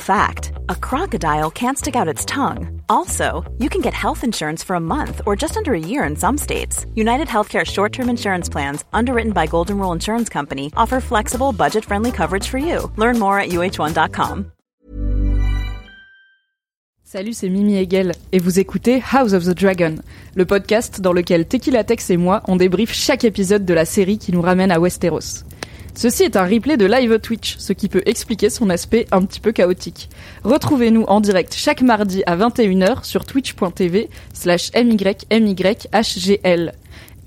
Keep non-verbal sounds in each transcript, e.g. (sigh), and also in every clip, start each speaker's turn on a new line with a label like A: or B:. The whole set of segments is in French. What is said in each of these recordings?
A: fact a crocodile can't stick out its tongue. Also, you can get health insurance for a month or just under a year in some states. United Healthcare short term insurance plans, underwritten by Golden Rule Insurance Company, offer flexible, budget friendly coverage for you. Learn more at uh1.com.
B: Salut, c'est Mimi Hegel et vous écoutez House of the Dragon, le podcast dans lequel Tequila Tex et moi on débrief chaque épisode de la série qui nous ramène à Westeros. Ceci est un replay de live Twitch, ce qui peut expliquer son aspect un petit peu chaotique. Retrouvez-nous en direct chaque mardi à 21h sur twitch.tv slash mymyhgl.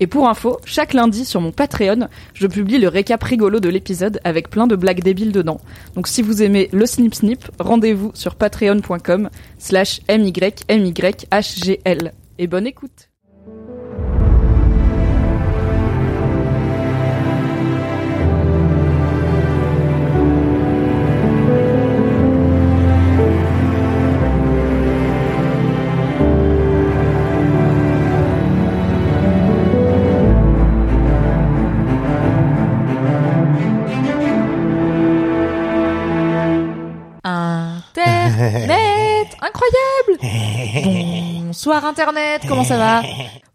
B: Et pour info, chaque lundi sur mon Patreon, je publie le récap rigolo de l'épisode avec plein de blagues débiles dedans. Donc si vous aimez le snip snip, rendez-vous sur patreon.com slash mymyhgl. Et bonne écoute (laughs) Incroyable (laughs) Bonsoir Internet, comment ça va?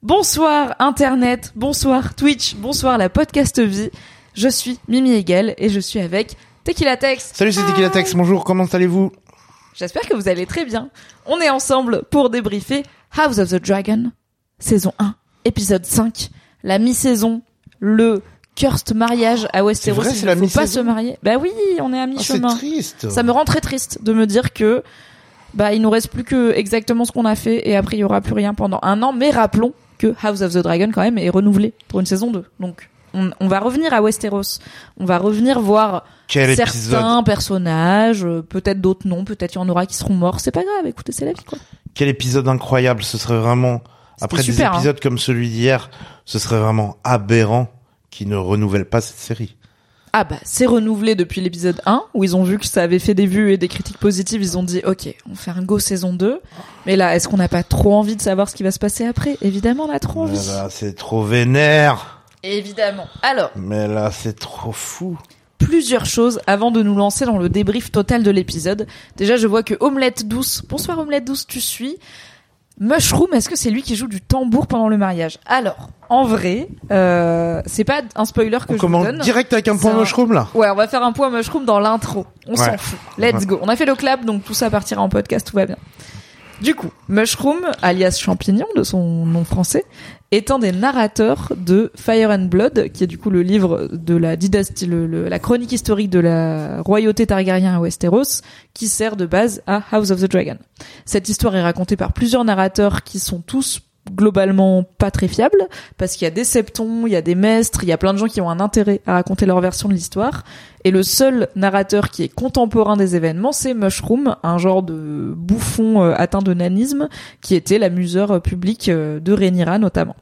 B: Bonsoir Internet, bonsoir Twitch, bonsoir la podcast vie. Je suis Mimi Hegel et je suis avec Tequila Tex.
C: Salut, c'est Tequila Tex. Bonjour, comment allez-vous?
B: J'espère que vous allez très bien. On est ensemble pour débriefer House of the Dragon, saison 1, épisode 5, la mi-saison, le cursed mariage à Westeros.
C: vrai,
B: il ne faut pas se marier. Bah oui, on est à
C: Ah, C'est
B: mi-chemin.
C: triste.
B: Ça me rend très triste de me dire que bah il nous reste plus que exactement ce qu'on a fait et après il y aura plus rien pendant un an. Mais rappelons que House of the Dragon quand même est renouvelé pour une saison 2. Donc on, on va revenir à Westeros. On va revenir voir
C: Quel
B: certains
C: épisode
B: personnages, peut-être d'autres non, peut-être il y en aura qui seront morts. C'est pas grave, écoutez, c'est la vie quoi.
C: Quel épisode incroyable. Ce serait vraiment, après des
B: super, hein.
C: épisodes comme celui d'hier, ce serait vraiment aberrant qu'ils ne renouvellent pas cette série.
B: Ah bah c'est renouvelé depuis l'épisode 1 où ils ont vu que ça avait fait des vues et des critiques positives, ils ont dit OK, on fait un go saison 2. Mais là, est-ce qu'on n'a pas trop envie de savoir ce qui va se passer après? Évidemment, on a trop
C: Mais
B: envie.
C: là, c'est trop vénère.
B: Évidemment. Alors,
C: Mais là, c'est trop fou.
B: plusieurs choses avant de nous lancer dans le débrief total de l'épisode. Déjà, je vois que Omelette Douce, bonsoir Omelette Douce, tu suis. Mushroom, est-ce que c'est lui qui joue du tambour pendant le mariage? Alors, en vrai, euh, c'est pas un spoiler que
C: On
B: je vous donne.
C: direct avec un point
B: un-
C: mushroom, là?
B: Ouais, on va faire un point mushroom dans l'intro. On s'en
C: Ouais.
B: fout. Let's
C: Ouais.
B: go. On a fait le clap, donc tout ça partira en podcast, tout va bien. Du coup, Mushroom, alias Champignon de son nom français, est un des narrateurs de Fire and Blood, qui est du coup le livre de la dynastie, le- le- la chronique historique de la royauté Targaryen à Westeros, qui sert de base à House of the Dragon. Cette histoire est racontée par plusieurs narrateurs qui sont tous globalement pas très fiables parce qu'il y a des septons, il y a des mestres, il y a plein de gens qui ont un intérêt à raconter leur version de l'histoire et le seul narrateur qui est contemporain des événements, c'est Mushroom, un genre de bouffon euh, atteint de nanisme qui était l'amuseur euh, public euh, de Rhaenyra notamment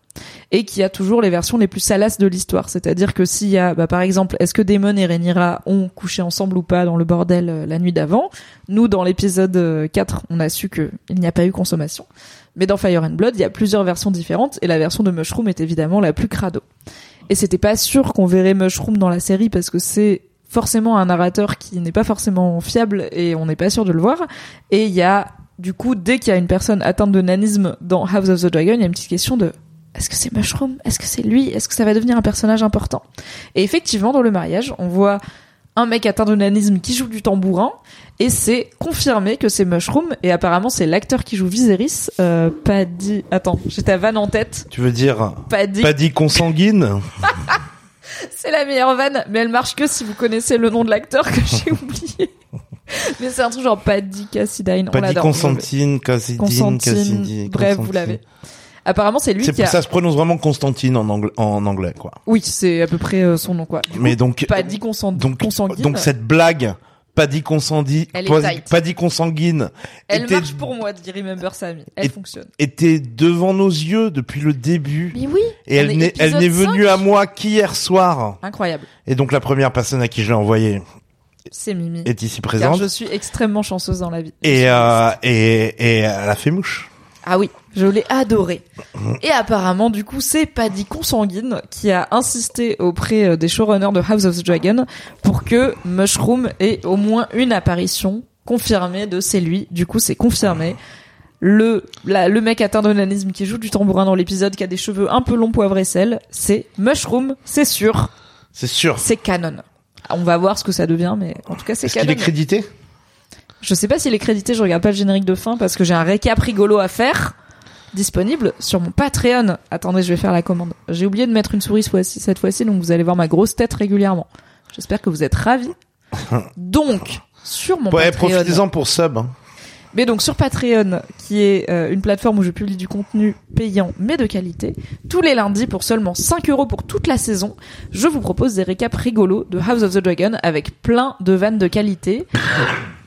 B: et qui a toujours les versions les plus salaces de l'histoire. C'est-à-dire que s'il y a, bah, par exemple, est-ce que Daemon et Rhaenyra ont couché ensemble ou pas dans le bordel la nuit d'avant? Nous, dans l'épisode euh, 4, on a su que il n'y a pas eu consommation. Mais dans Fire and Blood, il y a plusieurs versions différentes et la version de Mushroom est évidemment la plus crado. Et c'était pas sûr qu'on verrait Mushroom dans la série parce que c'est forcément un narrateur qui n'est pas forcément fiable et on n'est pas sûr de le voir. Et il y a, du coup, dès qu'il y a une personne atteinte de nanisme dans House of the Dragon, il y a une petite question de est-ce que c'est Mushroom? Est-ce que c'est lui? Est-ce que ça va devenir un personnage important? Et effectivement, dans le mariage, on voit un mec atteint de nanisme qui joue du tambourin et c'est confirmé que c'est Mushroom et apparemment c'est l'acteur qui joue Viserys euh, Paddy. Attends j'ai ta vanne en tête.
C: Tu veux dire
B: Paddy.
C: Paddy consanguine? (laughs)
B: C'est la meilleure vanne mais elle marche que si vous connaissez le nom de l'acteur que j'ai (laughs) oublié. Mais c'est un truc genre Paddy Cassidine on
C: Paddy
B: l'adore.
C: Constantine, Cassidine,
B: Constantine
C: Cassidy,
B: bref vous l'avez apparemment c'est lui
C: C'est
B: qui a
C: ça se prononce vraiment Constantine en anglais, en anglais quoi.
B: oui c'est à peu près euh, son nom quoi Du coup,
C: Mais donc
B: Paddy Consan-
C: donc
B: Consanguine
C: donc cette blague Paddy consanguine,
B: Elle est tight.
C: Paddy consanguine
B: elle
C: était,
B: marche pour moi dit Remember Sammy elle
C: Et-
B: fonctionne
C: était devant nos yeux depuis le début.
B: mais oui
C: Et elle
B: est
C: n'est, elle
B: épisode
C: n'est venue
B: 5.
C: à moi qu'hier soir.
B: incroyable
C: Et donc la première personne à qui je l'ai envoyé
B: c'est Mimi
C: est ici
B: car
C: présente.
B: je suis extrêmement chanceuse dans la vie
C: Et, euh, et, et elle a fait mouche.
B: Ah oui, je l'ai adoré. Et apparemment, du coup, c'est Paddy Consanguine qui a insisté auprès euh, des showrunners de House of the Dragon pour que Mushroom ait au moins une apparition confirmée de c'est lui. Du coup, c'est confirmé. Le, la- le mec atteint de nanisme qui joue du tambourin dans l'épisode, qui a des cheveux un peu longs poivre et sel, c'est Mushroom, c'est sûr,
C: C'est sûr.
B: c'est canon. On va voir ce que ça devient, mais en tout cas, c'est
C: Est-ce qu'il
B: canon.
C: est crédité?
B: Je sais pas s'il est crédité, je regarde pas le générique de fin parce que j'ai un récap rigolo à faire disponible sur mon Patreon. Attendez, je vais faire la commande. J'ai oublié de mettre une souris cette fois-ci, donc vous allez voir ma grosse tête régulièrement. J'espère que vous êtes ravis. (laughs) Donc, sur mon
C: Ouais,
B: Patreon.
C: profitez-en pour sub. hein.
B: Mais donc sur Patreon, qui est euh, une plateforme où je publie du contenu payant mais de qualité, tous les lundis pour seulement 5 euros pour toute la saison, je vous propose des récaps rigolos de House of the Dragon avec plein de vannes de qualité.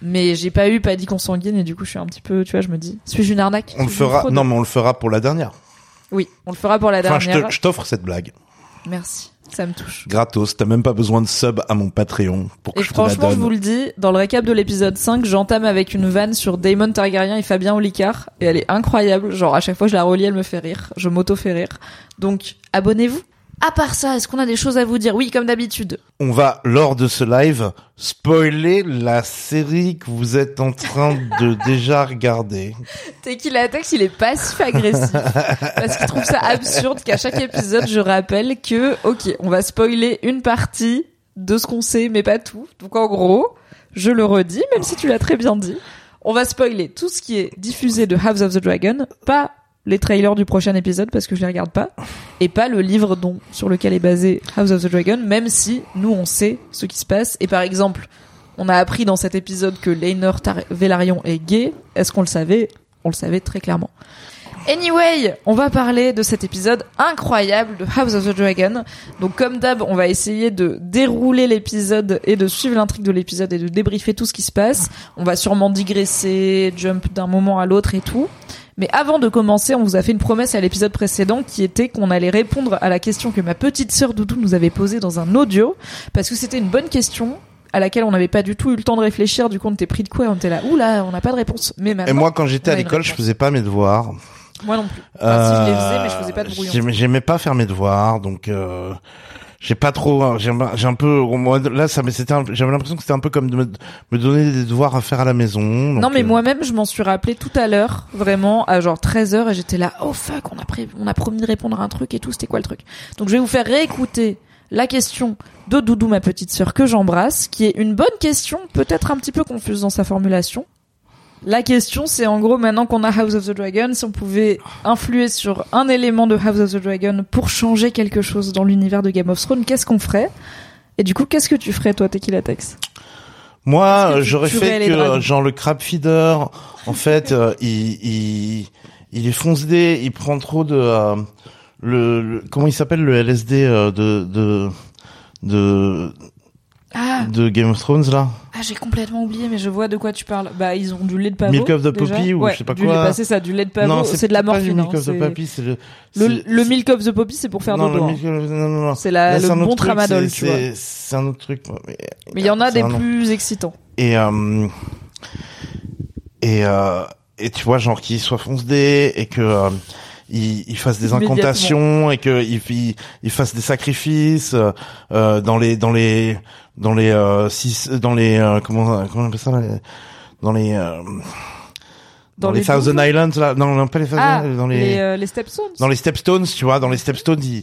B: mais j'ai pas eu Paddy consanguine et du coup je suis un petit peu, tu vois, je me dis, suis-je une arnaque?
C: On le fera. Non, mais on le fera pour la dernière.
B: Oui, on le fera pour la
C: Enfin,
B: dernière.
C: te- je t'offre cette blague.
B: Merci, ça me touche.
C: Gratos. T'as même pas besoin de sub à mon Patreon pour que
B: Et
C: je te la
B: franchement, je
C: donne.
B: vous le dis, dans le récap de l'épisode 5, j'entame avec une vanne sur Damon Targaryen et Fabien Olicard, et elle est incroyable. Genre, à chaque fois je la relis, elle me fait rire. Je m'auto fais rire. Donc, abonnez-vous. À part ça, est-ce qu'on a des choses à vous dire? Oui, comme d'habitude.
C: On va, lors de ce live, spoiler la série que vous êtes en train de (laughs) déjà regarder.
B: Tequila Tex, il est passif-agressif. parce qu'il trouve ça absurde qu'à chaque épisode, je rappelle que, ok, on va spoiler une partie de ce qu'on sait, mais pas tout. Donc, en gros, je le redis, même si tu l'as très bien dit. On va spoiler tout ce qui est diffusé de House of the Dragon, pas les trailers du prochain épisode parce que je les regarde pas, et pas le livre dont sur lequel est basé House of the Dragon, même si nous on sait ce qui se passe. Et par exemple, on a appris dans cet épisode que Laenor Velaryon est gay. Est-ce qu'on le savait? On le savait très clairement. Anyway, on va parler de cet épisode incroyable de House of the Dragon. Donc comme d'hab, on va essayer de dérouler l'épisode et de suivre l'intrigue de l'épisode et de débriefer tout ce qui se passe. On va sûrement digresser, jump d'un moment à l'autre et tout. Mais avant de commencer, on vous a fait une promesse à l'épisode précédent qui était qu'on allait répondre à la question que ma petite sœur Doudou nous avait posée dans un audio parce que c'était une bonne question à laquelle on n'avait pas du tout eu le temps de réfléchir. Du coup, on était pris de quoi et On était là, oula, on n'a pas de réponse. Mais maintenant,
C: Et moi, quand j'étais
B: on
C: à
B: une
C: l'école, je
B: réponse.
C: faisais pas mes devoirs.
B: moi non plus. Enfin, si je les faisais, mais je faisais pas de
C: Euh,
B: brouillon.
C: j'aimais- J'aimais pas faire mes devoirs, donc euh, j'ai pas trop. J'ai un- j'ai un peu. Moi, là, ça, mais c'était. J'avais l'impression que c'était un peu comme de me, me donner des devoirs à faire à la maison.
B: non mais
C: euh,
B: moi-même je m'en suis rappelé tout à l'heure vraiment à genre 13h et j'étais là oh fuck on a pré- on a promis de répondre à un truc et tout c'était quoi le truc? Donc je vais vous faire réécouter la question de Doudou ma petite sœur que j'embrasse qui est une bonne question peut-être un petit peu confuse dans sa formulation la question c'est en gros maintenant qu'on a House of the Dragon si on pouvait influer sur un élément de House of the Dragon pour changer quelque chose dans l'univers de Game of Thrones qu'est-ce qu'on ferait? Et du coup qu'est-ce que tu ferais toi Tequila Tex?
C: Moi, j'aurais fait que euh, genre le crab feeder, en fait, euh, (laughs) il, il il est foncé, il prend trop de euh, le, le- comment il s'appelle le LSD euh, de de de
B: ah
C: de Game of Thrones là.
B: Ah, j'ai complètement oublié, mais je vois de quoi tu parles. Bah, ils ont du lait de pavot.
C: Milk of the
B: déjà.
C: Poppy ou
B: Ouais,
C: je sais pas
B: du
C: quoi.
B: Lait, c'est ça, du lait de pavot. C'est de la morphine.
C: le
B: hein,
C: Milk of the Poppy, c'est le
B: le, le milk of the poppy, c'est pour faire
C: non,
B: dodo. hein.
C: Milk of- non non non.
B: C'est le bon
C: truc,
B: tramadol, tu vois.
C: c'est- un autre truc. Mais
B: Mais il y en a des plus excitants.
C: et euh, et euh, et tu vois genre qu'il soit foncé et que euh, il, il fasse des incantations et que il, il, il fasse des sacrifices euh, dans les dans les dans les euh, six dans les euh, comment comment on appelle ça les- dans les euh, dans, les,
B: les
C: Thousand Islands là, non, non pas les Thousand
B: Ah,
C: dans
B: les,
C: les
B: euh, les Stepstones.
C: dans les Stepstones, tu vois, dans les Stepstones, il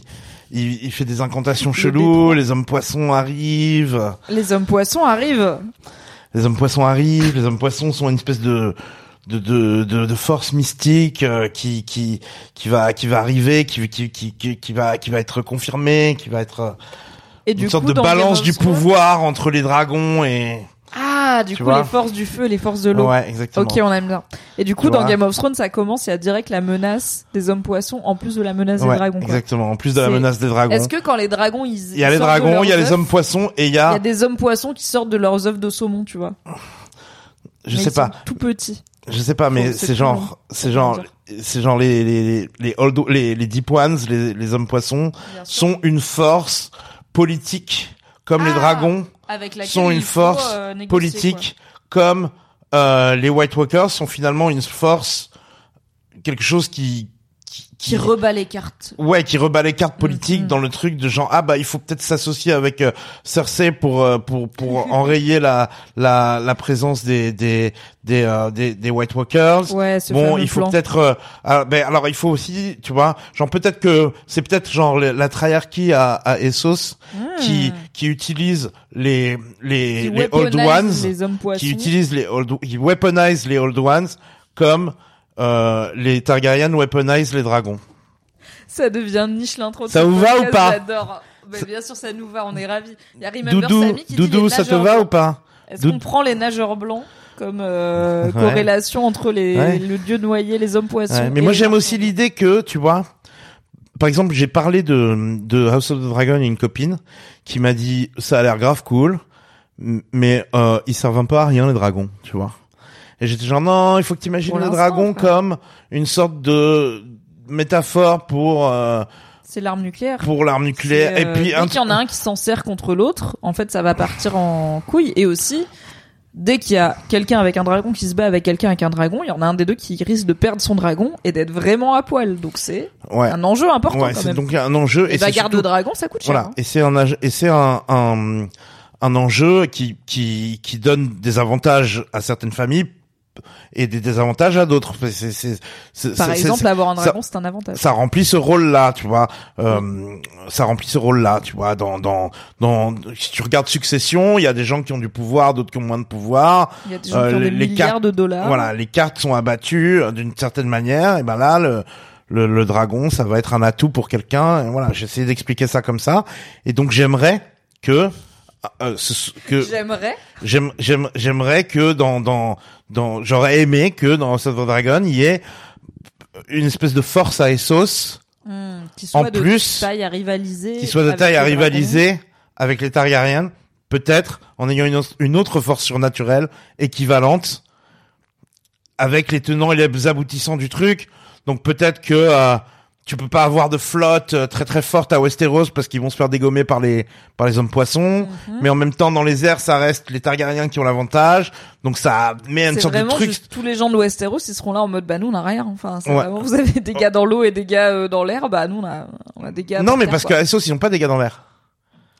C: il, il fait des incantations cheloues, les hommes poissons arrivent,
B: Les hommes poissons arrivent.
C: les hommes poissons arrivent, les hommes poissons sont une espèce de de de de, de force mystique euh, qui qui qui va qui va arriver, qui qui qui qui, va qui va être confirmée, qui va être euh,
B: Et du
C: une sorte
B: coup,
C: de balance
B: of
C: du pouvoir entre les dragons et
B: Ah, du
C: Tu
B: coup, les forces du feu et les forces de l'eau.
C: ouais exactement.
B: Ok, on aime bien. Et du coup,
C: Tu
B: dans
C: vois.
B: Game of Thrones, ça commence, il y a direct la menace des hommes poissons, en plus de la menace des dragons. quoi.
C: exactement. En plus de la menace des dragons,
B: Est-ce que quand les dragons, ils,
C: il y a les dragons, il y a les hommes poissons et il y
B: il y
C: a,
B: a des hommes poissons qui sortent de leurs œufs de saumon, tu vois.
C: je
B: Mais
C: sais
B: ils
C: pas,
B: sont tout petits.
C: Je sais pas, mais
B: c'est
C: genre, c'est genre, c'est genre les les les les, old- les, les deep ones, les, les hommes poissons sont une force politique comme les
B: Ah,
C: dragons
B: Avec
C: sont une force
B: euh, négocier,
C: politique comme euh, les White Walkers sont finalement une force quelque chose qui qui.
B: Qui rebat les cartes.
C: Ouais, qui rebat les cartes politiques
B: Mhm.
C: dans le truc de genre ah bah il faut peut-être s'associer avec euh, Cersei pour euh, pour pour (laughs) enrayer la la la présence des des des euh, des, des White Walkers.
B: Ouais, ce
C: Bon, il faut peut-être ah, ben alors il faut aussi, tu vois, genre peut-être que c'est peut-être genre la triarchie à, à Essos qui
B: Hmm.
C: qui utilise les les
B: Qui
C: les old
B: weaponise
C: ones
B: les
C: qui utilise les old qui weaponize les old ones comme euh, les Targaryen weaponize les dragons.
B: Ça devient niche l'intro.
C: Ça vous va ou pas
B: J'adore. Mais bien sûr, ça nous va, on est ravis. Il y a Remember
C: Doudou,
B: Sammy qui dit
C: Doudou,
B: les
C: ça te va ou pas
B: Est-ce
C: Doud-
B: qu'on prend les nageurs blancs comme euh,
C: Ouais.
B: corrélation entre les,
C: Ouais.
B: le dieu noyé, les hommes poissons
C: Ouais, mais moi j'aime aussi l'idée que, tu vois, par exemple, j'ai parlé de, de House of the Dragon à une copine qui m'a dit ça a l'air grave cool, mais euh, ils servent un peu à rien les dragons, tu vois. Et j'étais genre non, il faut que tu imagines
B: Pour
C: le dragon
B: quoi.
C: comme une sorte de métaphore pour euh,
B: C'est l'arme nucléaire.
C: pour l'arme nucléaire et
B: euh,
C: puis
B: dès
C: un
B: qu'il y en a un qui s'en sert contre l'autre, en fait, ça va partir en couille. Et aussi, dès qu'il y a quelqu'un avec un dragon qui se bat avec quelqu'un avec un dragon, il y en a un des deux qui risque de perdre son dragon et d'être vraiment à poil. Donc c'est
C: ouais
B: un enjeu important
C: ouais c'est donc un enjeu
B: Et,
C: et
B: bagarre de
C: surtout-
B: dragon, ça coûte cher.
C: Voilà,
B: hein.
C: et c'est un et c'est un, un un enjeu qui qui qui donne des avantages à certaines familles et des désavantages à d'autres.
B: Par exemple, avoir un dragon, c'est un avantage.
C: ça remplit ce rôle-là, tu vois. Euh, ça remplit ce rôle-là, tu vois. Dans dans dans si tu regardes Succession, il y a des gens qui ont du pouvoir, d'autres qui ont moins de pouvoir.
B: Il y a des gens
C: euh,
B: qui ont des
C: les
B: milliards
C: cartes-
B: de dollars.
C: Voilà, les cartes sont abattues euh, d'une certaine manière. Et ben là, le le, le dragon, ça va être un atout pour quelqu'un. Voilà, j'ai essayé d'expliquer ça comme ça. Et donc j'aimerais que euh, ce- que
B: J'aimerais.
C: j'aime j'aime j'aimerais que dans dans dans j'aurais aimé que dans House of Dragon il y ait une espèce de force à Essos
B: Hmm, qui soit
C: En
B: de
C: plus,
B: taille à rivaliser.
C: qui soit de taille à
B: dragons.
C: rivaliser avec les Targaryens, peut-être en ayant une, autre- une autre force surnaturelle équivalente avec les tenants et les aboutissants du truc. Donc peut-être que euh, tu peux pas avoir de flotte euh, très très forte à Westeros parce qu'ils vont se faire dégommer par les par les hommes poissons.
B: Mhm.
C: Mais en même temps, dans les airs, ça reste les Targaryens qui ont l'avantage. Donc ça met une sorte de truc.
B: juste tous les gens de Westeros, ils seront là en mode bah nous on a rien. Enfin,
C: Ouais.
B: vraiment vous avez des gars dans l'eau et des gars euh, dans l'air, bah nous on a on a des gars.
C: Non, mais
B: terre,
C: parce
B: quoi.
C: qu'à Essos, ils ont pas des gars dans l'air.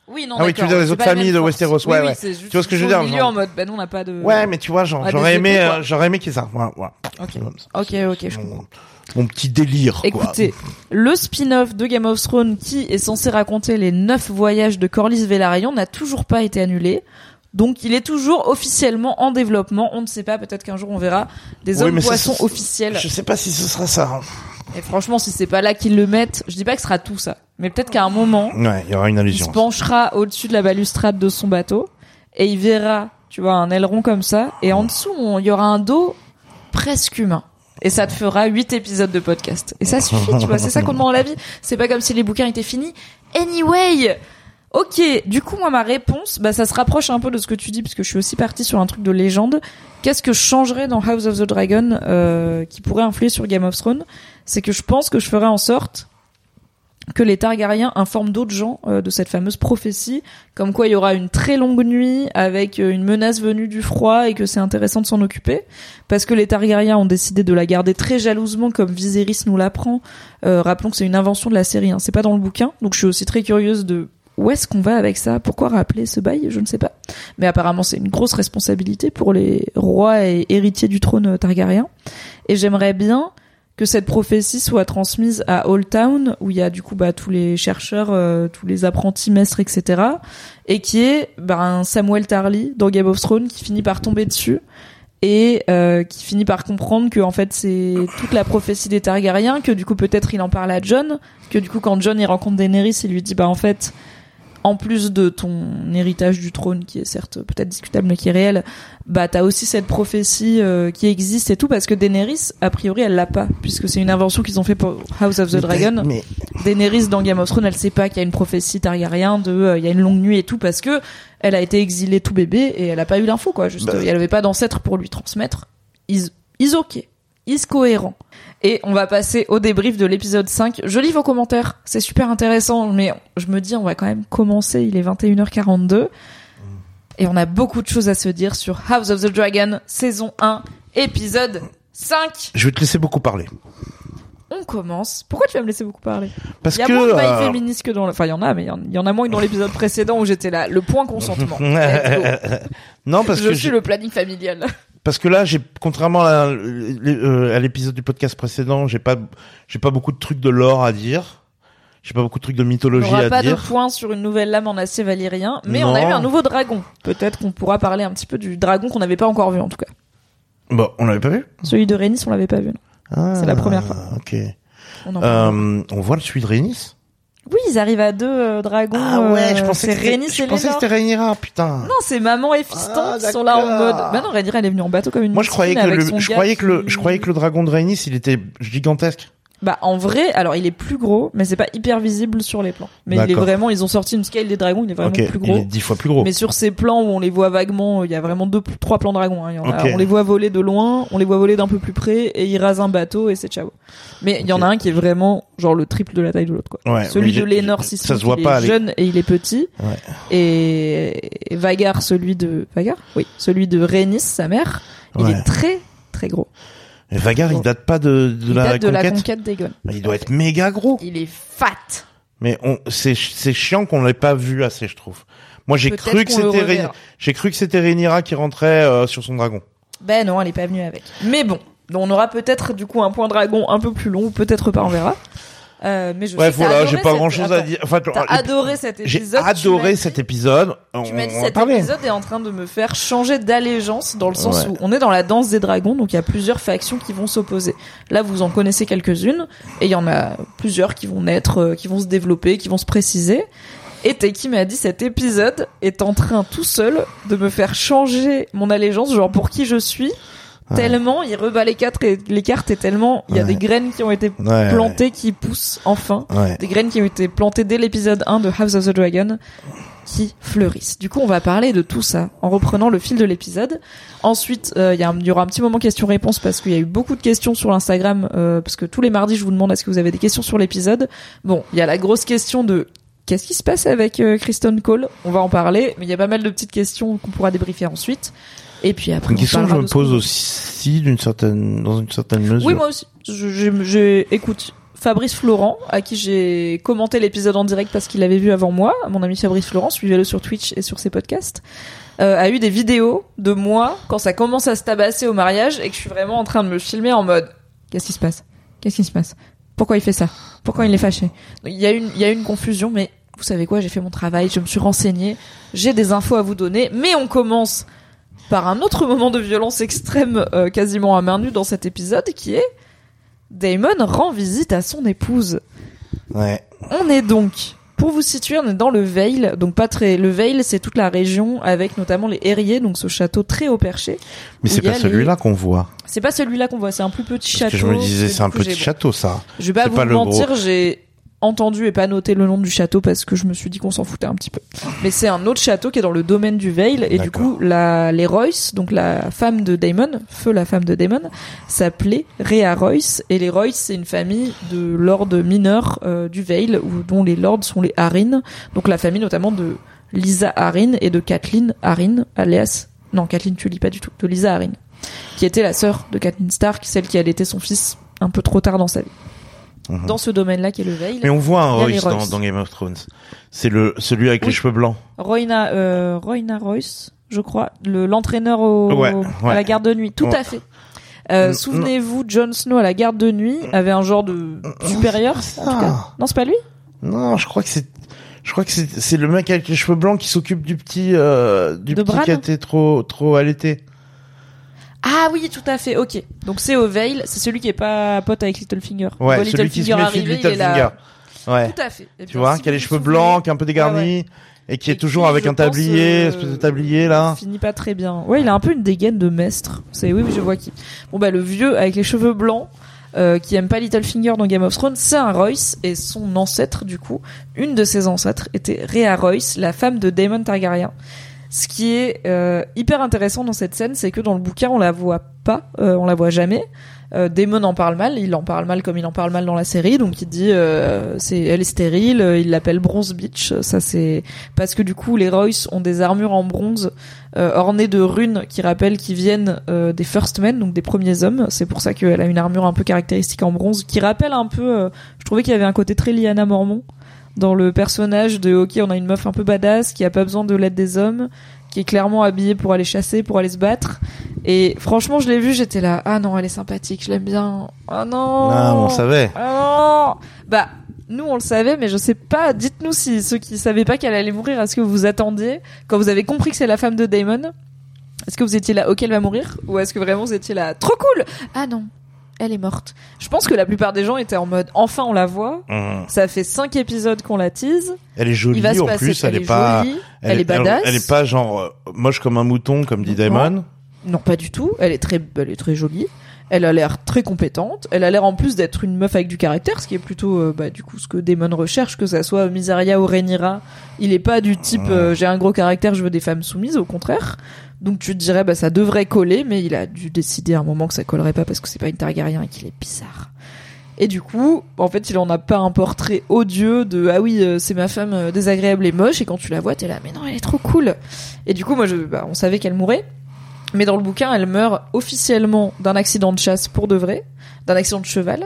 B: Oui, non.
C: Ah oui, tu veux dire les autres familles de. Westeros, ouais,
B: oui,
C: ouais. Tu vois ce que je veux dire, genre-
B: en mode bah nous on n'a pas de.
C: Ouais, mais tu vois, genre,
B: a
C: j'aurais aimé, euh, j'aurais aimé qu'il y ait ça. Voilà, voilà.
B: Ok. Ok, ok, je comprends.
C: Mon, petit délire, quoi.
B: Écoutez, le spin-off de Game of Thrones qui est censé raconter les neuf voyages de Corlys Velaryon n'a toujours pas été annulé. Donc il est toujours officiellement en développement. On ne sait pas, peut-être qu'un jour on verra des hommes poissons officiels.
C: Je sais pas si ce sera ça. hein.
B: Et franchement, si c'est pas là qu'ils le mettent, je dis pas que ce sera tout ça. Mais peut-être qu'à un moment,
C: Ouais, il y aura une
B: il
C: allusion.
B: se penchera au-dessus de la balustrade de son bateau et il verra, tu vois, un aileron comme ça. Et en dessous, on- il y aura un dos presque humain. Et ça te fera huit épisodes de podcast. Et ça suffit, tu vois. C'est ça qu'on demande la vie. C'est pas comme si les bouquins étaient finis. Anyway! Ok, du coup, moi, ma réponse, bah, ça se rapproche un peu de ce que tu dis, parce que je suis aussi partie sur un truc de légende. Qu'est-ce que je changerais dans House of the Dragon, euh, qui pourrait influer sur Game of Thrones? C'est que je pense que je ferais en sorte que les Targaryens informent d'autres gens euh, de cette fameuse prophétie, comme quoi il y aura une très longue nuit avec euh, une menace venue du froid et que c'est intéressant de s'en occuper, parce que les Targaryens ont décidé de la garder très jalousement, comme Viserys nous l'apprend. Euh, rappelons que c'est une invention de la série, hein, c'est pas dans le bouquin, donc je suis aussi très curieuse de où est-ce qu'on va avec ça? Pourquoi rappeler ce bail? Je ne sais pas. Mais apparemment, c'est une grosse responsabilité pour les rois et héritiers du trône Targaryen. Et j'aimerais bien que cette prophétie soit transmise à Old Town, où il y a du coup bah, tous les chercheurs, euh, tous les apprentis maîtres, etc. Et qui est bah, un Samuel Tarly dans Game of Thrones qui finit par tomber dessus et euh, qui finit par comprendre que en fait c'est toute la prophétie des Targaryens, que du coup peut-être il en parle à John, que du coup quand John il rencontre Daenerys, il lui dit bah en fait en plus de ton héritage du trône qui est certes peut-être discutable mais qui est réel, bah t'as aussi cette prophétie euh, qui existe et tout parce que Daenerys a priori elle l'a pas puisque c'est une invention qu'ils ont fait pour House of the Dragon.
C: Mais
B: Daenerys dans Game of Thrones elle sait pas qu'il y a une prophétie Targaryen de euh, il y a une longue nuit et tout parce que elle a été exilée tout bébé et elle a pas eu l'info quoi juste
C: Bah.
B: elle avait pas d'ancêtre pour lui transmettre. Is is ok, is cohérent. Et on va passer au débrief de l'épisode 5. Je lis vos commentaires, c'est super intéressant, mais je me dis on va quand même commencer, il est 21h42. Et on a beaucoup de choses à se dire sur House of the Dragon, saison 1, épisode 5.
C: je vais te laisser beaucoup parler.
B: On commence. Pourquoi tu vas me laisser beaucoup parler?
C: Parce
B: Il y a
C: que
B: moins de
C: euh,
B: féministes que dans le... Enfin, il y en a, mais il y en- il y en a moins que dans l'épisode précédent où j'étais là. Le point consentement. (laughs)
C: Non parce
B: je
C: que
B: suis
C: j'ai-
B: le planning familial.
C: parce que là j'ai contrairement à, euh, à l'épisode du podcast précédent, j'ai pas j'ai pas beaucoup de trucs de lore à dire. J'ai pas beaucoup de trucs de
B: On
C: mythologie à
B: pas de
C: dire.
B: point sur une nouvelle lame en acier valyrien, mais on a eu un nouveau dragon. Peut-être qu'on pourra parler un petit peu du dragon qu'on n'avait pas encore vu en tout cas.
C: Bon, on l'avait pas vu?
B: Celui de Rhaenys, on l'avait pas vu. non.
C: Ah,
B: C'est la première fois.
C: OK.
B: On.
C: Euh, on voit le celui de Rhaenys
B: Oui, ils arrivent à deux euh, dragons.
C: Ah ouais, je
B: euh,
C: pensais que c'était-
B: Rhaenys
C: je
B: et
C: pensais que
B: Lénore.
C: c'était Rhaenyra, putain.
B: Non, c'est maman et fiston
C: Ah,
B: qui sont là en mode. Bah non, Rhaenyra elle est venue en bateau comme une
C: Moi je croyais que le je croyais que le je croyais que le dragon de Rhaenys, il était gigantesque.
B: Bah en vrai, alors il est plus gros, mais c'est pas hyper visible sur les plans. Mais il est vraiment, ils ont sorti une scale des dragons, il est vraiment plus
C: il
B: gros.
C: est dix fois plus gros.
B: Mais sur ces plans où on les voit vaguement, il y a vraiment deux, trois plans dragons. hein. Il y en a-
C: Ok.
B: on les voit voler de loin, on les voit voler d'un peu plus près, et ils rasent un bateau et c'est ciao. Mais il y en a un qui est vraiment genre le triple de la taille de l'autre. quoi.
C: Ouais,
B: celui de
C: j'ai-
B: Sisson,
C: ça se voit
B: il
C: pas,
B: est
C: allez.
B: jeune et il est petit.
C: Ouais.
B: Et et Vagar, celui de Vagar, oui, celui de Rhaenys, sa mère, il est très très gros.
C: Vagar, il date pas de, de
B: il
C: la
B: date de la
C: conquête.
B: conquête d'Aegon.
C: Il doit être méga gros.
B: Il est fat.
C: Mais on, c'est, c'est chiant qu'on l'ait pas vu assez, je trouve. Moi, j'ai cru que c'était, j'ai cru que c'était Rhaenyra qui rentrait euh, sur son dragon.
B: Ben non, elle est pas venue avec. Mais bon, donc on aura peut-être du coup un point dragon un peu plus long, ou peut-être pas, on verra. Euh, mais je
C: Bref, voilà, j'ai pas grand chose à dire. Enfin,
B: T'as adoré cet
C: j'ai
B: épisode. m'as
C: adoré cet épisode. On, (laughs)
B: Tu m'as dit
C: on
B: cet épisode est en train de me faire changer d'allégeance dans le sens
C: Ouais.
B: où on est dans la danse des dragons, donc il y a plusieurs factions qui vont s'opposer. Là, vous en connaissez quelques-unes, et il y en a plusieurs qui vont naître, euh, qui vont se développer, qui vont se préciser. Et Taiki m'a dit cet épisode est en train tout seul de me faire changer mon allégeance, genre pour qui je suis. Tellement il rebat les cartes et les cartes et tellement il y a
C: Ouais.
B: des graines qui ont été
C: Ouais,
B: plantées qui poussent enfin
C: Ouais.
B: des graines qui ont été plantées dès l'épisode 1 de House of the Dragon qui fleurissent. Du coup, on va parler de tout ça en reprenant le fil de l'épisode. Ensuite, euh, il y, aura un petit moment questions-réponses parce qu'il y a eu beaucoup de questions sur l'Instagram, euh, parce que tous les mardis, je vous demande est-ce que vous avez des questions sur l'épisode? Bon, il y a la grosse question de qu'est-ce qui se passe avec euh, Kristen Cole? On va en parler, mais il y a pas mal de petites questions qu'on pourra débriefer ensuite. Et puis après,
C: Une
B: on
C: question que je me pose aussi d'une certaine, dans une certaine mesure.
B: Oui, moi aussi. Je- écoute, Fabrice Florent, à qui j'ai commenté l'épisode en direct parce qu'il l'avait vu avant moi, mon ami Fabrice Florent, suivez-le sur Twitch et sur ses podcasts, euh, a eu des vidéos de moi quand ça commence à se tabasser au mariage et que je suis vraiment en train de me filmer en mode qu'est-ce qui se passe? Qu'est-ce qui se passe? Pourquoi il fait ça? Pourquoi il est fâché? Il y a une, il y a une confusion, mais vous savez quoi? J'ai fait mon travail, je me suis renseigné, j'ai des infos à vous donner, mais on commence par un autre moment de violence extrême euh, quasiment à main nue dans cet épisode qui est Damon rend visite à son épouse.
C: Ouais.
B: On est donc, pour vous situer, on est dans le Veil, donc pas très. Le Veil, c'est toute la région avec notamment les Herriers, donc ce château très haut perché.
C: Mais c'est pas
B: les-
C: celui-là qu'on voit.
B: C'est pas celui-là qu'on voit, c'est un plus petit
C: Parce
B: château.
C: que je me disais, c'est un petit château, ça.
B: Je vais pas vous
C: pas
B: mentir, j'ai entendu et pas noté le nom du château parce que je me suis dit qu'on s'en foutait un petit peu. Mais c'est un autre château qui est dans le domaine du Veil et du coup la les Royce, donc la femme de Damon, feu la femme de Damon, s'appelait Rhea Royce et les Royce c'est une famille de lords mineurs euh, du Veil où dont les lords sont les Arryn, donc la famille notamment de Lisa Arryn et de Kathleen Arryn alias non Kathleen tu lis pas du tout de Lisa Arryn qui était la sœur de Kathleen Stark, celle qui allaitait son fils un peu trop tard dans sa vie. Dans ce domaine-là qui est le veil.
C: Mais on voit un Royce dans, Game of Thrones. C'est le celui avec
B: Oui.
C: les cheveux blancs.
B: Royna, euh, Royna Royce, je crois, le l'entraîneur au,
C: Ouais,
B: à la garde de nuit. Tout
C: Ouais.
B: à fait. Euh, Souvenez-vous, Jon Snow à la garde de nuit avait un genre de supérieur. en tout cas.
C: Ah.
B: Non, c'est pas lui?
C: Non, je crois que c'est je crois que c'est c'est le mec avec les cheveux blancs qui s'occupe du petit euh, du
B: De
C: petit
B: Bran?
C: qui a été trop trop allaité.
B: Ah oui, tout à fait. Ok. Donc c'est au Veil. C'est celui qui est pas pote avec Littlefinger.
C: Ouais, celui qui se
B: Littlefinger
C: méfie de
B: il.
C: Littlefinger. Ouais.
B: Tout à fait. Et
C: Tu vois,
B: si
C: qui a les cheveux blancs, qui est un peu dégarni et qui est toujours
B: qui,
C: avec un tablier,
B: euh,
C: espèce de tablier là.
B: finit pas très bien. Ouais, il a un peu une dégaine de mestre. C'est oui, oui, je vois qui. Bon bah le vieux avec les cheveux blancs euh, qui aime pas Littlefinger dans Game of Thrones, c'est un Royce et son ancêtre du coup, une de ses ancêtres était Rhea Royce, la femme de Daemon Targaryen. Ce qui est euh, hyper intéressant dans cette scène, c'est que dans le bouquin on la voit pas, euh, on la voit jamais. Euh, Daemon en parle mal, il en parle mal comme il en parle mal dans la série, donc il dit euh, c'est elle est stérile, euh, il l'appelle Bronze Beach, ça c'est parce que du coup les Royce ont des armures en bronze euh, ornées de runes qui rappellent qu'ils viennent euh, des First Men, donc des premiers hommes. C'est pour ça qu'elle a une armure un peu caractéristique en bronze, qui rappelle un peu. euh, je trouvais qu'il y avait un côté très Lyanna Mormon dans le personnage de ok, on a une meuf un peu badass qui a pas besoin de l'aide des hommes, qui est clairement habillée pour aller chasser, pour aller se battre. Et franchement, je l'ai vue, j'étais là. Ah non, elle est sympathique, je l'aime bien. Ah non.
C: Ah, on savait.
B: Ah non Bah, nous on le savait, mais je sais pas. Dites-nous si ceux qui savaient pas qu'elle allait mourir, est-ce que vous vous attendiez quand vous avez compris que c'est la femme de Damon Est-ce que vous étiez là, ok, elle va mourir, ou est-ce que vraiment vous étiez là, trop cool? Ah non, elle est morte. Je pense que la plupart des gens étaient en mode, enfin on la voit.
C: Hum.
B: Ça fait cinq épisodes qu'on la tease.
C: Elle est jolie
B: Il va se
C: en
B: passer.
C: plus, elle,
B: elle
C: est pas
B: jolie, elle, est badass.
C: Elle, est pas genre euh, moche comme un mouton comme dit Damon.
B: Non, pas du tout. Elle est très, elle est très jolie. Elle a l'air très compétente. Elle a l'air en plus d'être une meuf avec du caractère, ce qui est plutôt, euh, bah, du coup, ce que Damon recherche, que ça soit Misaria ou Rhaenyra. Il est pas du type, euh, j'ai un gros caractère, je veux des femmes soumises, au contraire. Donc tu te dirais, bah, ça devrait coller, mais il a dû décider à un moment que ça collerait pas parce que c'est pas une Targaryen et qu'il est bizarre. Et du coup, en fait, il en a pas un portrait odieux de ah oui, euh, c'est ma femme désagréable et moche. Et quand tu la vois, t'es là, mais non, elle est trop cool. Et du coup, moi, je, bah, on savait qu'elle mourait. Mais dans le bouquin, elle meurt officiellement d'un accident de chasse pour de vrai, d'un accident de cheval.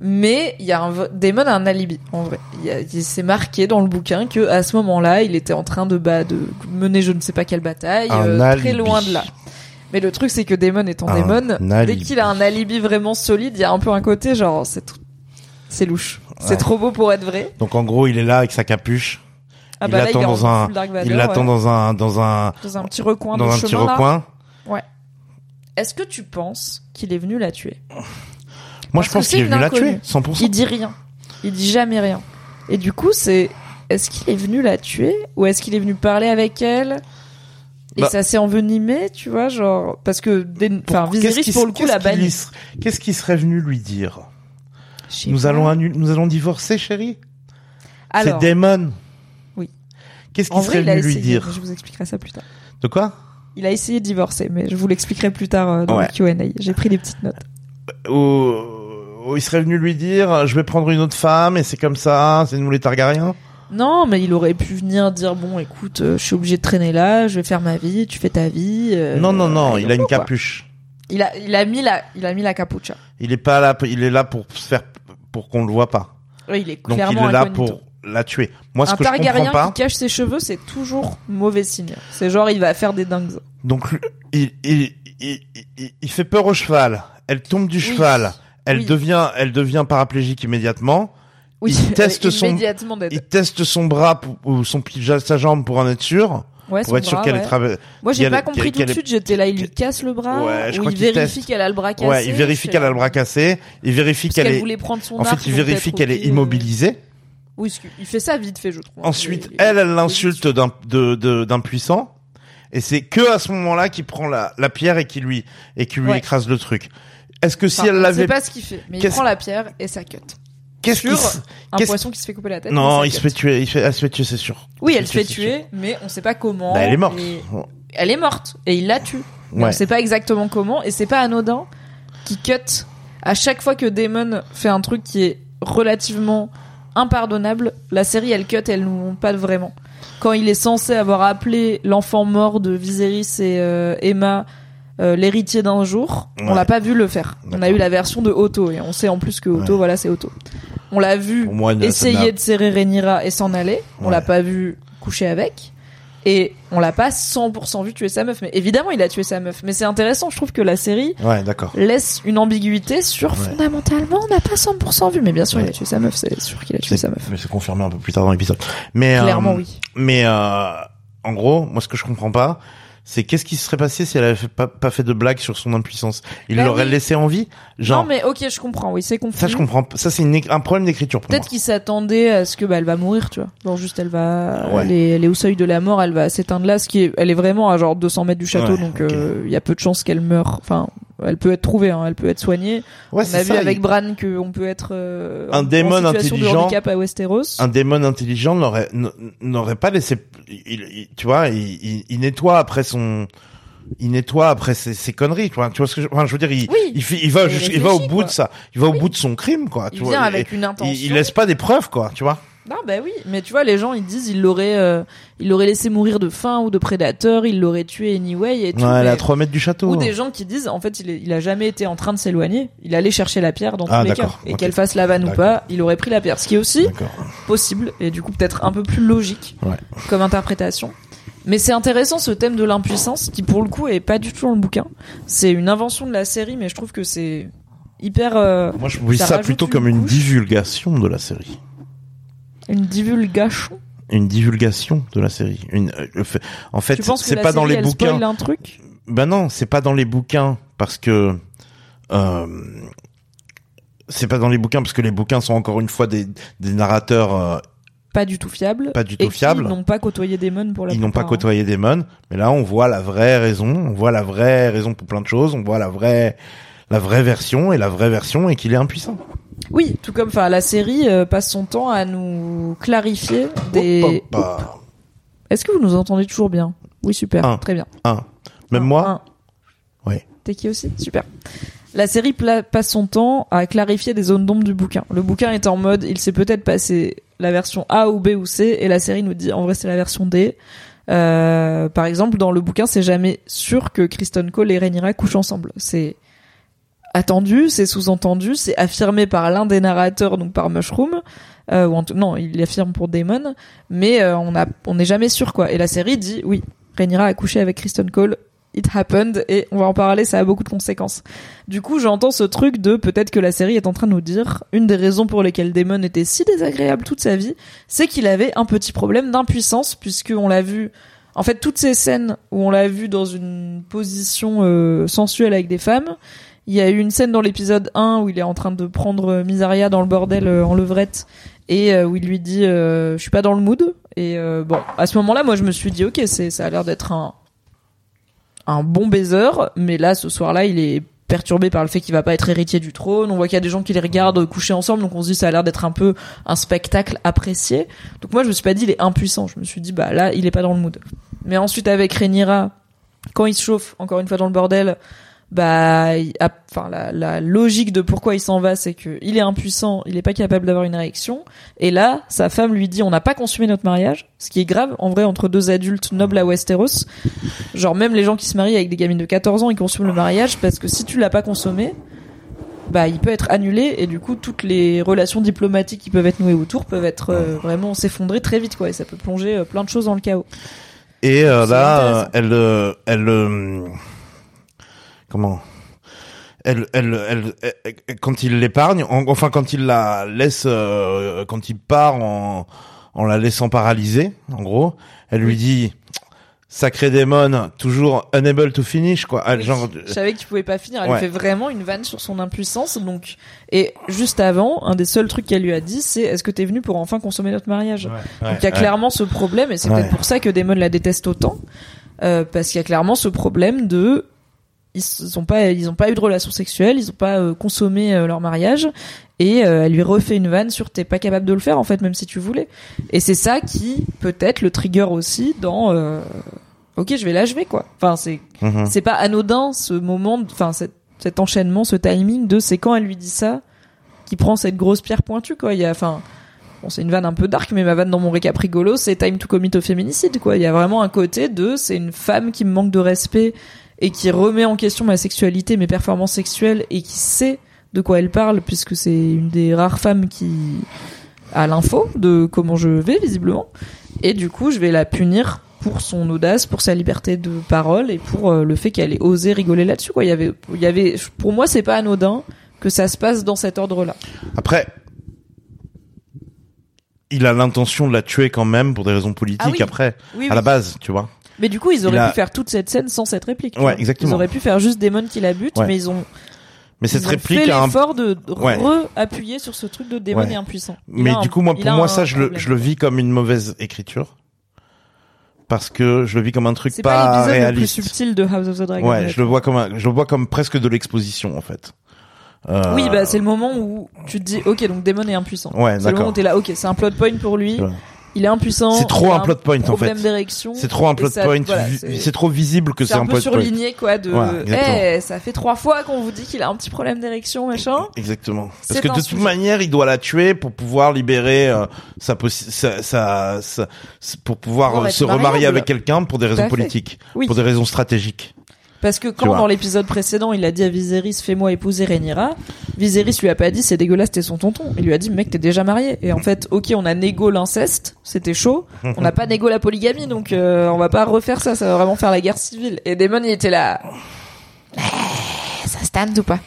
B: Mais il y a un Damon a un alibi en vrai. Il y a- il- c'est marqué dans le bouquin que à ce moment-là, il était en train de bah, de mener je ne sais pas quelle bataille, euh, très loin de là. Mais le truc c'est que Damon étant
C: Un
B: Damon, dès
C: alibi.
B: qu'il a un alibi vraiment solide, il y a un peu un côté genre c'est c'est louche.
C: Ouais.
B: C'est trop beau pour être vrai.
C: Donc en gros, il est là avec sa capuche.
B: Ah
C: il
B: bah
C: l'attend
B: il en
C: dans un il l'attend dans un dans un
B: dans un petit recoin
C: dans un petit
B: chemin là.
C: recoin.
B: Est-ce que tu penses qu'il est venu la tuer?
C: Moi,
B: Parce
C: je pense qu'il est venu la tuer,
B: une
C: 100%.
B: Il dit rien. Il dit jamais rien. Et du coup, c'est est-ce qu'il est venu la tuer ou est-ce qu'il est venu parler avec elle? Et
C: Bah.
B: ça s'est envenimé, tu vois, genre parce que enfin Viserys pour le coup la banni.
C: Qu'est-ce qu'il serait venu lui dire? Nous
B: pas.
C: allons nous allons divorcer, chérie? C'est Damon.
B: Oui.
C: Qu'est-ce qu'il serait venu lui
B: essayé,
C: dire?
B: Je vous expliquerai ça plus tard.
C: De quoi?
B: Il a essayé de divorcer, mais je vous l'expliquerai plus tard euh, dans
C: Ouais.
B: le Q&A. J'ai pris des petites notes.
C: ou, il serait venu lui dire je vais prendre une autre femme et c'est comme ça, c'est nous les Targaryens?
B: Non, mais il aurait pu venir dire bon, écoute, euh, je suis obligé de traîner là, je vais faire ma vie, tu fais ta vie. euh,
C: non non non,
B: euh,
C: il a une
B: quoi.
C: capuche.
B: Il a, il a mis la, il a mis la capucha.
C: Il est pas là, il est là pour se faire pour qu'on le voit pas.
B: Oui, il est
C: Donc
B: clairement
C: il est là
B: incognito.
C: pour la tuer. Moi ce
B: un
C: que je comprends pas,
B: qui cache ses cheveux, c'est toujours mauvais signe. C'est genre il va faire des dingues.
C: donc il, il, il, il, il fait peur au cheval. Elle tombe du
B: Oui.
C: cheval. Elle
B: Oui.
C: devient elle devient paraplégique immédiatement.
B: Oui,
C: Il (laughs) teste son-. Il teste son bras pour- ou son sa jambe pour en être sûr,
B: Ouais,
C: pour être sûr qu'elle
B: ouais.
C: est traversée.
B: Moi, j'ai pas compris tout de suite. J'étais là, il lui casse le bras.
C: Ouais, je
B: ou
C: crois
B: il vérifie qu'elle a le bras cassé.
C: Ouais, il vérifie qu'elle a le bras cassé. Il vérifie qu'elle est.
B: voulait prendre son
C: En fait, il vérifie qu'elle est immobilisée.
B: Oui, qu'il fait ça vite fait, je trouve.
C: Ensuite,
B: Il- il-
C: elle, elle
B: il-
C: l'insulte d'un de- de- d'un puissant. Et c'est que à ce moment-là qu'il prend la, la pierre et qui lui et qui lui
B: Ouais.
C: écrase le truc. Est-ce que si
B: Enfin,
C: elle l'avait,
B: sait pas ce qu'il fait, mais il prend la pierre et ça cut.
C: qu'est-ce
B: sur
C: se-
B: Un poisson qui se fait couper la tête.
C: Non, il se fait tuer. Il fait, elle se fait tuer, c'est sûr.
B: Oui,
C: Il
B: elle se fait
C: c'est
B: tuer, mais on sait pas comment.
C: Bah, elle est morte.
B: et- Elle est morte et il la tue.
C: Ouais.
B: on sait pas exactement comment et c'est pas anodin qui cut à chaque fois que Damon fait un truc qui est relativement impardonnable. La série elle cut, elle nous montre pas vraiment. Quand il est censé avoir appelé l'enfant mort de Viserys et euh, Emma euh, l'héritier d'un jour. On l'a pas vu le faire. On a eu la version de Otto et on sait en plus que Otto,
C: Ouais.
B: voilà, c'est Otto. On l'a vu essayer de serrer Rhaenyra et s'en aller. On
C: Ouais.
B: l'a pas vu coucher avec. Et on l'a pas 100% vu tuer sa meuf. Mais évidemment, il a tué sa meuf. Mais c'est intéressant, je trouve que la série
C: Ouais, d'accord.
B: laisse une ambiguïté sur
C: Ouais.
B: fondamentalement, on n'a pas 100% vu. Mais bien sûr, il a tué sa meuf. C'est sûr qu'il a tué sa meuf.
C: Mais c'est confirmé un peu plus tard dans l'épisode. Mais
B: Clairement,
C: euh,
B: oui.
C: Mais euh, en gros, moi, ce que je comprends pas, c'est qu'est-ce qui se serait passé si elle avait fait- pas, pas fait de blague sur son impuissance? Il
B: Bah
C: l'aurait
B: oui.
C: laissé en vie? Genre,
B: Non, mais ok, je comprends. Oui, c'est confus.
C: ça, je comprends. Ça, c'est une un problème d'écriture pour.
B: Peut-être qu'il s'attendait à ce que bah elle va mourir, tu vois. Genre juste elle va,
C: Ouais.
B: elle, est, elle est au seuil de la mort, elle va s'éteindre là, ce qui est, elle est vraiment à genre 200 mètres du château,
C: Ouais,
B: donc euh, il y a peu de chances qu'elle meure. Enfin, elle peut être trouvée, hein, elle peut être soignée.
C: Ouais,
B: On a vu
C: ça.
B: avec
C: il-
B: Bran que on peut être euh,
C: Un
B: en-
C: démon
B: en
C: intelligent.
B: de handicap à Westeros.
C: un démon intelligent n'aurait n'aurait pas laissé il, il- tu vois il, nettoie après son il nettoie après ses, ses conneries tu vois tu vois ce que je, enfin, je veux dire il
B: Oui.
C: il, va
B: Il
C: va au bout
B: quoi.
C: de ça il va au bout de son crime quoi tu
B: Il
C: vois
B: vient
C: et-
B: avec une intention.
C: il, il laisse pas des preuves quoi tu vois
B: Non, bah oui, mais tu vois, les gens ils disent il l'aurait, euh, il l'aurait laissé mourir de faim ou de prédateur, il l'aurait tué anyway et tout.
C: ouais, elle est
B: mais-
C: à 3 mètres du château
B: Ou des gens qui disent, en fait, il, est- il a jamais été en train de s'éloigner. Il allait chercher la pierre dans tous
C: Ah,
B: les cas.
C: d'accord,
B: Et
C: ok.
B: qu'elle fasse la vanne ou
C: D'accord.
B: pas, il aurait pris la pierre. Ce qui est aussi
C: d'accord
B: possible et du coup peut-être un peu plus logique
C: Ouais.
B: comme interprétation. Mais c'est intéressant ce thème de l'impuissance qui pour le coup est pas du tout dans le bouquin. C'est une invention de la série, mais je trouve que c'est hyper euh,
C: moi je vis
B: Ça
C: ça
B: rajoute
C: plutôt
B: une
C: comme une
B: couche.
C: divulgation de la série
B: une divulgation.
C: une divulgation de la série une euh, en fait c'est pas dans les bouquins
B: spoil un truc?
C: Ben non, c'est pas dans les bouquins parce que euh, c'est pas dans les bouquins parce que les bouquins sont encore une fois des, des narrateurs euh,
B: Pas du tout fiable.
C: pas du
B: et
C: tout fiables.
B: Qui n'ont pas côtoyé Damon pour la
C: Ils n'ont pas
B: hein.
C: côtoyé mais là on voit la vraie raison, on voit la vraie raison pour plein de choses, on voit la vraie la vraie version et la vraie version est qu'il est impuissant.
B: Oui, tout comme enfin la série euh, passe son temps à nous clarifier des. Est-ce que vous nous entendez toujours bien? Oui, super,
C: Un.
B: très bien.
C: Un. Même
B: Un,
C: moi?
B: Un.
C: Ouais.
B: T'es qui aussi? Super. La série passe son temps à clarifier des zones d'ombre du bouquin. Le bouquin est en mode, il s'est peut-être passé la version A ou B ou C, et la série nous dit en vrai c'est la version D. Euh, par exemple, dans le bouquin, c'est jamais sûr que Kristen Cole et Rhaenyra couchent ensemble. C'est attendu, c'est sous-entendu, c'est affirmé par l'un des narrateurs, donc par Mushroom. Euh, ou en tout- non, il l'affirme pour Damon, mais euh, on on n'est jamais sûr quoi. Et la série dit oui, Rhaenyra a couché avec Kristen Cole, it happened, et on va en parler, ça a beaucoup de conséquences. Du coup, j'entends ce truc de peut-être que la série est en train de nous dire une des raisons pour lesquelles Damon était si désagréable toute sa vie, c'est qu'il avait un petit problème d'impuissance, puisque on l'a vu. En fait, toutes ces scènes où on l'a vu dans une position euh, sensuelle avec des femmes, il y a eu une scène dans l'épisode 1 où il est en train de prendre euh, Misaria dans le bordel euh, en levrette et euh, où il lui dit euh, je suis pas dans le mood et euh, bon à ce moment-là moi je me suis dit ok c'est ça a l'air d'être un un bon baiser mais là ce soir-là il est perturbé par le fait qu'il va pas être héritier du trône. On voit qu'il y a des gens qui les regardent coucher ensemble donc on se dit ça a l'air d'être un peu un spectacle apprécié. Donc moi je me suis pas dit il est impuissant. Je me suis dit bah là il est pas dans le mood. Mais ensuite avec Rhaenyra quand il se chauffe encore une fois dans le bordel bah enfin la, la logique de pourquoi il s'en va c'est que il est impuissant il est pas capable d'avoir une érection. Et là sa femme lui dit on n'a pas consumé notre mariage ce qui est grave en vrai entre deux adultes nobles à Westeros. Genre même les gens qui se marient avec des gamines de 14 ans ils consomment le mariage parce que si tu l'as pas consommé bah il peut être annulé et du coup toutes les relations diplomatiques qui peuvent être nouées autour peuvent être euh, vraiment s'effondrer très vite quoi. Et ça peut plonger euh, plein de choses dans le chaos.
C: Et euh, là, elle, elle, comment elle, elle, elle, elle- elle- quand il l'épargne, en- enfin quand il la laisse, euh, quand il part en, en la laissant paralysée, en gros, elle lui dit, sacré démon, toujours unable to finish, quoi. Ah, genre,
B: Je savais que tu pouvais pas finir. Elle
C: Ouais.
B: fait vraiment une vanne sur son impuissance. Donc, et juste avant, un des seuls trucs qu'elle lui a dit, c'est est-ce que t'es venu pour enfin consommer notre mariage? Donc il y a clairement ce problème, et c'est
C: Ouais.
B: peut-être pour ça que Damon la déteste autant, euh, parce qu'il y a clairement ce problème de ils s- ont pas ils ont pas eu de relation sexuelle, ils ont pas euh, consommé euh, leur mariage, et euh, elle lui refait une vanne sur t'es pas capable de le faire en fait même si tu voulais. Et c'est ça qui peut-être le trigger aussi dans euh, ok je vais l'achever quoi. Enfin c'est
C: Mhm.
B: c'est pas anodin ce moment, enfin cet, cet enchaînement, ce timing de c'est quand elle lui dit ça qui prend cette grosse pierre pointue quoi. Il y a, enfin, bon c'est une vanne un peu dark, mais ma vanne dans mon récap rigolo, c'est time to commit au féminicide quoi. Il y a vraiment un côté de c'est une femme qui me manque de respect et qui remet en question ma sexualité, mes performances sexuelles et qui sait de quoi elle parle puisque c'est une des rares femmes qui a l'info de comment je vais visiblement et du coup je vais la punir pour son audace, pour sa liberté de parole et pour euh, le fait qu'elle ait osé rigoler là-dessus quoi. Il y avait il y avait pour moi c'est pas anodin que ça se passe dans cet ordre-là.
C: Après, il a l'intention de la tuer quand même pour des raisons politiques.
B: Ah oui.
C: Après,
B: Oui,
C: à la base, tu vois.
B: Mais du coup, ils auraient
C: Il a-
B: pu faire toute cette scène sans cette réplique.
C: Ouais, exactement.
B: Ils auraient pu faire juste Damon qui la bute,
C: Ouais.
B: mais ils ont,
C: Mais cette
B: ils ont
C: réplique
B: fait
C: un
B: l'effort de
C: Ouais.
B: re-appuyer sur ce truc de Damon
C: Ouais.
B: est impuissant. Il
C: Mais
B: un-
C: du coup, moi, pour moi, ça, je le,
B: problème.
C: je le vis comme une mauvaise écriture. Parce que je le vis comme un truc
B: C'est
C: pas,
B: pas le plus
C: réaliste.
B: subtil de House of the Dragon.
C: ouais, je le vois comme un, je le vois comme presque de l'exposition, en fait. Euh,
B: Oui, bah c'est le moment où tu te dis, ok, donc Damon est impuissant.
C: Ouais,
B: c'est le moment où t'es là, ok, c'est un plot point pour lui. Il est impuissant.
C: C'est trop un plot point, en
B: Problème
C: fait.
B: d'érection.
C: C'est trop un plot
B: ça-
C: point.
B: voilà, c'est-
C: c'est trop visible que
B: C'est
C: c'est
B: un
C: un
B: peu
C: plot point.
B: surligné, quoi, de,
C: Voilà, exactement.
B: eh, ça fait trois fois qu'on vous dit qu'il a un petit problème d'érection, machin.
C: Exactement.
B: C'est
C: Parce que
B: un
C: de toute manière, il doit la tuer pour pouvoir libérer euh, sa, sa, sa, sa- pour pouvoir euh, se remarier avec quelqu'un pour des raisons politiques,
B: Oui.
C: pour des raisons stratégiques.
B: Parce que quand dans l'épisode précédent, il a dit à Viserys fais-moi épouser Rhaenyra, Viserys lui a pas dit c'est dégueulasse, t'es son tonton. Il lui a dit mec, t'es déjà marié. Et en fait, ok, on a négo l'inceste, c'était chaud. (laughs) On n'a pas négo la polygamie, donc euh, on va pas refaire ça, ça va vraiment faire la guerre civile. Et Daemon, il était là. Ça stand ou pas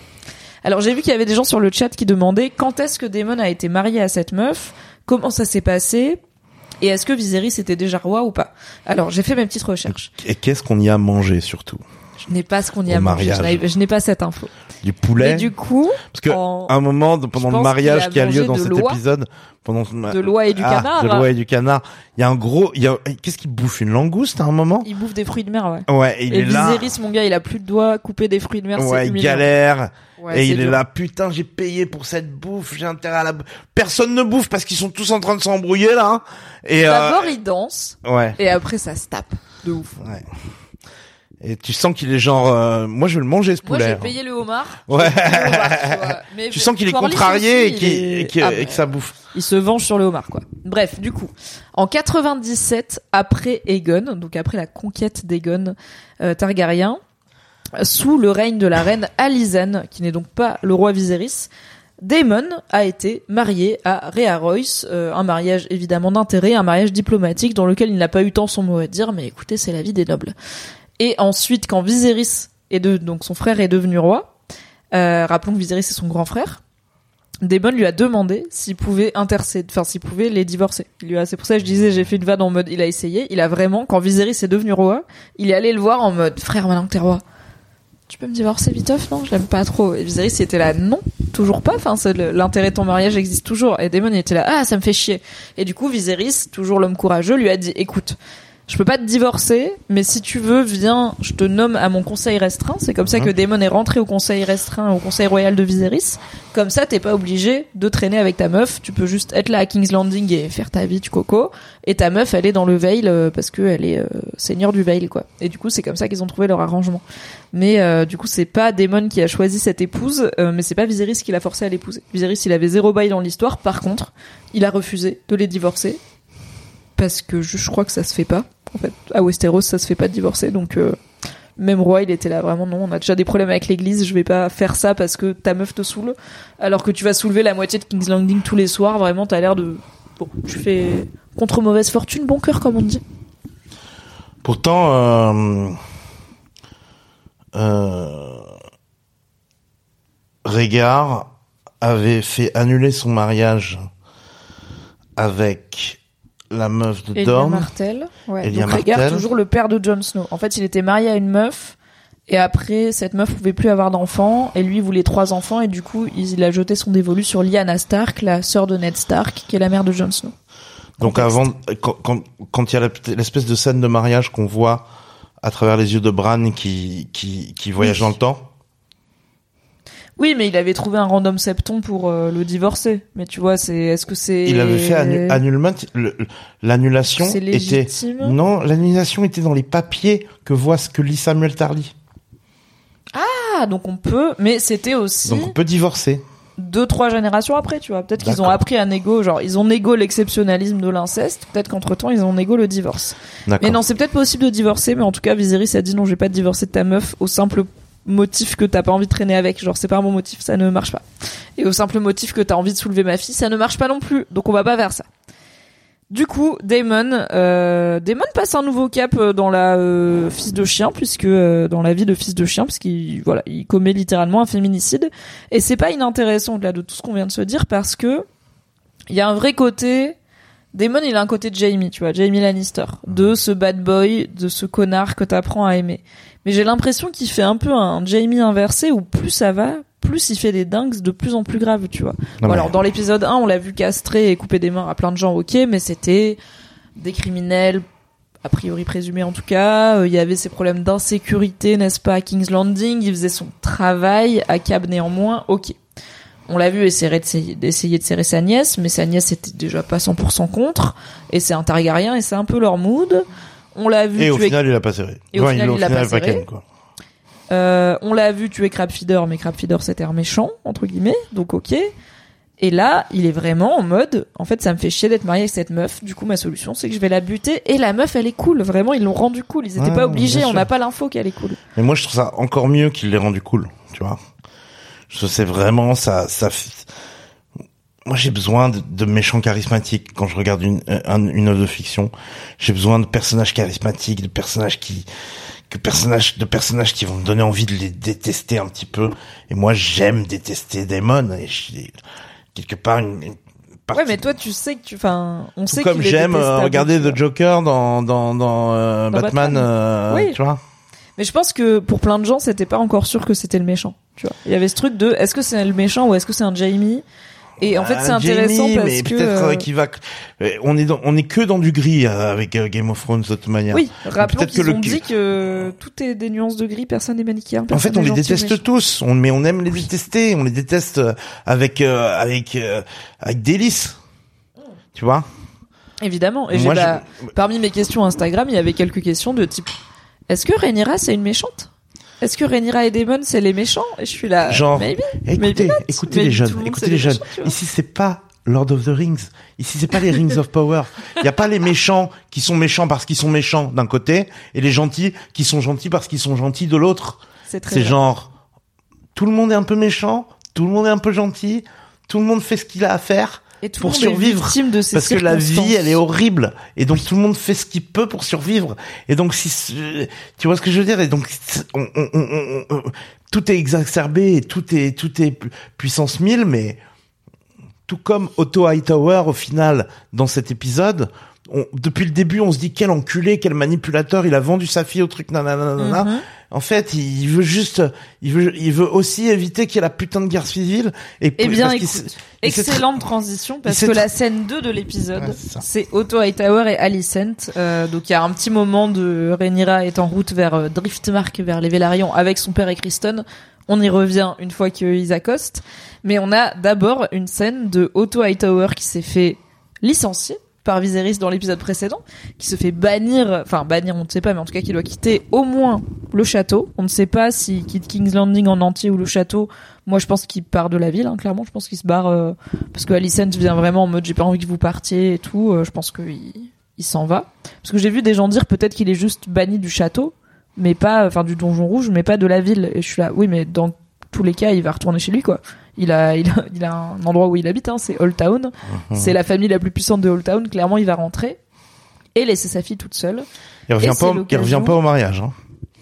B: Alors j'ai vu qu'il y avait des gens sur le chat qui demandaient quand est-ce que Daemon a été marié à cette meuf, comment ça s'est passé, et est-ce que Viserys était déjà roi ou pas? Alors j'ai fait mes petites recherches.
C: Et qu'est-ce qu'on y a mangé surtout?
B: Je n'ai pas ce qu'on y a mangé.
C: mariage.
B: Je n'ai- pas cette info.
C: Du poulet
B: Mais du coup,
C: Parce que
B: en-
C: un moment, pendant le mariage qui a lieu dans cet épisode, pendant
B: de l'oie et du
C: Ah,
B: canard,
C: de l'oie et du canard, il y a un gros, il y a, qu'est-ce qu'il bouffe? Une langouste à un moment?
B: Il bouffe des fruits de mer, ouais.
C: Ouais, et il
B: et
C: est là.
B: Mon gars, il a plus de doigts, couper des fruits de mer, c'est
C: Ouais, il
B: humiliant.
C: galère.
B: Ouais,
C: et
B: c'est
C: il est là, putain, j'ai payé pour cette bouffe, j'ai intérêt à la. Personne ne bouffe parce qu'ils sont tous en train de s'embrouiller là. hein. Et euh,
B: D'abord, il danse,
C: ouais,
B: et après, ça se tape. De ouf.
C: ouais. Et tu sens qu'il est genre, euh, moi je vais le manger ce
B: Moi,
C: poulet.
B: j'ai payé le homard.
C: Ouais.
B: Le homard, tu. (laughs) Mais
C: Tu sens qu'il est contrarié
B: aussi,
C: et, qu'il-
B: il est-
C: et
B: Ah,
C: et que ça bouffe.
B: Il se venge sur le homard, quoi. Bref, du coup, en 97, après Aegon, donc après la conquête d'Aegon euh, Targaryen, sous le règne de la reine Alysanne, qui n'est donc pas le roi Viserys, Daemon a été marié à Rhea Royce, euh, un mariage évidemment d'intérêt, un mariage diplomatique dans lequel il n'a pas eu tant son mot à dire, mais écoutez, c'est la vie des nobles. Et ensuite, quand Viserys est de, donc son frère est devenu roi, euh, rappelons que Viserys est son grand frère, Daemon lui a demandé s'il pouvait intercéder, enfin s'il pouvait les divorcer. Il lui a, c'est pour ça que je disais, j'ai fait une vanne en mode, il a essayé, il a vraiment, quand Viserys est devenu roi, il est allé le voir en mode, frère, maintenant que t'es roi, tu peux me divorcer viteuf, non? Je l'aime pas trop. Et Viserys il était là, non, toujours pas. Enfin, l'intérêt de ton mariage existe toujours. Et Daemon il était là, ah, ça me fait chier. Et du coup, Viserys, toujours l'homme courageux, lui a dit, écoute, je peux pas te divorcer, mais si tu veux, viens, je te nomme à mon conseil restreint. C'est comme ça que
C: Hein
B: Daemon est rentré au conseil restreint, au conseil royal de Viserys. Comme ça, t'es pas obligé de traîner avec ta meuf. Tu peux juste être là à King's Landing et faire ta vie, tu coco. Et ta meuf, elle est dans le Vale euh, parce que elle est euh, seigneur du Vale, quoi. Et du coup, c'est comme ça qu'ils ont trouvé leur arrangement. Mais euh, du coup, c'est pas Daemon qui a choisi cette épouse, euh, mais c'est pas Viserys qui l'a forcé à l'épouser. Viserys, il avait zéro bail dans l'histoire. Par contre, il a refusé de les divorcer parce que je, crois que ça se fait pas. En fait, à Westeros, ça se fait pas de divorcer, donc euh, même roi, il était là vraiment non. On a déjà des problèmes avec l'Église, je vais pas faire ça parce que ta meuf te saoule, alors que tu vas soulever la moitié de King's Landing tous les soirs. Vraiment, t'as l'air de bon, tu fais contre mauvaise fortune, bon cœur comme on dit.
C: Pourtant, euh, euh, Rhaegar avait fait annuler son mariage avec la meuf de
B: Elia
C: Dorne.
B: Martell, ouais.
C: Elia
B: Donc
C: Martell.
B: toujours le père de Jon Snow. En fait, il était marié à une meuf. Et après, cette meuf pouvait plus avoir d'enfants, et lui voulait trois enfants, et du coup, il a jeté son dévolu sur Lyanna Stark, la sœur de Ned Stark, qui est la mère de Jon Snow.
C: Donc
B: Contexte.
C: avant, quand, quand, quand il y a l'espèce de scène de mariage qu'on voit à travers les yeux de Bran qui, qui, qui voyage
B: Oui.
C: dans le temps.
B: Oui, mais il avait trouvé un random septon pour euh, le divorcer. Mais tu vois, c'est, est-ce que c'est...
C: Il avait fait annu- annulement, le- l'annulation était, non, l'annulation était dans les papiers que voit ce que lit Samuel Tarly.
B: Ah, donc on peut, mais c'était aussi...
C: Donc on peut divorcer.
B: deux trois générations après, tu vois. Peut-être qu'ils ont appris à négo, genre ils ont négo l'exceptionnalisme de l'inceste. Peut-être qu'entre temps ils ont négo le divorce. Mais non, c'est peut-être possible de divorcer, mais en tout cas Viserys a dit non, j'ai pas de divorcer de ta meuf au simple motif que t'as pas envie de traîner avec. Genre c'est pas un bon motif, ça ne marche pas. Et au simple motif que t'as envie de soulever ma fille, ça ne marche pas non plus. Donc on va pas vers ça. Du coup, Damon, euh, Damon passe un nouveau cap euh, dans la euh, fils de chien, puisque euh, dans la vie de fils de chien, puisqu'il voilà, il commet littéralement un féminicide. Et c'est pas inintéressant au-delà de tout ce qu'on vient de se dire, parce que il y a un vrai côté. Damon, il a un côté de Jamie, tu vois, Jamie Lannister, de ce bad boy, de ce connard que t'apprends à aimer. Mais j'ai l'impression qu'il fait un peu un Jamie inversé où plus ça va, plus il fait des dingues de plus en plus graves, tu vois. Bon, alors dans l'épisode 1, on l'a vu castrer et couper des mains à plein de gens, ok, mais c'était des criminels, a priori présumés en tout cas. Euh, Il y avait ces problèmes d'insécurité, n'est-ce pas, à King's Landing. Il faisait son travail, à Cab néanmoins, ok. On l'a vu essayer d'essayer d'essayer de serrer sa nièce, mais sa nièce était déjà pas 100% contre, et c'est un Targaryen, et c'est un peu leur mood. On l'a vu
C: Et au final, il a pas serré.
B: Et au final, il l'a pas serré. Euh, on l'a vu tuer Crabfeeder, mais Crabfeeder c'était un méchant, entre guillemets, donc ok. Et là, il est vraiment en mode, en fait, ça me fait chier d'être marié avec cette meuf. Du coup, ma solution, c'est que je vais la buter. Et la meuf, elle est cool. Vraiment, ils l'ont rendue cool. Ils étaient
C: Ouais,
B: pas obligés. On n'a pas l'info qu'elle est cool.
C: Mais moi, je trouve ça encore mieux qu'il l'ait rendu cool, tu vois. Je sais vraiment, ça, ça, moi, j'ai besoin de, de méchants charismatiques quand je regarde une, un- une œuvre de fiction. J'ai besoin de personnages charismatiques, de personnages qui, que personnages, de personnages qui vont me donner envie de les détester un petit peu. Et moi, j'aime détester Damon et quelque part une, une partie
B: Ouais, mais toi, tu sais que tu, enfin, on
C: tout
B: sait
C: comme j'aime euh, regarder. The Joker dans dans dans, euh,
B: Dans
C: Batman,
B: Batman.
C: euh,
B: Oui.
C: tu vois.
B: Mais je pense que pour plein de gens, c'était pas encore sûr que c'était le méchant. Tu vois. Il y avait ce truc de, est-ce que c'est le méchant ou est-ce que c'est un Jamie? Et en fait, c'est
C: Ah,
B: intéressant
C: Jamie,
B: parce
C: mais
B: que,
C: peut-être euh,
B: euh,
C: qu'il va. euh, On est dans, on est que dans du gris avec Game of Thrones de toute manière.
B: oui, rappelons qu'ils
C: le-
B: ont dit que tout est des nuances de gris, personne n'est manichéen.
C: En fait, on les déteste tous, on, mais on aime les détester. On les déteste avec euh, avec euh, avec délice. Tu vois?
B: Évidemment. Et
C: Moi,
B: bah,
C: je-
B: parmi mes questions Instagram, il y avait quelques questions de type Est-ce que Rhaenyra c'est une méchante? Est-ce que Rhaenyra et Daemon c'est les méchants? Et je suis là.
C: Genre,
B: maybe.
C: écoutez,
B: maybe not.
C: écoutez
B: Mais
C: les jeunes, écoutez les jeunes.
B: méchants.
C: Ici, c'est pas Lord of the Rings. Ici, c'est pas les Rings of Power. Il y a pas les méchants qui sont méchants parce qu'ils sont méchants d'un côté et les gentils qui sont gentils parce qu'ils sont gentils de l'autre.
B: C'est très
C: C'est
B: vrai.
C: genre tout le monde est un peu méchant, tout le monde est un peu gentil, tout le monde fait ce qu'il a à faire
B: Et tout
C: pour
B: le monde est
C: survivre.
B: victime de ces
C: parce que la vie elle est horrible et donc tout le monde fait ce qu'il peut pour survivre et donc si tu vois ce que je veux dire? Et donc on- on- on- tout est exacerbé et tout est tout est pu- puissance 1000 mais tout comme Otto Hightower au final dans cet épisode on- depuis le début on se dit quel enculé quel manipulateur il a vendu sa fille au truc nanana nanana.
B: Mhm.
C: En fait il veut juste il veut il veut aussi éviter qu'il y ait la putain de guerre civile et
B: Eh bien, écoute, excellente transition parce que la scène 2 de l'épisode,
C: Ouais, c'est
B: Otto Hightower et Alicent. Euh, donc il y a un petit moment de Rhaenyra est en route vers euh, Driftmark, vers les Vélarions, avec son père et Kristen. On y revient une fois qu'ils accostent. Mais on a d'abord une scène de Otto Hightower qui s'est fait licencier par Viserys dans l'épisode précédent, qui se fait bannir, enfin bannir on ne sait pas, mais en tout cas qui doit quitter au moins le château. On ne sait pas s'il quitte King's Landing en entier ou le château. Moi je pense qu'il part de la ville, hein, clairement. Je pense qu'il se barre euh, parce que Alicent vient vraiment en mode j'ai pas envie que vous partiez et tout. Euh, je pense qu'il il s'en va. Parce que j'ai vu des gens dire peut-être qu'il est juste banni du château, mais pas, enfin du donjon rouge, mais pas de la ville. Et je suis là, oui, mais dans tous les cas, il va retourner chez lui, quoi. Il a, il a, il a un endroit où il habite, hein, c'est Old Town. C'est la famille la plus puissante de Old Town. Clairement, il va rentrer et laisser sa fille toute seule.
C: il revient pas au- il revient pas au mariage hein.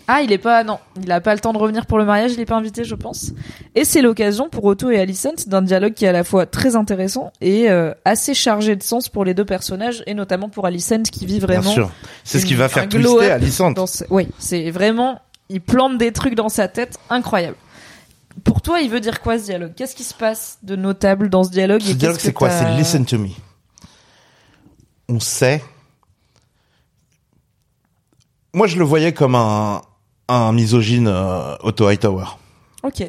B: Ah, il est pas, non, il a pas le temps de revenir pour le mariage, il est pas invité, je pense. Et c'est l'occasion pour Otto et Alicent d'un dialogue qui est à la fois très intéressant et euh, assez chargé de sens pour les deux personnages et notamment pour Alicent qui vit vraiment
C: Bien sûr. C'est ce qui va faire twister Alicent.
B: ce- Oui, c'est vraiment, il plante des trucs dans sa tête incroyables. Toi, il veut dire quoi ce dialogue? Qu'est-ce qui se passe de notable dans ce dialogue
C: Ce
B: et
C: dialogue, c'est quoi? C'est listen to me. On sait. Moi, je le voyais comme un, un misogyne euh, Otto Hightower.
B: Ok.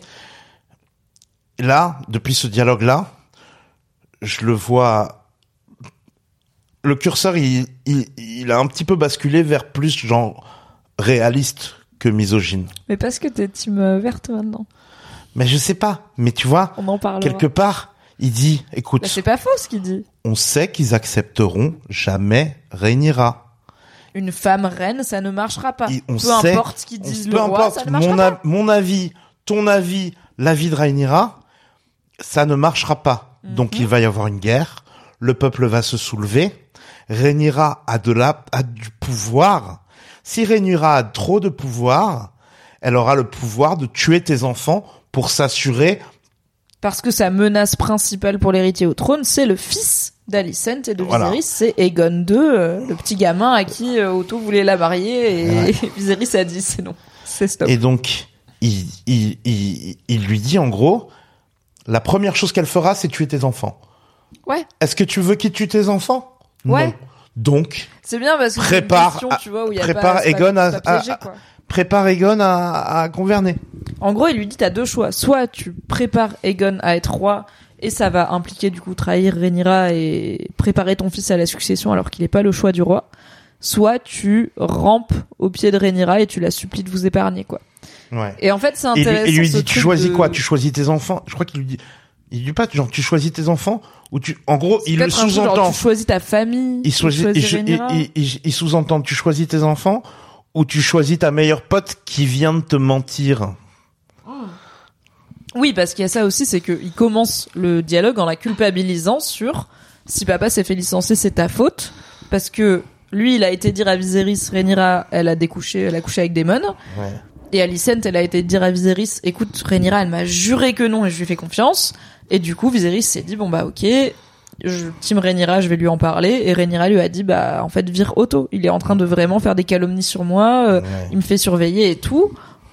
C: Là, depuis ce dialogue-là, je le vois. Le curseur, il, il, il a un petit peu basculé vers plus genre réaliste que misogyne.
B: Mais parce que t'es team euh, verte maintenant.
C: Mais je sais pas. Mais tu vois,
B: On en parle.
C: quelque part, il dit, écoute,
B: Bah, c'est pas faux ce qu'il dit.
C: on sait qu'ils accepteront jamais Rhaenyra.
B: Une femme reine, ça ne marchera pas.
C: Et on
B: Peu
C: sait-
B: importe ce qu'ils disent le roi,
C: importe
B: ça ne marchera
C: mon,
B: pas.
C: mon avis, ton avis, l'avis de Rhaenyra, ça ne marchera pas.
B: Mhm.
C: Donc il va y avoir une guerre, le peuple va se soulever, Rhaenyra a de la, a du pouvoir. Si Rhaenyra a trop de pouvoir, elle aura le pouvoir de tuer tes enfants pour s'assurer.
B: Parce que sa menace principale pour l'héritier au trône, c'est le fils d'Alicent et de
C: Voilà.
B: Viserys, c'est Aegon II, euh, le petit gamin à qui euh, Otto voulait la marier et,
C: Ouais. (laughs)
B: Viserys a dit c'est non, c'est stop.
C: Et donc, il, il, il, il lui dit en gros, la première chose qu'elle fera, c'est tuer tes enfants.
B: Ouais,
C: Est-ce que tu veux qu'il tue tes enfants?
B: Ouais.
C: Non. Donc,
B: c'est bien parce que une
C: Prépare
B: question,
C: à-
B: tu vois, où il y a
C: prépare
B: pas, c'est pas-
C: Aegon à-
B: c'est pas piégé,
C: à-. Prépare Egon à, à gouverner.
B: En gros, il lui dit t'as deux choix. Soit tu prépares Aegon à être roi et ça va impliquer du coup trahir Rhaenyra et préparer ton fils à la succession alors qu'il n'est pas le choix du roi. Soit tu rampes au pied de Rhaenyra et tu la supplies de vous épargner quoi.
C: Ouais.
B: Et en fait, c'est
C: Et lui,
B: intéressant.
C: et lui
B: ce
C: dit, tu choisis
B: de-
C: quoi? Tu choisis tes enfants? Je crois qu'il lui dit, il dit pas genre tu choisis tes enfants ou tu, en gros, il le sous-entend.
B: Tu choisis ta famille.
C: Choisit- il- il sous-entend, tu choisis tes enfants ou tu choisis ta meilleure pote qui vient de te mentir.
B: Oui, parce qu'il y a ça aussi, c'est qu'il commence le dialogue en la culpabilisant sur si papa s'est fait licencier, c'est ta faute. Parce que lui, il a été dire à Viserys, Rhaenyra, elle a découché, elle a couché avec Daemon.
C: Ouais.
B: Et Alicent, elle a été dire à Viserys, écoute, Rhaenyra, elle m'a juré que non et je lui ai fait confiance. Et du coup, Viserys s'est dit, bon bah ok, je, Team Rhaenyra, je vais lui en parler. Et Rhaenyra lui a dit, bah en fait, vire Otto. Il est en train de vraiment faire des calomnies sur moi, euh,
C: Ouais.
B: il me fait surveiller et tout.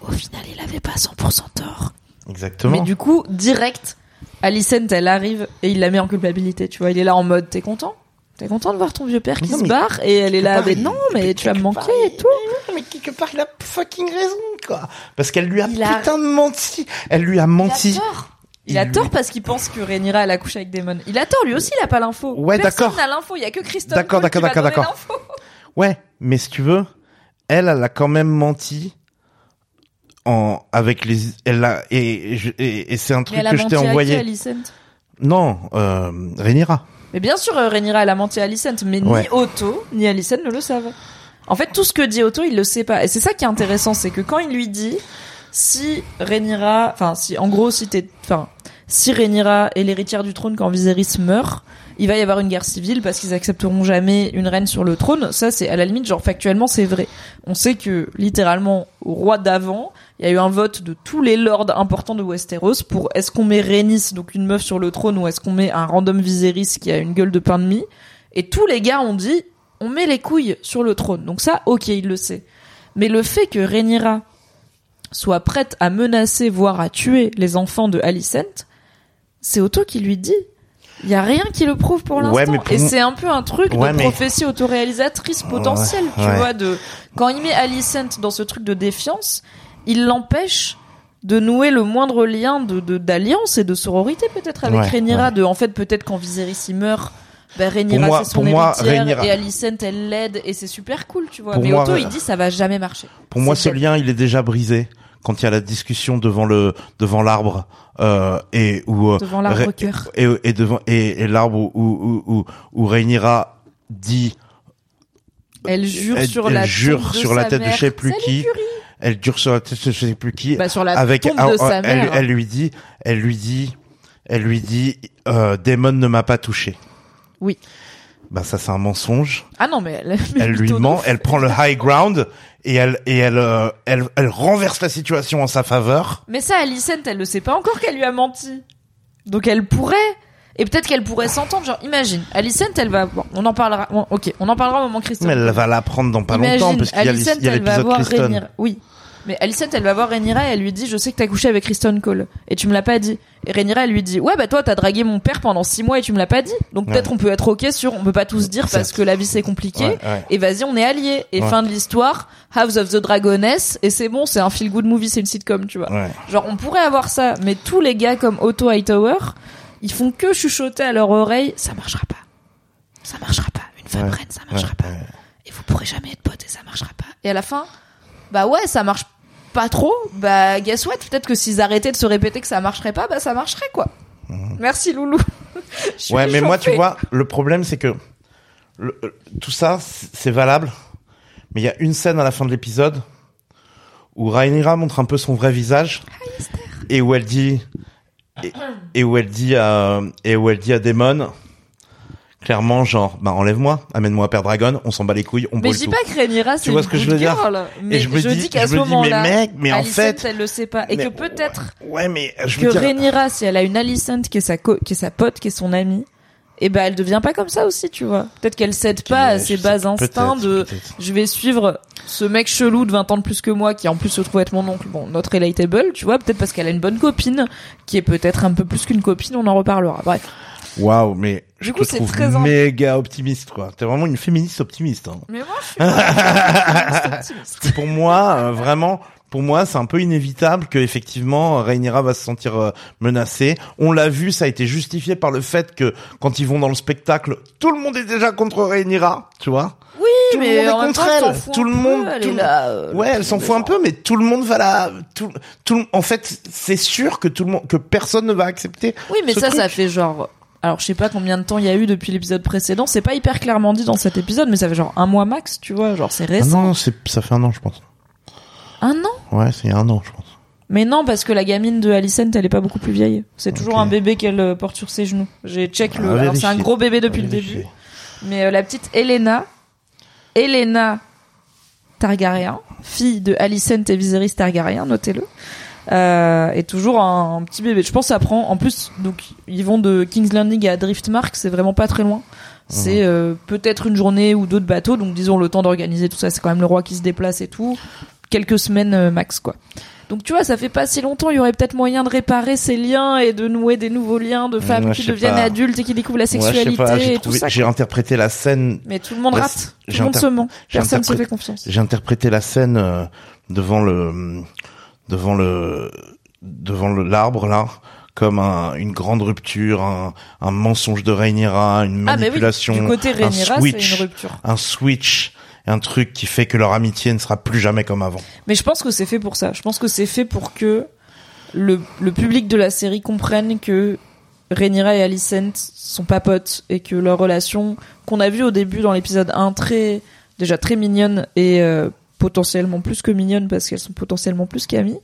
B: Au final, il avait pas 100% tort.
C: Exactement.
B: Mais du coup, direct, Alicent, elle arrive et il la met en culpabilité. Tu vois, il est là en mode, t'es content? T'es content de voir ton vieux père qui
C: Non,
B: se barre? Et elle est là,
C: part,
B: mais non, mais tu vas me manquer et tout.
C: Mais quelque part, il a fucking raison, quoi. Parce qu'elle lui a
B: Il a-
C: putain de menti. Elle lui a menti.
B: a. Il,
C: Il
B: a
C: lui-
B: tort parce qu'il pense que Rhaenyra elle a couché avec Daemon. Il a tort, lui aussi il a pas l'info.
C: Ouais,
B: Personne
C: d'accord.
B: n'a l'info, il y a que Christophe
C: D'accord, d'accord, d'accord, d'accord.
B: l'info. (laughs)
C: Ouais, mais si tu veux, elle, elle a quand même menti en avec les elle a et et, je- et- et c'est un
B: Mais
C: truc
B: elle a
C: que je
B: menti
C: t'ai
B: à qui,
C: envoyé.
B: Alicent?
C: Non, euh, Rhaenyra.
B: Mais bien sûr, euh, Rhaenyra elle a menti à Alicent, mais
C: Ouais.
B: ni Otto ni Alicent ne le savent. En fait, tout ce que dit Otto, il le sait pas. Et c'est ça qui est intéressant, c'est que quand il lui dit si Rhaenyra, enfin si en gros si t'es, enfin si Rhaenyra est l'héritière du trône quand Viserys meurt, il va y avoir une guerre civile parce qu'ils accepteront jamais une reine sur le trône. Ça, c'est à la limite, genre factuellement, c'est vrai. On sait que littéralement, au roi d'avant, il y a eu un vote de tous les lords importants de Westeros pour est-ce qu'on met Rhaenys, donc une meuf sur le trône, ou est-ce qu'on met un random Viserys qui a une gueule de pain de mie? Et tous les gars ont dit, on met les couilles sur le trône. Donc ça, ok, il le sait. Mais le fait que Rhaenyra soit prête à menacer, voire à tuer les enfants de Alicent, c'est Otto qui lui dit. Il y a rien qui le prouve pour l'instant.
C: Ouais, mais pour
B: Et c'est un peu un truc
C: Ouais,
B: de
C: mais-
B: prophétie autoréalisatrice potentielle, tu vois, de quand il met Alicent dans ce truc de défiance, il l'empêche de nouer le moindre lien de d'alliance et de sororité peut-être avec Rhaenyra, de en fait peut-être quand Viserys il meurt, ben Rhaenyra
C: moi-
B: c'est son
C: pour moi, Rhaenyra-
B: et Alicent elle l'aide et c'est super cool, tu vois.
C: Pour
B: Mais
C: moi,
B: Otto
C: euh,
B: il dit ça va jamais marcher.
C: Pour moi, ce lien, il est déjà brisé quand il y a la discussion devant le devant l'arbre euh, et où euh,
B: Devant l'arbre cœur.
C: et, et devant et, et l'arbre où où où, où Rhaenyra dit
B: Elle jure
C: elle,
B: sur
C: elle
B: la
C: jure
B: de
C: sur la
B: sa
C: tête de
B: mère.
C: je sais plus
B: Salut,
C: qui elle dure sur la tête de je sais plus qui
B: Bah, sur la
C: avec
B: tombe de sa
C: elle,
B: mère.
C: elle lui dit elle lui dit elle lui dit euh, Daemon ne m'a pas touché
B: Oui.
C: bah ça c'est un mensonge
B: Ah non mais elle,
C: elle lui ment elle prend le high ground et elle et elle euh, elle, elle renverse la situation en sa faveur
B: Mais ça, Alicent, elle ne sait pas encore qu'elle lui a menti. Donc elle pourrait. Et peut-être qu'elle pourrait s'entendre. Genre, imagine, Alicent, elle va. Bon, on en parlera. bon, ok, on en parlera au moment Christophe.
C: mais elle va l'apprendre dans pas
B: imagine,
C: longtemps parce qu'il y a l'épisode
B: voir
C: Kristen.
B: Oui. Mais Alicent, elle va voir Rhaenyra et elle lui dit Je sais que t'as couché avec Kristen Cole. Et tu me l'as pas dit. Et Rhaenyra, elle lui dit Ouais, bah toi, t'as dragué mon père pendant six mois et tu me l'as pas dit. Donc
C: Ouais.
B: peut-être on peut être ok sur. On peut pas tous dire parce que la vie c'est compliqué.
C: Ouais, ouais.
B: Et vas-y, on est alliés. Et fin de l'histoire, House of the Dragoness. Et c'est bon, c'est un feel good movie, c'est une sitcom, tu vois. Genre, on pourrait avoir ça, mais tous les gars comme Otto Hightower, ils font que chuchoter à leur oreille, ça marchera pas. Ça marchera pas. Une femme reine, ça marchera pas. Et vous pourrez jamais être potes et ça marchera pas. Et à la fin, bah ouais, ça marche pas trop, bah guess what? Peut-être que s'ils arrêtaient de se répéter que ça marcherait pas, bah ça marcherait quoi. Merci Loulou. (laughs)
C: Mhm. Ouais, mais moi, tu vois, le problème, c'est que le- euh, tout ça, c'est valable. Mais il y a une scène à la fin de l'épisode où Rhaenyra montre un peu son vrai visage et où elle dit et, et où elle dit à et où elle dit à Daemon clairement genre bah enlève-moi, amène-moi à Père Dragon, on s'en bat les couilles, on
B: Mais je dis
C: tout.
B: pas que Rhaenyra c'est
C: vois
B: une
C: ce que je veux dire
B: mais
C: je me dis-
B: dis qu'à
C: je
B: ce
C: me dis, mais
B: moment-là,
C: mec, mais en fait-
B: elle le sait pas et
C: Mais
B: que peut-être
C: Ouais, mais je
B: que
C: dire
B: Rhaenyra, si elle a une Alicent qui est sa co- qui est sa pote, qui est son amie, et ben elle devient pas comme ça aussi, tu vois. Peut-être qu'elle cède pas à ses
C: je
B: bas instincts de je vais suivre ce mec chelou de 20 ans de plus que moi qui en plus se trouve être mon oncle. Bon, notre relatable, tu vois, peut-être parce qu'elle a une bonne copine qui est peut-être un peu plus qu'une copine, on en reparlera. Bref.
C: Waouh, mais
B: Du
C: je
B: coup,
C: te trouve
B: très
C: méga optimiste quoi. T'es vraiment une féministe optimiste hein.
B: Mais moi je suis optimiste. (laughs)
C: pour moi, euh, vraiment, pour moi, c'est un peu inévitable que effectivement Rhaenyra va se sentir euh, menacée. On l'a vu, ça a été justifié par le fait que quand ils vont dans le spectacle, tout le monde est déjà contre Rhaenyra, tu vois.
B: Oui,
C: Tout le
B: mais
C: monde est
B: même
C: contre
B: temps, elle
C: elle. Tout le monde-
B: elle
C: tout le-
B: là. euh,
C: Ouais, elle s'en fout un peu, mais tout le monde va la, tout, tout, le- en fait, c'est sûr que tout le monde, que personne ne va accepter.
B: Oui, mais ça,
C: truc.
B: ça fait genre. Alors, je sais pas combien de temps il y a eu depuis l'épisode précédent. C'est pas hyper clairement dit dans cet épisode, mais ça fait genre un mois max, tu vois. Genre, c'est
C: Ah
B: récent.
C: non, c'est, ça fait un an, je pense.
B: Un an?
C: Ouais, c'est un an, je pense.
B: Mais non, parce que la gamine de Alicent, elle est pas beaucoup plus vieille. C'est toujours un bébé qu'elle euh, porte sur ses genoux. J'ai check le.
C: À
B: Alors, c'est un gros bébé depuis le début. Mais euh, la petite Elena, Elena Targaryen, fille de Alicent et Viserys Targaryen, notez-le, euh, est toujours un, un petit bébé. Je pense que ça prend. En plus, donc ils vont de King's Landing à Driftmark, c'est vraiment pas très loin. C'est euh, peut-être une journée ou deux de bateau, donc disons le temps d'organiser tout ça. C'est quand même le roi qui se déplace et tout. Quelques semaines euh, max, quoi. Donc tu vois, ça fait pas si longtemps. Il y aurait peut-être moyen de réparer ces liens et de nouer des nouveaux liens de femmes qui deviennent
C: pas.
B: adultes et qui découvrent la sexualité et tout ça.
C: j'ai interprété la scène
B: Mais tout le monde rate. Tout le monde se ment. Personne se fait confiance.
C: J'ai interprété la scène euh, devant le devant le devant l'arbre là comme un, une grande rupture, un, un mensonge de Rhaenyra, une
B: Ah, oui.
C: manipulation,
B: Du côté
C: un
B: Rhaenyra, c'est
C: switch,
B: une rupture.
C: un switch, un truc qui fait que leur amitié ne sera plus jamais comme avant.
B: Mais je pense que c'est fait pour ça. Je pense que c'est fait pour que le, le public de la série comprenne que Rhaenyra et Alicent sont pas potes et que leur relation qu'on a vue au début dans l'épisode 1 très déjà très mignonne et euh, potentiellement plus que mignonne parce qu'elles sont potentiellement plus qu'amies.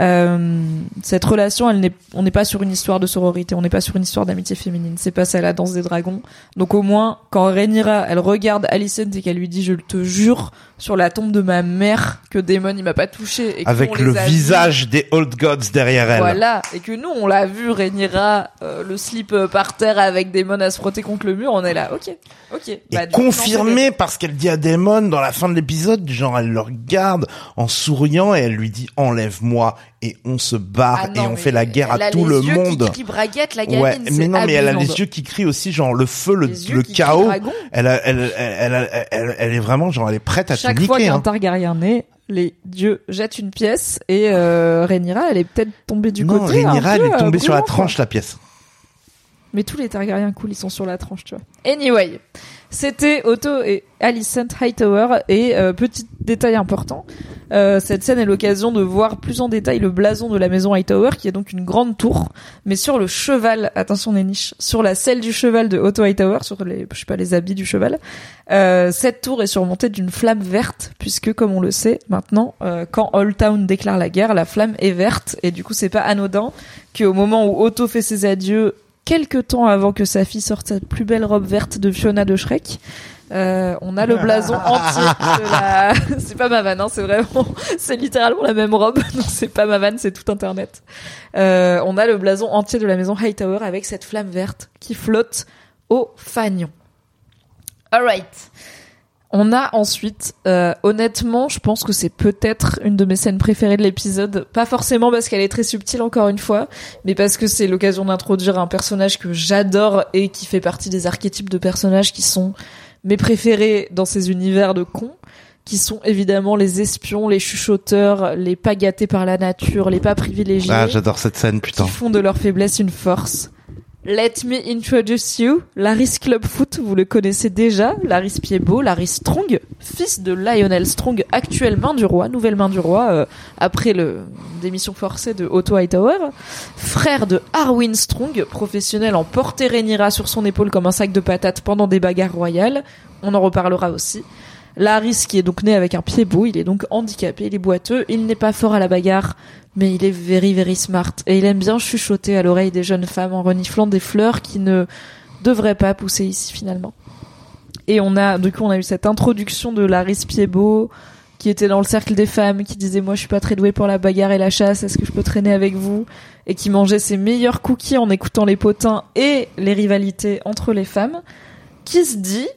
B: Euh, cette relation, elle n'est, on n'est pas sur une histoire de sororité, on n'est pas sur une histoire d'amitié féminine. C'est pas ça la danse des dragons. Donc au moins, quand Rhaenyra, elle regarde Alicent et qu'elle lui dit, je te jure sur la tombe de ma mère que Daemon il m'a pas touché et
C: Avec le visage des Old Gods derrière elle.
B: Voilà, et que nous on l'a vu Rhaenyra euh, le slip euh, par terre avec Daemon à se frotter contre le mur, on est là, ok, ok.
C: Et
B: Bah,
C: confirmé parce qu'elle dit à Daemon dans la fin de l'épisode, genre elle le regarde en souriant et elle lui dit enlève-moi et on se barre
B: Ah non,
C: et on fait la guerre
B: elle
C: à tout le
B: yeux
C: monde.
B: Qui crie braguette, la gamine,
C: Ouais, mais non, mais elle a les yeux qui crient aussi, genre le feu, le,
B: qui
C: chaos. Elle, a- elle, elle, elle, elle, elle est vraiment genre, elle est prête à
B: Chaque
C: tout
B: fois
C: niquer.
B: qu'un
C: Hein.
B: Targaryen naît, les dieux jettent une pièce et euh, Rhaenyra, elle est peut-être tombée du
C: non,
B: côté.
C: Rhaenyra,
B: un
C: elle est
B: euh,
C: tombée sur la tranche la pièce.
B: Mais tous les Targaryens cool, ils sont sur la tranche, tu vois. Anyway, c'était Otto et Alicent Hightower et euh, petit détail important, euh, cette scène est l'occasion de voir plus en détail le blason de la maison Hightower qui est donc une grande tour, mais sur le cheval, attention les niches, sur la selle du cheval de Otto Hightower, sur les, je sais pas, les habits du cheval, euh, cette tour est surmontée d'une flamme verte puisque comme on le sait maintenant, euh, quand Old Town déclare la guerre, la flamme est verte et du coup c'est pas anodin qu'au moment où Otto fait ses adieux quelques temps avant que sa fille sorte sa plus belle robe verte de Fiona de Shrek. Euh, on a le blason (laughs) entier de la. (laughs) c'est pas ma vanne, hein, c'est vraiment, (laughs) c'est littéralement la même robe. Donc c'est pas ma vanne, c'est tout internet. Euh, on a le blason entier de la maison Hightower avec cette flamme verte qui flotte au fanion. Alright. On a ensuite, euh, honnêtement, je pense que c'est peut-être une de mes scènes préférées de l'épisode. Pas forcément parce qu'elle est très subtile, encore une fois, mais parce que c'est l'occasion d'introduire un personnage que j'adore et qui fait partie des archétypes de personnages qui sont mes préférés dans ces univers de cons, qui sont évidemment les espions, les chuchoteurs, les pas gâtés par la nature, les pas privilégiés,
C: Ah, j'adore cette scène, putain.
B: qui font de leur faiblesse une force. Let me introduce you, Laris Clubfoot, vous le connaissez déjà, Laris Piedbeau, Laris Strong, fils de Lionel Strong, actuelle main du roi, nouvelle main du roi, euh, après le démission forcée de Otto Hightower, frère de Arwin Strong, professionnel en porter Rhaenyra sur son épaule comme un sac de patates pendant des bagarres royales, on en reparlera aussi. Laris qui est donc né avec un pied beau, il est donc handicapé, il est boiteux, il n'est pas fort à la bagarre, mais il est very very smart et il aime bien chuchoter à l'oreille des jeunes femmes en reniflant des fleurs qui ne devraient pas pousser ici finalement. Et on a du coup on a eu cette introduction de Laris Piedbeau qui était dans le cercle des femmes, qui disait moi je suis pas très douée pour la bagarre et la chasse, est-ce que je peux traîner avec vous? Et qui mangeait ses meilleurs cookies en écoutant les potins et les rivalités entre les femmes, qui se dit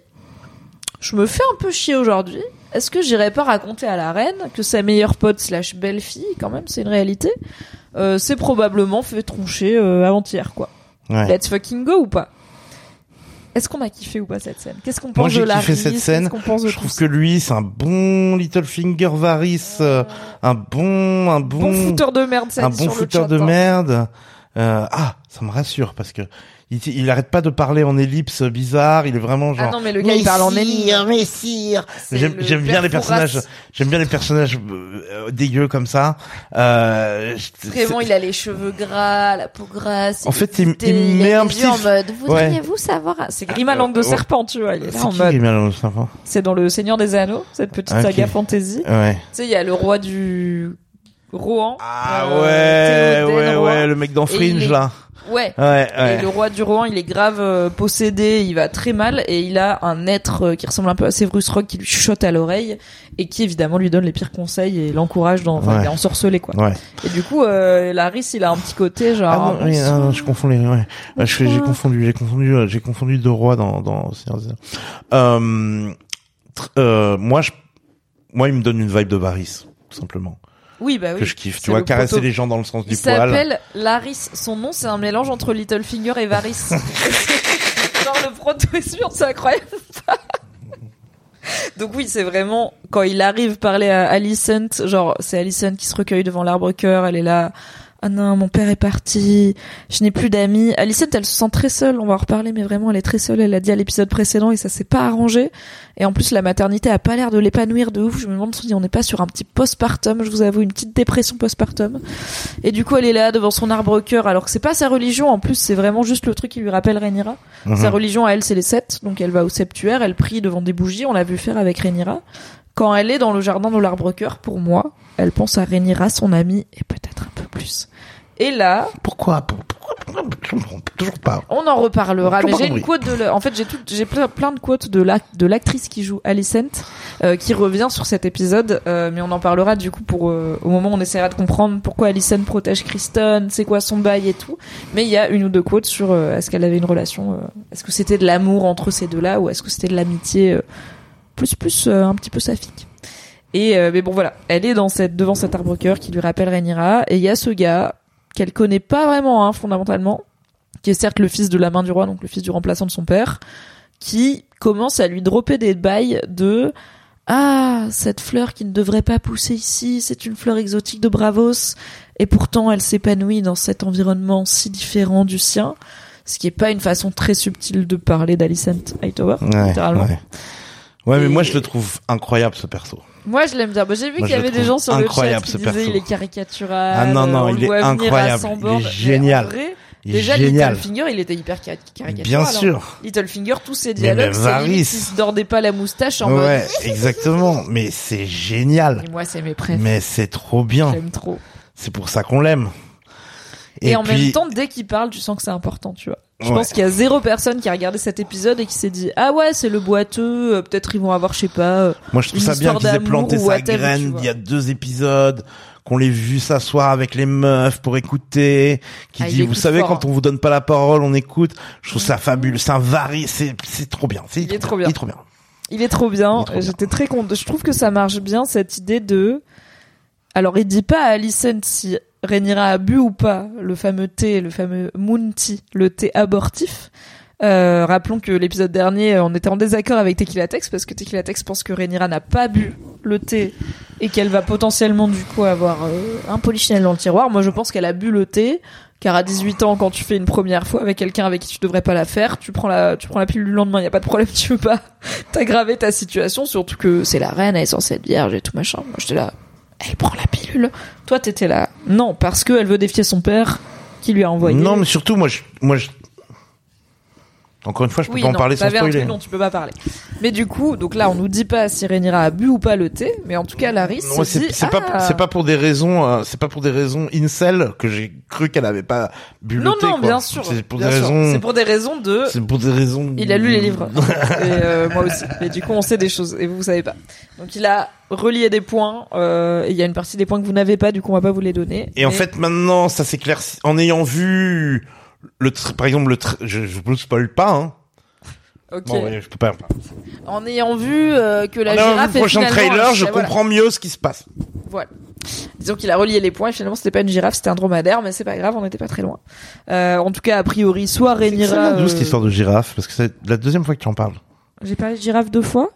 B: je me fais un peu chier aujourd'hui. Est-ce que j'irais pas raconter à la reine que sa meilleure pote slash belle-fille, quand même, c'est une réalité, euh, s'est probablement fait troncher euh, avant-hier, quoi.
C: Ouais.
B: Let's fucking go ou pas? Est-ce qu'on a kiffé ou pas cette scène? Qu'est-ce qu'on pense
C: Moi,
B: de la
C: kiffé cette scène.
B: Qu'est-ce qu'on pense de
C: Je trouve que lui, c'est un bon Littlefinger Varys, euh, un bon, un bon,
B: Bon fouteur de merde,
C: un bon fouteur de
B: hein.
C: merde. Euh, ah, ça me rassure parce que il, il arrête pas de parler en ellipse bizarre. Il est vraiment genre.
B: Ah non, mais le gars, il parle en. C'est
C: J'aime
B: le
C: j'aime bien les personnages. J'aime bien les personnages euh, dégueux comme ça. Euh, je-
B: Vraiment, il a les cheveux gras, la peau grasse.
C: En
B: est
C: fait, il- il met un petit-
B: en mode.
C: Ouais.
B: Voudriez-vous savoir C'est Grima
C: Euh,
B: langue de
C: ouais.
B: serpent, tu vois. Il est là
C: C'est
B: en mode.
C: est le serpent?
B: C'est dans le Seigneur des Anneaux, cette petite
C: Ah,
B: saga fantasy.
C: Ouais.
B: Tu sais, il y a le roi du Rohan.
C: Ah
B: euh,
C: ouais,
B: Théoden
C: ouais, ouais, le mec dans Fringe
B: est-
C: là.
B: Ouais.
C: Ouais,
B: Et
C: ouais.
B: le roi du Rohan, il est grave euh, possédé, il va très mal, et il a un être euh, qui ressemble un peu à Severus Rock qui lui chuchote à l'oreille, et qui évidemment lui donne les pires conseils et l'encourage dans, enfin,
C: Ouais.
B: il est ensorcelé quoi.
C: Ouais.
B: Et du coup, euh, Laris, il a un petit côté genre.
C: Ah non,
B: ah,
C: oui, non,
B: sang.
C: je confonds les. Ouais. J'ai confondu, j'ai confondu, euh, j'ai confondu deux rois dans dans. Euh, euh, moi, je, moi, il me donne une vibe de Varys, tout simplement,
B: Oui, bah oui.
C: que je kiffe. Tu vois,
B: le
C: caresser
B: proto-
C: les gens dans le sens
B: Il
C: du poil.
B: s'appelle Laris. Son nom, c'est un mélange entre Littlefinger et Varys. (laughs) Genre le proto-espion, c'est incroyable. Donc oui, c'est vraiment quand il arrive parler à Alicent, genre c'est Alicent qui se recueille devant l'arbre cœur, elle est là. Ah non, mon père est parti, je n'ai plus d'amis. Alicent, elle se sent très seule, on va en reparler, mais vraiment, elle est très seule, elle l'a dit à l'épisode précédent et ça s'est pas arrangé. Et en plus, la maternité a pas l'air de l'épanouir de ouf. Je me demande si on n'est pas sur un petit postpartum, je vous avoue, une petite dépression postpartum. Et du coup, elle est là devant son arbre cœur, alors que c'est pas sa religion. En plus, c'est vraiment juste le truc qui lui rappelle Rhaenyra.
C: Mhm.
B: Sa religion à elle, c'est les sept. Donc elle va au septuaire, elle prie devant des bougies. On l'a vu faire avec Rhaenyra. Quand elle est dans le jardin de l'arbre cœur, pour moi, elle pense à Rhaenyra, son amie, et peut-être un peu plus. Et là,
C: Pourquoi? Toujours pas.
B: on en reparlera. Mais j'ai une quote de, le- en fait, j'ai tout, j'ai plein, plein de quotes de la, de l'actrice qui joue Alicent, euh, qui revient sur cet épisode. euh, mais on en parlera du coup pour euh, au moment où on essaiera de comprendre pourquoi Alicent protège Kristen, c'est quoi son bail et tout. Mais il y a une ou deux quotes sur euh, est-ce qu'elle avait une relation, euh, est-ce que c'était de l'amour entre ces deux-là ou est-ce que c'était de l'amitié euh, plus plus euh, un petit peu saphique. Et euh, mais bon voilà, elle est dans cette devant cet arbre cœur qui lui rappelle Rhaenyra et il y a ce gars qu'elle connaît pas vraiment hein, fondamentalement qui est certes le fils de la main du roi, donc le fils du remplaçant de son père, qui commence à lui dropper des bails de ah cette fleur qui ne devrait pas pousser ici, c'est une fleur exotique de Bravos, et pourtant elle s'épanouit dans cet environnement si différent du sien, ce qui est pas une façon très subtile de parler d'Alicent Hightower,
C: Ouais,
B: littéralement.
C: ouais. Ouais, mais
B: Et-
C: moi je le trouve incroyable ce perso.
B: Moi, je l'aime bien. Bah, j'ai vu qu'il y avait des gens sur le chat
C: incroyable,
B: qui
C: ce
B: disaient
C: perso.
B: il est caricatural.
C: Ah non, non,
B: on
C: il est incroyable, il est génial. Il
B: déjà,
C: génial.
B: Littlefinger, il était hyper ca- caricatural.
C: Bien
B: alors.
C: sûr.
B: Littlefinger, tous ses dialogues, c'est limite s'il se dordait pas la moustache en mode.
C: Ouais, exactement. Mais c'est génial.
B: Et moi, c'est mes préfs.
C: Mais c'est trop bien.
B: J'aime trop.
C: C'est pour ça qu'on l'aime.
B: Et, en
C: puis,
B: même temps, dès qu'il parle, tu sens que c'est important, tu vois. Je
C: Ouais.
B: pense qu'il y a zéro personne qui a regardé cet épisode et qui s'est dit ah ouais c'est le boiteux euh, peut-être ils vont avoir je sais pas euh,
C: moi je trouve ça bien qu'ils aient planté sa graine il y a deux épisodes, qu'on l'ait vu s'asseoir avec les meufs pour écouter, qui
B: Ah,
C: dit vous savez
B: fort,
C: quand
B: hein.
C: on vous donne pas la parole, on écoute. Je trouve ça fabuleux, c'est un vari, c'est c'est trop bien. C'est
B: Il est trop bien.
C: Il est trop bien.
B: Il est trop bien.
C: Il est trop bien.
B: J'étais très contente. Je trouve que ça marche bien cette idée de. Alors, il dit pas à Alicent si Rhaenyra a bu ou pas le fameux thé, le fameux Moon Tea, le thé abortif. Euh, rappelons que l'épisode dernier, on était en désaccord avec Tequila Tex parce que Tequila Tex pense que Rhaenyra n'a pas bu le thé et qu'elle va potentiellement du coup avoir euh, un polichinelle dans le tiroir. Moi, je pense qu'elle a bu le thé, car à 18 ans, quand tu fais une première fois avec quelqu'un avec qui tu devrais pas la faire, tu prends la, tu prends la pilule le lendemain, y a pas de problème, tu veux pas (laughs) t'aggraver ta situation, surtout que c'est la reine, elle est censée être vierge et tout machin. Moi, j'étais là, elle prend la pilule. Toi, t'étais là, non, parce que elle veut défier son père qui lui a envoyé.
C: Non, mais surtout, moi, je, moi. Encore une fois, je peux
B: oui,
C: pas en
B: non,
C: parler sans spoiler.
B: truc dont tu peux pas parler. Mais du coup, donc là, on nous dit pas si Rhaenyra a bu ou pas le thé, mais en tout cas, Larry se
C: c'est
B: dit,
C: c'est
B: ah,
C: pas c'est pas pour des raisons euh, c'est pas pour des raisons incel que j'ai cru qu'elle avait pas bu
B: Non,
C: le thé
B: non,
C: quoi.
B: bien sûr.
C: C'est pour
B: bien
C: des
B: sûr.
C: raisons
B: C'est pour des raisons de.
C: c'est pour des raisons
B: Il a lu les livres. (laughs) et euh, moi aussi. Et du coup, on sait des choses. Et vous, vous savez pas. Donc, il a relié des points. euh, et il y a une partie des points que vous n'avez pas. Du coup, on va pas vous les donner.
C: Et en fait maintenant ça s'éclaircit en ayant vu le par exemple le je je vous spoil pas hein.
B: ok.
C: Bon, ouais, je peux pas.
B: En ayant vu euh, que la
C: en ayant vu
B: girafe
C: le
B: est
C: prochain trailer, je
B: voilà.
C: comprends mieux ce qui se passe.
B: Voilà. Disons qu'il a relié les points et finalement c'était pas une girafe, c'était un dromadaire, mais c'est pas grave, on n'était pas très loin. Euh, en tout cas, a priori, soit
C: C'est
B: Rhaenyra.
C: d'où cette
B: euh,
C: histoire de girafe parce que c'est la deuxième fois que tu en parles.
B: J'ai parlé de girafe deux fois?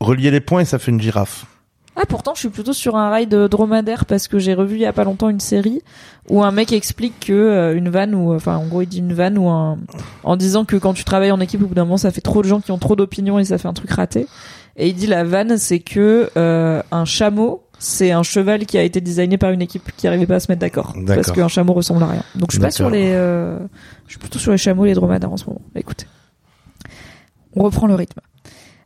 C: Relier les points et ça fait une girafe.
B: Ah pourtant je suis plutôt sur un rail de dromadaire parce que j'ai revu il y a pas longtemps une série où un mec explique que euh, une vanne ou enfin en gros il dit une vanne ou un en disant que quand tu travailles en équipe au bout d'un moment ça fait trop de gens qui ont trop d'opinions et ça fait un truc raté. Et il dit la vanne c'est que euh, un chameau c'est un cheval qui a été designé par une équipe qui arrivait pas à se mettre d'accord. Parce qu'un chameau ressemble à rien. Donc je suis pas sur les euh, je suis plutôt sur les chameaux et les dromadaires en ce moment. Écoutez. On reprend le rythme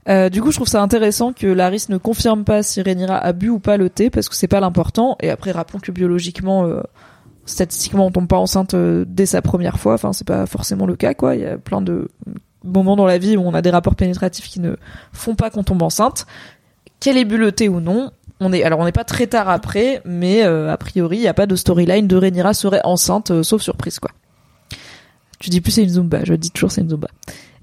B: euh, du coup, je trouve ça intéressant que Laris ne confirme pas si Rhaenyra a bu ou pas le thé, parce que c'est pas l'important. Et après, rappelons que biologiquement, euh, statistiquement, on tombe pas enceinte euh, dès sa première fois. Enfin, c'est pas forcément le cas, quoi. Il y a plein de moments dans la vie où on a des rapports pénétratifs qui ne font pas qu'on tombe enceinte. Qu'elle ait bu le thé ou non, on est alors on n'est pas très tard après, mais a priori, il y a pas de storyline de Rhaenyra serait enceinte, sauf surprise, quoi. Tu dis plus c'est une Zumba, je dis toujours c'est une Zumba.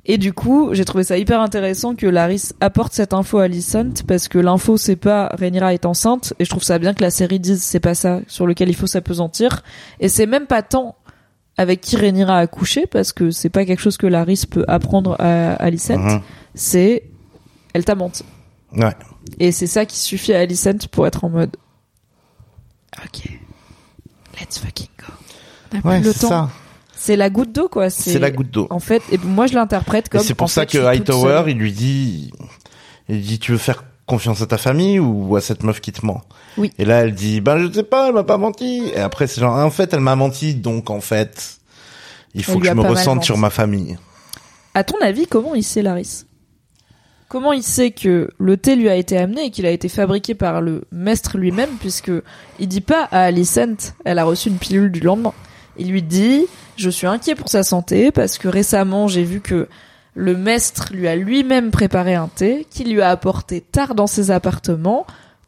B: Et du coup, j'ai trouvé ça hyper intéressant que Laris apporte cette info à Alicent parce que l'info c'est pas Rhaenyra est enceinte et je trouve ça bien que la série dise c'est pas ça sur lequel il faut s'apesantir et c'est même pas tant avec qui Rhaenyra a couché parce que c'est pas quelque chose que Laris peut apprendre à Alicent,
C: Mhm.
B: c'est elle t'a menti.
C: Ouais.
B: Et c'est ça qui suffit à Alicent pour être en mode OK. Let's fucking go. On a plus
C: Ouais,
B: le
C: c'est
B: temps.
C: ça.
B: C'est la goutte d'eau quoi,
C: C'est la goutte d'eau.
B: En fait, et moi je l'interprète comme
C: c'est pour ça
B: fait,
C: que Hightower, il lui dit, il dit, tu veux faire confiance à ta famille ou à cette meuf qui te ment
B: Oui.
C: Et là, elle dit, ben je sais pas, elle m'a pas menti. Et après, c'est genre, en fait, elle m'a menti, donc en fait, il faut
B: Elle
C: que je me ressente sur ma famille.
B: À ton avis, comment il sait Laris? Comment il sait que le thé lui a été amené et qu'il a été fabriqué par le maître lui-même puisque il dit pas à Alicent, elle a reçu une pilule du lendemain? Il lui dit, je suis inquiet pour sa santé parce que récemment j'ai vu que le maître lui a lui-même préparé un thé qu'il lui a apporté tard dans ses appartements,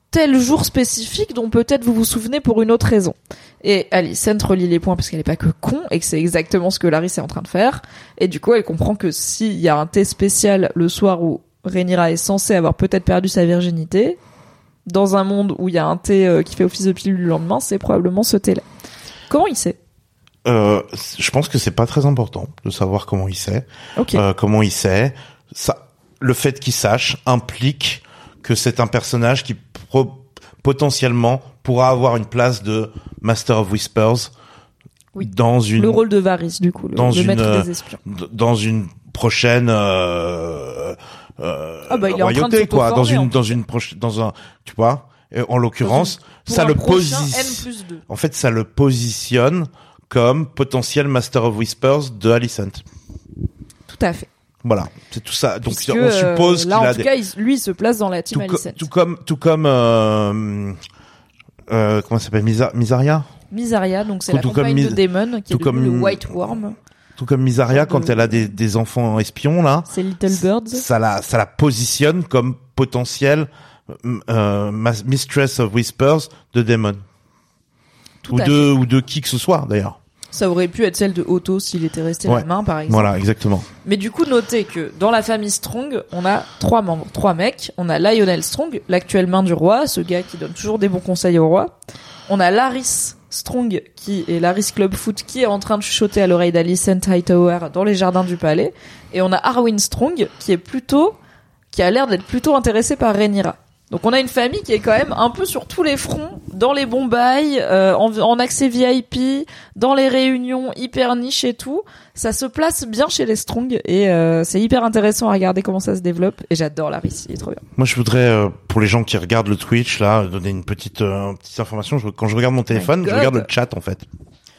B: tel jour spécifique dont peut-être vous vous souvenez pour une autre raison. Et Alicent relie les points parce qu'elle est pas que con et que c'est exactement ce que Laris est en train de faire. Et du coup, elle comprend que s'il y a un thé spécial le soir où Rhaenyra est censée avoir peut-être perdu sa virginité, dans un monde où il y a un thé euh, qui fait office de pilule le lendemain, c'est probablement ce thé-là. Comment il sait?
C: Euh, je pense que c'est pas très important de savoir comment il sait.
B: Ok.
C: Euh, comment il sait. Ça, le fait qu'il sache implique que c'est un personnage qui pro- potentiellement pourra avoir une place de Master of Whispers
B: Oui.
C: dans une
B: le rôle de Varys, du coup, le,
C: dans
B: le
C: une,
B: maître
C: euh,
B: des espions.
C: d- dans une prochaine euh, euh,
B: Ah bah, il est en train de
C: royauté quoi dans
B: en
C: une dans une proche dans un tu vois en l'occurrence ça le positionne
B: N plus 2.
C: en fait ça le positionne comme potentiel Master of Whispers de Alicent
B: Tout à fait.
C: voilà c'est tout ça donc
B: Puisque,
C: on suppose
B: euh,
C: qu'il
B: là, en
C: a
B: tout
C: des
B: cas, il- lui, il se place dans la team
C: tout, co-
B: Alicent.
C: tout comme tout comme euh, euh, comment ça s'appelle Misa- Misaria
B: Misaria, donc c'est
C: Tout-
B: la
C: tout comme
B: compagne de
C: Mis-
B: Daemon, qui
C: tout
B: est
C: comme-
B: le White Worm.
C: tout comme Misaria
B: de-
C: quand elle a des, des enfants espions là
B: C'est Little Birds.
C: ça la ça la positionne comme potentiel euh, Mistress of Whispers de Demon
B: Tout
C: ou de ou de qui que ce soit d'ailleurs
B: Ça aurait pu être celle de Otto s'il était resté
C: Ouais.
B: la main, par exemple.
C: voilà exactement
B: Mais du coup, notez que dans la famille Strong, on a trois membres, trois mecs. On a Lionel Strong, l'actuelle main du roi, ce gars qui donne toujours des bons conseils au roi. On a Laris Strong, qui est Laris Club Foot, qui est en train de chuchoter à l'oreille d'Alicent Hightower dans les jardins du palais. Et on a Arwen Strong, qui est plutôt, qui a l'air d'être plutôt intéressé par Rhaenyra. Donc on a une famille qui est quand même un peu sur tous les fronts, dans les bons bails, euh, en, en accès VIP, dans les réunions hyper niche et tout. Ça se place bien chez les Strong et euh, c'est hyper intéressant à regarder comment ça se développe. Et j'adore Laris, il est trop bien.
C: Moi, je voudrais, euh, pour les gens qui regardent le Twitch, là, donner une petite, euh, petite information. Je- quand je regarde mon téléphone, je
B: God.
C: regarde le chat, en fait.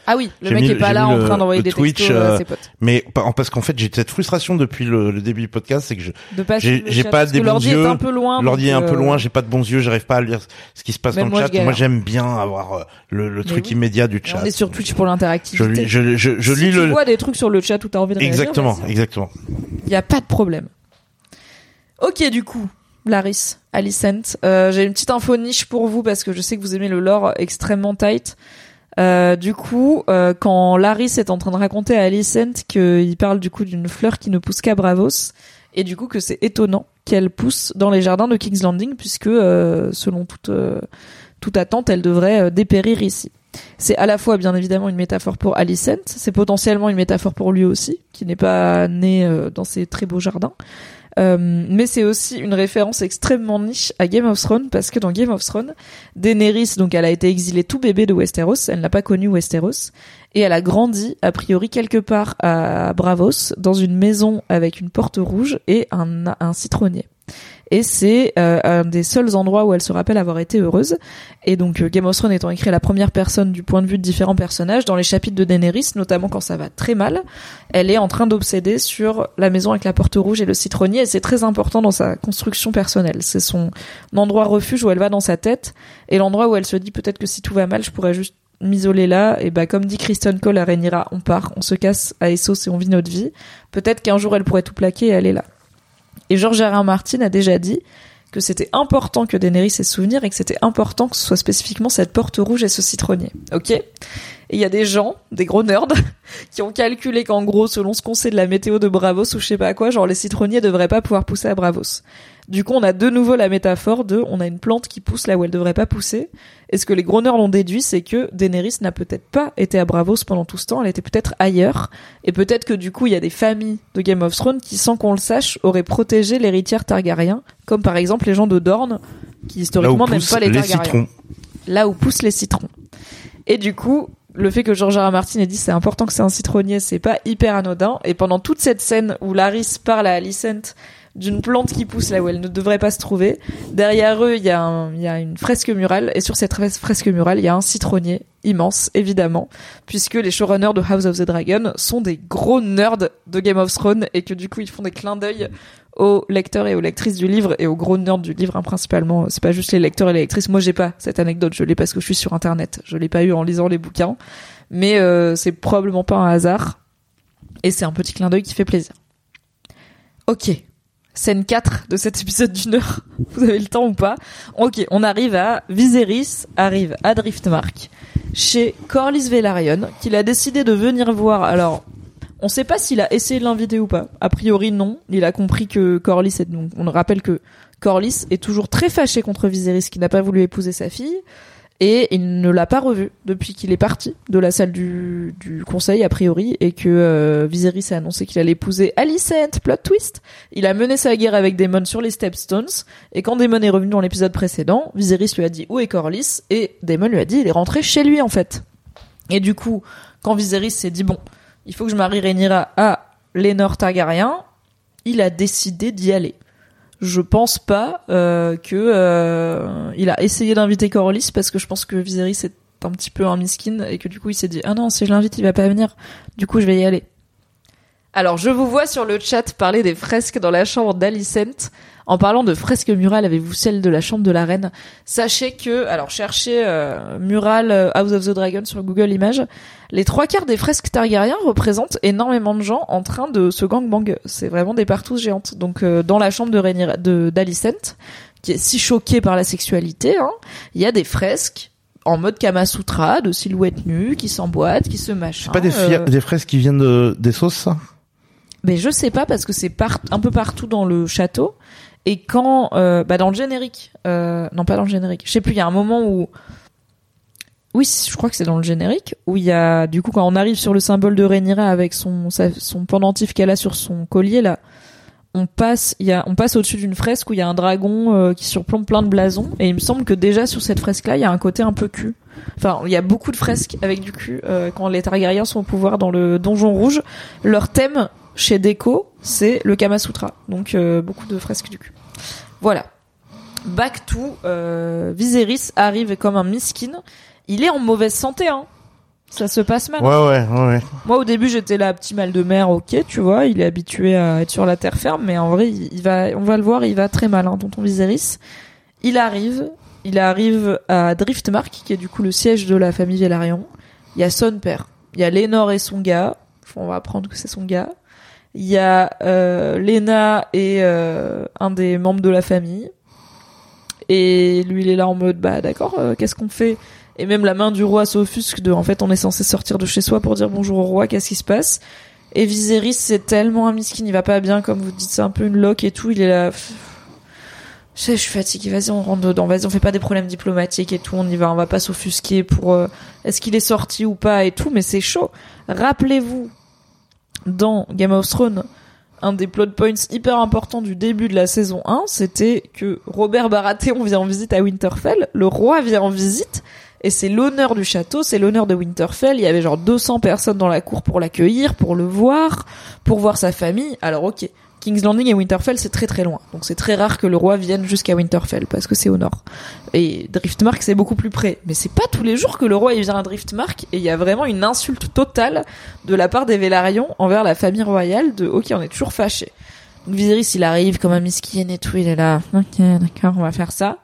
B: Ah oui, le mec
C: mis-
B: est pas là en train d'envoyer des
C: Twitch,
B: textos à
C: euh,
B: ses potes.
C: Mais pa- parce qu'en fait, j'ai cette frustration depuis le, le début du podcast, c'est que je, j'ai- pas des bons
B: l'ordi est
C: yeux,
B: un peu loin.
C: l'ordi est un peu
B: euh,
C: loin, j'ai pas de bons yeux, j'arrive pas à lire ce qui se passe
B: Même
C: dans le chat. Moi, j'aime bien avoir euh, le, le truc
B: oui.
C: immédiat du chat.
B: On est sur Twitch pour
C: Je,
B: l'interactivité.
C: lis- je, je, je
B: si
C: lis
B: tu
C: le,
B: vois des trucs sur le chat où t'as envie de
C: exactement,
B: vas-y.
C: exactement.
B: Il y a pas de problème. Ok, du coup, Laris, Alicent, euh, j'ai une petite info niche pour vous parce que je sais que vous aimez le lore extrêmement tight. Euh, du coup, euh, quand Laris est en train de raconter à Alicent qu'il parle du coup d'une fleur qui ne pousse qu'à Bravos, et du coup que c'est étonnant qu'elle pousse dans les jardins de King's Landing puisque euh, selon toute euh, toute attente, elle devrait euh, dépérir ici. C'est à la fois bien évidemment une métaphore pour Alicent, c'est potentiellement une métaphore pour lui aussi, qui n'est pas né euh, dans ces très beaux jardins. Euh, mais c'est aussi une référence extrêmement niche à Game of Thrones parce que dans Game of Thrones, Daenerys, donc elle a été exilée tout bébé de Westeros, elle n'a pas connu Westeros et elle a grandi a priori quelque part à Bravos dans une maison avec une porte rouge et un, un citronnier. Et c'est euh, un des seuls endroits où elle se rappelle avoir été heureuse. Et donc euh, Game of Thrones étant écrit à la première personne du point de vue de différents personnages, dans les chapitres de Daenerys, notamment quand ça va très mal, elle est en train d'obséder sur la maison avec la porte rouge et le citronnier. Et c'est très important dans sa construction personnelle. C'est son endroit refuge où elle va dans sa tête et l'endroit où elle se dit peut-être que si tout va mal, je pourrais juste m'isoler là. Et bah comme dit Kristen Cole à Rhaenyra, on part, on se casse à Essos et on vit notre vie. Peut-être qu'un jour elle pourrait tout plaquer et est là. Et George R. R. Martin a déjà dit que c'était important que Daenerys ait souvenir et que c'était important que ce soit spécifiquement cette porte rouge et ce citronnier. Ok? Et il y a des gens, des gros nerds, (laughs) qui ont calculé qu'en gros, selon ce qu'on sait de la météo de Bravos ou je sais pas quoi, genre les citronniers devraient pas pouvoir pousser à Bravos. Du coup, on a de nouveau la métaphore de on a une plante qui pousse là où elle devrait pas pousser. Et ce que les gros nerds ont déduit, c'est que Daenerys n'a peut-être pas été à Bravos pendant tout ce temps, elle était peut-être ailleurs. Et peut-être que du coup, il y a des familles de Game of Thrones qui, sans qu'on le sache, auraient protégé l'héritière Targaryen, comme par exemple les gens de Dorne, qui historiquement n'aiment pas les,
C: les
B: Targaryens
C: citrons.
B: là où poussent les citrons. Et du coup, le fait que George R. R. Martin ait dit c'est important que c'est un citronnier, c'est pas hyper anodin. Et pendant toute cette scène où Laris parle à Alicent d'une plante qui pousse là où elle ne devrait pas se trouver, derrière eux, il y, a y a une fresque murale. Et sur cette fres- fresque murale, il y a un citronnier immense, évidemment, puisque les showrunners de House of the Dragon sont des gros nerds de Game of Thrones et que du coup, ils font des clins d'œil aux lecteurs et aux lectrices du livre et aux gros nerds du livre hein, principalement. C'est pas juste les lecteurs et les lectrices. Moi j'ai pas cette anecdote. Je l'ai parce que je suis sur internet. Je l'ai pas eu en lisant les bouquins. Mais euh, c'est probablement pas un hasard. Et c'est un petit clin d'œil qui fait plaisir. Ok scène 4 de cet épisode d'une heure (laughs) vous avez le temps ou pas? Ok on arrive à Viserys arrive à Driftmark chez Corlys Velaryon qu'il a décidé de venir voir alors on sait pas s'il a essayé de l'inviter ou pas. A priori, non. Il a compris que Corlys est donc, on rappelle que Corlys est toujours très fâché contre Viserys qui n'a pas voulu épouser sa fille. Et il ne l'a pas revu depuis qu'il est parti de la salle du, conseil, a priori, et que euh, Viserys a annoncé qu'il allait épouser Alicent, plot twist. Il a mené sa guerre avec Daemon sur les Stepstones, et quand Daemon est revenu dans l'épisode précédent, Viserys lui a dit où est Corlys, et Daemon lui a dit il est rentré chez lui en fait. Et du coup, quand Viserys s'est dit bon, il faut que je marie Rhaenyra à Lénore Targaryen, il a décidé d'y aller. Je pense pas euh, que euh, il a essayé d'inviter Corlys parce que je pense que Viserys est un petit peu un miskin et que du coup il s'est dit ah non si je l'invite il va pas venir. Du coup je vais y aller. Alors je vous vois sur le chat parler des fresques dans la chambre d'Alicent. En parlant de fresques murales, avez-vous celle de la chambre de la reine? Sachez que, alors cherchez euh, murale euh, House of the Dragon sur Google Images, les trois quarts des fresques Targaryens représentent énormément de gens en train de se gangbang. C'est vraiment des partous géantes. Donc euh, dans la chambre de Rhaenyra- de d'Alicent, qui est si choquée par la sexualité, hein, il y a des fresques en mode Kama Sutra, de silhouettes nues, qui s'emboîtent, qui se machin.
C: C'est pas des,
B: euh,
C: des fraises qui viennent de, des sauces, ça?
B: Mais je sais pas parce que c'est par- un peu partout dans le château. Et quand, euh, bah dans le générique, euh, non pas dans le générique, je sais plus, il y a un moment où, oui, je crois que c'est dans le générique où il y a, du coup, quand on arrive sur le symbole de Rhaenyra avec son son pendentif qu'elle a sur son collier là, on passe, il y a, on passe au-dessus d'une fresque où il y a un dragon euh, qui surplombe plein de blasons. Et il me semble que déjà sur cette fresque-là, il y a un côté un peu cul. Enfin, il y a beaucoup de fresques avec du cul euh, quand les Targaryens sont au pouvoir dans le donjon rouge. Leur thème chez Deco, c'est le Kama Sutra. Donc euh, beaucoup de fresques du cul. Voilà. Back to euh, Viserys arrive comme un miskin. Il est en mauvaise santé, hein. Ça se passe mal.
C: Ouais, ouais, ouais, ouais.
B: Moi, au début, j'étais là, petit mal de mer, ok, tu vois, il est habitué à être sur la terre ferme, mais en vrai, il il va, on va le voir, il va très mal, hein, tonton Viserys. Il arrive, il arrive à Driftmark, qui est du coup le siège de la famille Velaryon. Il y a son père, il y a Lénore et son gars, on va apprendre que c'est son gars. Il y a euh, Lena et euh, un des membres de la famille. Et lui, il est là en mode, bah d'accord, euh, qu'est-ce qu'on fait? Et même la main du roi s'offusque de, en fait, on est censé sortir de chez soi pour dire bonjour au roi, qu'est-ce qui se passe? Et Viserys, c'est tellement un miskin, il va pas bien, comme vous dites, c'est un peu une loque et tout, il est là... Je sais, je suis fatiguée, vas-y, on rentre dedans, vas-y, on fait pas des problèmes diplomatiques et tout, on y va, on va pas s'offusquer pour... euh, Est-ce qu'il est sorti ou pas et tout, mais c'est chaud. Rappelez-vous, dans Game of Thrones, un des plot points hyper importants du début de la saison 1, c'était que Robert Baratheon vient en visite à Winterfell, le roi vient en visite, et c'est l'honneur du château, c'est l'honneur de Winterfell. Il y avait genre 200 personnes dans la cour pour l'accueillir, pour le voir, pour voir sa famille. Alors ok, King's Landing et Winterfell, c'est très très loin. Donc c'est très rare que le roi vienne jusqu'à Winterfell, parce que c'est au nord. Et Driftmark, c'est beaucoup plus près. Mais c'est pas tous les jours que le roi il vient à Driftmark, et il y a vraiment une insulte totale de la part des Velaryon envers la famille royale de ok, on est toujours fâché. Donc Viserys, il arrive comme un miskin et tout, il est là, ok, d'accord, on va faire ça.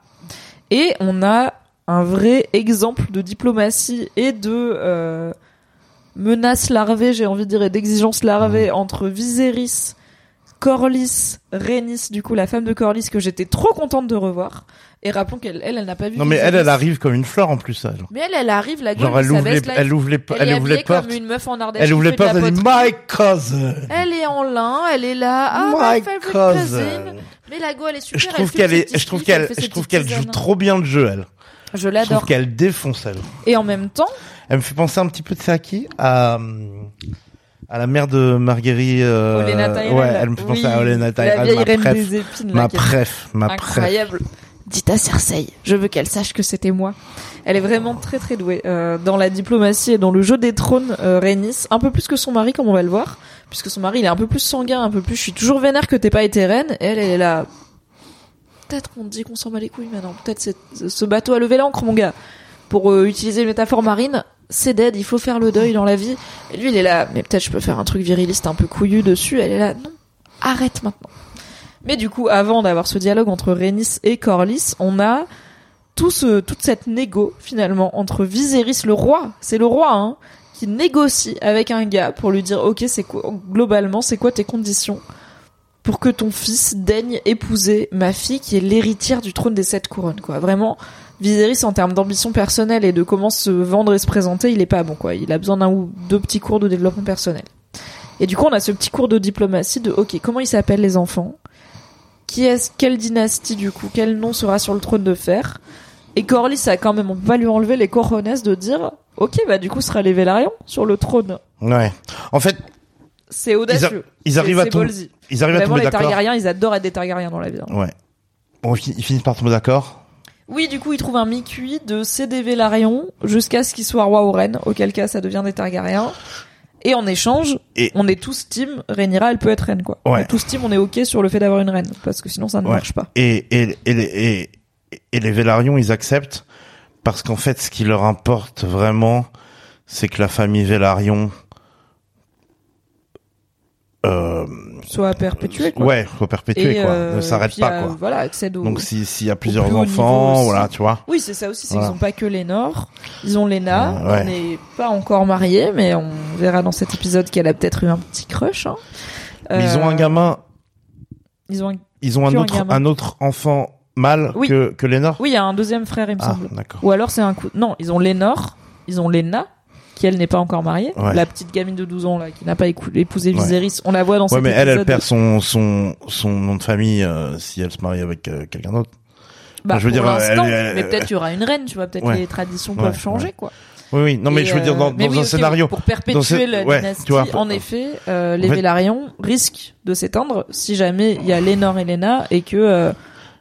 B: Et on a un vrai exemple de diplomatie et de euh, menaces larvées, j'ai envie de dire, et d'exigences larvées entre Viserys, Corlys, Rhaenys, du coup la femme de Corlys que j'étais trop contente de revoir. Et rappelons qu'elle, elle, elle n'a pas vu.
C: Non, mais elle, elle arrive comme une fleur en plus, elle.
B: Mais elle, elle arrive, la gueule
C: Genre, elle ouvre les, elle ouvre les,
B: elle,
C: elle
B: est
C: ouvre les
B: habillée
C: portes.
B: comme une meuf en Ardèche.
C: Elle ouvre les portes, elle dit, my cousin.
B: Elle est en lin, elle est là. Ah,
C: My cousin.
B: cousin. Mais la go, elle est super.
C: Je trouve qu'elle est, je trouve qu'elle, je trouve qu'elle joue trop bien le jeu, elle.
B: Je
C: Je trouve
B: l'adore.
C: qu'elle défonce, elle.
B: Et en même temps,
C: Elle me fait penser un petit peu de ça à qui? À, hum, à la mère de Marguerite. Euh. Ouais, elle me fait penser à
B: Oui,
C: Olenna Tyrell.
B: Vieille
C: ma préf. Ma préf, ma
B: incroyable. Dites à Cersei, je veux qu'elle sache que c'était moi. Elle est vraiment très très douée euh, dans la diplomatie et dans le jeu des trônes. Euh, Rhaenys, un peu plus que son mari, comme on va le voir, puisque son mari il est un peu plus sanguin, un peu plus. Je suis toujours vénère que t'aies pas été reine. Et elle, elle est là. Peut-être qu'on dit qu'on s'en bat les couilles maintenant. Peut-être c'est- ce bateau a levé l'ancre, mon gars. Pour euh, utiliser une métaphore marine, c'est dead. Il faut faire le deuil dans la vie. Et lui, il est là. Mais peut-être je peux faire un truc viriliste un peu couillu dessus. Elle est là. Non, arrête maintenant. Mais du coup, avant d'avoir ce dialogue entre Rhaenys et Corlys, on a tout ce, toute cette négo finalement entre Viserys, le roi, c'est le roi, hein, qui négocie avec un gars pour lui dire, ok, c'est quoi, globalement, c'est quoi tes conditions pour que ton fils daigne épouser ma fille qui est l'héritière du trône des sept couronnes, quoi. Vraiment, Viserys en termes d'ambition personnelle et de comment se vendre et se présenter, il est pas bon, quoi. Il a besoin d'un ou deux petits cours de développement personnel. Et du coup, on a ce petit cours de diplomatie de, ok, comment ils s'appellent les enfants? Qui est quelle dynastie du coup? Quel nom sera sur le trône de fer? Et Corlys a quand même, on peut pas lui enlever les cojones de dire Ok, bah du coup, ce sera les Velaryon sur le trône.
C: Ouais. En fait,
B: C'est
C: ils, a-
B: audacieux.
C: ils
B: C'est-
C: arrivent à tomber, ils arrivent à
B: Vraiment,
C: tomber
B: les
C: d'accord.
B: Targaryens, ils adorent être des Targaryens dans la vie. hein.
C: Ouais. Bon, ils finissent par tomber d'accord.
B: Oui, du coup, ils trouvent un mi-cuit de céder Velaryon jusqu'à ce qu'il soit roi ou reine, auquel cas ça devient des Targaryens. Et en échange,
C: Et-
B: on est tous team, Rhaenyra, elle peut être reine, quoi.
C: Ouais.
B: On est tous team, on est ok sur le fait d'avoir une reine, parce que sinon ça ne
C: Ouais.
B: marche pas.
C: Et, et, et, les- et, et les Vélarions, ils acceptent parce qu'en fait, ce qui leur importe vraiment, c'est que la famille Vélarion, euh,
B: Soit perpétué, quoi.
C: ouais, soit perpétuée, quoi,
B: euh,
C: ne s'arrête
B: puis,
C: pas,
B: euh,
C: quoi.
B: Voilà, accède au...
C: Donc, si- s'il y a plusieurs enfants, voilà, tu vois.
B: Oui, c'est ça aussi, c'est
C: Voilà.
B: qu'ils ont pas que les Nords, ils ont Lena,
C: Euh, ouais.
B: on n'est pas encore mariés, mais on verra dans cet épisode qu'elle a peut-être eu un petit crush. Hein.
C: Mais ils ont un
B: Euh,
C: gamin,
B: Ils ont un...
C: ils ont un autre, un autre enfant mâle
B: Oui.
C: que, que Lénore.
B: Oui, il y a un deuxième frère, il me
C: Ah,
B: semble.
C: d'accord.
B: Ou alors c'est un coup... Non, ils ont Lénore, ils ont Lena, qui elle n'est pas encore mariée,
C: Ouais.
B: la petite gamine de 12 ans là, qui n'a pas épousé
C: Ouais.
B: Viserys. On la voit dans
C: Ouais,
B: cet
C: mais elle, elle perd son, son, son nom de famille euh, si elle se marie avec euh, quelqu'un d'autre.
B: Bah,
C: je veux
B: pour
C: dire, elle- elle-
B: mais peut-être il y aura une reine, tu vois, peut-être les traditions peuvent changer, quoi.
C: Oui, oui. Non, mais
B: Et,
C: je veux dire dans,
B: euh,
C: dans
B: oui,
C: un scénario.
B: Pour perpétuer la
C: ouais,
B: dynastie,
C: vois,
B: en effet, euh, les
C: En fait-
B: Vélarions risquent de s'éteindre si jamais il y a Lénore et Léna et que euh,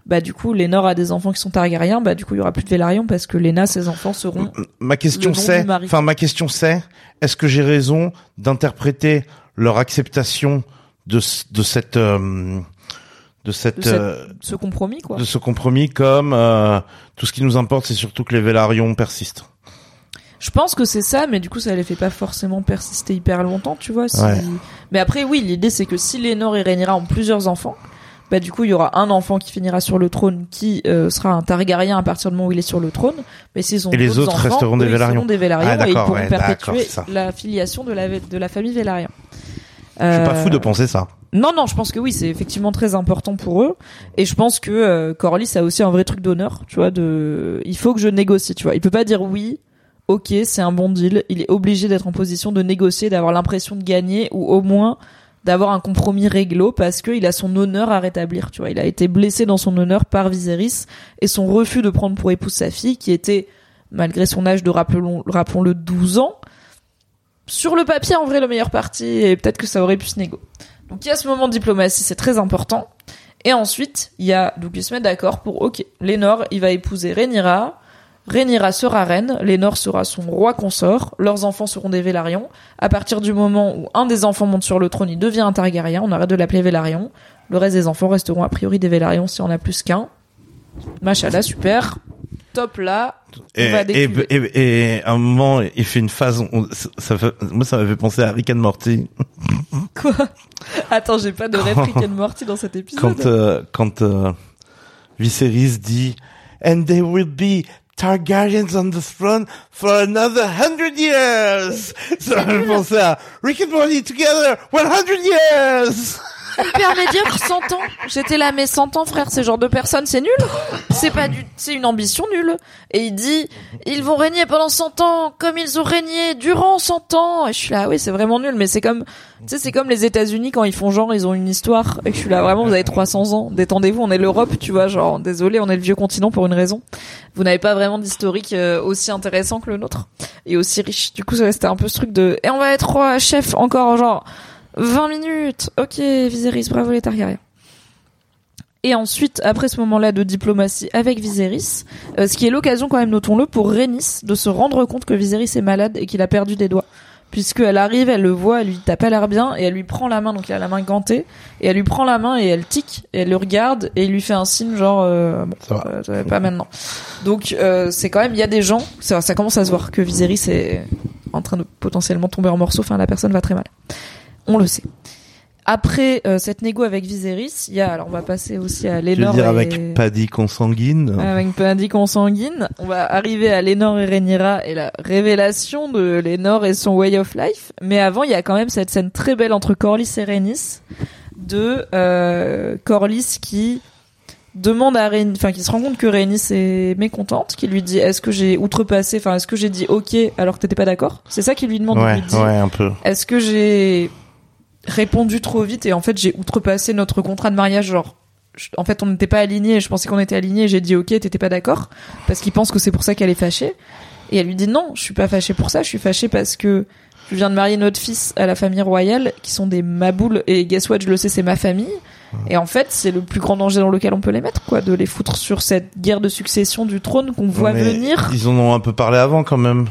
B: bah du coup Lénore a des enfants qui sont Targaryens, bah du coup il y aura plus de Vélarions parce que Léna ses enfants seront
C: Ma question c'est, enfin ma question c'est, est-ce que j'ai raison d'interpréter leur acceptation de de cette euh, de cette,
B: De cette-
C: euh,
B: ce compromis quoi.
C: de ce compromis comme euh, tout ce qui nous importe c'est surtout que les Vélarions persistent.
B: Je pense que c'est ça, mais du coup, ça les fait pas forcément persister hyper longtemps, tu vois. si-
C: Ouais.
B: Mais après, oui, l'idée c'est que si Lénore et Rhaenyra ont plusieurs enfants, bah du coup, il y aura un enfant qui finira sur le trône, qui euh, sera un Targaryen à partir du moment où il est sur le trône. Mais s'ils ont
C: Et les autres
B: enfants,
C: resteront des Vélarions.
B: des Vélarions
C: Ah,
B: et ils
C: d'accord,
B: pourront
C: ouais,
B: perpétuer la filiation de la de la famille Vélarion.
C: Je suis pas
B: Euh,
C: fou de penser ça.
B: non, non, je pense que oui, c'est effectivement très important pour eux. Et je pense que euh, Corlys a aussi un vrai truc d'honneur, tu vois. De, il faut que je négocie, tu vois. Il peut pas dire oui, ok, c'est un bon deal. Il est obligé d'être en position de négocier, d'avoir l'impression de gagner ou au moins d'avoir un compromis réglo parce qu'il a son honneur à rétablir, tu vois. Il a été blessé dans son honneur par Viserys et son refus de prendre pour épouse sa fille, qui était, malgré son âge de rappelons, rappelons-le 12 ans, sur le papier en vrai le meilleur parti et peut-être que ça aurait pu se négo. Donc il y a ce moment de diplomatie, c'est très important. Et ensuite, il y a se mettent d'accord pour OK, Lénore, il va épouser Rhaenyra. Rhaenyra sera reine, Lénore sera son roi consort, leurs enfants seront des Vélarions. À partir du moment où un des enfants monte sur le trône, il devient un Targaryen, on arrête de l'appeler Vélarion. Le reste des enfants resteront a priori des Vélarions si on a plus qu'un. Machallah, super. Top là. On
C: Et,
B: va
C: et,
B: décuver.
C: et, et à un moment, il fait une phase. on- ça, fait- moi, ça m'avait pensé à Rick and Morty (laughs)
B: Quoi? Attends, j'ai pas de réplique and Morty dans cet épisode.
C: quand euh, quand euh, Viserys dit "And there will be Targaryens on the throne for another hundred years." Me fait penser Rick and Morty together 100 years. (laughs) (laughs)
B: Hyper médiocre, 100 ans. J'étais là, mais 100 ans, frère, ces genre de personnes, c'est nul. C'est pas du, c'est une ambition nulle. Et il dit, ils vont régner pendant 100 ans, comme ils ont régné durant 100 ans. Et je suis là, oui, c'est vraiment nul, mais c'est comme, tu sais, c'est comme les États-Unis quand ils font genre, ils ont une histoire. Et je suis là, vraiment, vous avez 300 ans. Détendez-vous, on est l'Europe, tu vois, genre, désolé, on est le vieux continent pour une raison. Vous n'avez pas vraiment d'historique euh, aussi intéressant que le nôtre. Et aussi riche. Du coup, ça restait un peu ce truc de, et on va être roi, chef, encore, genre, 20 minutes. Ok, Viserys, bravo les Targaryens. Et ensuite, après ce moment-là de diplomatie avec Viserys, euh, ce qui est l'occasion quand même, notons-le, pour Rhaenys de se rendre compte que Viserys est malade et qu'il a perdu des doigts. Puisqu'elle arrive, elle le voit, elle lui t'as pas l'air bien, et elle lui prend la main, donc il a la main gantée, et elle lui prend la main et elle tique, et elle le regarde, et il lui fait un signe genre, euh, bon,
C: Ça va.
B: euh, pas maintenant. Donc euh, c'est quand même, il y a des gens, ça, ça commence à se voir que Viserys est en train de potentiellement tomber en morceaux, enfin la personne va très mal. On le sait. Après euh, cette négo avec Viserys, il y a, alors on va passer aussi à
C: Je veux dire
B: et...
C: avec Paddy consanguine.
B: Avec Paddy consanguine, on va arriver à Lénore et Rhaenyra et la révélation de Lénore et son way of life. Mais avant, il y a quand même cette scène très belle entre Corlys et Rhaenys de euh, Corlys qui demande à Rhaenys, enfin qui se rend compte que Rhaenys est mécontente, qui lui dit est-ce que j'ai outrepassé, enfin est-ce que j'ai dit ok alors que t'étais pas d'accord? C'est ça qu'il lui demande.
C: Ouais,
B: lui
C: ouais, un peu.
B: est-ce que j'ai répondu trop vite et en fait j'ai outrepassé notre contrat de mariage genre je- en fait on n'était pas alignés je pensais qu'on était alignés j'ai dit ok t'étais pas d'accord parce qu'il pense que c'est pour ça qu'elle est fâchée. Et elle lui dit non je suis pas fâchée pour ça je suis fâchée parce que tu viens de marier notre fils à la famille royale qui sont des maboules et guess what je le sais c'est ma famille. Et en fait c'est le plus grand danger dans lequel on peut les mettre quoi de les foutre sur cette guerre de succession du trône qu'on voit
C: Mais
B: venir.
C: Ils en ont un peu parlé avant quand même.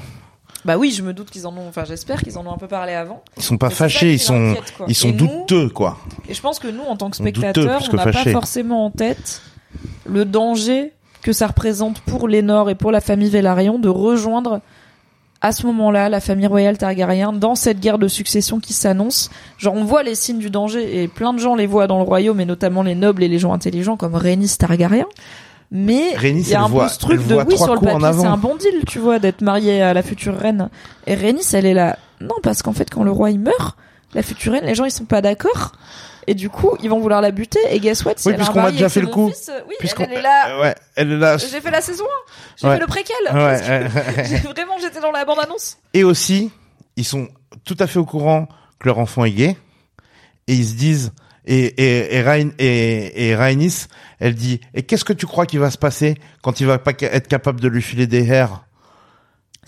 B: Bah oui je me doute qu'ils en ont enfin j'espère qu'ils en ont un peu parlé avant
C: Ils sont pas
B: Mais
C: fâchés, ils sont
B: quoi.
C: ils sont
B: Et nous,
C: douteux quoi.
B: Et je pense que nous, en tant que spectateurs, on n'a pas forcément en tête le danger que ça représente pour Lénore et pour la famille Velaryon de rejoindre à ce moment-là la famille royale Targaryen dans cette guerre de succession qui s'annonce. Genre on voit les signes du danger et plein de gens les voient dans le royaume et notamment les nobles et les gens intelligents comme Rhaenys Targaryen. Mais il y a un peu ce truc de oui sur le papier c'est un bon deal tu vois d'être mariée à la future reine. Et Rhaenys elle est là. Non parce qu'en fait quand le roi il meurt la future reine les gens ils sont pas d'accord. Et du coup ils vont vouloir la buter. Et guess what si
C: Oui, puisqu'on a déjà fait le coup.
B: fils, oui elle est là.
C: Euh, ouais, elle est là.
B: j'ai fait la saison 1 j'ai
C: Ouais.
B: fait le préquel.
C: Ouais,
B: vraiment j'étais dans la bande annonce
C: Et aussi, ils sont tout à fait au courant que leur enfant est gay. Et ils se disent et et et, Rhaen- et, et Rhaenys, elle dit et qu'est-ce que tu crois qu'il va se passer quand il va pas être capable de lui filer des airs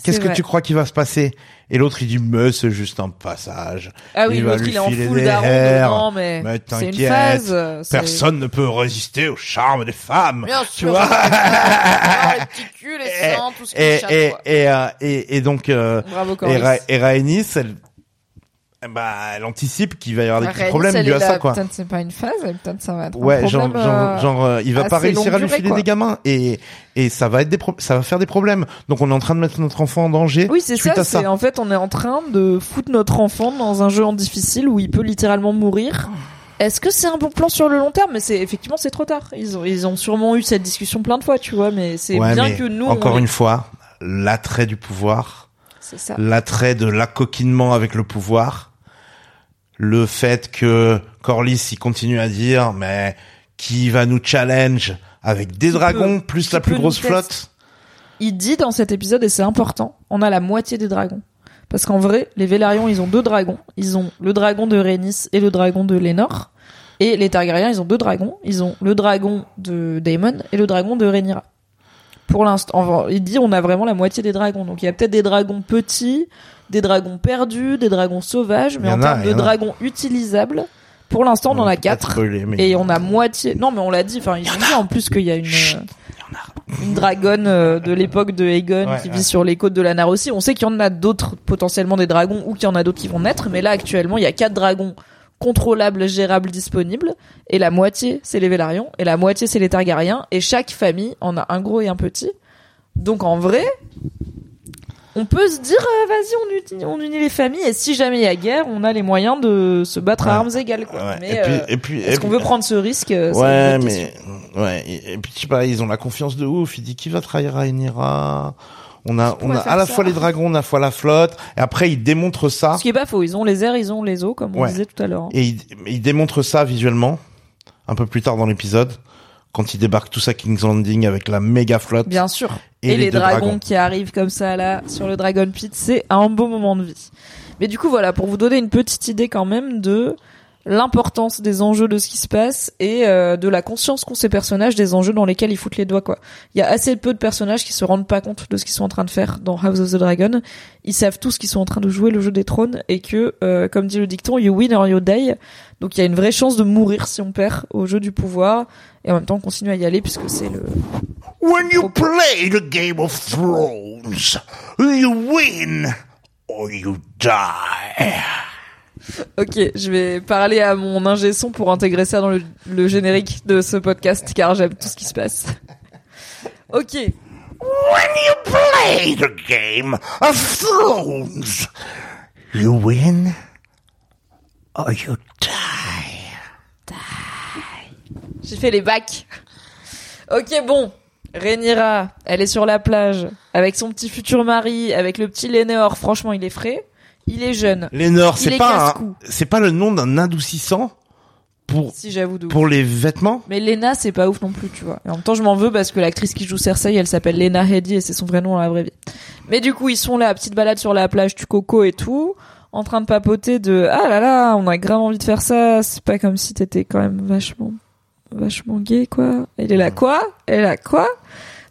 C: Qu'est-ce que tu crois qui va se passer? Et l'autre, il dit, mais c'est juste un passage.
B: Ah oui,
C: Il va lui
B: il est en
C: filer
B: full
C: des
B: dedans, mais,
C: Mais
B: c'est une
C: t'inquiète,
B: phase. c'est-
C: Personne ne peut résister au charme des femmes.
B: Bien
C: tu
B: sûr.
C: vois (laughs) et, et, euh, et, et donc, euh,
B: Bravo
C: et. Ra- et Rhaenys, elle, bah, elle anticipe qu'il va y avoir des petits problèmes
B: est
C: à ça, quoi.
B: C'est pas une phase, peut-être ça va être un
C: Ouais, genre,
B: euh,
C: genre, euh, il va pas réussir à lui
B: durée,
C: filer
B: quoi.
C: des gamins et et ça va être des pro- ça va faire des problèmes. Donc on est en train de mettre notre enfant en danger.
B: Oui, c'est ça,
C: ça.
B: c'est en fait on est en train de foutre notre enfant dans un jeu en difficile où il peut littéralement mourir. Est-ce que c'est un bon plan sur le long terme? Mais c'est effectivement c'est trop tard. Ils ont ils ont sûrement eu cette discussion plein de fois, tu vois, mais c'est
C: Ouais,
B: bien
C: mais
B: que nous
C: encore
B: on
C: une fois, l'attrait du pouvoir,
B: c'est ça.
C: l'attrait de l'accoquinement avec le pouvoir, le fait que Corlys il continue à dire mais qui va nous challenge avec des dragons
B: peut-
C: plus la plus grosse flotte?
B: Il dit dans cet épisode et c'est important, on a la moitié des dragons. Parce qu'en vrai, les Vélarions, ils ont deux dragons. Ils ont le dragon de Rhaenys et le dragon de Lénor. Et les Targaryens, ils ont deux dragons. Ils ont le dragon de Daemon et le dragon de Rhaenyra. Pour l'instant, enfin, il dit on a vraiment la moitié des dragons. Donc il y a peut-être des dragons petits, des dragons perdus, des dragons sauvages, mais en,
C: en a,
B: termes
C: y
B: de
C: a.
B: dragons utilisables, pour l'instant on en a quatre.
C: mais-
B: Et on a moitié. Non, mais on l'a dit. Enfin, ils ont dit en plus qu'il y a une euh, une dragonne euh, de l'époque de Aegon
C: Ouais,
B: qui
C: ouais.
B: vit sur les côtes de la Narossie. On sait qu'il y en a d'autres potentiellement des dragons ou qu'il y en a d'autres qui vont naître, mais là actuellement il y a quatre dragons contrôlables, gérables, disponibles, et la moitié c'est les Vélarions et la moitié c'est les Targaryens et chaque famille en a un gros et un petit. Donc en vrai, on peut se dire euh, vas-y on unit, on unit les familles et si jamais il y a guerre, on a les moyens de se battre
C: Ouais.
B: à armes égales quoi.
C: Ouais,
B: Mais
C: et puis
B: euh,
C: puis
B: est-ce qu'on veut prendre ce risque euh,
C: Ouais, mais ouais. Et, et puis je sais pas, ils ont la confiance de ouf. Il dit qui va trahir Rhaenyra? On a, on a à la
B: ça
C: fois les dragons, on a à la fois la flotte. Et après, il démontre ça.
B: Ce qui est pas faux, ils ont les airs, ils ont les eaux, comme on
C: Ouais.
B: disait tout à l'heure.
C: Et il, il démontre ça visuellement un peu plus tard dans l'épisode quand il débarque tous à King's Landing avec la méga flotte.
B: Bien sûr.
C: Et
B: Et,
C: les
B: dragons,
C: dragons.
B: qui arrivent comme ça là sur le Dragon Pit, c'est un beau moment de vie. Mais du coup voilà, pour vous donner une petite idée quand même de l'importance des enjeux de ce qui se passe et euh, de la conscience qu'ont ces personnages des enjeux dans lesquels ils foutent les doigts quoi. Il y a assez peu de personnages qui se rendent pas compte de ce qu'ils sont en train de faire dans House of the Dragon. Ils savent tous qu'ils sont en train de jouer le jeu des trônes et que euh, comme dit le dicton, you win or you die. Donc il y a une vraie chance de mourir si on perd au jeu du pouvoir et en même temps on continue à y aller puisque c'est le
C: When you play the Game of Thrones, you win or you die. (laughs)
B: Ok, je vais parler à mon ingé son pour intégrer ça dans le, le générique de ce podcast car j'aime tout ce qui se passe. (laughs) Ok,
C: When you play the Game of Thrones, you win or you die.
B: j'ai fait les bacs. Ok, bon. Rhaenyra, elle est sur la plage avec son petit futur mari, avec le petit Lénor. Franchement, il est frais. Il est jeune.
C: Lénore, c'est
B: est
C: pas un- c'est pas le nom d'un adoucissant pour
B: Si j'avoue de ouf.
C: pour les vêtements?
B: Mais Lena, c'est pas ouf non plus, tu vois. Et en même temps, je m'en veux parce que l'actrice qui joue Cersei, elle s'appelle Lena Headey et c'est son vrai nom dans la vraie vie. Mais du coup, ils sont là, petite balade sur la plage du coco et tout, en train de papoter de ah là là, on a grave envie de faire ça. C'est pas comme si t'étais quand même vachement, vachement gay, quoi. Elle est là quoi? Elle est là quoi?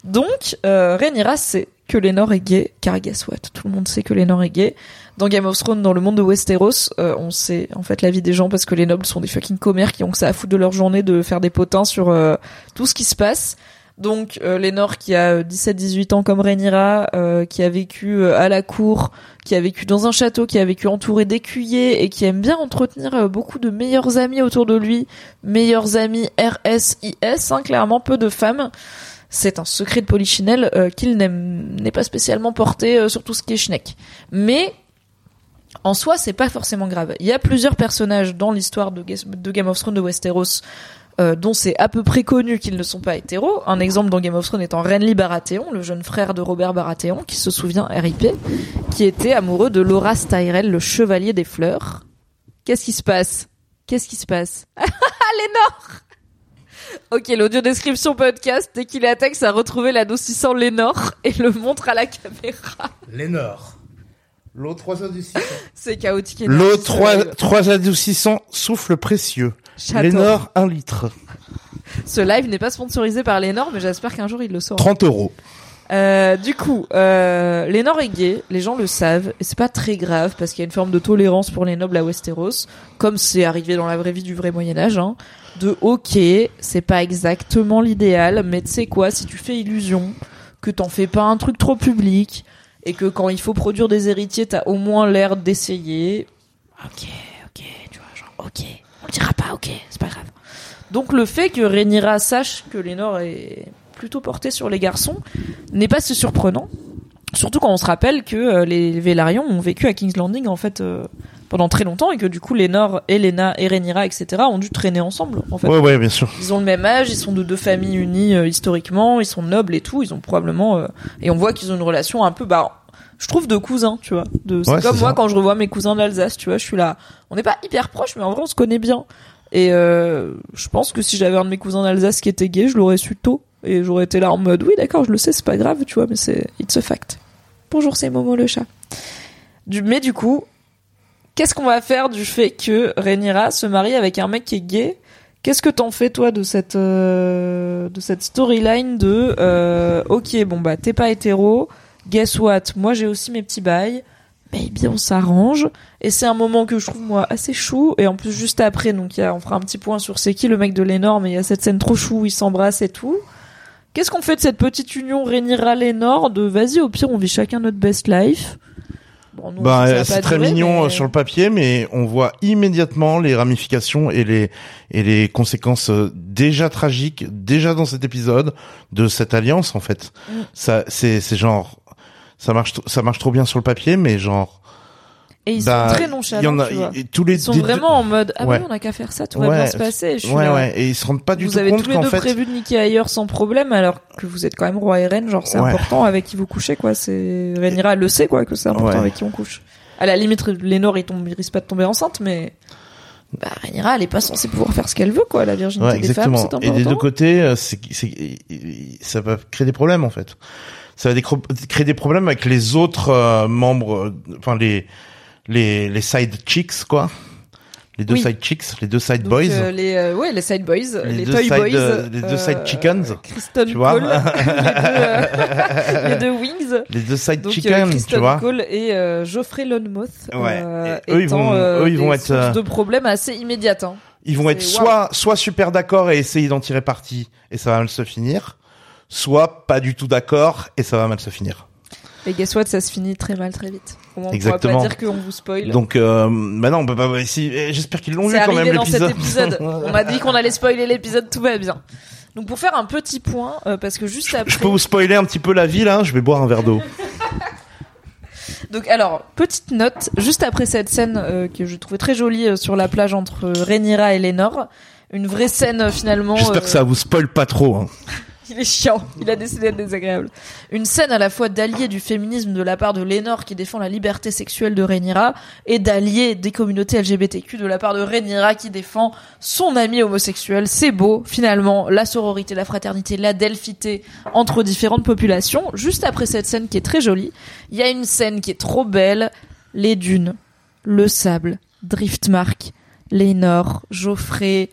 B: Donc, euh, Rhaenyra sait que Lénor est gay, car guess what? Tout le monde sait que Lénor est gay. Dans Game of Thrones, dans le monde de Westeros, euh, on sait en fait la vie des gens parce que les nobles sont des fucking commères qui ont que ça à foutre de leur journée de faire des potins sur euh, tout ce qui se passe. Donc euh, Lénor qui a 17-18 ans comme Rhaenyra, euh, qui a vécu euh, à la cour, qui a vécu dans un château, qui a vécu entouré d'écuyers et qui aime bien entretenir euh, beaucoup de meilleurs amis autour de lui, meilleurs amis RSIS, hein, clairement peu de femmes. C'est un secret de Polichinelle euh, qu'il n'aime- n'est pas spécialement porté euh, sur tout ce qui est schneck. Mais en soi, c'est pas forcément grave. Il y a plusieurs personnages dans l'histoire de, Ga- de Game of Thrones de Westeros euh, dont c'est à peu près connu qu'ils ne sont pas hétéros. Un exemple dans Game of Thrones étant Renly Baratheon, le jeune frère de Robert Baratheon, qui se souvient RIP, qui était amoureux de Loras Tyrell, le chevalier des fleurs. Qu'est-ce qui se passe? Qu'est-ce qui se passe? (laughs) Ah, Lénore Ok, l'audio description podcast, dès qu'il attaque, ça a retrouvé l'adoucissant Lénore et le montre à la caméra.
C: Lénore. L'eau 3 adoucissants. (laughs)
B: C'est chaotique.
C: L'eau
B: énergie,
C: 3,
B: ce live.
C: 3 adoucissants, souffle précieux. Lénore, 1 litre.
B: Ce live n'est pas sponsorisé par Lénore, mais j'espère qu'un jour il le saura.
C: 30 euros.
B: Euh, du coup, euh, Lénore est gay, les gens le savent, et c'est pas très grave parce qu'il y a une forme de tolérance pour les nobles à Westeros, comme c'est arrivé dans la vraie vie du vrai Moyen Âge. Hein, de ok, c'est pas exactement l'idéal, mais tu sais quoi, si tu fais illusion, que t'en fais pas un truc trop public, et que quand il faut produire des héritiers, t'as au moins l'air d'essayer. Ok, ok, tu vois, genre ok, on le dira pas, ok, c'est pas grave. Donc le fait que Rhaenyra sache que Lénore est plutôt portée sur les garçons n'est pas si surprenant. Surtout quand on se rappelle que euh, les Vélarions ont vécu à King's Landing en fait euh, pendant très longtemps et que du coup Lénore, Elena et Rhaenyra etc ont dû traîner ensemble en fait.
C: Ouais, ouais, bien sûr.
B: Ils ont le même âge, ils sont de deux familles unies euh, historiquement, ils sont nobles et tout, ils ont probablement euh, et on voit qu'ils ont une relation un peu bah je trouve de cousins, tu vois. De c'est
C: Ouais,
B: comme moi
C: ça.
B: quand je revois mes cousins d'Alsace, tu vois, je suis là, on n'est pas hyper proches mais en vrai on se connaît bien. Et euh, je pense que si j'avais un de mes cousins d'Alsace qui était gay, je l'aurais su tôt et j'aurais été là en mode oui, d'accord, je le sais, c'est pas grave, tu vois, mais c'est it's a fact. Bonjour, c'est Momo le chat. Du mais du coup, qu'est-ce qu'on va faire du fait que Rhaenyra se marie avec un mec qui est gay? Qu'est-ce que t'en fais toi de cette euh, de cette storyline de euh, ok bon bah t'es pas hétéro. Guess what? Moi j'ai aussi mes petits bails. Baby on s'arrange. Et c'est un moment que je trouve moi assez chou. Et en plus juste après donc on fera un petit point sur c'est qui le mec de Lénore mais il y a cette scène trop chou où ils s'embrassent et tout. Qu'est-ce qu'on fait de cette petite union Rhaenyra Lénore de vas-y au pire on vit chacun notre best life bon, nous,
C: Bah, c'est très mignon
B: mais-
C: euh, sur le papier, mais on voit immédiatement les ramifications et les et les conséquences euh, déjà tragiques, déjà dans cet épisode de cette alliance en fait.
B: Mm.
C: Ça, c'est c'est genre ça marche ça marche trop bien sur le papier, mais genre
B: et ils
C: bah,
B: sont très
C: il y
B: nonchalants
C: en a
B: tu vois.
C: et tous les
B: Ils sont
C: deux-
B: vraiment en mode ah
C: Ouais.
B: ouais on a qu'à faire ça tout va bien se passer. Je suis
C: ouais
B: là,
C: ouais et ils se rendent pas du
B: vous
C: tout
B: avez
C: compte
B: tous les deux
C: fait
B: prévu de niquer ailleurs sans problème alors que vous êtes quand même roi et reine genre c'est
C: Ouais.
B: important avec qui vous couchez quoi c'est Rhaenyra elle le sait quoi que c'est important avec qui on couche à la limite Lénore il tombe il risque pas de tomber enceinte mais bah Rhaenyra elle est pas censée pouvoir faire ce qu'elle veut quoi la virginité
C: Ouais,
B: des femmes c'est important
C: Et des deux côtés, euh, c'est, ça va créer des problèmes en fait. Ça va créer des problèmes avec les autres euh, membres, euh, enfin les les les side chicks quoi, les deux
B: Oui.
C: side chicks, les deux side
B: Donc,
C: boys.
B: euh, les euh, ouais les side boys les,
C: deux
B: toy
C: side,
B: boys
C: euh, les deux side chickens,
B: Kristen
C: tu vois.
B: Cole (laughs) les, deux, euh, (laughs) les deux wings
C: Les deux side
B: donc euh,
C: chickens, tu vois.
B: Cole et euh, Geoffrey Lonmouth
C: Ouais.
B: euh,
C: Et eux, ils
B: étant,
C: vont-
B: euh,
C: eux, ils vont être,
B: sources
C: euh,
B: de problèmes assez immédiates hein.
C: Ils vont être soit soit super d'accord et essayer d'en tirer parti et ça va mal se finir, soit pas du tout d'accord et ça va mal se finir.
B: Et guess what, ça se finit très mal très vite. On
C: Exactement.
B: pourra pas dire qu'on vous spoil.
C: Donc euh, maintenant on peut pas. Si, eh, j'espère qu'ils l'ont vu quand même
B: dans cet
C: l'épisode.
B: épisode. (laughs) on a dit qu'on allait spoiler l'épisode, tout va bien. Donc pour faire un petit point, euh, parce que juste après.
C: Je peux vous spoiler un petit peu la vie là. Je vais boire un verre d'eau. (laughs)
B: Donc alors, petite note, juste après cette scène euh, que je trouvais très jolie euh, sur la plage entre Rhaenyra et Lénore, une vraie scène finalement.
C: J'espère que ça vous spoil pas trop. Hein.
B: Il est chiant, il a décidé d'être désagréable. Une scène à la fois d'allié du féminisme de la part de Lénore qui défend la liberté sexuelle de Rhaenyra et d'allié des communautés LGBTQ de la part de Rhaenyra qui défend son ami homosexuel. C'est beau, finalement, la sororité, la fraternité, la delphité entre différentes populations. Juste après cette scène qui est très jolie, il y a une scène qui est trop belle, les dunes, le sable, Driftmark, Lénore, Geoffrey,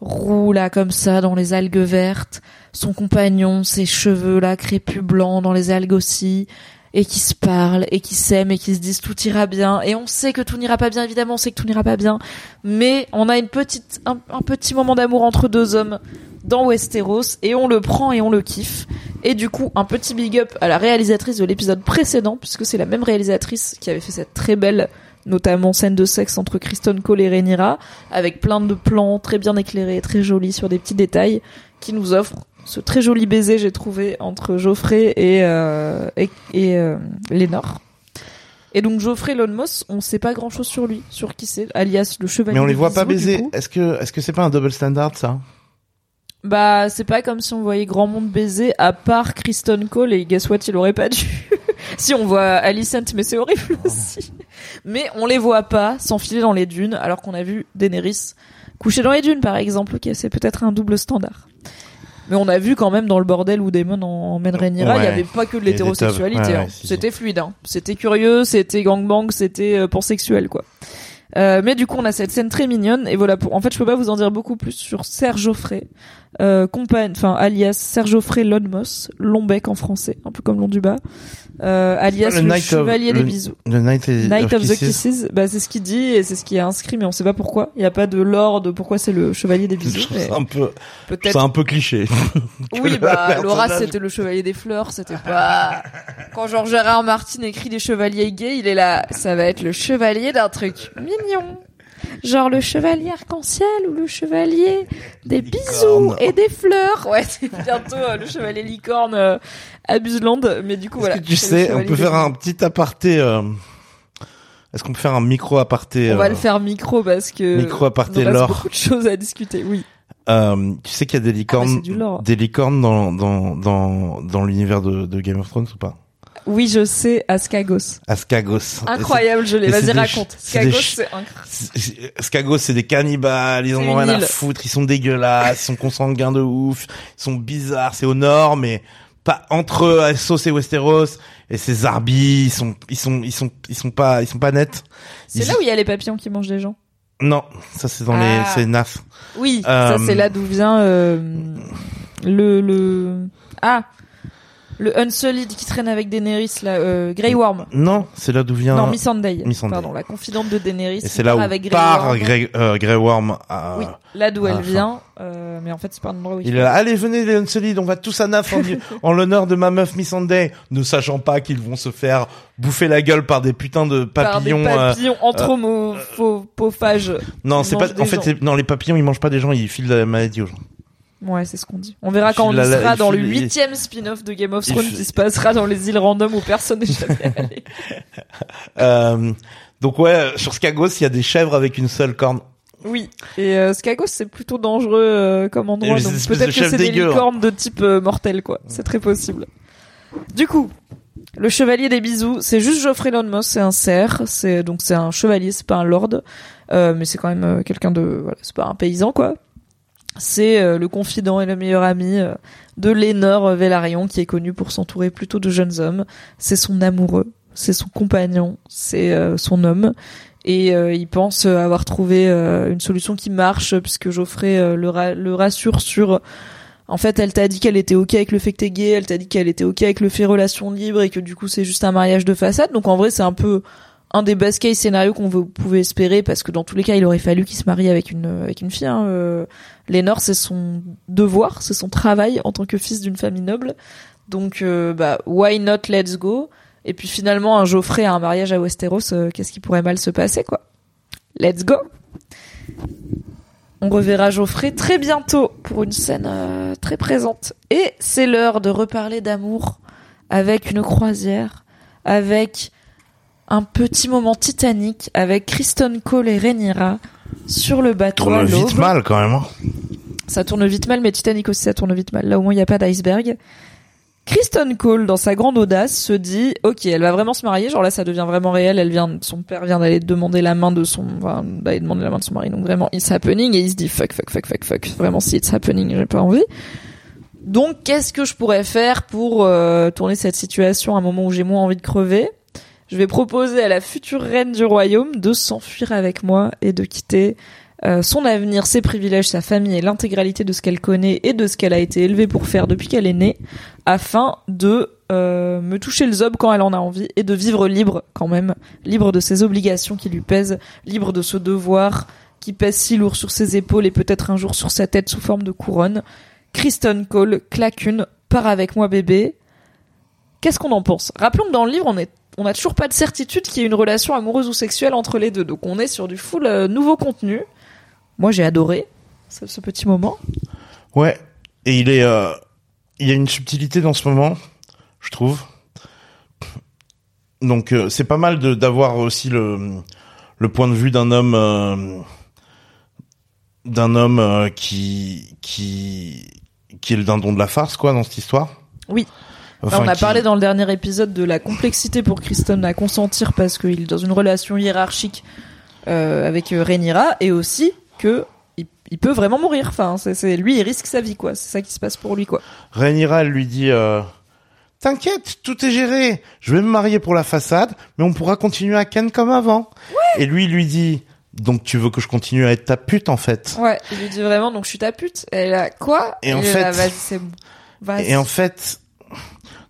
B: roule là comme ça dans les algues vertes, son compagnon, ses cheveux là crépus blancs dans les algues aussi, et qui se parlent et qui s'aiment et qui se disent tout ira bien. Et on sait que tout n'ira pas bien, évidemment, on sait que tout n'ira pas bien, mais on a une petite, un petit moment d'amour entre deux hommes dans Westeros et on le prend et on le kiffe. Et du coup, un petit big up à la réalisatrice de l'épisode précédent, puisque c'est la même réalisatrice qui avait fait cette très belle notamment scène de sexe entre Kristen Cole et Rhaenyra, avec plein de plans très bien éclairés, très jolis sur des petits détails, qui nous offrent ce très joli baiser, j'ai trouvé, entre Geoffrey et, euh, et, et euh, Lénore. Et donc Geoffrey Lonmos, on sait pas grand chose sur lui, sur qui c'est, alias le chevalier.
C: Mais on les voit pas baiser. Est-ce que est-ce que c'est pas un double standard ça?
B: Bah, c'est pas comme si on voyait grand monde baiser, à part Kristen Cole, et guess what, il aurait pas dû. Si on voit Alicent, mais c'est horrible aussi. Mais on les voit pas s'enfiler dans les dunes, alors qu'on a vu Daenerys coucher dans les dunes, par exemple. Ok, c'est peut-être un double standard. Mais on a vu quand même dans le bordel où Daemon en- emmène Rhaenyra, il
C: Ouais.
B: y avait pas que de l'hétérosexualité.
C: Ouais,
B: hein.
C: ouais, si, si.
B: C'était fluide, hein. C'était curieux, c'était gangbang, c'était euh, pansexuel, quoi. Euh, mais du coup, on a cette scène très mignonne et voilà. Pour... En fait, je peux pas vous en dire beaucoup plus sur Serge Geoffrey, euh, compagne, enfin alias Serge Geoffrey Lonmos, Lombec en français, un peu comme long du bas, euh, alias
C: Le
B: le,
C: Knight of-
B: chevalier des
C: le-
B: bisous.
C: The Night,
B: Night of the Kisses, bah c'est ce qu'il dit et c'est ce qui est inscrit, mais on sait pas pourquoi. Il y a pas de lore de pourquoi c'est le chevalier des bisous.
C: C'est un peu, c'est
B: Peut-être.
C: un peu cliché. (laughs)
B: Oui, (laughs)
C: le
B: bah Laura c'était le chevalier des fleurs, c'était pas. Quand Georges Gérard Martin écrit des chevaliers gays, il est là. Ça va être le chevalier d'un truc mignon. Genre le chevalier arc-en-ciel ou le chevalier des bisous et des fleurs. Ouais, c'est bientôt euh, le chevalier licorne euh, à Buseland. Mais du coup, voilà.
C: que tu sais, on peut faire un petit aparté. euh, Est-ce qu'on peut faire un micro aparté
B: On va
C: euh,
B: le faire micro parce que.
C: Micro aparté
B: il nous reste
C: lore.
B: beaucoup de choses à discuter, oui.
C: euh, Tu sais qu'il y a des
B: Ah,
C: licornes,
B: c'est du lore.
C: des licornes dans dans dans dans l'univers de, de Game of Thrones ou pas?
B: Oui, je sais, à Skagos.
C: Ascagos.
B: Incroyable, je l'ai. Vas-y,
C: des
B: raconte.
C: des
B: Skagos, c'est incroyable.
C: Skagos, c'est des cannibales, ils en ont rien à foutre, ils sont dégueulasses, ils sont consanguins de ouf, ils sont bizarres, c'est au nord, mais pas entre Essos et Westeros, et ces Arbis, ils sont, ils sont, ils sont, ils sont pas, ils sont pas nets.
B: C'est là où il y a les papillons qui mangent les gens.
C: Non, ça c'est dans
B: Ah.
C: les, c'est Naf.
B: Oui,
C: Euh,
B: ça c'est là d'où vient euh, le le ah le Unsullied qui traîne avec Daenerys là, euh, Grey Worm.
C: Non, c'est là d'où vient.
B: Non, Missandei.
C: Missandei.
B: Pardon, la confidente de Daenerys.
C: et c'est là où
B: avec Grey
C: part
B: Worm.
C: Grey, euh, Grey Worm. à-
B: Oui, là d'où elle vient. Euh, mais en fait, c'est pas un endroit où il
C: Il est là, allez, venez les Unsullied, on va tous à Naf en, (laughs) en l'honneur de ma meuf Missandei, ne sachant pas qu'ils vont se faire bouffer la gueule par des putains de
B: par des
C: papillons. euh,
B: papillons anthropophages.
C: Non, c'est pas. En fait, non, les papillons, ils mangent pas des gens, ils filent la maladie aux gens.
B: Ouais, c'est ce qu'on dit. On verra quand on y sera dans le huitième spin-off de Game of Thrones qui se passera dans les îles random où personne n'est jamais allé. (laughs) (laughs)
C: Euh, donc ouais, sur Skagos, il y a des chèvres avec une seule corne.
B: Oui, et euh, Skagos c'est plutôt dangereux euh, comme endroit,
C: Et
B: donc peut-être que c'est des
C: hein.
B: licornes de type euh, mortel quoi, c'est très possible. Du coup, le chevalier des bisous, c'est juste Geoffrey Lonmos, c'est un cerf, c'est donc c'est un chevalier, c'est pas un lord, euh, mais c'est quand même quelqu'un de, voilà, c'est pas un paysan quoi. C'est euh, le confident et le meilleur ami euh, de Lénore Velaryon qui est connu pour s'entourer plutôt de jeunes hommes. C'est son amoureux, c'est son compagnon, c'est euh, son homme et il pense avoir trouvé une solution qui marche puisque Geoffrey le, le rassure sur en fait elle t'a dit qu'elle était ok avec le fait que t'es gay elle t'a dit qu'elle était ok avec le fait relation libre et que du coup c'est juste un mariage de façade donc en vrai c'est un peu un des best case scénarios qu'on pouvait espérer parce que dans tous les cas il aurait fallu qu'il se marie avec une avec une fille hein. euh, c'est son devoir c'est son travail en tant que fils d'une famille noble donc euh, bah why not let's go? Et puis finalement, un Geoffrey à un mariage à Westeros, euh, qu'est-ce qui pourrait mal se passer, quoi? Let's go On reverra Geoffrey très bientôt pour une scène euh, très présente. Et c'est l'heure de reparler d'amour avec une croisière, avec un petit moment titanique, avec Kristen Cole et Rhaenyra sur le bateau à
C: Tourne vite mal quand même. hein.
B: Ça tourne vite mal, mais Titanic aussi, ça tourne vite mal. Là, au moins, il n'y a pas d'iceberg. Kristen Cole, dans sa grande audace, se dit, ok, elle va vraiment se marier. Genre là, ça devient vraiment réel. Elle vient, son père vient d'aller demander la main de son, enfin, d'aller demander la main de son mari. Donc vraiment, it's happening. Et il se dit, fuck, fuck, fuck, fuck, fuck. Vraiment, si it's happening, j'ai pas envie. Donc, qu'est-ce que je pourrais faire pour euh, tourner cette situation à un moment où j'ai moins envie de crever? Je vais proposer à la future reine du royaume de s'enfuir avec moi et de quitter euh, son avenir, ses privilèges, sa famille et l'intégralité de ce qu'elle connaît et de ce qu'elle a été élevée pour faire depuis qu'elle est née, afin de euh, me toucher le zob quand elle en a envie et de vivre libre quand même, libre de ses obligations qui lui pèsent, libre de ce devoir qui pèse si lourd sur ses épaules et peut-être un jour sur sa tête sous forme de couronne. Kristen Cole claque une, part avec moi bébé. Qu'est-ce qu'on en pense? Rappelons que dans le livre, on est on n'a toujours pas de certitude qu'il y ait une relation amoureuse ou sexuelle entre les deux. Donc on est sur du full euh, nouveau contenu. Moi, j'ai adoré ce, ce petit moment.
C: Ouais. Et il est, euh, il y a une subtilité dans ce moment, je trouve. Donc euh, c'est pas mal d'avoir aussi le le point de vue d'un homme euh, d'un homme euh, qui qui qui est le dindon de la farce quoi dans cette histoire.
B: Oui.
C: Enfin,
B: on a
C: qui-
B: parlé dans le dernier épisode de la complexité pour Kristen à consentir parce qu'il est dans une relation hiérarchique euh, avec euh, Rhaenyra et aussi que il, il peut vraiment mourir. Enfin, c'est, lui, il risque sa vie, quoi. C'est ça qui se passe pour lui, quoi.
C: Rhaenyra, lui dit euh, T'inquiète, tout est géré. Je vais me marier pour la façade, mais on pourra continuer à Ken comme avant. Et lui, lui dit donc tu veux que je continue à être ta pute en fait?
B: Ouais, il lui dit vraiment, donc je suis ta pute. Elle a quoi?
C: Et en fait-
B: vas-y, c'est bon.
C: Et en fait,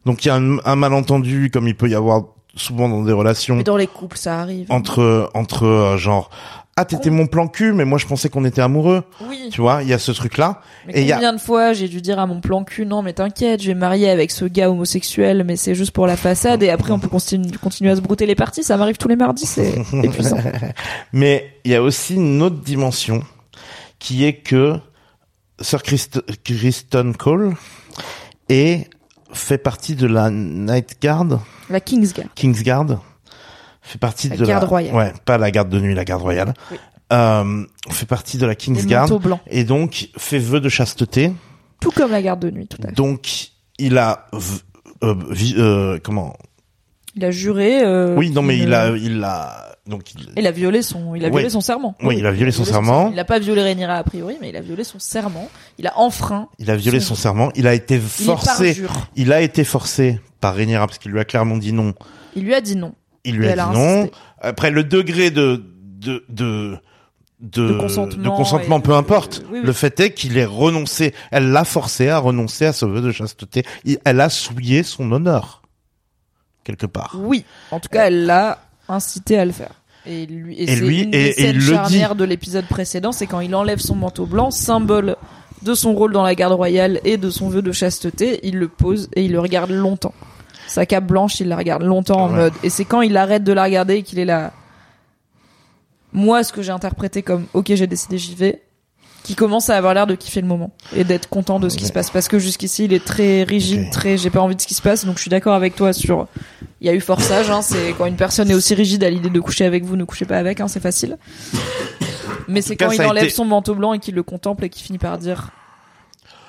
C: donc il y a un, un malentendu comme il peut y avoir souvent dans des relations
B: Mais dans les couples, ça arrive.
C: entre entre euh, genre ah t'étais mon plan cul mais moi je pensais qu'on était amoureux.
B: Oui.
C: Tu vois, il y a ce truc là.
B: Mais
C: Et il y a-
B: combien de fois j'ai dû dire à mon plan cul, non mais t'inquiète, je vais me marier avec ce gars homosexuel, mais c'est juste pour la façade, et après on peut continu- continuer à se brouter les parties, ça m'arrive tous les mardis, c'est (laughs) épuisant.
C: Mais il y a aussi une autre dimension qui est que Sir Christ Kristen Cole est fait partie de la Night Guard,
B: La Kingsguard.
C: King's Guard, fait partie
B: La
C: de
B: garde
C: la
B: royale.
C: ouais, pas la garde de nuit, la garde royale.
B: Oui.
C: Euh, fait partie de la King's Guard et donc fait vœu de chasteté.
B: Tout comme la garde de nuit, tout à fait.
C: Donc il a euh, vi- euh, comment
B: Il a juré. euh,
C: Oui, non mais il a il a donc il,
B: Il a violé son, il a violé
C: Oui.
B: son serment.
C: Oui, il a violé son serment.
B: Il a pas violé Rhaenyra a priori, mais il a violé son serment. Il a enfreint.
C: il a violé
B: Son-
C: son serment, il a été
B: Il est
C: forcé
B: parjure.
C: Il a été forcé par Rhaenyra parce qu'il lui a clairement dit non.
B: Il lui a dit non.
C: Il lui a dit non. Après le degré de de de de,
B: De consentement
C: de consentement, peu importe.
B: oui, oui.
C: Le fait est qu'il ait renoncé. Elle l'a forcé à renoncer à ce vœu de chasteté. Il- elle a souillé son honneur quelque part.
B: Oui. En tout cas, elle l'a incité à le faire. Et lui, et
C: Et
B: c'est
C: lui-
B: une
C: et-
B: des
C: et
B: charnières de l'épisode précédent, c'est quand il enlève son manteau blanc, symbole de son rôle dans la garde royale et de son vœu de chasteté, il le pose et il le regarde longtemps. Sa cape blanche, il la regarde longtemps en
C: Ouais.
B: mode. Et c'est quand il arrête de la regarder et qu'il est là. Moi, ce que j'ai interprété comme OK, j'ai décidé, j'y vais, qui commence à avoir l'air de kiffer le moment et d'être content de ce qui se passe. Parce que jusqu'ici, il est très rigide,
C: Ok.
B: très. J'ai pas envie de ce qui se passe, donc je suis d'accord avec toi sur. Il y a eu forçage, hein, c'est quand une personne est aussi rigide à l'idée de coucher avec vous, ne couchez pas avec, hein, c'est facile. Mais c'est quand il enlève
C: été-
B: son manteau blanc et qu'il le contemple et qu'il finit par dire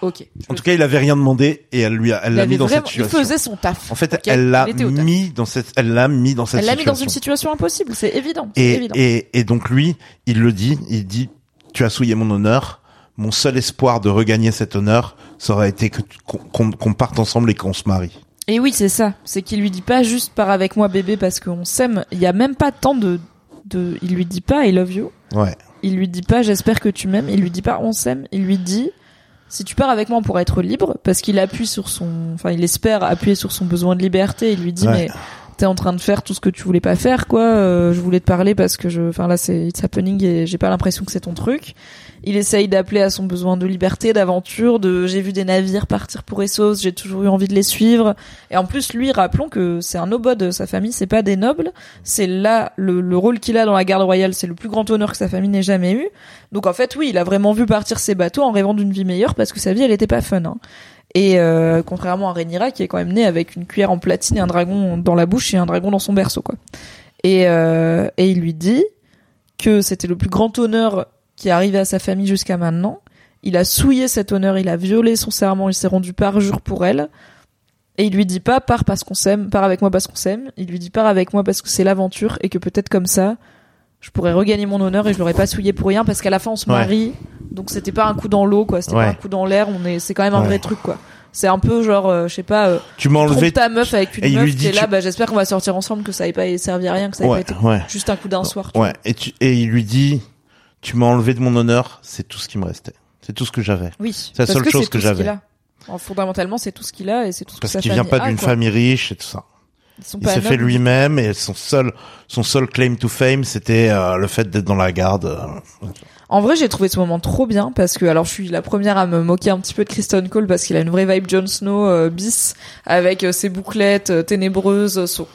B: Ok.
C: En tout cas, il avait rien demandé et elle lui a, elle
B: il
C: l'a mis dans
B: vraiment-
C: cette
B: il
C: situation.
B: faisait son taf.
C: En fait, elle l'a
B: Il
C: mis dans cette, elle l'a mis dans cette
B: Elle l'a mis dans une situation impossible, c'est évident.
C: Et,
B: évident.
C: et, et donc lui, il le dit, il dit, tu as souillé mon honneur. Mon seul espoir de regagner cet honneur, ça aurait été qu'on parte ensemble et qu'on se marie.
B: Et oui, c'est ça. C'est qu'il lui dit pas juste pars avec moi bébé parce qu'on s'aime. Il y a même pas tant de, de, il lui dit pas I love you.
C: Ouais.
B: Il lui dit pas j'espère que tu m'aimes. Il lui dit pas on s'aime. Il lui dit si tu pars avec moi on pourra être libre parce qu'il appuie sur son, enfin il espère appuyer sur son besoin de liberté. Il lui dit
C: Ouais.
B: mais t'es en train de faire tout ce que tu voulais pas faire quoi. Euh, je voulais te parler parce que je, enfin là c'est it's happening et j'ai pas l'impression que c'est ton truc. Il essaye d'appeler à son besoin de liberté, d'aventure, de j'ai vu des navires partir pour Essos, j'ai toujours eu envie de les suivre. Et en plus, lui, rappelons que c'est un nobody, sa famille, c'est pas des nobles. C'est là, le, le rôle qu'il a dans la garde royale, c'est le plus grand honneur que sa famille n'ait jamais eu. Donc en fait, oui, il a vraiment vu partir ses bateaux en rêvant d'une vie meilleure parce que sa vie, elle était pas fun. hein. Et euh, contrairement à Rhaenyra, qui est quand même né avec une cuillère en platine et un dragon dans la bouche et un dragon dans son berceau, quoi. Et, euh, et il lui dit que c'était le plus grand honneur qui est arrivé à sa famille jusqu'à maintenant. Il a souillé cet honneur, il a violé son serment, il s'est rendu parjure pour elle. Et il lui dit pas pars parce qu'on s'aime, pars avec moi parce qu'on s'aime. Il lui dit pars avec moi parce que c'est l'aventure et que peut-être comme ça, je pourrais regagner mon honneur et je l'aurais pas souillé pour rien parce qu'à la fin on se
C: Ouais.
B: marie. Donc c'était pas un coup dans l'eau quoi, c'était
C: Ouais.
B: pas un coup dans l'air, on est c'est quand même un
C: Ouais.
B: vrai truc quoi. C'est un peu genre euh, je sais pas euh,
C: Tu m'as enlevé.
B: trompe ta meuf avec une
C: Et
B: meuf qui est là bah j'espère qu'on va sortir ensemble que ça ait pas servi à rien que ça ait été juste un coup d'un soir.
C: ouais. Et, tu, et il lui dit, tu m'as enlevé de mon honneur, c'est tout ce qui me restait. C'est tout ce que j'avais.
B: Oui,
C: C'est la seule
B: que
C: chose que j'avais.
B: fondamentalement, c'est tout ce qu'il a et c'est tout ce
C: Parce qu'il vient pas d'une famille riche et tout ça. Il s'est fait lui-même et son seul, son seul claim to fame, c'était euh, le fait d'être dans la garde. euh.
B: En vrai, j'ai trouvé ce moment trop bien parce que alors je suis la première à me moquer un petit peu de Kristen Cole parce qu'il a une vraie vibe Jon Snow euh, bis avec ses bouclettes ténébreuses, son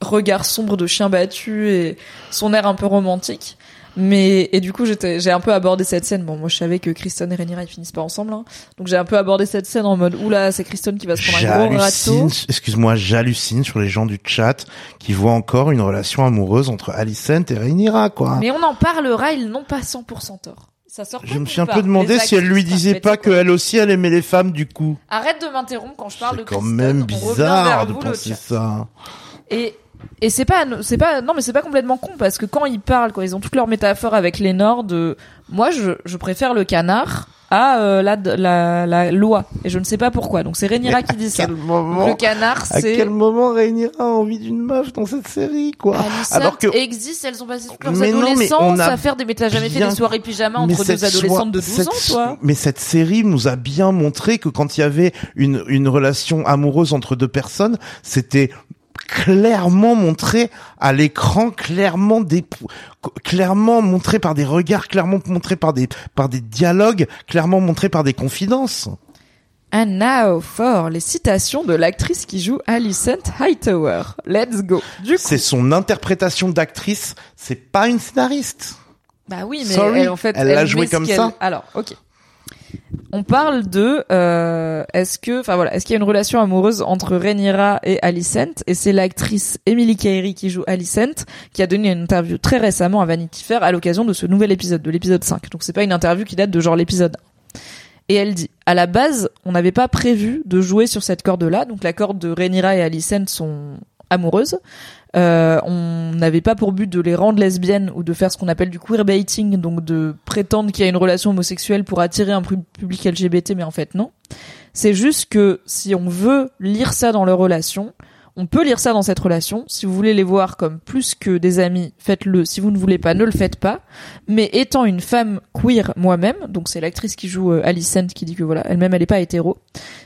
B: regard sombre de chien battu et son air un peu romantique. Mais et du coup, j'étais j'ai un peu abordé cette scène. Bon, moi je savais que Kristen et Rhaenyra ils finissent pas ensemble hein. Donc j'ai un peu abordé cette scène en mode oula, c'est Kristen qui va se prendre un gros râteau.
C: excuse-moi, j'hallucine sur les gens du chat qui voient encore une relation amoureuse entre Alicent et Rhaenyra, quoi.
B: Mais on en parlera, ils n'ont pas 100% tort. Ça sort pas
C: Je me suis un peu demandé si elle lui disait pas qu'elle aussi elle aimait les femmes du coup.
B: Arrête de m'interrompre quand je parle de
C: C'est quand
B: Kristen,
C: même bizarre de penser ça.
B: Et et c'est pas c'est pas non mais c'est pas complètement con parce que quand ils parlent quand ils ont toutes leurs métaphores avec les Nords de moi je je préfère le canard à euh, la, la la loi et je ne sais pas pourquoi. Donc c'est Rhaenyra qui dit ça.
C: moment
B: Le canard,
C: À
B: c'est
C: quel moment Rhaenyra a envie d'une meuf dans cette série, quoi
B: Alicent
C: Alors que
B: existe, elles ont passé toute leurs
C: Mais non, mais
B: adolescence
C: on a
B: à faire des t'as jamais fait des soirées pyjama entre deux adolescentes de
C: soi-
B: 12 ans, toi?
C: Mais cette série nous a bien montré que quand il y avait une, une relation amoureuse entre deux personnes, c'était clairement montré à l'écran, clairement des, clairement montré par des regards, clairement montré par des, par des dialogues, clairement montré par des confidences.
B: And now for les citations de l'actrice qui joue Alicent Hightower. Let's go.
C: C'est son interprétation d'actrice, c'est pas une scénariste.
B: bah oui, mais
C: Sorry,
B: elle, en fait,
C: elle l'a
B: met
C: joué comme ça.
B: Alors, ok. On parle de euh, est-ce que enfin voilà est-ce qu'il y a une relation amoureuse entre Rhaenyra et Alicent? Et c'est l'actrice Emily Carey qui joue Alicent qui a donné une interview très récemment à Vanity Fair à l'occasion de ce nouvel épisode de l'épisode 5 donc c'est pas une interview qui date de genre l'épisode 1 et elle dit à la base on n'avait pas prévu de jouer sur cette corde là donc la corde de Rhaenyra et Alicent sont amoureuses euh, on n'avait pas pour but de les rendre lesbiennes ou de faire ce qu'on appelle du queerbaiting, donc de prétendre qu'il y a une relation homosexuelle pour attirer un pu- public LGBT, mais en fait non. C'est juste que si on veut lire ça dans leur relation, on peut lire ça dans cette relation. Si vous voulez les voir comme plus que des amis, faites-le. Si vous ne voulez pas, ne le faites pas. Mais étant une femme queer moi-même, donc c'est l'actrice qui joue euh, Alicent qui dit que voilà, elle-même elle est pas hétéro.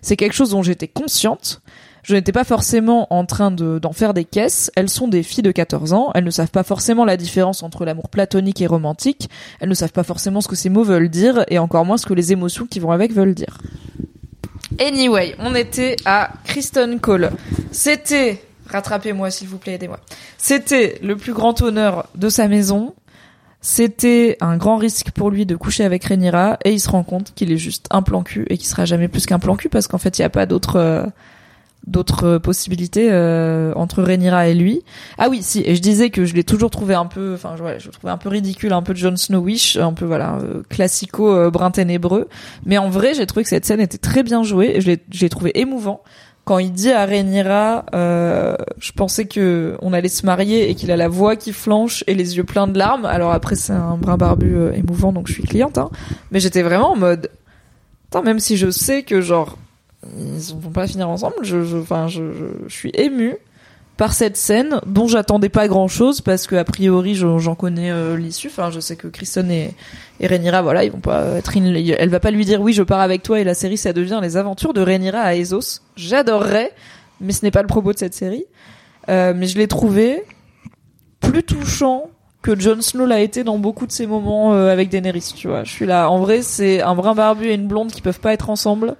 B: C'est quelque chose dont j'étais consciente. Je n'étais pas forcément en train de d'en faire des caisses. Elles sont des filles de 14 ans. Elles ne savent pas forcément la différence entre l'amour platonique et romantique. Elles ne savent pas forcément ce que ces mots veulent dire et encore moins ce que les émotions qui vont avec veulent dire. Anyway, on était à Kristen Cole. C'était, rattrapez-moi s'il vous plaît, aidez-moi. C'était le plus grand honneur de sa maison. C'était un grand risque pour lui de coucher avec Rhaenyra et il se rend compte qu'il est juste un plan cul et qu'il sera jamais plus qu'un plan cul parce qu'en fait il n'y a pas d'autres euh, d'autres possibilités euh, entre Rhaenyra et lui. Ah oui, si, et je disais que je l'ai toujours trouvé un peu, enfin voilà, je trouvais un peu ridicule, un peu Jon Snowish, un peu voilà, euh, classico euh, brun ténébreux. Mais en vrai, j'ai trouvé que cette scène était très bien jouée et je l'ai je l'ai trouvé émouvant. Quand il dit à Rhaenyra, euh, je pensais que on allait se marier et qu'il a la voix qui flanche et les yeux pleins de larmes. Alors après, c'est un brin barbu euh, émouvant, donc je suis cliente. Hein. Mais j'étais vraiment en mode, Attends, même si je sais que genre ils vont pas finir ensemble, je, je, enfin, je, je, suis émue par cette scène dont j'attendais pas grand chose parce que a priori je- j'en connais euh, l'issue. Enfin, je sais que Kristen et, et Rhaenyra, voilà, ils vont pas être in- elle va pas lui dire oui, je pars avec toi et la série ça devient les aventures de Rhaenyra à Essos. J'adorerais, mais ce n'est pas le propos de cette série. Euh, mais je l'ai trouvé plus touchant que Jon Snow l'a été dans beaucoup de ses moments euh, avec Daenerys, tu vois. Je suis là. En vrai, c'est un brun barbu et une blonde qui peuvent pas être ensemble.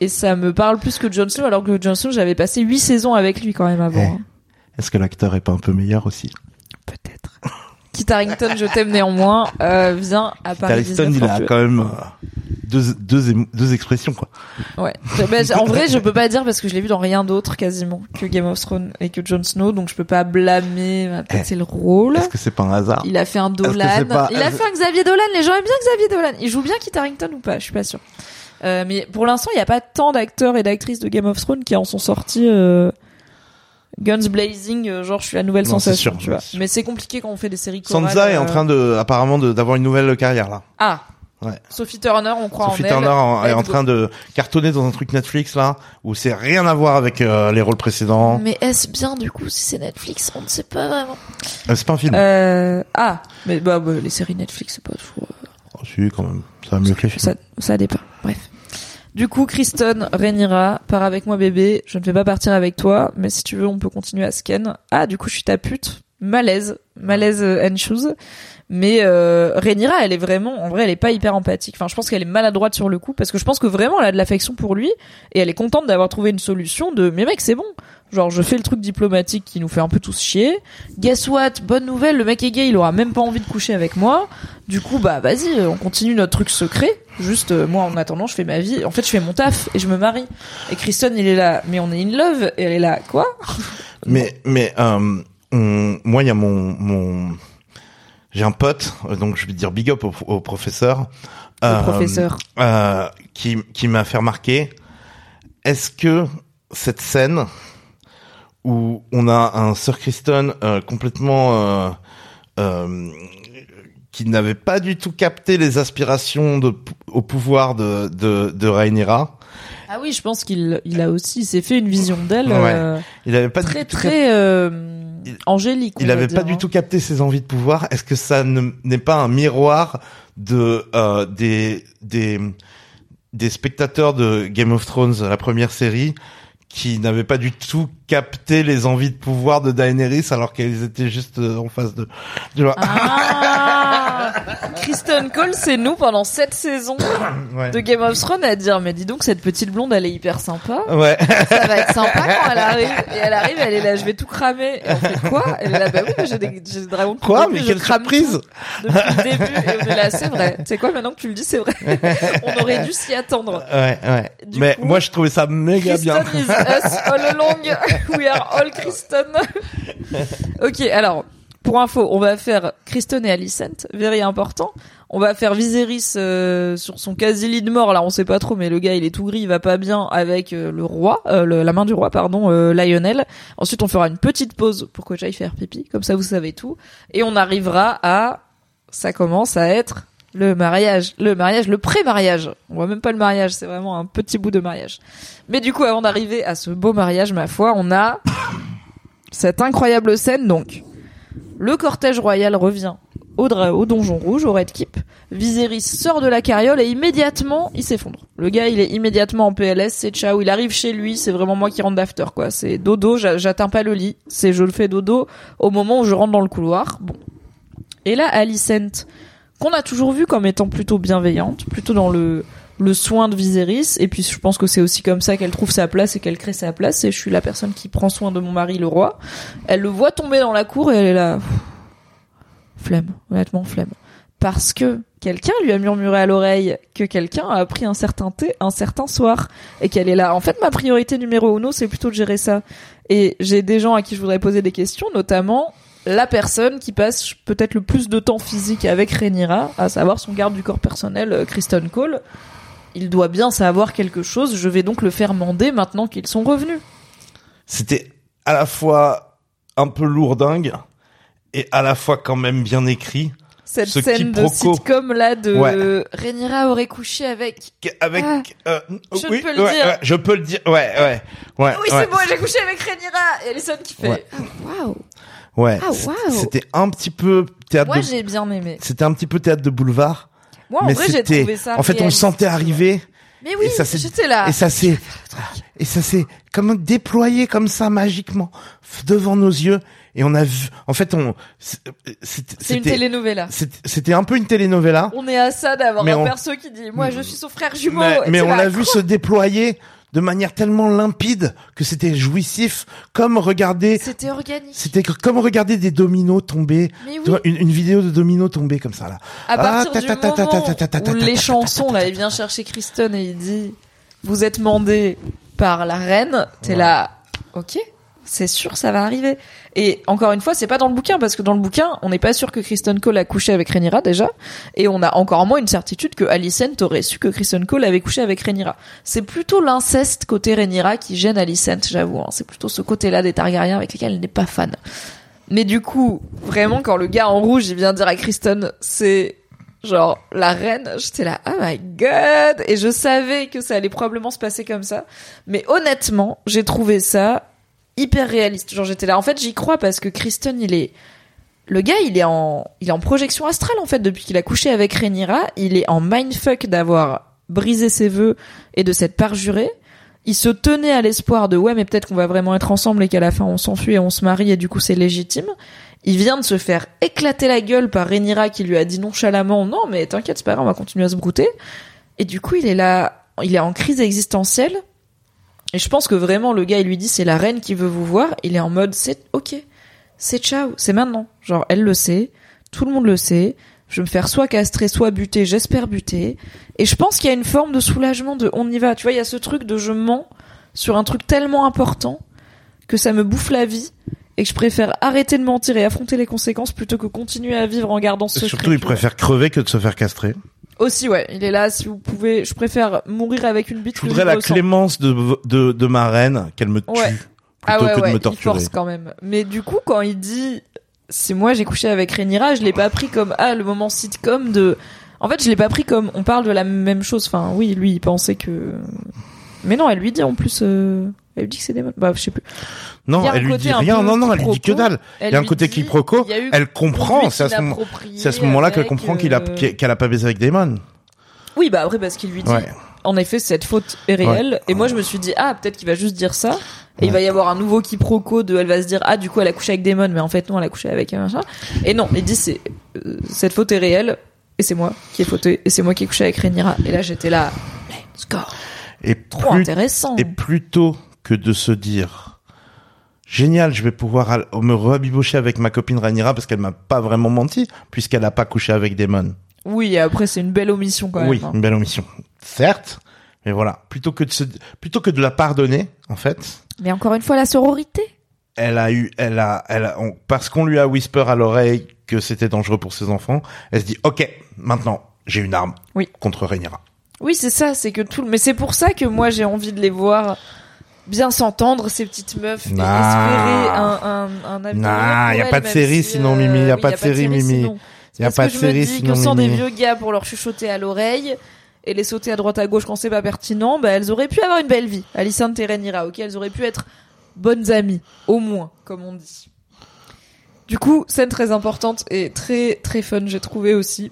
B: Et ça me parle plus que Jon Snow, alors que Jon Snow, j'avais passé huit saisons avec lui quand même avant.
C: Eh.
B: hein.
C: Est-ce que l'acteur est pas un peu meilleur aussi?
B: Peut-être. Kit Harington, je t'aime néanmoins, euh, vient à Paris
C: Harrison,
B: 19
C: il a quand même euh, deux, deux, deux expressions, quoi.
B: Ouais. Ben, (laughs) en vrai, je peux pas dire parce que je l'ai vu dans rien d'autre quasiment que Game of Thrones et que Jon Snow, donc je peux pas blâmer. Peut-être
C: Eh.
B: c'est le rôle.
C: Est-ce que c'est pas un hasard?
B: Il a fait un Dolan.
C: pas-
B: Il a fait un Xavier Dolan. Les gens aiment bien Xavier Dolan. Il joue bien Kit Harington ou pas? Je suis pas sûre. Euh, mais pour l'instant, il n'y a pas tant d'acteurs et d'actrices de Game of Thrones qui en sont sortis euh, guns blazing. euh, genre, je suis la nouvelle
C: Non, c'est
B: sensation,
C: sûr,
B: tu vois. Mais c'est compliqué quand on fait des séries chorales.
C: Sansa est en
B: euh,
C: train de, apparemment, de- d'avoir une nouvelle carrière, là.
B: Ah.
C: Ouais.
B: Sophie Turner, on croit
C: Sophie
B: en
C: Turner
B: elle.
C: en- est en train de cartonner dans un truc Netflix, là, où c'est rien à voir avec euh, les rôles précédents.
B: Mais est-ce bien du coup si c'est Netflix? On ne sait pas vraiment.
C: Euh, c'est pas un film.
B: Euh, ah, mais bah, bah, les séries Netflix c'est pas toujours. Euh,
C: si, quand même. Ça va mieux.
B: Ça, ça dépend. Bref. Du coup, Kristen Rhaenyra part avec moi bébé. Je ne vais pas partir avec toi, mais si tu veux, on peut continuer à scan. Ah, du coup, je suis ta pute. Malaise, malaise euh, and shoes. Mais euh, elle est vraiment, en vrai, elle est pas hyper empathique. Enfin, je pense qu'elle est maladroite sur le coup, parce que je pense que vraiment, elle a de l'affection pour lui, et elle est contente d'avoir trouvé une solution de, mais mec, c'est bon. Genre, je fais le truc diplomatique qui nous fait un peu tous chier. Guess what? Bonne nouvelle, le mec est gay, il aura même pas envie de coucher avec moi. Du coup, bah, vas-y, on continue notre truc secret. Juste, euh, moi, en attendant, je fais ma vie. En fait, je fais mon taf et je me marie. Et Kristen, il est là, mais on est in love. Et elle est là, quoi? (laughs)
C: Mais, mais, euh, on- moi, il y a mon, mon, j'ai un pote, euh, donc je vais dire big up au, au professeur.
B: Le professeur.
C: euh, qui, qui m'a fait remarquer, est-ce que cette scène où on a un Sir Kristen euh, complètement euh, euh, qui n'avait pas du tout capté les aspirations de au pouvoir de de, de Rhaenyra.
B: Ah oui, je pense qu'il il a aussi, il s'est fait une vision d'elle
C: Ouais.
B: euh,
C: Il avait pas
B: très
C: du tout
B: très euh,
C: Il-
B: angélique.
C: il
B: va
C: avait
B: dire,
C: pas du
B: hein.
C: tout capté ses envies de pouvoir. Est-ce que ça ne- n'est pas un miroir de euh, des des des spectateurs de Game of Thrones, la première série, qui n'avaient pas du tout capté les envies de pouvoir de Daenerys alors qu'elles étaient juste euh, en face de. de leur-
B: Ah Kristen Cole, c'est nous pendant sept saisons (coughs)
C: Ouais.
B: de Game of Thrones à dire mais dis donc cette petite blonde elle est hyper sympa.
C: Ouais.
B: Ça va être sympa quand elle (laughs) arrive. Et elle arrive, elle est là, je vais tout cramer. Et on fait quoi? Elle est là, bah oui, mais j'ai des, dragons.
C: Quoi? Mais quelle surprise
B: Depuis le début. Et on est là, c'est vrai. C'est quoi maintenant que tu le dis, c'est vrai. (laughs) on aurait dû s'y attendre.
C: Ouais, ouais.
B: Du
C: Mais
B: coup,
C: moi, je trouvais ça méga bien.
B: Kristen is us all along. (laughs) We are all Kristen. ok, alors, pour info, on va faire Kristen et Alicent, very important. On va faire Viserys euh, sur son quasi-lit de mort. Là, on sait pas trop, mais le gars, il est tout gris, il va pas bien avec euh, le roi, euh, la main du roi, pardon, euh, Lionel. Ensuite, on fera une petite pause pour que j'aille faire pipi, comme ça, vous savez tout. Et on arrivera à, ça commence à être le mariage, le mariage, le pré-mariage. On voit même pas le mariage, c'est vraiment un petit bout de mariage. Mais du coup, avant d'arriver à ce beau mariage, ma foi, on a cette incroyable scène. Donc, le cortège royal revient au, au donjon rouge, au Red Keep. Viserys sort de la carriole et immédiatement, il s'effondre. Le gars, il est immédiatement en PLS, c'est ciao. Il arrive chez lui, c'est vraiment moi qui rentre d'after, quoi. C'est dodo, j'a- j'atteins pas le lit. C'est je le fais dodo au moment où je rentre dans le couloir. Bon. Et là, Alicent, qu'on a toujours vu comme étant plutôt bienveillante, plutôt dans le le soin de Viserys et puis je pense que c'est aussi comme ça qu'elle trouve sa place et qu'elle crée sa place et je suis la personne qui prend soin de mon mari le roi. Elle le voit tomber dans la cour et elle est là flemme, honnêtement flemme parce que quelqu'un lui a murmuré à l'oreille que quelqu'un a pris un certain thé un certain soir et qu'elle est là. En fait, ma priorité numéro uno, c'est plutôt de gérer ça. Et j'ai des gens à qui je voudrais poser des questions, notamment la personne qui passe peut-être le plus de temps physique avec Rhaenyra, à savoir son garde du corps personnel, euh, Kristen Cole. Il doit bien savoir quelque chose, je vais donc le faire mander maintenant qu'ils sont revenus.
C: C'était à la fois un peu lourdingue et à la fois quand même bien écrit.
B: Cette
C: Ce
B: scène de sitcom là de
C: Ouais.
B: Rhaenyra aurait couché avec
C: Avec,
B: Ah,
C: euh,
B: je
C: oui,
B: peux le
C: ouais,
B: dire.
C: ouais, je peux le dire. Ouais, ouais, ouais.
B: Oui,
C: ouais.
B: c'est bon, j'ai couché avec Rhaenyra Et Alison qui fait. Ah, Waouh
C: Ouais.
B: Ah, waouh.
C: C'était un petit peu théâtre
B: Moi
C: de,
B: j'ai bien aimé.
C: c'était un petit peu théâtre de boulevard.
B: Moi en
C: mais
B: vrai j'ai trouvé ça
C: en fait, on le sentait arriver
B: Mais oui,
C: et ça s'est-
B: j'étais là.
C: et ça s'est, et ça s'est comme déployé comme ça magiquement devant nos yeux et on a vu, en fait, on, c'est- c'était,
B: C'est une telenovela.
C: c'était un peu une telenovela.
B: On est à ça d'avoir un
C: on-
B: perso qui dit Moi je suis son frère jumeau.
C: Mais, mais on l'a vu se déployer de manière tellement limpide que c'était jouissif, comme regarder,
B: C'était organique.
C: c'était comme regarder des dominos tomber,
B: oui.
C: Vois, une, une vidéo de dominos tomber comme ça là.
B: À partir
C: Ah,
B: du
C: ta,
B: moment où les chansons, là, il vient chercher Kristen et il dit Vous êtes mandé par la reine, t'es
C: Ouais.
B: là, ok, c'est sûr, ça va arriver. Et encore une fois, c'est pas dans le bouquin, parce que dans le bouquin, on n'est pas sûr que Kristen Cole a couché avec Rhaenyra déjà, et on a encore moins une certitude que Alicent aurait su que Kristen Cole avait couché avec Rhaenyra. C'est plutôt l'inceste côté Rhaenyra qui gêne Alicent, j'avoue. hein. C'est plutôt ce côté-là des Targaryens avec lesquels elle n'est pas fan. Mais du coup, vraiment, quand le gars en rouge, il vient dire à Kristen, c'est genre la reine, j'étais là, oh my god, et je savais que ça allait probablement se passer comme ça. Mais honnêtement, j'ai trouvé ça hyper réaliste. Genre j'étais là, en fait, j'y crois parce que Kristen, il est, le gars, il est en, il est en projection astrale en fait depuis qu'il a couché avec Rhaenyra. Il est en mindfuck d'avoir brisé ses vœux et de s'être parjuré. Il se tenait à l'espoir de ouais, mais peut-être qu'on va vraiment être ensemble et qu'à la fin on s'enfuit et on se marie et du coup c'est légitime. Il vient de se faire éclater la gueule par Rhaenyra qui lui a dit nonchalamment non mais t'inquiète c'est pas grave on va continuer à se brouter. Et du coup il est là, il est en crise existentielle. Et je pense que vraiment le gars il lui dit c'est la reine qui veut vous voir. Il est en mode c'est ok, c'est ciao, c'est maintenant. Genre elle le sait, tout le monde le sait. Je vais me faire soit castrer, soit buter, j'espère buter. Et je pense qu'il y a une forme de soulagement de on y va. Tu vois, il y a ce truc de je mens sur un truc tellement important que ça me bouffe la vie et que je préfère arrêter de mentir et affronter les conséquences plutôt que continuer à vivre en gardant ce secret.
C: surtout, il préfère crever que de se faire castrer.
B: Aussi, ouais, il est là. Si vous pouvez, je préfère mourir avec une bite.
C: Je voudrais la clémence de, de, de ma reine, qu'elle me tue,
B: Ouais.
C: plutôt
B: Ah ouais,
C: que
B: ouais,
C: de me
B: il
C: torturer.
B: force quand même. Mais du coup, quand il dit, c'est moi j'ai couché avec Rhaenyra, je l'ai pas pris comme ah le moment sitcom de En fait, je l'ai pas pris comme on parle de la même chose. Enfin, oui, lui, il pensait que. Mais non, elle lui dit en plus. euh, Elle lui dit que c'est des. Bah, je sais plus.
C: Non, elle lui dit rien. Non, non, elle lui dit que dalle. Il y a un côté quiproquo. Elle comprend. C'est à ce moment-là qu'elle comprend qu'il a,
B: euh,
C: qu'elle a pas baisé avec Damon.
B: Oui, bah après parce qu'il lui dit.
C: Ouais.
B: En effet, cette faute est réelle. Et moi, je me suis dit ah peut-être qu'il va juste dire ça. Et il va y avoir un nouveau quiproquo de elle va se dire ah du coup elle a couché avec Damon mais en fait non elle a couché avec un machin. Et non, il dit c'est euh, cette faute est réelle et c'est moi qui ai fauté et c'est moi qui ai couché avec Rhaenyra. Et là j'étais là let's go.
C: Et
B: Trop
C: plus,
B: intéressant.
C: et plutôt que de se dire, génial, je vais pouvoir me rebibocher avec ma copine Rhaenyra parce qu'elle m'a pas vraiment menti puisqu'elle a pas couché avec Damon.
B: Oui, et après c'est une belle omission quand même.
C: Oui,
B: hein.
C: une belle omission. Certes, mais voilà, plutôt que de se, plutôt que de la pardonner, en fait,
B: Mais encore une fois la sororité.
C: elle a eu, elle a, elle a, on- parce qu'on lui a whisper à l'oreille que c'était dangereux pour ses enfants, elle se dit, ok, maintenant, j'ai une arme.
B: Oui.
C: Contre Rhaenyra.
B: Oui, c'est ça, c'est que tout le... Mais c'est pour ça que moi j'ai envie de les voir bien s'entendre, ces petites meufs, et
C: Nah.
B: espérer un, un, un avenir
C: Nah,
B: pour
C: y a pas de série
B: si,
C: sinon,
B: euh,
C: Mimi, y a
B: oui,
C: pas de série, Mimi.
B: sinon.
C: Y a
B: Parce
C: pas
B: que
C: de
B: je
C: série
B: me dis
C: sinon,
B: que sans des
C: Mimi.
B: vieux gars pour leur chuchoter à l'oreille et les sauter à droite à gauche quand c'est pas pertinent, bah elles auraient pu avoir une belle vie. Alicente et Rhaenyra, ok, elles auraient pu être bonnes amies, au moins, comme on dit. Du coup, scène très importante et très très fun, j'ai trouvé aussi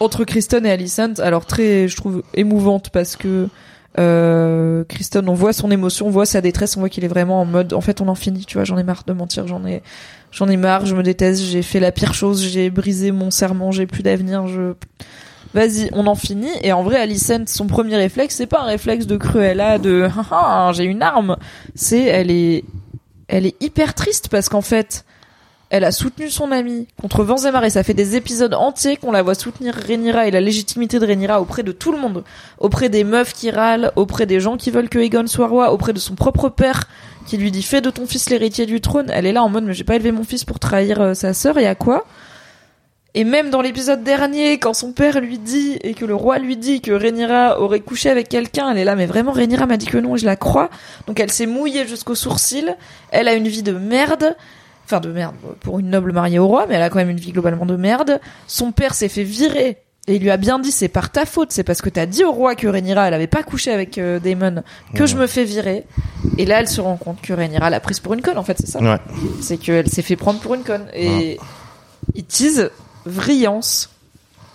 B: entre Kristen et Alicent. Alors très, je trouve émouvante parce que euh, Kristen, on voit son émotion, on voit sa détresse, on voit qu'il est vraiment en mode, en fait, on en finit, tu vois, j'en ai marre de mentir, j'en ai, j'en ai marre, je me déteste, j'ai fait la pire chose, j'ai brisé mon serment, j'ai plus d'avenir, je, vas-y, on en finit. Et en vrai, Alicent, son premier réflexe, c'est pas un réflexe de Cruella, de, (laughs) j'ai une arme. C'est, elle est, elle est hyper triste parce qu'en fait, elle a soutenu son amie contre vents et marées. Ça fait des épisodes entiers qu'on la voit soutenir Rhaenyra et la légitimité de Rhaenyra auprès de tout le monde. Auprès des meufs qui râlent, auprès des gens qui veulent que Aegon soit roi, auprès de son propre père qui lui dit fais de ton fils l'héritier du trône. Elle est là en mode mais j'ai pas élevé mon fils pour trahir euh, sa sœur, y a quoi? Et même dans l'épisode dernier, quand son père lui dit et que le roi lui dit que Rhaenyra aurait couché avec quelqu'un, elle est là mais vraiment Rhaenyra m'a dit que non et je la crois. Donc elle s'est mouillée jusqu'aux sourcils. Elle a une vie de merde. Enfin de merde pour une noble mariée au roi, mais elle a quand même une vie globalement de merde. Son père s'est fait virer et il lui a bien dit c'est par ta faute, c'est parce que t'as dit au roi que Rhaenyra elle avait pas couché avec euh, Daemon que je me fais virer. Et là elle se rend compte que Rhaenyra l'a prise pour une conne en fait, c'est ça
C: Ouais.
B: C'est qu'elle s'est fait prendre pour une conne. Et il tease vrillance.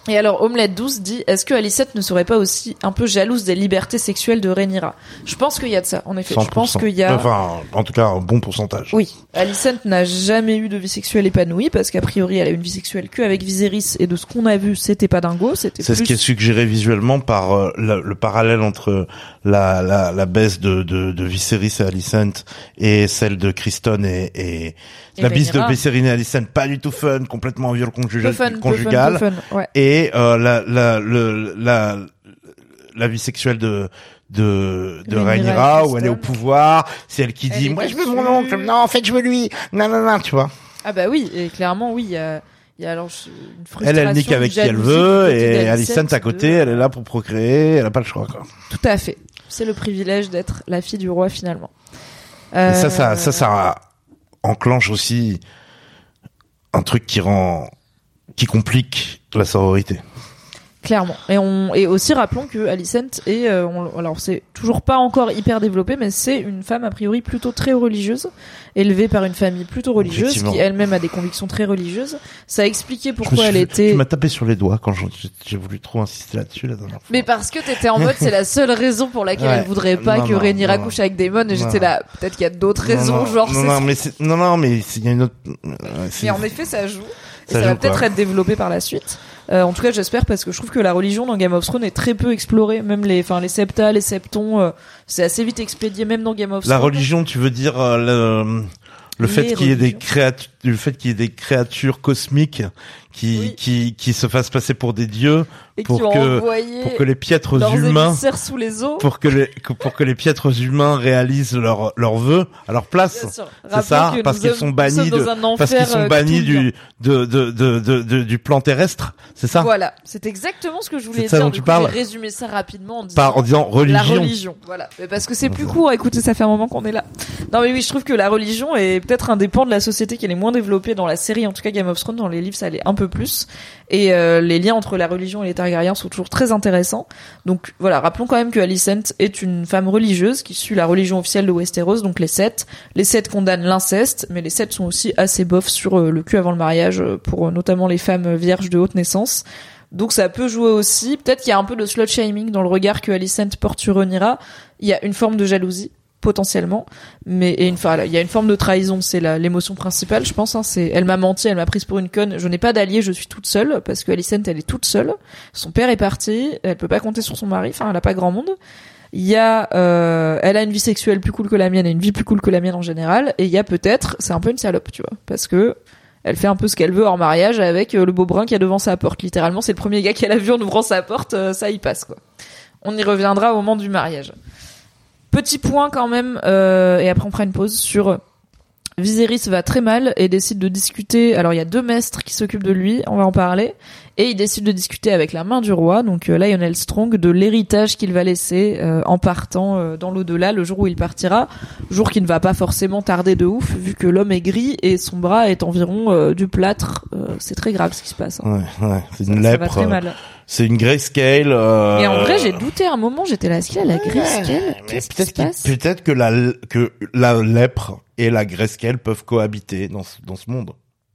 B: Et alors, Omelette 12 dit, est-ce que Alicette ne serait pas aussi un peu jalouse des libertés sexuelles de Rhaenyra? Je pense qu'il y a de ça, en effet. Je pense
C: 100%.
B: qu'il y a...
C: Enfin, en tout cas, un bon pourcentage.
B: Oui, Alicent n'a jamais eu de vie sexuelle épanouie parce qu'a priori elle a eu une vie sexuelle que avec Viserys et de ce qu'on a vu c'était pas dingo, c'était
C: C'est
B: plus
C: ce qui est suggéré visuellement par euh, le, le parallèle entre la, la, la baisse de, de, de Viserys et Alicent et celle de Kristen et, et,
B: Et
C: la bise de. Viserys et Alicent, pas du tout fun, complètement viol conjugal,
B: fun, peu fun,
C: conjugal.
B: peu fun, ouais.
C: et euh, la, la, le, la, la vie sexuelle de de, de
B: Rhaenyra
C: où elle est au pouvoir, c'est elle qui
B: Elle
C: dit moi je veux mon oncle, non en fait je veux lui, non non non tu vois.
B: Ah bah oui, et clairement oui, a, il y a alors je- une frustration,
C: Elle elle nique avec qui elle veut et Alicent à côté,
B: de-
C: elle est là pour procréer, elle a pas le choix quoi.
B: Tout à fait. C'est le privilège d'être la fille du roi finalement.
C: Et ça,
B: Euh,
C: ça, ça, ça enclenche aussi un truc qui rend, qui complique la sororité.
B: Clairement. Et on et aussi rappelons que Alicent est euh, on- alors c'est toujours pas encore hyper développé mais c'est une femme a priori plutôt très religieuse, élevée par une famille plutôt religieuse qui elle-même a des convictions très religieuses. Ça a expliqué pourquoi elle
C: fait-
B: était
C: Tu m'as tapé sur les doigts quand j'ai voulu trop insister là-dessus la dernière fois.
B: mais parce que t'étais en mode c'est la seule raison pour laquelle
C: Ouais.
B: elle voudrait pas
C: Non,
B: que Rhaenyra couche avec Daemon et j'étais là peut-être qu'il y a d'autres raisons
C: non,
B: genre
C: non, non, mais non, non, mais il y a une autre. euh,
B: Mais en effet, ça joue. Et
C: Ça
B: ça, va peut-être être développé par la suite. Euh, en tout cas, j'espère parce que je trouve que la religion dans Game of Thrones est très peu explorée. Même les, enfin, les septas, les septons, euh, c'est assez vite expédié, même dans Game of
C: La
B: Thrones.
C: religion, tu veux dire euh, le, le fait qu'il y ait des créatures, le fait qu'il y ait des créatures cosmiques qui
B: Oui.
C: qui qui se fassent passer pour des dieux
B: et
C: pour que- pour que les piètres humains
B: émissaires sous les eaux.
C: pour que les pour que les piètres humains réalisent leurs leurs vœux à leur place. C'est ça, parce qu'ils sont
B: nous
C: bannis de- parce qu'ils sont
B: euh,
C: bannis du de, de, de, du plan terrestre, c'est ça?
B: Voilà, c'est exactement ce que je voulais dire.
C: dont tu parles
B: résumé ça rapidement en disant,
C: Par en disant
B: la
C: religion.
B: religion. Voilà, Mais parce que c'est plus court. Écoutez, ça fait un moment qu'on est là. Non mais oui, je trouve que la religion est peut-être un des pans de la société qui est les moins développé dans la série, en tout cas Game of Thrones. Dans les livres, ça allait un peu plus. Et euh, les liens entre la religion et les Targaryens sont toujours très intéressants. Donc voilà, rappelons quand même que Alicent est une femme religieuse qui suit la religion officielle de Westeros, donc les sept. Les sept condamnent l'inceste, mais les sept sont aussi assez bofs sur euh, le cul avant le mariage, euh, pour notamment les femmes vierges de haute naissance. Donc ça peut jouer aussi. Peut-être qu'il y a un peu de slut shaming dans le regard que Alicent porte sur Rhaenyra. Il y a une forme de jalousie potentiellement, mais et une fois, il y a une forme de trahison, c'est l'émotion principale, je pense. Hein, c'est, elle m'a menti, elle m'a prise pour une conne. Je n'ai pas d'allié, je suis toute seule parce que Alicent, elle est toute seule. Son père est parti, elle peut pas compter sur son mari. Enfin, elle a pas grand monde. Il y a, euh, elle a une vie sexuelle plus cool que la mienne et une vie plus cool que la mienne en général. Et il y a peut-être, c'est un peu une salope, tu vois, parce que elle fait un peu ce qu'elle veut hors mariage avec euh, le beau brun qui a devant sa porte. Littéralement, c'est le premier gars qu'elle a vu en ouvrant sa porte, euh, ça y passe quoi. On y reviendra au moment du mariage. Petit point quand même, euh, et après on prend une pause sur Viserys va très mal et décide de discuter. Alors il y a deux maîtres qui s'occupent de lui, on va en parler. Et il décide de discuter avec la main du roi, donc euh, Lionel Strong, de l'héritage qu'il va laisser euh, en partant euh, dans l'au-delà le jour où il partira. Jour qui ne va pas forcément tarder de ouf, vu que l'homme est gris et son bras est environ du plâtre. c'est très grave ce qui se passe.
C: Hein. Ouais, ouais, c'est une lèpre. très mal. C'est une grayscale.
B: Et en vrai, j'ai douté un moment. J'étais là, est-ce qu'il a la grayscale
C: Peut-être peut-être que la que la lèpre et la grayscale peuvent cohabiter dans dans ce monde.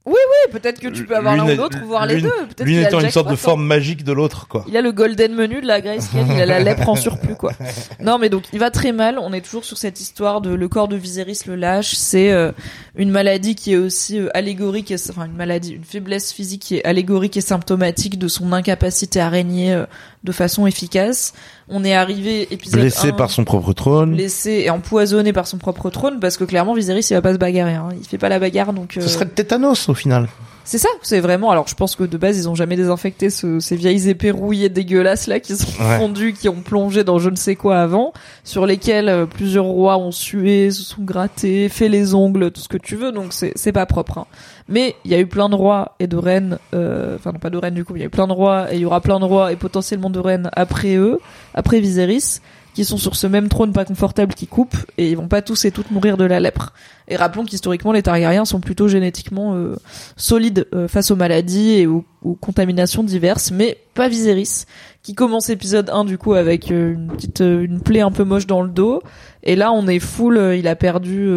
B: Oui, oui, peut-être que tu peux avoir l'un ou l'autre ou voir les deux.
C: L'une étant une sorte de forme magique de l'autre, quoi.
B: Il a le golden menu de la Grayscale, il a la lèpre en surplus, quoi. (laughs) Non, mais donc il va très mal. On est toujours sur cette histoire de le corps de Viserys le lâche. C'est euh, une maladie qui est aussi euh, allégorique, enfin une maladie, une faiblesse physique qui est allégorique et symptomatique de son incapacité à régner euh, de façon efficace. On est arrivé épisode
C: blessé par son propre trône,
B: blessé et empoisonné par son propre trône parce que clairement Viserys il va pas se bagarrer, hein. il fait pas la bagarre donc.
C: Ce serait le tétanos au final.
B: C'est ça, c'est vraiment. Alors, je pense que de base, ils ont jamais désinfecté ces vieilles épées rouillées dégueulasses là qui sont fondues, qui ont plongé dans je ne sais quoi avant, sur lesquelles euh, plusieurs rois ont sué, se sont grattés, fait les ongles, tout ce que tu veux. Donc, c'est pas propre. Hein. Mais il y a eu plein de rois et de reines, euh, enfin non pas de reines du coup, il y a eu plein de rois et il y aura plein de rois et potentiellement de reines après eux, après Viserys qui sont sur ce même trône pas confortable qui coupe et ils vont pas tous et toutes mourir de la lèpre. Et rappelons qu'historiquement les Targaryens sont plutôt génétiquement euh, solides euh, face aux maladies et aux, contaminations diverses, mais pas Viserys qui commence épisode 1 du coup avec euh, une petite une plaie un peu moche dans le dos et là on est full il a perdu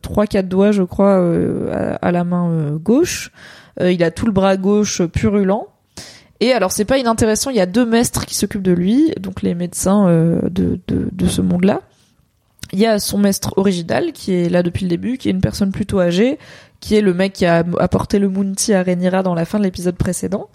B: trois quatre doigts je crois à, à, la main gauche. il a tout le bras gauche purulent et alors c'est pas inintéressant, il y a deux maîtres qui s'occupent de lui, donc les médecins euh, de, de, de, ce monde-là. Il y a son maître original qui est là depuis le début, qui est une personne plutôt âgée, qui est le mec qui a apporté le Mounty à Rhaenyra dans la fin de l'épisode précédent.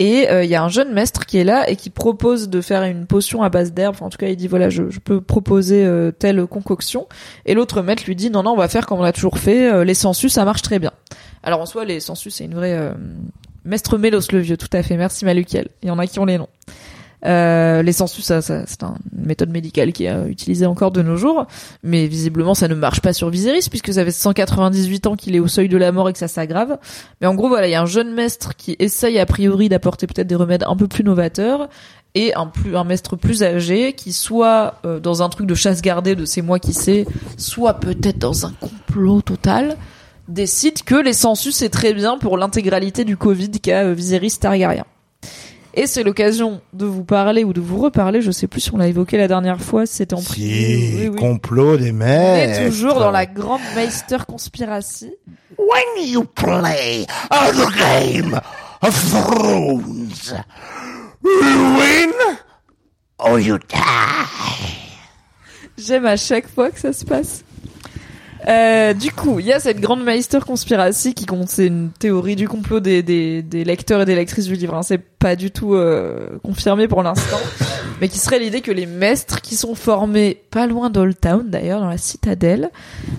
B: Et euh, il y a un jeune maître qui est là et qui propose de faire une potion à base d'herbe. Enfin, en tout cas, il dit voilà, je, je peux proposer euh, telle concoction. Et l'autre maître lui dit non, non, on va faire comme on a toujours fait. les sensus, ça marche très bien. Alors en soi, les sensus, c'est une vraie Mestre Mélos le vieux, tout à fait. Merci Malukiel. Il y en a qui ont les noms. Euh, les sensus, ça, ça c'est une méthode médicale qui est euh, utilisée encore de nos jours, mais visiblement ça ne marche pas sur Viserys puisque ça fait 198 ans qu'il est au seuil de la mort et que ça s'aggrave. Mais en gros, voilà, il y a un jeune maître qui essaye a priori d'apporter peut-être des remèdes un peu plus novateurs et un plus un maître plus âgé qui soit euh, dans un truc de chasse gardée de c'est moi qui sais, soit peut-être dans un complot total décide que les sensus c'est très bien pour l'intégralité du Covid qu'a euh, Viserys Targaryen. Et c'est l'occasion de vous parler ou de vous reparler, je sais plus si on l'a évoqué la dernière fois, c'était en
C: privé. complot des maîtres.
B: On est toujours dans la grande Meister conspiracy.
C: When you play the game of thrones, you win or you die.
B: J'aime à chaque fois que ça se passe. Euh, du coup, il y a cette grande Meister conspiracy qui compte, c'est une théorie du complot des, des, des, lecteurs et des lectrices du livre. Hein. C'est pas du tout euh, confirmé pour l'instant, (laughs) mais qui serait l'idée que les maîtres qui sont formés pas loin d'Old Town d'ailleurs, dans la citadelle,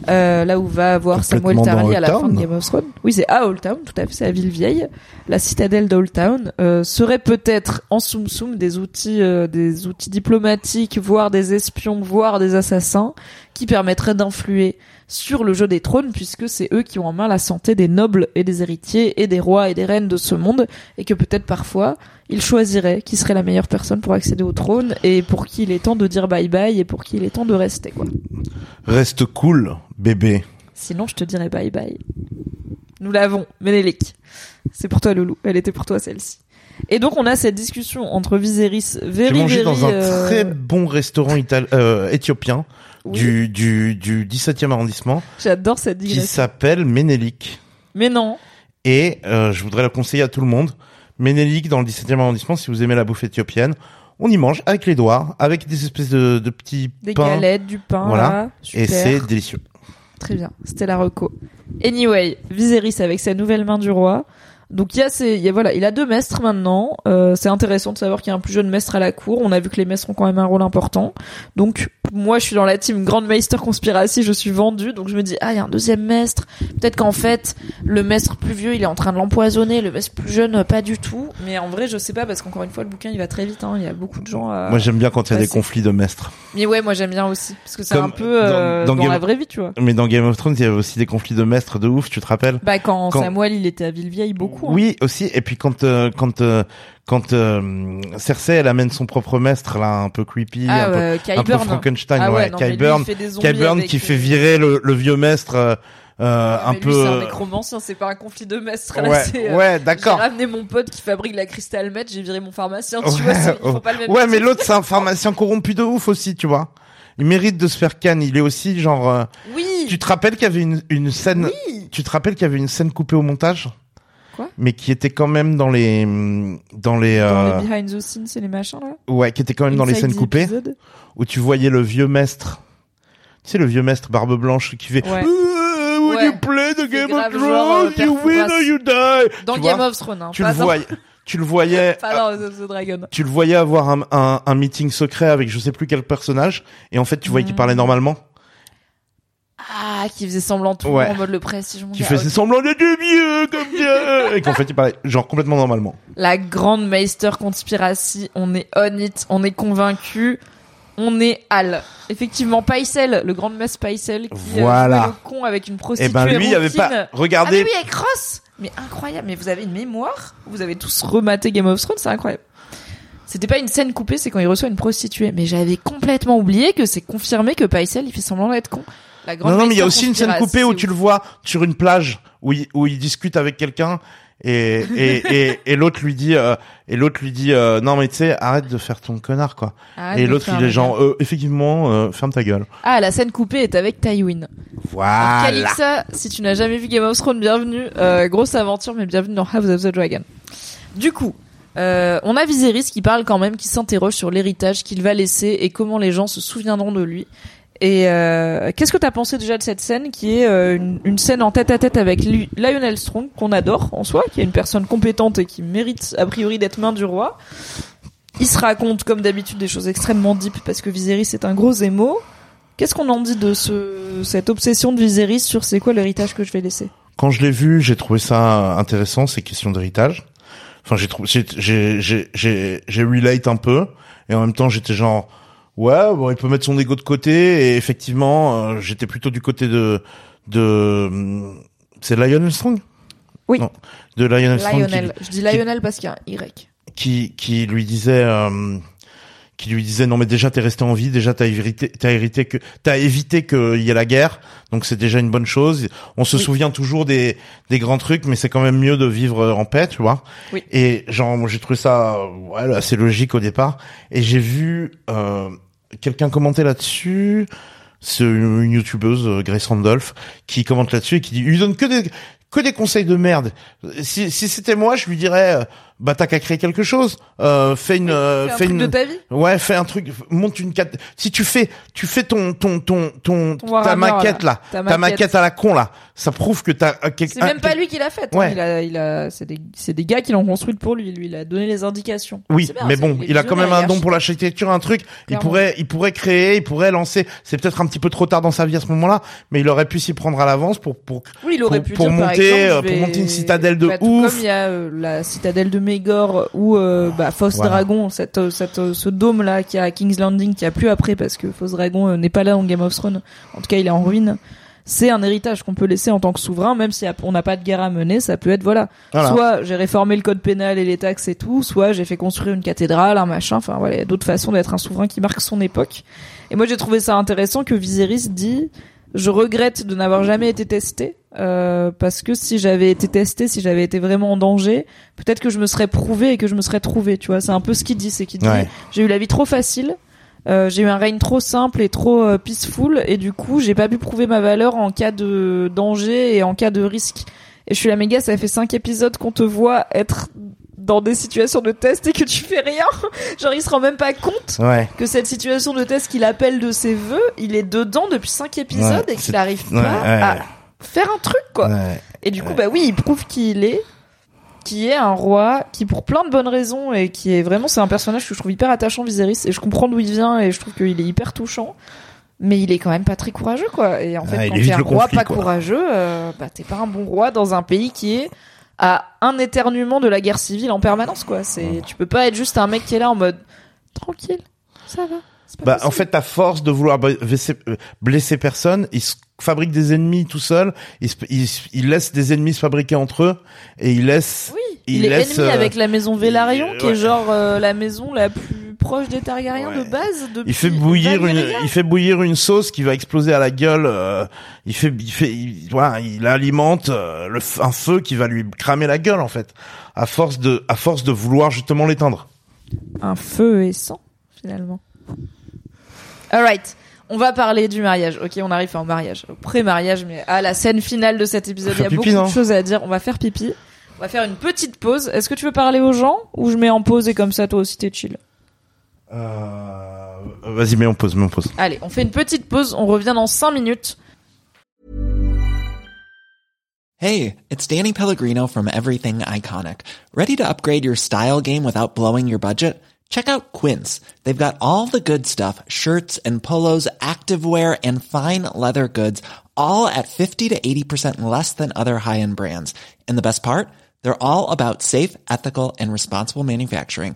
B: euh, là où va avoir Samuel Tarly à la fin de Game of Thrones. Oui, c'est à Old Town, tout à fait, c'est la ville vieille. La citadelle d'Old Town euh, serait peut-être en soum soum des outils, euh, des outils diplomatiques, voire des espions, voire des assassins, qui permettraient d'influer sur le jeu des trônes puisque c'est eux qui ont en main la santé des nobles et des héritiers et des rois et des reines de ce monde et que peut-être parfois ils choisiraient qui serait la meilleure personne pour accéder au trône et pour qui il est temps de dire bye bye et pour qui il est temps de rester quoi.
C: Reste cool, bébé.
B: Sinon je te dirais bye bye. Nous l'avons, Ménélique. C'est pour toi, Loulou. Elle était pour toi, celle-ci. Et donc, on a cette discussion entre Viserys,
C: J'ai
B: very,
C: mangé dans un
B: euh,
C: très bon restaurant ital- euh, éthiopien
B: oui.
C: du, du, du 17e arrondissement
B: J'adore cette
C: qui
B: digression.
C: s'appelle Ménélique.
B: Mais non.
C: Et euh, je voudrais le conseiller à tout le monde. Ménélique dans le 17e arrondissement, si vous aimez la bouffe éthiopienne, on y mange avec les doigts, avec des espèces de, de petits
B: Des
C: pains.
B: galettes, du pain,
C: Voilà.
B: là.
C: Et
B: Super.
C: c'est délicieux.
B: Très bien, c'était la reco. Anyway, Viserys avec sa nouvelle main du roi. Donc il y a ces, il y a, voilà, il a deux maîtres maintenant. Euh, c'est intéressant de savoir qu'il y a un plus jeune maître à la cour. On a vu que les maîtres ont quand même un rôle important. Donc moi je suis dans la team Grand Meister Conspiracy, je suis vendu. Donc je me dis ah il y a un deuxième maître. Peut-être qu'en fait le maître plus vieux il est en train de l'empoisonner, le maître plus jeune pas du tout. Mais en vrai je sais pas parce qu'encore une fois le bouquin il va très vite. Hein. Il y a beaucoup de gens. À...
C: Moi, j'aime bien quand il y a des conflits de maîtres.
B: Mais ouais moi j'aime bien aussi parce que c'est un peu euh,
C: dans-
B: dans,
C: dans Game
B: la vraie vie tu vois.
C: Mais dans Game of Thrones, il y avait aussi des conflits de maîtres de ouf, tu te rappelles?
B: Bah quand,
C: Quand-
B: Samuel il était à Villevieille beaucoup. Hein.
C: Oui, aussi. Et puis quand euh, quand euh, quand euh, Cersei, elle amène son propre maître là, un peu creepy,
B: Ah,
C: un peu
B: euh,
C: un peu. Frankenstein,
B: Ah
C: ouais,
B: ouais, non,
C: qui
B: euh,
C: fait virer le, le vieux maître euh, un peu.
B: c'est un nécromancien, c'est pas un conflit de maître. là,
C: ouais,
B: c'est, euh,
C: ouais,
B: J'ai
C: d'accord.
B: ramené mon pote qui fabrique la cristal meth, j'ai viré mon pharmacien, tu
C: Ouais,
B: vois, c'est- ils font pas le même
C: Ouais, mais l'autre c'est un pharmacien corrompu de ouf aussi, tu vois. Il mérite de se faire canne. Il est aussi genre. euh,
B: Oui.
C: Tu te rappelles qu'il y avait une, une scène.
B: Oui.
C: Tu te rappelles qu'il y avait une scène coupée au montage?
B: Quoi
C: Mais qui était quand même dans les dans les,
B: Dans
C: euh,
B: les behind the scenes et les machins là.
C: ouais, qui était quand même dans les
B: Inside
C: scènes
B: the
C: coupées où tu voyais le vieux maître. Tu sais le vieux maître barbe blanche qui fait
B: Ouais.
C: Euh, Would
B: Ouais.
C: you play the game of
B: genre, euh,
C: Thrones? You win or you die.
B: Dans
C: Tu
B: Game
C: vois
B: of Thrones, hein,
C: Tu le voyais. Tu le voyais. (laughs)
B: Pas dans House of the Dragon.
C: Tu le voyais avoir un, un, un meeting secret avec je sais plus quel personnage et en fait tu voyais qu'il
B: Hmm.
C: parlait normalement.
B: Ah, qui faisait semblant tout
C: Ouais.
B: en mode le prestige
C: Qui faisait
B: Ok.
C: semblant d'être vieux comme bien (laughs) et qu'en fait il parlait genre complètement normalement.
B: La grande Meister Conspiracy, on est on it, on est convaincu, on est Al. Effectivement, Paisel, le grand maître Paisel qui
C: Voilà.
B: a joué le con avec une
C: Et
B: prostituée
C: ben lui il avait pas
B: Ah mais
C: regardé
B: oui, avec Ross Mais incroyable, mais vous avez une mémoire? Vous avez tous rematé Game of Thrones, c'est incroyable. C'était pas une scène coupée, c'est quand il reçoit une prostituée. Mais j'avais complètement oublié que c'est confirmé que Paisel, il fait semblant d'être con. La grande
C: Non, non, mais il y a aussi une scène coupée où tu le vois sur une plage où il, où il discute avec quelqu'un et et (laughs) et, et l'autre lui dit euh, et l'autre lui dit euh, non mais tu sais arrête de faire ton connard quoi.
B: Arrête
C: et l'autre il est genre euh, effectivement euh, ferme ta gueule.
B: Ah, la scène coupée est avec Tywin.
C: Voilà.
B: Calixa, si tu n'as jamais vu Game of Thrones, bienvenue. Euh, grosse aventure, mais bienvenue dans House of the Dragon. Du coup, euh, on a Viserys qui parle quand même, qui s'interroge sur l'héritage qu'il va laisser et comment les gens se souviendront de lui. Et euh, qu'est-ce que t'as pensé déjà de cette scène qui est euh, une, scène en tête à tête avec Lionel Strong qu'on adore en soi, qui est une personne compétente et qui mérite a priori d'être main du roi. Il se raconte comme d'habitude des choses extrêmement deep parce que Viserys est un gros émo. Qu'est-ce qu'on en dit de ce, cette obsession de Viserys sur c'est quoi l'héritage que je vais laisser?
C: Quand je l'ai vu, j'ai trouvé ça intéressant ces questions d'héritage. Enfin j'ai trouvé j'ai relate un peu et en même temps j'étais genre ouais bon il peut mettre son ego de côté et effectivement euh, j'étais plutôt du côté de de hum, c'est Lionel Strong?
B: Oui.
C: Non, de Lionel Strong qui-
B: Lionel. Je dis Lionel parce qu'il y a un Y.
C: qui qui lui disait euh, qui lui disait non mais déjà t'es resté en vie déjà t'as hérité t'as hérité que t'as évité qu'il y ait la guerre donc c'est déjà une bonne chose on se
B: Oui.
C: souvient toujours des des grands trucs mais c'est quand même mieux de vivre en paix tu vois
B: Oui.
C: et genre moi, j'ai trouvé ça ouais, assez logique au départ et j'ai vu euh, quelqu'un commenter là-dessus c'est une youtubeuse euh, Grace Randolph qui commente là-dessus et qui dit il lui donne que des conseils de merde. Si, si c'était moi, je lui dirais, euh, bah t'as qu'à créer quelque chose. Euh, fais une, euh,
B: Fais un truc
C: une,
B: de ta vie
C: ouais, fais un truc, monte une cat. Si tu fais, tu fais ton, ton, ton, ton,
B: Ton
C: ta maquette là,
B: Ta
C: ta
B: maquette.
C: maquette à la con là, ça prouve que t'as euh,
B: C'est même pas lui qui l'a faite. hein.
C: Ouais.
B: Il a, il a, c'est des, c'est des gars qui l'ont construite pour lui. Lui, il a donné les indications.
C: Oui,
B: bien,
C: mais bon, il a quand même un don pour l'architecture, un truc. Il pourrait, il pourrait créer, il pourrait lancer. C'est peut-être un petit peu trop tard dans sa vie à ce moment-là, mais il aurait pu s'y prendre à l'avance pour pour
B: Oui, il aurait
C: pour-
B: pu
C: pour
B: dire,
C: monter,
B: exemple,
C: euh, pour monter une citadelle de
B: Bah,
C: ouf.
B: Comme il y a euh, la citadelle de Mégor ou euh, bah,
C: Voilà.
B: Dragon, cette, euh, cette, euh, ce dôme là qui a King's Landing, qui a plus après parce que Foss Dragon euh, n'est pas là dans Game of Thrones. En tout cas, il est en ruine. C'est un héritage qu'on peut laisser en tant que souverain, même si on n'a pas de guerre à mener. Ça peut être voilà,
C: Voilà.
B: soit j'ai réformé le code pénal et les taxes et tout, soit j'ai fait construire une cathédrale, un machin. Enfin voilà, il y a d'autres façons d'être un souverain qui marque son époque. Et moi j'ai trouvé ça intéressant que Viserys dit je regrette de n'avoir jamais été testée euh, parce que si j'avais été testée, si j'avais été vraiment en danger, peut-être que je me serais prouvé et que je me serais trouvé. Tu vois, c'est un peu ce qu'il dit, c'est qu'il dit
C: Ouais.
B: j'ai eu la vie trop facile. euh, j'ai eu un règne trop simple et trop euh, peaceful et du coup j'ai pas pu prouver ma valeur en cas de danger et en cas de risque. Et je suis la méga, ça fait cinq épisodes qu'on te voit être dans des situations de test et que tu fais rien. (laughs) Genre il se rend même pas compte
C: Ouais.
B: que cette situation de test qu'il appelle de ses voeux, il est dedans depuis cinq épisodes
C: Ouais,
B: et qu'il arrive pas à faire un truc quoi. Et du coup bah oui, il prouve qui il est, qui est un roi, qui pour plein de bonnes raisons et qui est vraiment c'est un personnage que je trouve hyper attachant Viserys et je comprends d'où il vient et je trouve qu'il est hyper touchant. Mais il est quand même pas très courageux quoi. Et en fait
C: il
B: quand t'es un roi
C: conflit,
B: pas
C: quoi.
B: courageux, euh, bah t'es pas un bon roi dans un pays qui est à un éternuement de la guerre civile en permanence quoi. C'est tu peux pas être juste un mec qui est là en mode tranquille, ça va.
C: Bah, en
B: possible.
C: fait, à force de vouloir blesser, euh, blesser personne, il se fabrique des ennemis tout seul. Il, se- il, il laisse des ennemis se fabriquer entre eux et il laisse.
B: Oui,
C: il
B: il, est ennemi
C: euh,
B: avec la maison Velaryon,
C: il-
B: qui est genre euh, la maison la plus proche des Targaryens
C: Ouais.
B: de base. Depuis
C: Il fait bouillir une, il fait bouillir une sauce qui va exploser à la gueule. euh, il fait, il fait, il, voilà, il alimente euh, le, un feu qui va lui cramer la gueule en fait, à force de, à force de vouloir justement l'éteindre.
B: Un feu et sang, finalement. Alright. On va parler du mariage. Ok, on arrive au mariage, au pré-mariage, mais à la scène finale de cet épisode, il y a
C: pipi,
B: beaucoup de choses à dire. On va faire pipi. On va faire une petite pause. Est-ce que tu veux parler aux gens ou je mets en pause et comme ça toi aussi t'es chill?
C: Euh, vas-y, mets en pause, mets en pause.
B: Allez, on fait une petite pause. On revient dans 5 minutes.
D: Hey, it's Danny Pellegrino from Everything Iconic. Ready to upgrade your style game without blowing your budget? Check out Quince. They've got all the good stuff, shirts and polos, activewear and fine leather goods, all at 50 to 80% less than other high-end brands. And the best part? They're all about safe, ethical and responsible manufacturing.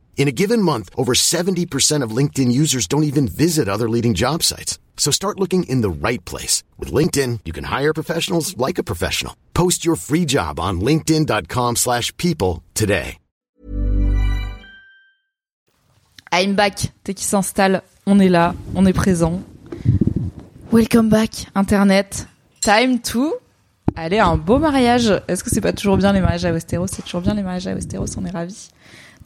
E: In a given month, over 70% of LinkedIn users don't even visit other leading job sites. So start looking in the right place. With LinkedIn, you can hire professionals like a professional. Post your free job on linkedin.com slash people today.
B: I'm back. T'es qui s'installe. On est là. On est présent. Welcome back, Internet. Time to aller à un beau mariage. Est-ce que c'est pas toujours bien les mariages à Westeros? C'est toujours bien les mariages à Westeros. On est ravis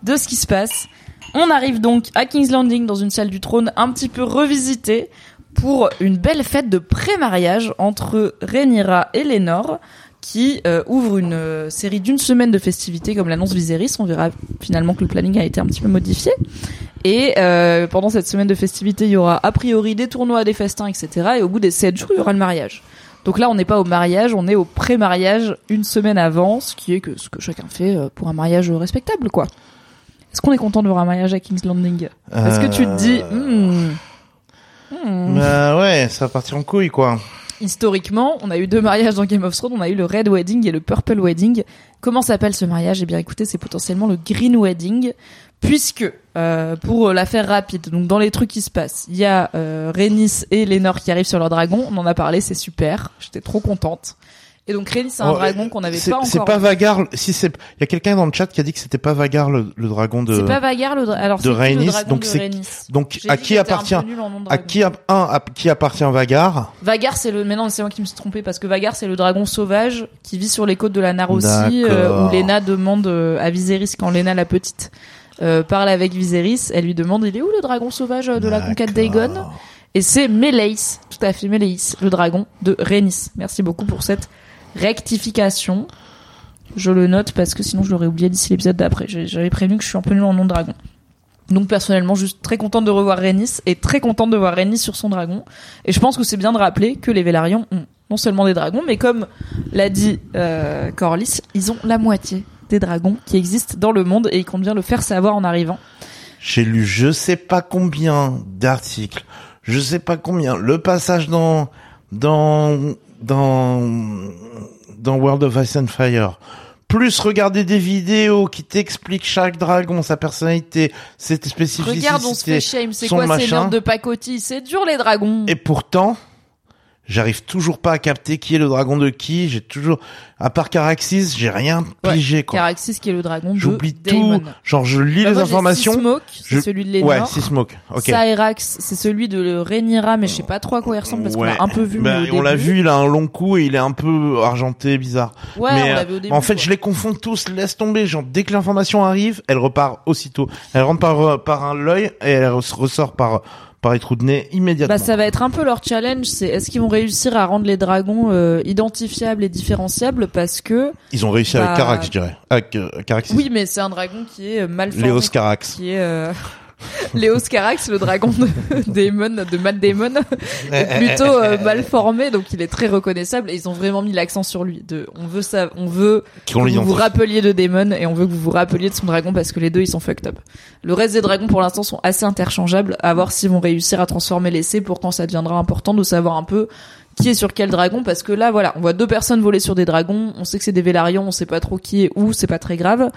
B: de ce qui se passe. On arrive donc à King's Landing dans une salle du trône un petit peu revisitée pour une belle fête de pré-mariage entre Rhaenyra et Lénore qui euh, ouvre une euh, série d'une semaine de festivités comme l'annonce Viserys. On verra finalement que le planning a été un petit peu modifié. Et euh, pendant cette semaine de festivités, il y aura a priori des tournois, des festins, etc. Et au bout des sept jours, il y aura le mariage. Donc là, on n'est pas au mariage, on est au pré-mariage une semaine avant, ce qui est ce que chacun fait pour un mariage respectable, quoi. Est-ce qu'on est content de voir un mariage à King's Landing Est-ce que tu te dis.
C: Bah ouais, ça va partir en couille quoi.
B: historiquement, on a eu deux mariages dans Game of Thrones, on a eu le Red Wedding et le Purple Wedding. Comment s'appelle ce mariage? Eh bien, écoutez, c'est potentiellement le Green Wedding, puisque euh, pour la faire rapide, donc dans les trucs qui se passent, il y a euh, Rhaenys et Lénore qui arrivent sur leur dragon. On en a parlé, c'est super. J'étais trop contente. Et donc Rhaenys, c'est un
C: Oh,
B: dragon qu'on n'avait pas
C: C'est pas Vagar. Si c'est, il y a quelqu'un dans le chat qui a dit que c'était pas Vagar le, le dragon de.
B: C'est pas Vagar le dra- alors
C: de Rhaenys,
B: dragon
C: donc
B: de
C: c'est- Donc à qui appartient À qui a- un à qui appartient Vagar?
B: Vagar, c'est le. Mais non, c'est moi qui me suis trompé parce que Vagar, c'est le dragon sauvage qui vit sur les côtes de la Narossie, euh, où Lena demande euh, à Viserys quand Lena la petite euh, parle avec Viserys, elle lui demande il est où le dragon sauvage euh, de la conquête d'Aegon? Et c'est Meleis, tout à fait Meleis, le dragon de Rhaenys. Merci beaucoup pour cette rectification. Je le note parce que sinon je l'aurais oublié d'ici l'épisode d'après. J'avais prévenu que je suis un peu nul en nom dragon. Donc personnellement, juste très contente de revoir Rhaenys et très contente de voir Rhaenys sur son dragon. Et je pense que c'est bien de rappeler que les Vélarions ont non seulement des dragons, mais comme l'a dit euh, Corlys, ils ont la moitié des dragons qui existent dans le monde et ils comptent bien le faire savoir en arrivant.
C: J'ai lu je sais pas combien d'articles, je sais pas combien. Le passage dans dans dans dans World of Ice and Fire, plus regarder des vidéos qui t'expliquent chaque dragon, sa personnalité, ses spécificités,
B: Regarde, on se fait shame. C'est quoi ces nerfs de pacotille? C'est dur les dragons.
C: Et pourtant, j'arrive toujours pas à capter qui est le dragon de qui. J'ai toujours, à part Caraxis, j'ai rien
B: Ouais,
C: pigé quoi.
B: Caraxis qui est le dragon de
C: J'oublie tout. Genre, je lis
B: Bah,
C: les
B: moi,
C: informations.
B: Seasmoke, c'est
C: Je-
B: celui de
C: Ouais,
B: Lénore.
C: Seasmoke. Ok.
B: Cyrax, c'est celui de Rhaenyra, mais je sais pas trop à quoi il ressemble parce qu'on
C: Ouais.
B: l'a un peu vu.
C: Bah, on l'a vu, il a un long cou et il est un peu argenté, bizarre.
B: Ouais,
C: mais
B: on
C: euh,
B: l'avait au début.
C: en fait,
B: quoi.
C: je les confonds tous. Laisse tomber. Genre, dès que l'information arrive, elle repart aussitôt. Elle rentre par par un l'œil et elle res- ressort par par les trous de nez immédiatement.
B: Bah, ça va être un peu leur challenge, c'est est-ce qu'ils vont réussir à rendre les dragons euh, identifiables et différenciables parce que
C: Ils ont réussi
B: Bah,
C: avec Carax, je dirais. Avec euh,
B: oui, mais c'est un dragon qui est euh, mal formé,
C: Léos Carax.
B: qui est (laughs) euh, Léos Carax, le dragon de (laughs) Daemon, de Matt Damon, (laughs) est plutôt euh, mal formé, donc il est très reconnaissable et ils ont vraiment mis l'accent sur lui. De, on veut ça, on veut que vous vous rappeliez de Daemon et on veut que vous vous rappeliez de son dragon parce que les deux ils sont fucked up. Le reste des dragons pour l'instant sont assez interchangeables, à voir s'ils vont réussir à transformer l'essai pour quand ça deviendra important de savoir un peu qui est sur quel dragon parce que là voilà, on voit deux personnes voler sur des dragons, on sait que c'est des Vélarions, on sait pas trop qui est où, c'est pas très grave.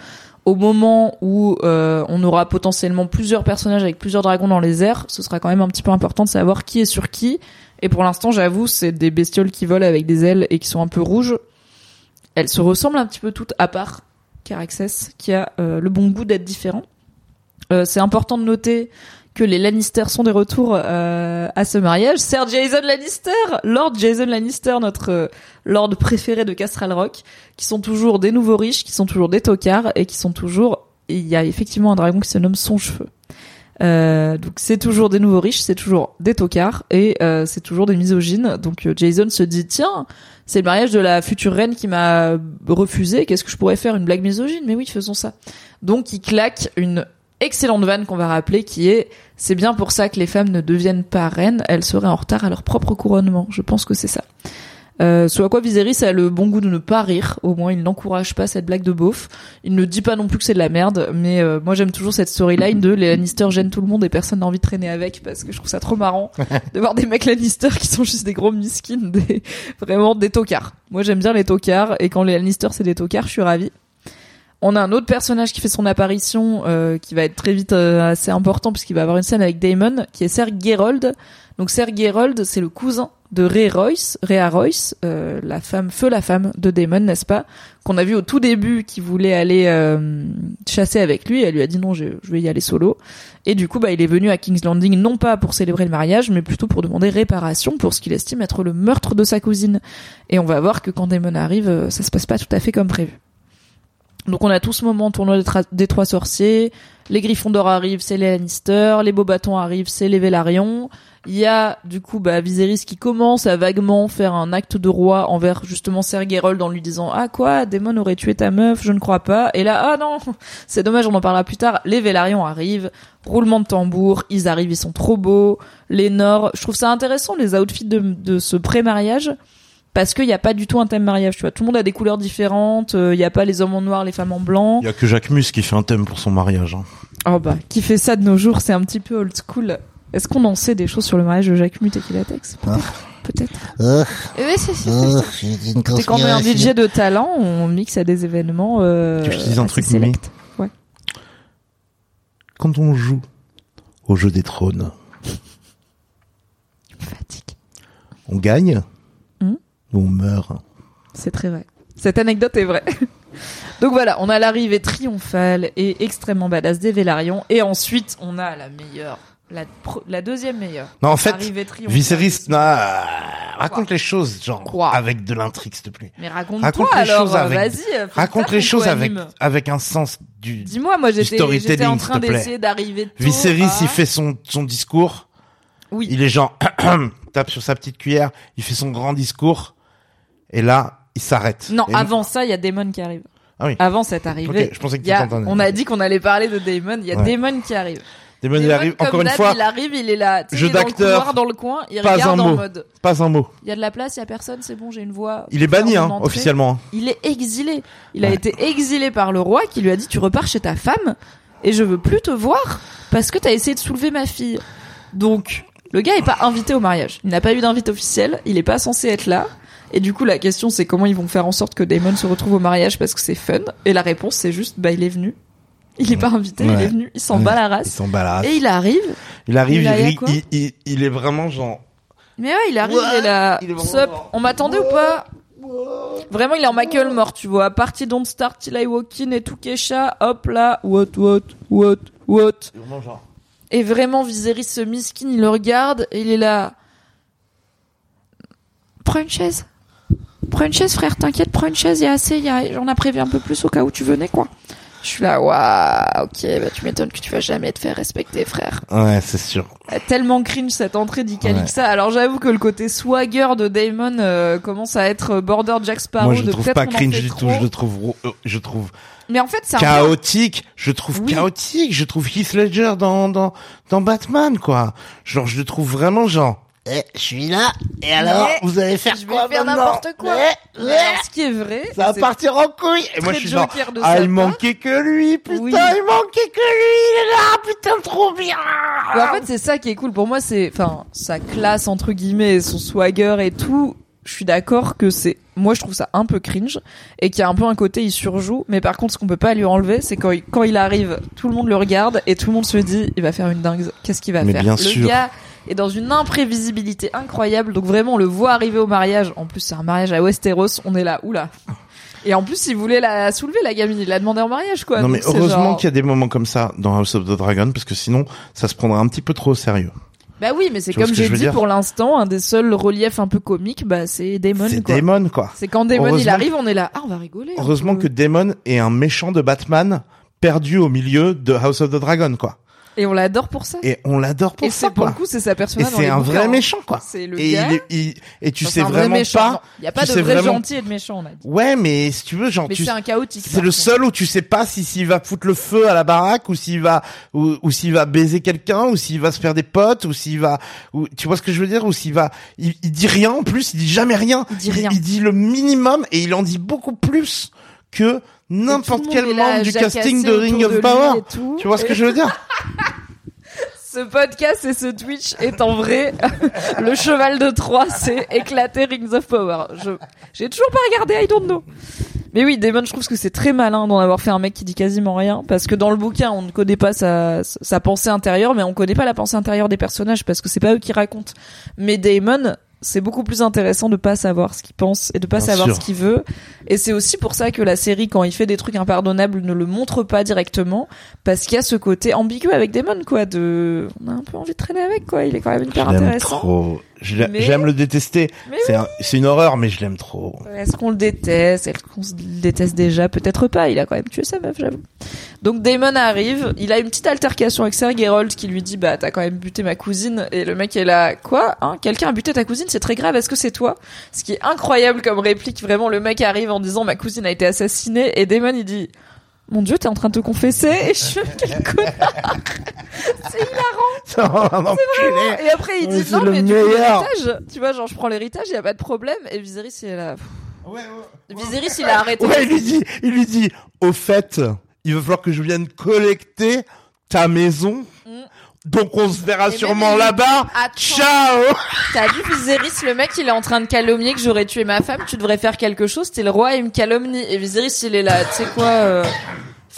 B: Au moment où euh, on aura potentiellement plusieurs personnages avec plusieurs dragons dans les airs, ce sera quand même un petit peu important de savoir qui est sur qui. Et pour l'instant, j'avoue, c'est des bestioles qui volent avec des ailes et qui sont un peu rouges. Elles se ressemblent un petit peu toutes, à part Caraxes, qui a euh, le bon goût d'être différent. Euh, c'est important de noter que les Lannister sont des retours euh, à ce mariage. Sir Jason Lannister, Lord Jason Lannister, notre euh, lord préféré de Castral Rock, qui sont toujours des nouveaux riches, qui sont toujours des tocards et qui sont toujours. Il y a effectivement un dragon qui se nomme Son Cheveux. Euh, donc c'est toujours des nouveaux riches, c'est toujours des tocards et euh, c'est toujours des misogynes. Donc euh, Jason se dit tiens, c'est le mariage de la future reine qui m'a refusé. Qu'est-ce que je pourrais faire une blague misogyne? Mais oui, faisons ça. Donc il claque une excellente vanne qu'on va rappeler qui est c'est bien pour ça que les femmes ne deviennent pas reines, elles seraient en retard à leur propre couronnement. Je pense que c'est ça. Euh, à quoi Viserys a le bon goût de ne pas rire, au moins il n'encourage pas cette blague de beauf. Il ne dit pas non plus que c'est de la merde, mais euh, moi j'aime toujours cette storyline de les Lannister gênent tout le monde et personne n'a envie de traîner avec parce que je trouve ça trop marrant (laughs) de voir des mecs Lannister qui sont juste des gros miskins, des vraiment des tocards. Moi j'aime bien les tocards et quand les Lannister c'est des tocards, je suis ravie. On a un autre personnage qui fait son apparition, euh, qui va être très vite euh, assez important puisqu'il va avoir une scène avec Daemon, qui est Ser Gerold. Donc Ser Gerold, c'est le cousin de Rhea Royce, Rhea Royce, euh, la femme, feu la femme de Daemon, n'est-ce pas? Qu'on a vu au tout début, qui voulait aller chasser avec lui. Elle lui a dit non, je, vais y aller solo. Et du coup, bah, il est venu à King's Landing non pas pour célébrer le mariage, mais plutôt pour demander réparation pour ce qu'il estime être le meurtre de sa cousine. Et on va voir que quand Daemon arrive, ça se passe pas tout à fait comme prévu. Donc on a tout ce moment tournoi des, trois sorciers, les Griffons d'or arrivent, c'est les Lannister, les beaux bâtons arrivent, c'est les Vélarions. Il y a du coup bah, Viserys qui commence à vaguement faire un acte de roi envers justement Ser Gerold en lui disant ah quoi Daemon aurait tué ta meuf? Je ne crois pas. Et là ah non (laughs) c'est dommage on en parlera plus tard. Les Vélarions arrivent. Roulement de tambour ils arrivent ils sont trop beaux. Les Nords je trouve ça intéressant les outfits de ce pré-mariage parce qu'il n'y a pas du tout un thème mariage tu vois tout le monde a des couleurs différentes euh, il n'y a pas les hommes en noir les femmes en blanc
C: Il y a que Jacques Mus qui fait un thème pour son mariage. hein.
B: Oh bah, qui fait ça de nos jours, c'est un petit peu old school. Est-ce qu'on en sait des choses sur le mariage de Jacques Mut et Kilatex Peut-être. Peut-être.
F: Euh,
B: Eh oui, c'est c'est- c'est-
F: une
B: quand un. DJ de talent, on mixe à des événements. Euh,
C: Tu dise un truc,
B: select. Ouais.
C: Quand on joue au jeu des trônes, (laughs)
B: Fatigue.
C: on gagne Ou on meurt
B: C'est très vrai. Cette anecdote est vraie. (laughs) Donc voilà, on a l'arrivée triomphale et extrêmement badass des Vélarions. Et ensuite, on a la meilleure, la, deuxième meilleure.
C: Non, en fait. Viserys, nah, raconte les choses, genre, avec de l'intrigue, s'il te plaît.
B: Mais
C: Raconte les
B: alors,
C: choses avec-
B: euh, fais
C: Raconte les choses avec, avec un sens du...
B: Dis-moi, moi j'étais en train d'essayer d'arriver
C: Viserys,
B: à-
C: il fait son, son discours,
B: Oui.
C: il est genre, (clears throat) tape sur sa petite cuillère, il fait son grand discours, et là, il s'arrête.
B: Non,
C: Et-
B: avant ça, il y a Damon qui arrive.
C: Ah oui.
B: Avant cette arrivée,
C: Ok, je pensais que
B: il y a- on a dit qu'on allait parler de Damon. Il y a
C: Ouais.
B: Damon qui arrive.
C: Damon, il
B: Damon,
C: arrive,
B: comme
C: encore une fois,
B: il arrive, il est là,
C: jeu
B: il est dans le
C: d'acteur,
B: dans le coin, il
C: pas
B: regarde
C: un
B: en
C: mot.
B: mode.
C: pas un mot.
B: Il y a de la place, il y a personne, c'est bon, j'ai une voix.
C: Il est banni, hein, officiellement.
B: Il est exilé. Il a été exilé par le roi qui lui a dit tu repars chez ta femme et je veux plus te voir parce que t'as essayé de soulever ma fille. Donc, le gars est pas invité au mariage. Il n'a pas eu d'invite officiel. Il est pas censé être là. Et du coup, la question, c'est comment ils vont faire en sorte que Damon se retrouve au mariage parce que c'est fun. Et la réponse, c'est juste, bah, il est venu. Il est pas invité, il est venu, il s'en bat la
C: Il
B: race.
C: s'en bat la race.
B: Et il arrive.
C: Il arrive,
B: il
C: il,
B: il
C: il, il- il est vraiment genre.
B: Mais ouais, il arrive, il est là.
C: il est
B: Sup, on m'attendait ou pas Vraiment, il est en Michael mort, tu vois. Party Don't Start Till I Walk In et tout Kesha, hop là, what, what, what, what.
C: il est vraiment genre.
B: Et vraiment, Viserys se miskin, il le regarde et il est là. Prends une chaise. Prends une chaise, frère, t'inquiète, prends une chaise, il y a assez, y a... prévu un peu plus au cas où tu venais, quoi. Je suis là, waouh, ok, bah tu m'étonnes que tu vas jamais te faire respecter, frère.
C: Ouais, c'est sûr.
B: Euh, Tellement cringe cette entrée d'Icalixa. Alors j'avoue que le côté swagger de Damon euh, commence à être border Jack Sparrow.
C: Moi, je
B: de
C: le trouve pas
B: en
C: cringe
B: fait
C: du
B: trop.
C: tout. Je le trouve, ro- euh, je trouve
B: Mais en fait, c'est
C: chaotique. Je trouve
B: Oui.
C: chaotique. Je trouve Heath Ledger dans, dans, dans Batman, quoi. Genre, je le trouve vraiment genre. Eh, je suis là. Et alors,
B: Mais
C: vous allez faire
B: je vais
C: quoi
B: faire n'importe quoi.
C: Eh,
B: Mais
C: eh,
B: alors, ce qui est vrai,
C: Ça va partir en couille. Et moi, je suis genre. Ah, il manquait que lui, putain.
B: Oui.
C: Il manquait que lui. Il est là. Putain, trop bien.
B: Mais en fait, c'est ça qui est cool. Pour moi, c'est, enfin, sa classe, entre guillemets, son swagger et tout. Je suis d'accord que c'est, moi, je trouve ça un peu cringe et qu'il y a un peu un côté, il surjoue. Mais par contre, ce qu'on peut pas lui enlever, c'est quand il, quand il arrive, tout le monde le regarde et tout le monde se dit, il va faire une dingue. Qu'est-ce qu'il va
C: Mais
B: faire?
C: bien
B: le
C: sûr.
B: gars est dans une imprévisibilité incroyable. Donc vraiment, on le voit arriver au mariage. En plus, c'est un mariage à Westeros. On est là, oula. Et en plus, il voulait la soulever, la gamine. Il l'a demandé en mariage, quoi.
C: non,
B: Donc
C: mais heureusement
B: genre-
C: qu'il y a des moments comme ça dans House of the Dragon, parce que sinon, ça se prendra un petit peu trop au sérieux.
B: Bah oui, mais c'est comme j'ai dit pour l'instant, un des seuls reliefs un peu comiques, bah c'est Damon.
C: C'est
B: quoi.
C: Daemon, quoi.
B: C'est quand Damon il arrive, on est là, ah on va rigoler. un
C: Heureusement que Daemon est un méchant de Batman perdu au milieu de House of the Dragon, quoi.
B: Et on l'adore pour ça.
C: Et on l'adore pour
B: Et
C: ça,
B: c'est pour le coup, c'est sa
C: Et
B: personnalité.
C: c'est un vrai méchant, quoi.
B: C'est le
C: et
B: gars.
C: il il- et tu
B: Enfin,
C: sais vraiment
B: méchant.
C: pas.
B: Il y a pas de vrai
C: vraiment-
B: gentil et de méchant, on a dit.
C: Ouais, mais si tu veux, genre,
B: Mais
C: tu
B: c'est un chaotique.
C: c'est le seul où tu sais pas si s'il va foutre le feu à la baraque ou s'il va ou, ou s'il va baiser quelqu'un ou s'il va se faire des potes ou s'il va ou tu vois ce que je veux dire ou s'il va il, il dit rien en plus il dit jamais rien
B: Il dit rien.
C: il dit le minimum et il en dit beaucoup plus que n'importe quel membre du casting de Ring of Power tu vois ce que je veux dire (laughs)
B: Ce podcast et ce Twitch est en vrai (laughs) le cheval de Troie, c'est éclater Rings of Power. Je j'ai toujours pas regardé I don't know. Mais oui, Damon, je trouve que c'est très malin d'en avoir fait un mec qui dit quasiment rien, parce que dans le bouquin, on ne connaît pas sa, sa pensée intérieure, mais on connaît pas la pensée intérieure des personnages, parce que c'est pas eux qui racontent. Mais Damon, c'est beaucoup plus intéressant de pas savoir ce qu'il pense et de pas
C: Bien
B: savoir
C: sûr.
B: ce qu'il veut. Et c'est aussi pour ça que la série, quand il fait des trucs impardonnables, ne le montre pas directement, parce qu'il y a ce côté ambigu avec Damon, quoi, de, on a un peu envie de traîner avec, quoi. Il est quand même hyper intéressant.
C: trop
B: Mais-
C: j'aime le détester. c'est un- c'est une horreur mais je l'aime trop.
B: Est-ce qu'on le déteste? Est-ce qu'on se déteste déjà? Peut-être pas. Il a quand même tué sa meuf, j'avoue. Donc Damon arrive. Il a une petite altercation avec Ser Geralt qui lui dit bah t'as quand même buté ma cousine. Et le mec est là. Quoi? Hein? Quelqu'un a buté ta cousine? C'est très grave. Est-ce que c'est toi? Ce qui est incroyable comme réplique. Vraiment le mec arrive en disant ma cousine a été assassinée. Et Damon il dit mon dieu, t'es en train de te confesser et je suis (laughs) quel connard. (laughs) C'est hilarant.
C: C'est enculé.
B: Et après il dit non
C: le
B: mais du l'héritage, tu vois genre je prends l'héritage, y a pas de problème et Viserys il est là.
C: Ouais, ouais.
B: Viserys il a arrêté.
C: Ouais, il lui dit, il lui dit, au fait, il va falloir que je vienne collecter ta maison. Donc on se verra
B: Et même,
C: sûrement là-bas. Ciao.
B: T'as vu Viserys, le mec, il est en train de calomnier que j'aurais tué ma femme, tu devrais faire quelque chose, t'es le roi, il me calomnie. Et Viserys, il est là, tu sais quoi, euh,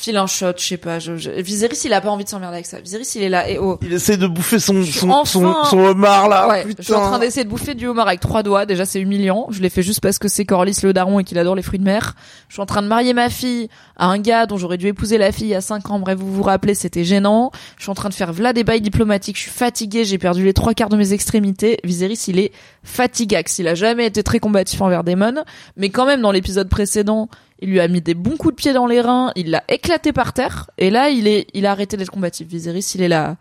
B: file un shot, je sais pas. Je, je- Viserys, il a pas envie de s'emmerder avec ça. Viserys, il est là, et oh.
C: Il essaie de bouffer son son,
B: enfin-
C: son, son homard là.
B: Ouais,
C: Putain.
B: je suis en train d'essayer de bouffer du homard avec trois doigts. Déjà, c'est humiliant. Je l'ai fait juste parce que c'est Corlys le daron et qu'il adore les fruits de mer. Je suis en train de marier ma fille à un gars dont j'aurais dû épouser la fille il y a cinq ans. Bref, vous vous rappelez, c'était gênant. Je suis en train de faire v'là des bails diplomatiques. Je suis fatiguée. J'ai perdu les trois quarts de mes extrémités. Viserys, il est fatigax. Il a jamais été très combatif envers Daemon. Mais quand même, dans l'épisode précédent, il lui a mis des bons coups de pied dans les reins. Il l'a éclaté par terre. Et là, il est, il a arrêté d'être combatif. Viserys, il est là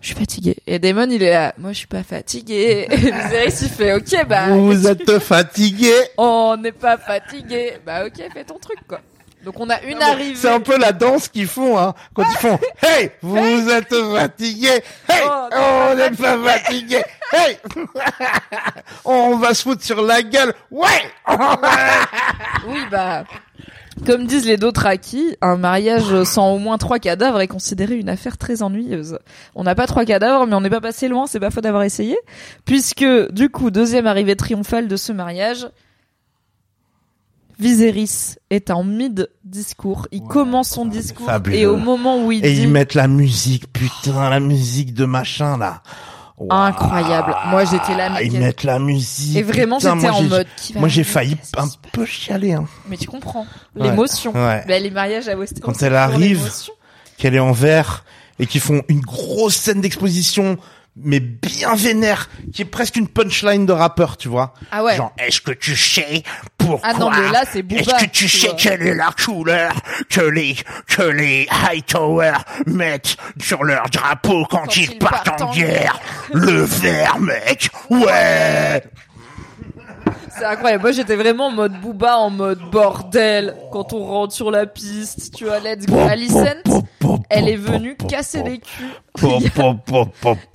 B: je suis fatigué. Et Damon, il est là, moi je suis pas fatigué. Et Viserys, il fait, ok, bah,
C: Vous êtes (laughs) fatigué.
B: on n'est pas fatigué. Bah ok, fais ton truc, quoi. Donc on a une arrivée.
C: C'est un peu la danse qu'ils font, hein. Quand ils font, (laughs) hey, vous êtes fatigué. Hey,
B: Oh,
C: on n'est pas fatigué. Hey, (laughs) on va se foutre sur la gueule. Ouais.
B: Oui, bah, comme disent les Dothraki, un mariage sans au moins trois cadavres est considéré une affaire très ennuyeuse. On n'a pas trois cadavres, mais on n'est pas passé loin, c'est pas faute d'avoir essayé. Puisque, du coup, deuxième arrivée triomphale de ce mariage, Viserys est en mid-discours. Il commence son discours
C: Fabuleux.
B: et au moment où il
C: Et
B: dit...
C: ils mettent la musique, putain, la musique de machin là.
B: Incroyable. Moi, j'étais là, mais
C: Ils
B: quel-
C: mettent la musique.
B: Et vraiment, j'étais en mode... qui va
C: Moi j'ai failli un peu chialer. Hein.
B: Mais tu comprends l'émotion.
C: Ouais.
B: Bah, les mariages à Westeros.
C: Quand elle arrive. Qu'elle est en vert et qui font une grosse scène d'exposition mais bien vénère, qui est presque une punchline de rappeur, tu vois.
B: Ah ouais.
C: Genre, est-ce que tu sais pourquoi
B: Ah non, mais là, c'est Booba,
C: Est-ce que tu sais quelle est la couleur que les que les Hightower mettent sur leur drapeau quand,
B: Quand
C: ils,
B: ils
C: partent,
B: partent
C: en
B: en
C: guerre Le vert, mec. Ouais.
B: C'est incroyable. Moi, j'étais vraiment en mode Booba, en mode bordel. Quand on rentre sur la piste, tu vois, let's go. Alicent, elle est venue casser les culs. (laughs) Il y a-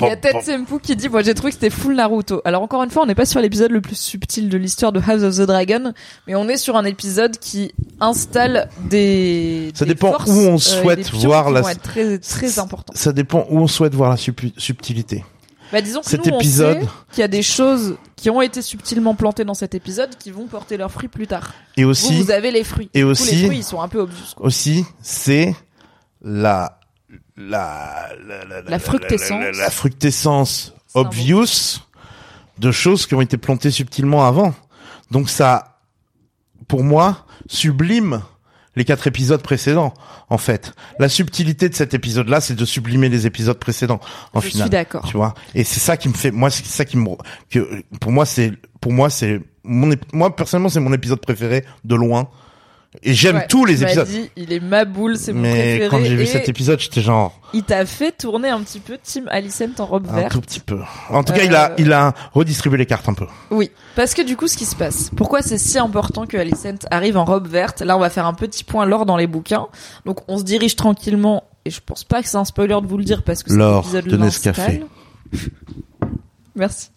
B: Il y a Ted Sempu qui dit, moi j'ai trouvé que c'était full Naruto. Alors encore une fois, on n'est pas sur l'épisode le plus subtil de l'histoire de House of the Dragon, mais on est sur un épisode qui installe des.
C: Ça
B: des
C: dépend
B: forces,
C: où on
B: euh,
C: souhaite
B: des
C: voir la-
B: très très importants.
C: Ça dépend où on souhaite voir la subtilité.
B: Bah disons que
C: Cet
B: nous,
C: épisode-
B: qu'il y a des choses qui ont été subtilement plantées dans cet épisode qui vont porter leurs fruits plus tard.
C: Et aussi,
B: vous avez les fruits.
C: et
B: Du coup,
C: aussi-
B: les fruits, ils sont un peu obvious. Quoi.
C: aussi, c'est la la la, la,
B: La fructescence.
C: la, la fructescence obvious de choses qui ont été plantées subtilement avant. Donc ça, pour moi, sublime les quatre épisodes précédents. En fait, la subtilité de cet épisode-là, c'est de sublimer les épisodes précédents. En
B: Je
C: final,
B: suis d'accord.
C: Tu vois? Et c'est ça qui me fait, moi, c'est ça qui me, que pour moi, c'est, pour moi, c'est mon, moi personnellement, c'est mon épisode préféré de loin. Et j'aime
B: Ouais,
C: tous les épisodes.
B: dit, il est ma boule, c'est mon
C: Mais
B: préféré.
C: quand j'ai vu
B: et
C: cet épisode, j'étais genre
B: il t'a fait tourner un petit peu Team Alicent en robe
C: un
B: verte.
C: tout petit peu. En tout cas, il a
B: Euh,
C: il a redistribué les cartes un peu.
B: Oui, parce que du coup, ce qui se passe, pourquoi c'est si important que Alicent arrive en robe verte? Là, on va faire un petit point lore dans les bouquins. Donc, on se dirige tranquillement, et je pense pas que c'est un spoiler de vous le dire parce que cet
C: Lore
B: épisode
C: de. Nescafé. (laughs)
B: Merci.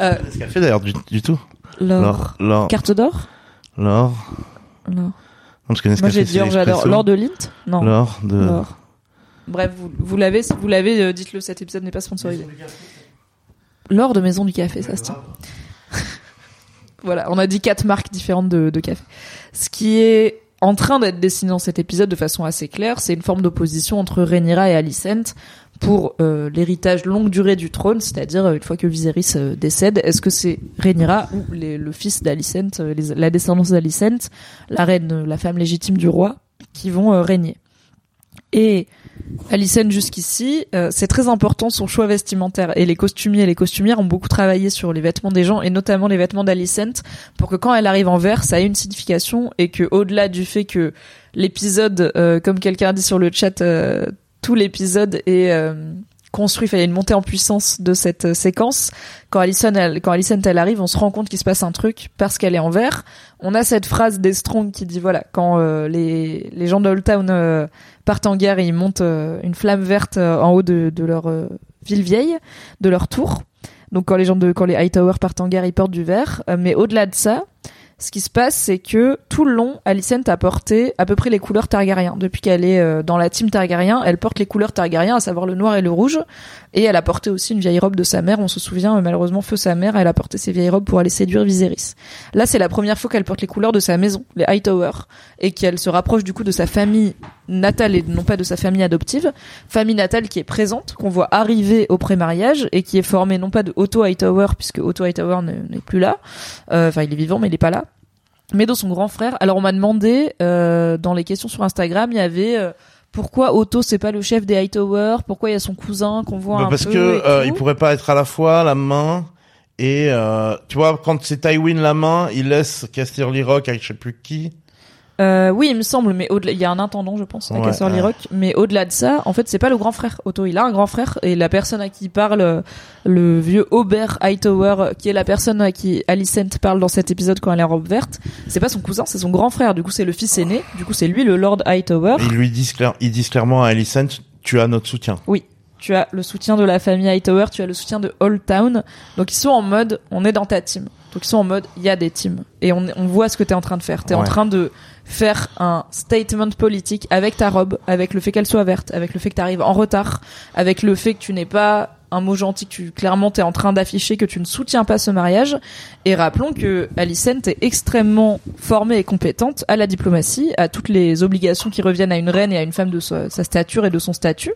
B: Euh,
C: Ce qu'elle fait d'ailleurs du, du tout.
B: lore, Carte d'or?
C: Lore. Non, Nescafé,
B: Moi, j'ai
C: c'est
B: dit, or, j'adore. Lore de Lint Non.
C: Lore de.
B: Bref, vous, vous l'avez, si vous l'avez, euh, dites-le, cet épisode n'est pas sponsorisé. L'or de Maison du Café, ça se tient. (laughs) voilà, on a dit quatre marques différentes de, de café. Ce qui est en train d'être dessiné dans cet épisode de façon assez claire, c'est une forme d'opposition entre Rhaenyra et Alicent pour euh, l'héritage longue durée du trône, c'est-à-dire euh, une fois que Viserys euh, décède, est-ce que c'est Rhaenyra ou le fils d'Alicent, la descendance d'Alicent, la reine, la femme légitime du roi, qui vont régner? Et Alicent jusqu'ici, euh, c'est très important son choix vestimentaire. Et les costumiers et les costumières ont beaucoup travaillé sur les vêtements des gens et notamment les vêtements d'Alicent pour que quand elle arrive en vert, ça ait une signification et que au-delà du fait que l'épisode, euh, comme quelqu'un a dit sur le chat, euh, tout l'épisode est construit, il a une montée en puissance de cette euh, séquence. Quand Alicent, elle, quand Alicent elle arrive, on se rend compte qu'il se passe un truc parce qu'elle est en vert. On a cette phrase des Strong qui dit voilà quand euh, les les gens d'Old Town euh, partent en guerre et ils montent une flamme verte en haut de, de leur ville vieille, de leur tour. Donc quand les gens de quand les Hightower partent en guerre, ils portent du vert. Mais au-delà de ça, ce qui se passe, c'est que tout le long, Alicent a porté à peu près les couleurs Targaryen. Depuis qu'elle est euh, dans la team Targaryen, elle porte les couleurs Targaryen, à savoir le noir et le rouge. Et elle a porté aussi une vieille robe de sa mère. On se souvient, euh, malheureusement, feu sa mère, elle a porté ses vieilles robes pour aller séduire Viserys. Là, c'est la première fois qu'elle porte les couleurs de sa maison, les Hightower, et qu'elle se rapproche du coup de sa famille natale et non pas de sa famille adoptive. Famille natale qui est présente, qu'on voit arriver au pré-mariage et qui est formée non pas de Otto Hightower, puisque Otto Hightower ne- n'est plus là. Euh, Enfin, il est vivant, mais il est pas là. Mais de son grand frère. Alors, on m'a demandé, euh, dans les questions sur Instagram, il y avait... euh, pourquoi Otto c'est pas le chef des Hightower? Pourquoi il y a son cousin qu'on voit
C: Bah,
B: un
C: parce
B: peu
C: que euh, il pourrait pas être à la fois la main et euh, tu vois quand c'est Tywin la main, il laisse Casterly Rock avec je sais plus qui.
B: Euh, oui, il me semble, mais au-delà, il y a un intendant, je pense, à
C: Ouais,
B: Casterly
C: ouais.
B: Rock. Mais au-delà de ça, en fait, c'est pas le grand frère. Otto, il a un grand frère et la personne à qui il parle, euh, le vieux Aubert Hightower, qui est la personne à qui Alicent parle dans cet épisode quand elle est en robe verte, c'est pas son cousin, c'est son grand frère. Du coup, c'est le fils aîné. Du coup, c'est lui le Lord Hightower.
C: Ils lui disent clair, ils disent clairement à Alicent, tu as notre soutien.
B: Oui. Tu as le soutien de la famille Hightower, tu as le soutien de Old Town. Donc ils sont en mode, on est dans ta team. Donc ils sont en mode, il y a des teams. Et on, on voit ce que tu es en train de faire. Tu es en train de faire un statement politique avec ta robe, avec le fait qu'elle soit verte, avec le fait que tu arrives en retard, avec le fait que tu n'es pas un mot gentil que tu clairement t'es en train d'afficher que tu ne soutiens pas ce mariage. Et rappelons que Alicent est extrêmement formée et compétente à la diplomatie, à toutes les obligations qui reviennent à une reine et à une femme de sa, stature et de son statut.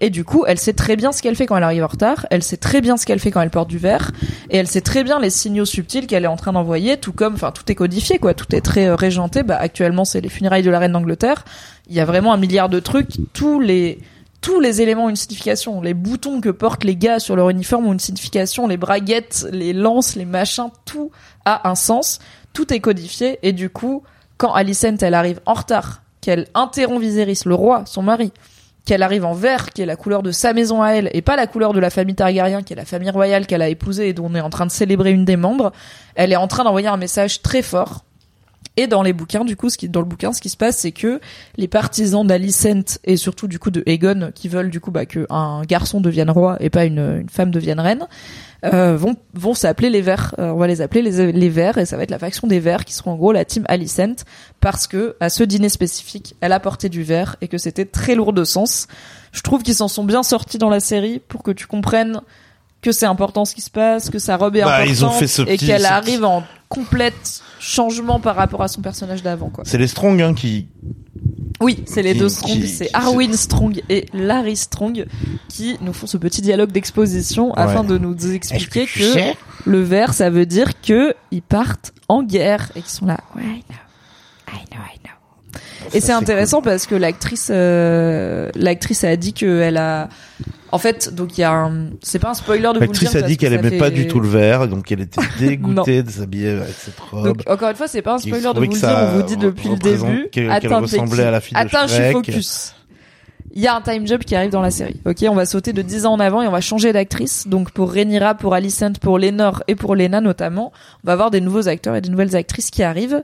B: Et du coup, elle sait très bien ce qu'elle fait quand elle arrive en retard, elle sait très bien ce qu'elle fait quand elle porte du verre, et elle sait très bien les signaux subtils qu'elle est en train d'envoyer, tout comme, enfin, tout est codifié, quoi, tout est très euh, régenté. Bah, actuellement, c'est les funérailles de la reine d'Angleterre. Il y a vraiment un milliard de trucs, tous les tous les éléments ont une signification. Les boutons que portent les gars sur leur uniforme ont une signification. Les braguettes, les lances, les machins, tout a un sens. Tout est codifié. Et du coup, quand Alicent, elle arrive en retard, qu'elle interrompt Viserys, le roi, son mari, qu'elle arrive en vert, qui est la couleur de sa maison à elle, et pas la couleur de la famille Targaryen, qui est la famille royale qu'elle a épousée et dont on est en train de célébrer une des membres, elle est en train d'envoyer un message très fort. Et dans les bouquins, du coup, ce qui, dans le bouquin, ce qui se passe, c'est que les partisans d'Alicent et surtout du coup de Aegon, qui veulent du coup bah, que un garçon devienne roi et pas une, une femme devienne reine, euh, vont vont s'appeler les Verts. Euh, on va les appeler les, les Verts et ça va être la faction des Verts qui seront en gros la team Alicent parce que à ce dîner spécifique, elle a porté du vert et que c'était très lourd de sens. Je trouve qu'ils s'en sont bien sortis dans la série pour que tu comprennes que c'est important ce qui se passe, que sa robe est
C: Bah,
B: importante
C: ils ont fait ce
B: et
C: petit-
B: qu'elle
C: petit-
B: arrive en complète changement par rapport à son personnage d'avant quoi.
C: C'est les Strong hein, qui.
B: Oui, c'est les
C: Qui-
B: deux Strong,
C: qui-
B: c'est Arwen Strong et Larry Strong qui nous font ce petit dialogue d'exposition afin de nous expliquer que, le vert ça veut dire que ils partent en guerre et qu'ils sont là. Ouais, I know, I know, I know. Et c'est intéressant parce que l'actrice, euh, l'actrice a dit qu'elle a, en fait, donc il y a un, c'est pas un spoiler de vous le dire.
C: L'actrice a dit
B: que
C: qu'elle aimait
B: fait-
C: pas du tout le vert, donc elle était (laughs) dégoûtée de s'habiller avec cette robe.
B: Donc encore une fois, c'est pas un spoiler de vous le dire, on vous dit depuis le début.
C: qu'elle-
B: Attends,
C: ressemblait à la fille de
B: Attends, je suis focus. Il y a un time jump qui arrive dans la série. Ok, on va sauter de 10 ans en avant et on va changer d'actrice. Donc pour Rhaenyra, pour Alicent, pour Lénore et pour Lena notamment, on va avoir des nouveaux acteurs et des nouvelles actrices qui arrivent.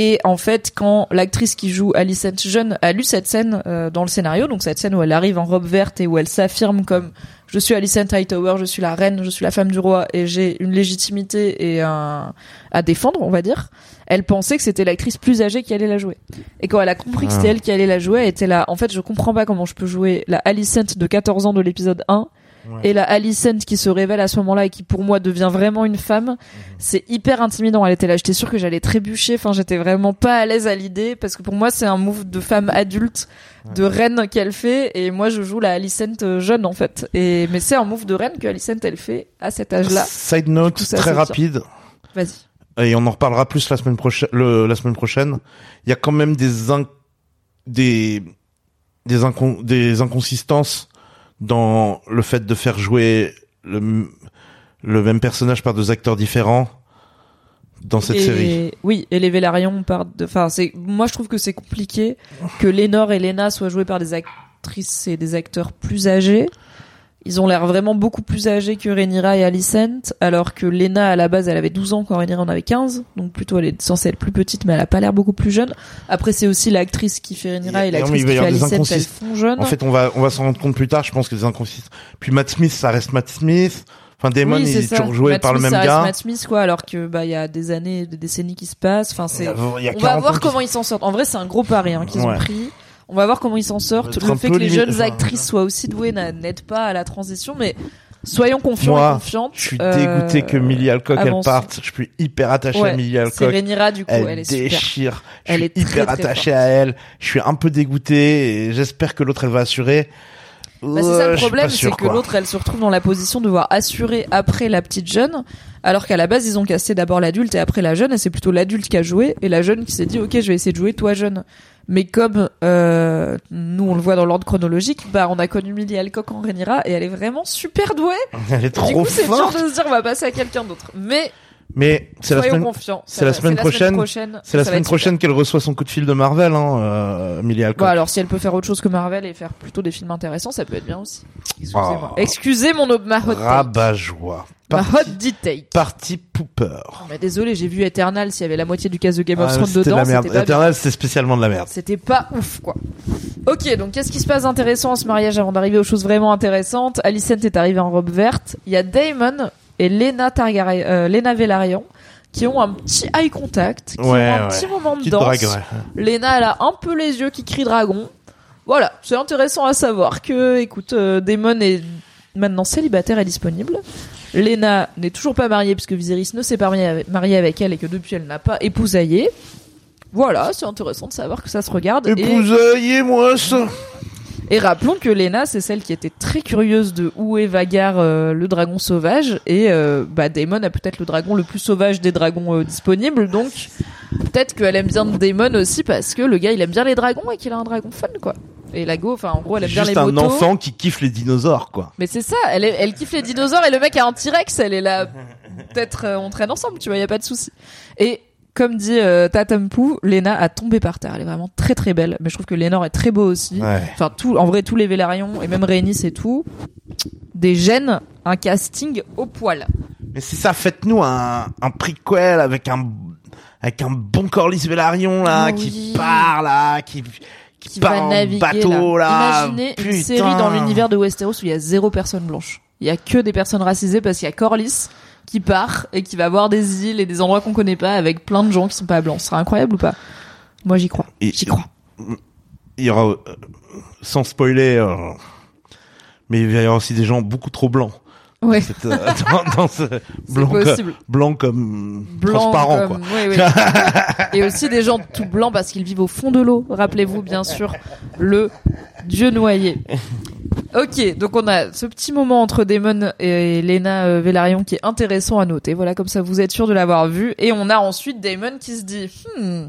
B: Et en fait, quand l'actrice qui joue Alicent jeune a lu cette scène euh, dans le scénario, donc cette scène où elle arrive en robe verte et où elle s'affirme comme je suis Alicent Hightower, je suis la reine, je suis la femme du roi et j'ai une légitimité et un à défendre, on va dire. Elle pensait que c'était l'actrice plus âgée qui allait la jouer. Et quand elle a compris que c'était
C: Ah.
B: elle qui allait la jouer, elle était là. En fait, je comprends pas comment je peux jouer la Alicent de 14 ans de l'épisode 1
C: Ouais.
B: et la Alicent qui se révèle à ce moment-là et qui pour moi devient vraiment une femme.
C: Mhm.
B: C'est hyper intimidant. Elle était là. J'étais sûre que j'allais trébucher. Enfin, j'étais vraiment pas à l'aise à l'idée parce que pour moi, c'est un move de femme adulte, de reine qu'elle fait. Et moi, je joue la Alicent euh, jeune en fait. Et mais c'est un move de reine que Alicent elle fait à cet âge-là.
C: Side note
B: coup,
C: très rapide,
B: Vas-y.
C: et on en reparlera plus la semaine prochaine. La semaine prochaine, il y a quand même des des des, des inconsistances dans le fait de faire jouer le même personnage par deux acteurs différents dans cette
B: et,
C: série.
B: Oui, et les Vélarions de. Enfin, c'est. Moi, je trouve que c'est compliqué que Lénore et Lena soient joués par des actrices et des acteurs plus âgés. Ils ont l'air vraiment beaucoup plus âgés que Rhaenyra et Alicent, alors que Lena à la base elle avait 12 ans quand Rhaenyra en avait 15, donc plutôt elle est censée être plus petite, mais elle a pas l'air beaucoup plus jeune. Après c'est aussi l'actrice qui fait Rhaenyra et l'actrice qui fait
C: des
B: Alicent, elles font jeunes.
C: En fait, on va on va s'en rendre compte plus tard. Je pense que les inconsistances. Puis Matt Smith, ça reste Matt Smith. Enfin, Damon,
B: oui,
C: il est
B: ça.
C: toujours joué
B: Matt
C: par le même
B: ça reste
C: gars.
B: Matt Smith quoi, alors que bah il y a des années, des décennies qui se passent. Enfin c'est. On va
C: 40
B: voir comment ils s'en sortent. En vrai, c'est un gros pari hein, qu'ils ont pris. On va voir comment ils s'en sortent. Le fait que les
C: limite-
B: jeunes actrices soient aussi douées n'a- n'aide pas à la transition, mais soyons confiants
C: Moi,
B: et confiantes.
C: Je suis
B: Euh,
C: dégoûté que Millie Alcock elle parte. Je suis hyper attaché
B: Ouais,
C: à Millie Alcock.
B: Rhaenyra du coup, elle,
C: Elle,
B: est super.
C: déchire. Je
B: Elle
C: suis
B: est très,
C: hyper attaché à elle. Je suis un peu dégoûté et j'espère que l'autre elle va assurer.
B: Bah, c'est ça le problème, c'est que l'autre, elle se retrouve dans la position de devoir assurer après la petite jeune, alors qu'à la base, ils ont cassé d'abord l'adulte et après la jeune, et c'est plutôt l'adulte qui a joué, et la jeune qui s'est dit, ok, je vais essayer de jouer toi jeune. Mais comme euh, nous, on le voit dans l'ordre chronologique, bah on a connu Millie Alcock en Rhaenyra, et elle est vraiment super douée. (laughs)
C: Elle est
B: du
C: trop
B: coup, c'est dur de se dire, on va passer à quelqu'un d'autre. Mais
C: Mais c'est la
B: soyons
C: semaine.
B: confiants.
C: c'est la semaine prochaine. C'est la semaine prochaine qu'elle reçoit son coup de fil de Marvel, hein, euh, Millie Alcock.
B: Bon, alors si elle peut faire autre chose que Marvel et faire plutôt des films intéressants, ça peut être bien aussi. Excusez-moi.
C: Oh.
B: Excusez mon ma hot. Ma
C: Parti,
B: hot take.
C: parti pooper.
B: Non, mais désolé, j'ai vu Eternal, s'il y avait la moitié du cast de Game of
C: Ah,
B: Thrones
C: c'était de
B: dedans,
C: la merde.
B: c'était pas bien.
C: Eternal, c'était spécialement de la merde.
B: C'était pas ouf, quoi. Ok, donc qu'est-ce qui se passe d'intéressant à ce mariage avant d'arriver aux choses vraiment intéressantes? Alicent est arrivée en robe verte. Il y a Damon et Lena Targaryen, euh, Lena Velaryon qui ont un petit eye contact, qui
C: Ouais,
B: ont un
C: ouais.
B: petit moment de
C: Petite
B: danse.
C: drague, ouais.
B: Lena, elle a un peu les yeux qui crient dragon. Voilà, c'est intéressant à savoir que, écoute, euh, Damon est maintenant célibataire et disponible. Lena n'est toujours pas mariée puisque Viserys ne s'est pas marié avec, elle et que depuis elle n'a pas épousaillé. Voilà, c'est intéressant de savoir que ça se regarde. Et,
C: Épousaillez-moi ça.
B: Et rappelons que Lena, c'est celle qui était très curieuse de où est Vagar, euh, le dragon sauvage, et euh, bah, Daemon a peut-être le dragon le plus sauvage des dragons euh, disponibles, donc peut-être qu'elle aime bien Daemon aussi parce que le gars il aime bien les dragons et qu'il a un dragon fun quoi. Et la go, enfin en gros elle aime bien
C: Juste
B: les
C: un
B: motos.
C: enfant qui kiffe les dinosaures, quoi.
B: Mais c'est ça, elle, est- elle kiffe les dinosaures et le mec a un T-Rex, elle est là. Peut-être euh, on traîne ensemble, tu vois, y a pas de souci. Et comme dit euh, Tatampu, Lena a tombé par terre. Elle est vraiment très très belle, mais je trouve que Lénore est très beau aussi.
C: Ouais.
B: Enfin, tout, en vrai, tous les Vélarions et même Rhaenys et tout, des gènes, un casting au poil.
C: Mais c'est ça, faites-nous un, un prequel avec un, avec un bon Corlys Velaryon, là,
B: Oui.
C: qui part, là, qui, qui,
B: Qui
C: part
B: va
C: en
B: naviguer
C: bateau, là.
B: Imaginez une série dans l'univers de Westeros où il y a zéro personne blanche. Il y a que des personnes racisées parce qu'il y a Corlys qui part et qui va voir des îles et des endroits qu'on connaît pas avec plein de gens qui sont pas blancs. Ce sera incroyable ou pas? Moi j'y crois. J'y crois.
C: Il y aura, euh, sans spoiler, euh, mais il va y avoir aussi des gens beaucoup trop blancs.
B: Ouais.
C: Cette, euh, dans, dans ce (laughs) blanc, blanc comme
B: Blanc
C: transparent,
B: comme-
C: quoi.
B: oui, oui. (laughs) et aussi des gens tout blancs parce qu'ils vivent au fond de l'eau. Rappelez-vous bien sûr le dieu noyé. Ok, donc on a ce petit moment entre Daemon et Lena euh, Velaryon qui est intéressant à noter. Voilà, comme ça vous êtes sûr de l'avoir vu. Et on a ensuite Daemon qui se dit, hmm,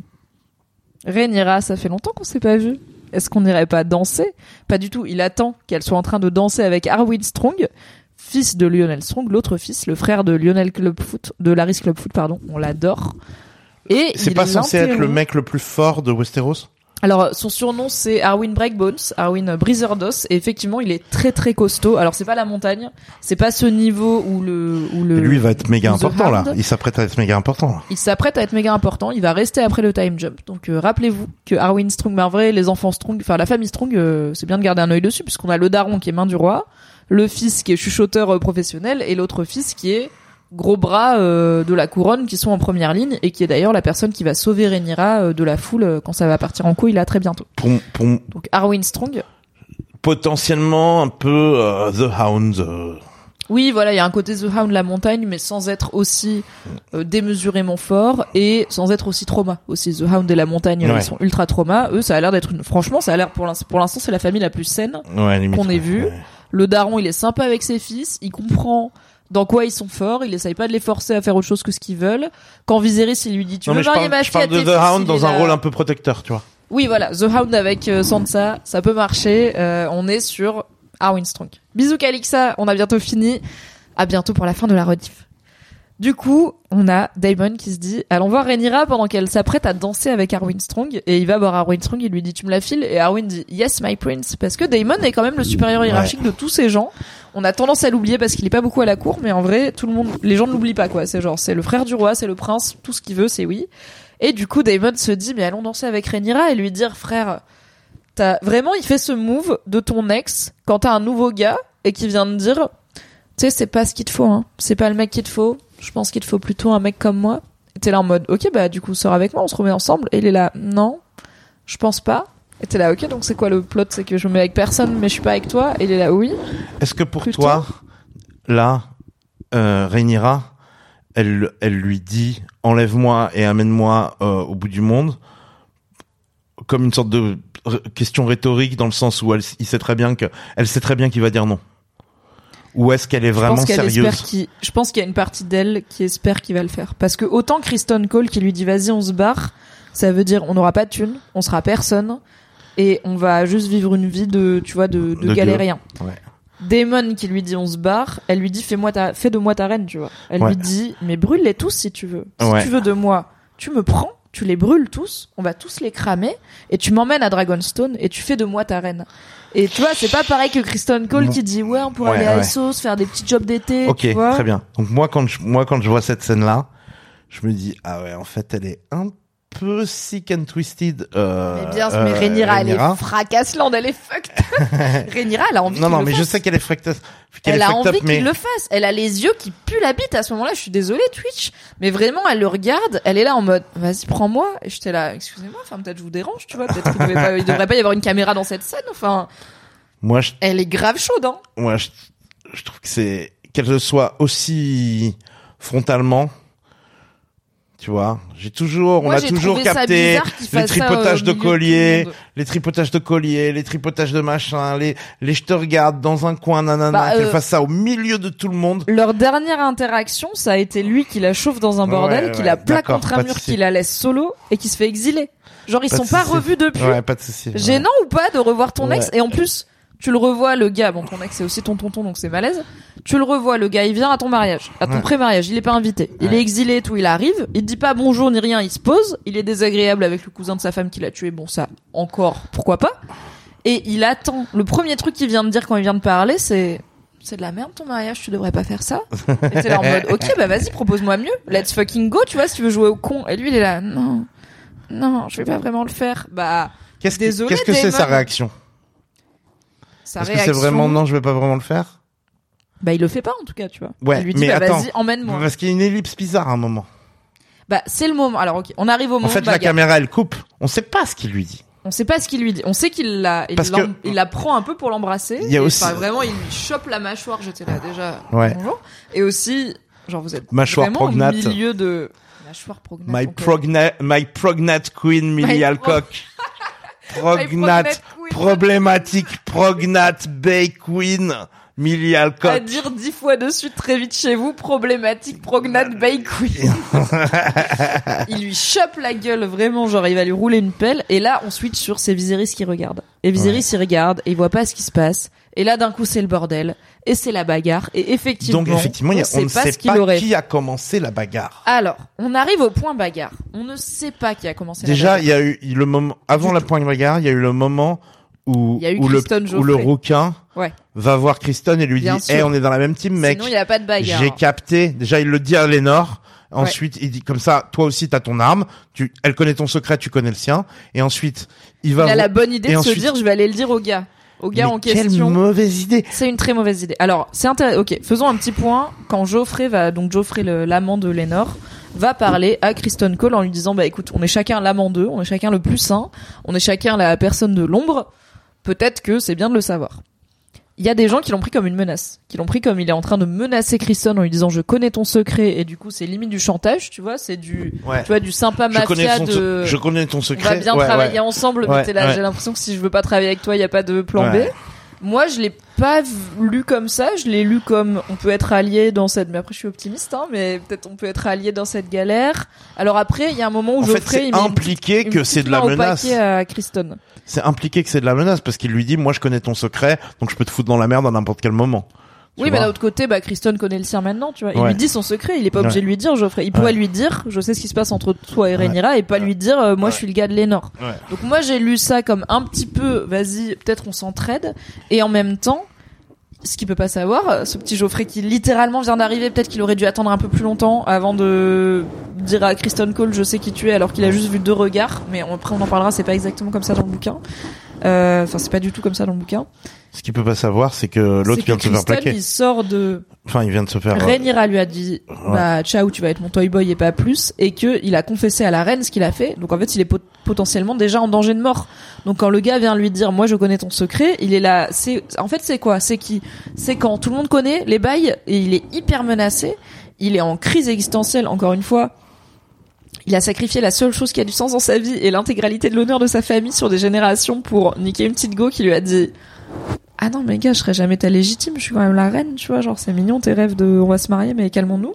B: Rhaenyra, ça fait longtemps qu'on s'est pas vu. Est-ce qu'on n'irait pas danser? Pas du tout. Il attend qu'elle soit en train de danser avec Arwen Strong, fils de Lionel Strong, l'autre fils, le frère de Lionel Clubfoot, de Laris Clubfoot, pardon. On l'adore. Et
C: C'est pas censé être le mec le plus fort de Westeros?
B: Alors son surnom c'est Arwin Breakbones, Arwin Brizerdos et effectivement il est très très costaud. Alors c'est pas la montagne, c'est pas ce niveau où le où le
C: Et lui va être méga important, là. Il s'apprête à être méga important, là.
B: il s'apprête à être méga important, il va rester après le time jump. Donc euh, rappelez-vous que Arwin Strong, vrai les enfants Strong, enfin la famille Strong, euh, c'est bien de garder un œil dessus puisqu'on a le daron qui est main du roi, le fils qui est chuchoteur euh, professionnel et l'autre fils qui est gros bras euh, de la couronne qui sont en première ligne et qui est d'ailleurs la personne qui va sauver Rhaenyra euh, de la foule euh, quand ça va partir en couille là très bientôt.
C: Pour, pour
B: Donc Arwin Strong,
C: potentiellement un peu The Hound.
B: Oui, voilà, il y a un côté The Hound, la montagne, mais sans être aussi démesurément fort et sans être aussi trauma. Aussi, The Hound et la montagne,
C: Ouais.
B: ils sont ultra trauma. Eux, ça a l'air d'être une... Franchement, ça a l'air, pour l'instant, c'est la famille la plus saine.
C: ouais,
B: Qu'on ait
C: ouais.
B: vu.
C: Ouais.
B: Le daron, il est sympa avec ses fils, il comprend dans quoi ils sont forts, il essaye pas de les forcer à faire autre chose que ce qu'ils veulent. Quand Viserys, il lui dit, tu
C: Non,
B: veux marier ma fille
C: parle de The Hound dans un rôle un peu protecteur, tu vois.
B: Oui, voilà, The Hound avec euh, Sansa, ça peut marcher. Euh, on est sur Arwen Strong. Bisous Calixa, on a bientôt fini. À bientôt pour la fin de la rediff. Du coup, on a Daemon qui se dit allons voir Rhaenyra pendant qu'elle s'apprête à danser avec Arwen Strong. Et il va voir Arwen Strong, il lui dit tu me la files? Et Arwen dit yes my prince. Parce que Daemon est quand même le supérieur hiérarchique de tous ces gens. On a tendance à l'oublier parce qu'il est pas beaucoup à la cour mais en vrai tout le monde les gens ne l'oublient pas quoi, c'est genre c'est le frère du roi, c'est le prince, tout ce qu'il veut c'est oui. Et du coup Daemon se dit mais allons danser avec Rhaenyra et lui dire frère t'as vraiment il fait ce move de ton ex quand t'as un nouveau gars et qui vient de dire tu sais c'est pas ce qu'il te faut hein. C'est pas le mec qu'il te faut je pense qu'il te faut plutôt un mec comme moi. Et t'es là en mode ok bah du coup sors avec moi on se remet ensemble. Et il est là non je pense pas. Et t'es là ok donc c'est quoi le plot? C'est que je me mets avec personne mais je suis pas avec toi. Et il est là oui.
C: Est-ce que pour
B: Plutôt.
C: toi, là, euh, Rhaenyra, elle, elle lui dit enlève-moi et amène-moi euh, au bout du monde, comme une sorte de question rhétorique dans le sens où elle, il sait très bien que, elle sait très bien qu'il va dire non. Ou est-ce qu'elle est
B: je
C: vraiment
B: pense qu'elle
C: sérieuse
B: je pense qu'il y a une partie d'elle qui espère qu'il va le faire parce que autant Kristen Cole qui lui dit vas-y on se barre ça veut dire on n'aura pas de thunes on sera personne et on va juste vivre une vie de tu vois de, de,
C: De
B: galérien
C: Ouais.
B: Damon qui lui dit on se barre, elle lui dit fais-moi ta, fais de moi ta reine, tu vois. Elle
C: Ouais.
B: lui dit mais brûle-les tous si tu veux. Si
C: Ouais.
B: tu veux de moi, tu me prends, tu les brûles tous, on va tous les cramer et tu m'emmènes à Dragonstone et tu fais de moi ta reine. Et tu vois, c'est pas pareil que Kristen Cole
C: Bon.
B: qui dit ouais on pourrait
C: Ouais,
B: aller à. Essos, faire des petits jobs d'été,
C: Ok,
B: tu vois.
C: très bien. Donc moi quand je, moi quand je vois cette scène là, je me dis ah ouais en fait elle est un peu sick and twisted. Euh,
B: Mais bien,
C: euh,
B: mais Rhaenyra, elle est fracasselande, elle est fucked. (laughs) Rhaenyra, elle a envie
C: Non non mais je sais qu'elle est qu'elle
B: Elle a
C: fucked
B: envie qu'il le fasse. Elle a les yeux qui puent la bite à ce moment-là. Je suis désolée, Twitch. Mais vraiment, elle le regarde. Elle est là en mode, vas-y, prends-moi. Et j'étais là, excusez-moi. Enfin, peut-être je vous dérange, tu vois. Peut-être qu'il il devrait pas y avoir une caméra dans cette scène. Enfin,
C: moi je
B: elle est grave chaude, hein.
C: moi je, je trouve que c'est qu'elle soit aussi frontalement. Tu vois, j'ai toujours,
B: Moi,
C: on a toujours capté les tripotages de colliers, les tripotages de colliers, les tripotages de machin, les, les je te regarde dans un coin, nanana,
B: Bah,
C: qu'elle
B: euh,
C: fasse ça au milieu de tout le monde.
B: Leur dernière interaction, ça a été lui qui la chauffe dans un bordel,
C: Ouais,
B: qui
C: ouais,
B: la plaque contre un mur, qui la laisse solo et qui se fait exiler. Genre ils
C: Pas
B: sont pas revus depuis.
C: Ouais, pas de.
B: Gênant ou pas de revoir ton ex et en plus tu le revois le gars bon ton ex c'est aussi ton tonton donc c'est malaise tu le revois le gars il vient à ton mariage à ton
C: Ouais.
B: pré-mariage il est pas invité il
C: Ouais.
B: est exilé et tout il arrive il te dit pas bonjour ni rien il se pose il est désagréable avec le cousin de sa femme qui l'a tué bon ça encore pourquoi pas et il attend le premier truc qu'il vient de dire quand il vient de parler c'est c'est de la merde ton mariage, tu devrais pas faire ça. Et t'es là en mode, ok, bah vas-y, propose-moi mieux. Let's fucking go, tu vois, si tu veux jouer au con. Et lui, il est là, non, non, je vais pas vraiment le faire. Bah,
C: Qu'est-ce que,
B: Désolé,
C: qu'est-ce que c'est sa réaction?
B: Sa
C: Est-ce que c'est vraiment non, je vais pas vraiment le faire
B: Bah, il le fait pas, en tout cas, tu vois.
C: Ouais,
B: il lui dit,
C: mais
B: bah,
C: attends.
B: vas-y, emmène-moi.
C: Parce qu'il y a une ellipse bizarre à un moment.
B: Bah, c'est le moment. Alors, ok, on arrive au moment
C: En fait,
B: de
C: la
B: bagarre.
C: caméra, elle coupe. On sait pas ce qu'il lui dit.
B: On sait pas ce qu'il lui dit. On sait qu'il la, il,
C: Parce
B: l'em-
C: que-
B: il la prend un peu pour l'embrasser.
C: Il y a
B: Et,
C: aussi-
B: enfin, vraiment, il lui chope la mâchoire. J'étais là déjà.
C: Ouais.
B: Bonjour. Et aussi, genre, vous êtes
C: Mâchoire
B: vraiment
C: prognate.
B: au milieu de mâchoire prognate.
C: My
B: on peut-
C: prognate, my prognate queen, Millie Alcock. (laughs)
B: prognate.
C: Problématique, prognate, bay queen, Millie
B: à dire dix fois de suite très vite chez vous, problématique prognate bay queen. (laughs) il lui chope la gueule vraiment, genre il va lui rouler une pelle. Et là, on switch sur c'est Viserys qui regarde. Et Viserys il regarde et il voit pas ce qui se passe. Et là, d'un coup, c'est le bordel. Et c'est la bagarre. Et effectivement,
C: Donc, effectivement, on, ne
B: sait pas
C: sait
B: ce qu'il
C: pas
B: aurait
C: qui a commencé la bagarre.
B: Alors, on arrive au point bagarre. On ne sait pas qui a commencé la
C: Déjà, il y a eu le moment, avant
B: Du
C: la point de bagarre, il y a eu le moment où,
B: Il y a eu
C: où, le, où le rouquin
B: Ouais.
C: va voir Kristen et lui
B: Bien
C: dit,
B: sûr.
C: Eh, on est dans la même team, mec.
B: Sinon, il n'y a pas de bagarre.
C: J'ai capté. Déjà, il le dit à Lénore. Ensuite, il dit comme ça, toi aussi, t'as ton arme. Tu, elle connaît ton secret, tu connais le sien. Et ensuite, il va.
B: Il a la bonne idée
C: et
B: de
C: ensuite-
B: se dire, je vais aller le dire au gars. Au gars
C: Mais
B: en
C: quelle
B: question.
C: mauvaise idée.
B: C'est une très mauvaise idée. Alors, c'est intéressant. Ok, faisons un petit point. Quand Geoffrey va, donc Geoffrey, le- l'amant de Lénore, va parler à Kristen Cole en lui disant, bah écoute, on est chacun l'amant d'eux, on est chacun le plus sain, on est chacun la personne de l'ombre. Peut-être que c'est bien de le savoir. Il y a des gens qui l'ont pris comme une menace, qui l'ont pris comme il est en train de menacer Kristen en lui disant je connais ton secret et du coup c'est limite du chantage, tu vois, c'est du,
C: Ouais.
B: tu vois, du sympa
C: Je connais,
B: mafia de.
C: je connais ton
B: on
C: secret.
B: va bien
C: Ouais,
B: travailler
C: ouais.
B: ensemble, mais là, j'ai l'impression que si je veux pas travailler avec toi, il y a pas de plan. B. Moi, je l'ai pas lu comme ça, je l'ai lu comme on peut être allié dans cette, mais après je suis optimiste, hein, mais peut-être on peut être allié dans cette galère. Alors après, il y a un moment où
C: En fait,
B: Geoffrey,
C: c'est
B: il met une
C: impliqué que c'est de la menace.
B: à Kristen.
C: C'est impliqué que c'est de la menace parce qu'il lui dit, moi, je connais ton secret, donc je peux te foutre dans la merde à n'importe quel moment.
B: Oui, mais d'un autre côté, bah, Kristen connaît le sien maintenant, tu vois. Il
C: Ouais.
B: lui dit son secret, il est pas obligé
C: Ouais.
B: de lui dire, Geoffrey. Il pourrait
C: Ouais.
B: lui dire, je sais ce qui se passe entre toi et Rhaenyra, et pas lui dire, euh, moi, je suis le gars de.
C: Ouais.
B: Donc moi, j'ai lu ça comme un petit peu, vas-y, peut-être on s'entraide, et en même temps, ce qu'il peut pas savoir, euh, ce petit Geoffrey qui littéralement vient d'arriver, peut-être qu'il aurait dû attendre un peu plus longtemps avant de dire à Kristen Cole, je sais qui tu es, alors qu'il a juste vu deux regards, mais après on en parlera, c'est pas exactement comme ça dans le bouquin. Euh, Enfin, c'est pas du tout comme ça dans le bouquin.
C: Ce qu'il peut pas savoir, c'est que l'autre vient de se faire plaquer.
B: il sort de,
C: Enfin, il vient de se faire.
B: Rhaenyra lui a dit bah ciao tu vas être mon toy boy et pas plus et que il a confessé à la reine ce qu'il a fait donc en fait il est pot- potentiellement déjà en danger de mort donc quand le gars vient lui dire moi je connais ton secret il est là c'est en fait c'est quoi? C'est qui c'est quand tout le monde connaît les bails et il est hyper menacé il est en crise existentielle encore une fois il a sacrifié la seule chose qui a du sens dans sa vie et l'intégralité de l'honneur de sa famille sur des générations pour niquer une petite go qui lui a dit ah non mais gars je serai jamais ta légitime je suis quand même la reine tu vois genre c'est mignon tes rêves de on va se marier mais calmons-nous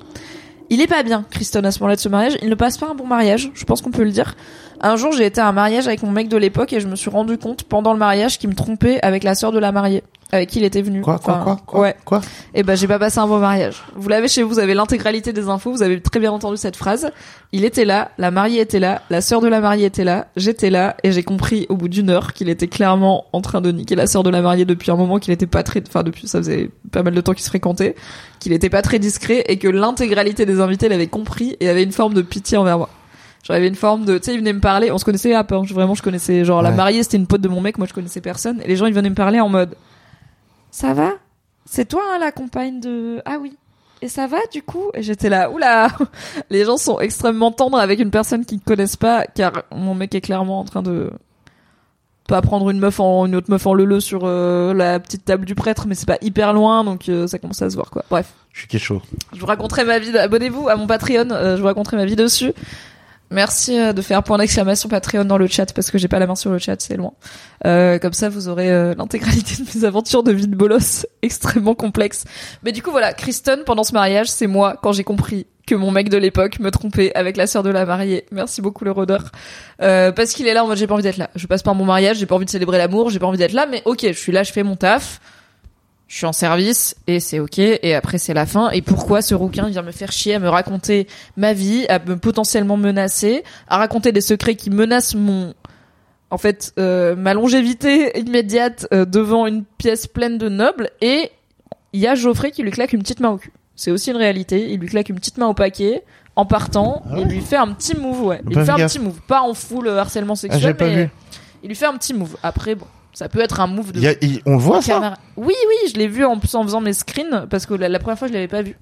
B: il est pas bien Kristen à ce moment-là de ce mariage. Il ne passe pas un bon mariage je pense qu'on peut le dire un jour j'ai été à un mariage avec mon mec de l'époque et je me suis rendu compte pendant le mariage qu'il me trompait avec la sœur de la mariée avec qui il était venu
C: Quoi, quoi,
B: Enfin,
C: quoi, quoi,
B: ouais
C: quoi
B: et ben j'ai pas passé un bon mariage. Vous l'avez chez vous, vous avez l'intégralité des infos, vous avez très bien entendu cette phrase. Il était là, la mariée était là, la sœur de la mariée était là, j'étais là et j'ai compris au bout d'une heure qu'il était clairement en train de niquer la sœur de la mariée depuis un moment qu'il était pas très enfin depuis ça faisait pas mal de temps qu'ils se fréquentaient, qu'il était pas très discret et que l'intégralité des invités l'avaient compris et avait une forme de pitié envers moi. J'avais une forme de, tu sais, ils venaient me parler, on se connaissait à peu, hein, vraiment je connaissais, genre la mariée c'était une pote de mon mec, moi je connaissais personne, et les gens ils venaient me parler en mode, ça va? C'est toi hein, la compagne de... Ah oui. Et ça va du coup? Et j'étais là, oula (laughs) Les gens sont extrêmement tendres avec une personne qu'ils ne connaissent pas, car mon mec est clairement en train de pas prendre une meuf en une autre meuf en leu sur euh, la petite table du prêtre, mais c'est pas hyper loin, donc euh, ça commence à se voir quoi. Bref,
C: Je suis chaud.
B: je vous raconterai ma vie. Abonnez-vous à mon Patreon, euh, je vous raconterai ma vie dessus. Merci euh, de faire point d'exclamation Patreon dans le chat parce que j'ai pas la main sur le chat, c'est loin. Euh, comme ça, vous aurez euh, l'intégralité de mes aventures de vie de bolos (laughs) extrêmement complexes. Mais du coup, voilà, Kristen, pendant ce mariage, c'est moi quand j'ai compris que mon mec de l'époque me trompait avec la sœur de la mariée. Merci beaucoup le rôdeur. Euh, parce qu'il est là en mode j'ai pas envie d'être là. Je passe par mon mariage, j'ai pas envie de célébrer l'amour, j'ai pas envie d'être là, mais ok, je suis là, je fais mon taf. Je suis en service et c'est ok et après c'est la fin. Et pourquoi ce rouquin vient me faire chier à me raconter ma vie à me potentiellement menacer à raconter des secrets qui menacent mon en fait euh, ma longévité immédiate euh, devant une pièce pleine de nobles et il y a Geoffrey qui lui claque une petite main au cul. C'est aussi une réalité. Il lui claque une petite main au paquet. En partant
C: Ah
B: il lui fait un petit move ouais. Il
C: Pas
B: lui fait un petit move. Pas en full euh, harcèlement
C: Ah,
B: sexuel mais il lui fait un petit move. Après bon ça peut être un move de
C: y a- on le voit ça
B: Camara- Oui, oui, je l'ai vu en en faisant mes screens parce que la, la première fois je l'avais pas vu.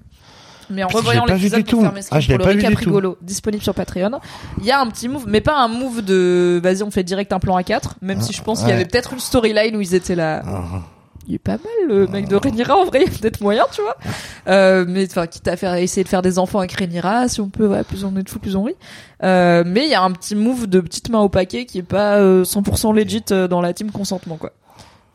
B: Mais en
C: Putain, je
B: revoyant
C: l'ai pas vu
B: l'épisode pour faire mes screens
C: Ah, je l'ai
B: pour le
C: pas vu
B: récap
C: du tout.
B: rigolo disponible sur Patreon, il y a un petit move, mais pas un move de vas-y on fait direct un plan à 4 même si je pense qu'il y avait peut-être une storyline où ils étaient là.
C: Ah,
B: Il est pas mal le mec de Rhaenyra en vrai, il y a peut-être moyen, tu vois. Euh, mais enfin quitte à faire essayer de faire des enfants avec Rhaenyra, si on peut, ouais, plus on est de fou, plus on rit. Euh, mais il y a un petit move de petite main au paquet qui est pas euh, 100% legit euh, dans la team consentement quoi.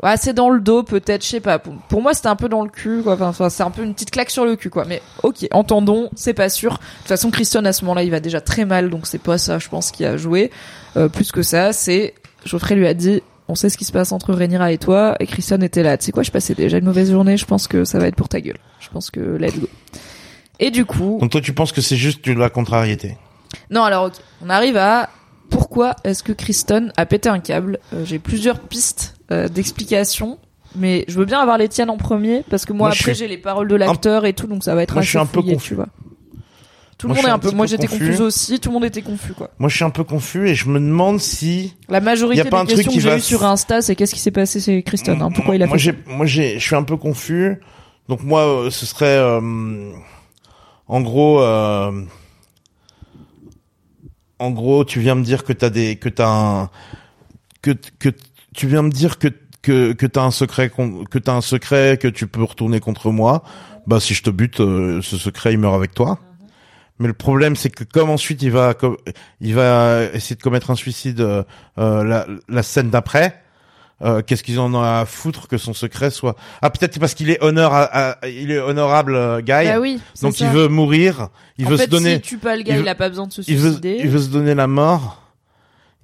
B: Ouais, c'est dans le dos peut-être, je sais pas. Pour, pour moi, c'était un peu dans le cul, quoi. Enfin, Enfin, c'est un peu une petite claque sur le cul, quoi. Mais ok, entendons, c'est pas sûr. De toute façon, Christian à ce moment-là, il va déjà très mal, donc c'est pas ça, je pense, qui a joué. Euh, plus que ça, c'est Geoffrey lui a dit, on sait ce qui se passe entre Rhaenyra et toi, et Christian était là. Tu sais quoi, je passais déjà une mauvaise journée. Je pense que ça va être pour ta gueule. Je pense que let's go. Et du coup,
C: Donc toi, tu penses que c'est juste de la contrariété?
B: Non, alors ok. On arrive à pourquoi est-ce que Kristen a pété un câble? Euh, J'ai plusieurs pistes euh, d'explication, mais je veux bien avoir les tiennes en premier parce que moi, après j'ai les paroles de l'acteur et tout, donc ça va être
C: Moi, je
B: assez
C: suis un peu
B: fouillé,
C: confus.
B: tu vois. Tout
C: Moi,
B: le
C: je
B: monde est un
C: un
B: peu. Moi j'étais
C: confus.
B: aussi. Tout le monde était confus quoi.
C: Moi, je suis un peu confus et je me demande si
B: La majorité
C: Y a pas un
B: des
C: truc
B: questions
C: qui
B: que j'ai
C: va
B: eues sur Insta, c'est qu'est-ce qui s'est passé chez Kristen hein, Pourquoi il a
C: moi,
B: fait
C: j'ai, moi, j'ai, je suis un peu confus. Donc moi, euh, ce serait, euh, en gros, euh, en gros, tu viens me dire que t'as des, que t'as un, que que tu viens me dire que que que t'as un secret, que t'as un secret que tu peux retourner contre moi. Bah si je te bute, euh, ce secret il meurt avec toi. Mais le problème, c'est que comme ensuite il va, il va essayer de commettre un suicide euh, euh, la, la scène d'après. euh, Qu'est-ce qu'ils en ont à foutre que son secret soit Ah peut-être parce qu'il est honneur, à- à- il est honorable euh, guy.
B: Bah oui.
C: donc
B: ça.
C: il veut mourir. Il
B: en
C: veut
B: fait,
C: se donner.
B: Si tu pas le gars,
C: il
B: il, a pas besoin de se
C: il veut,
B: suicider.
C: il veut se donner la mort.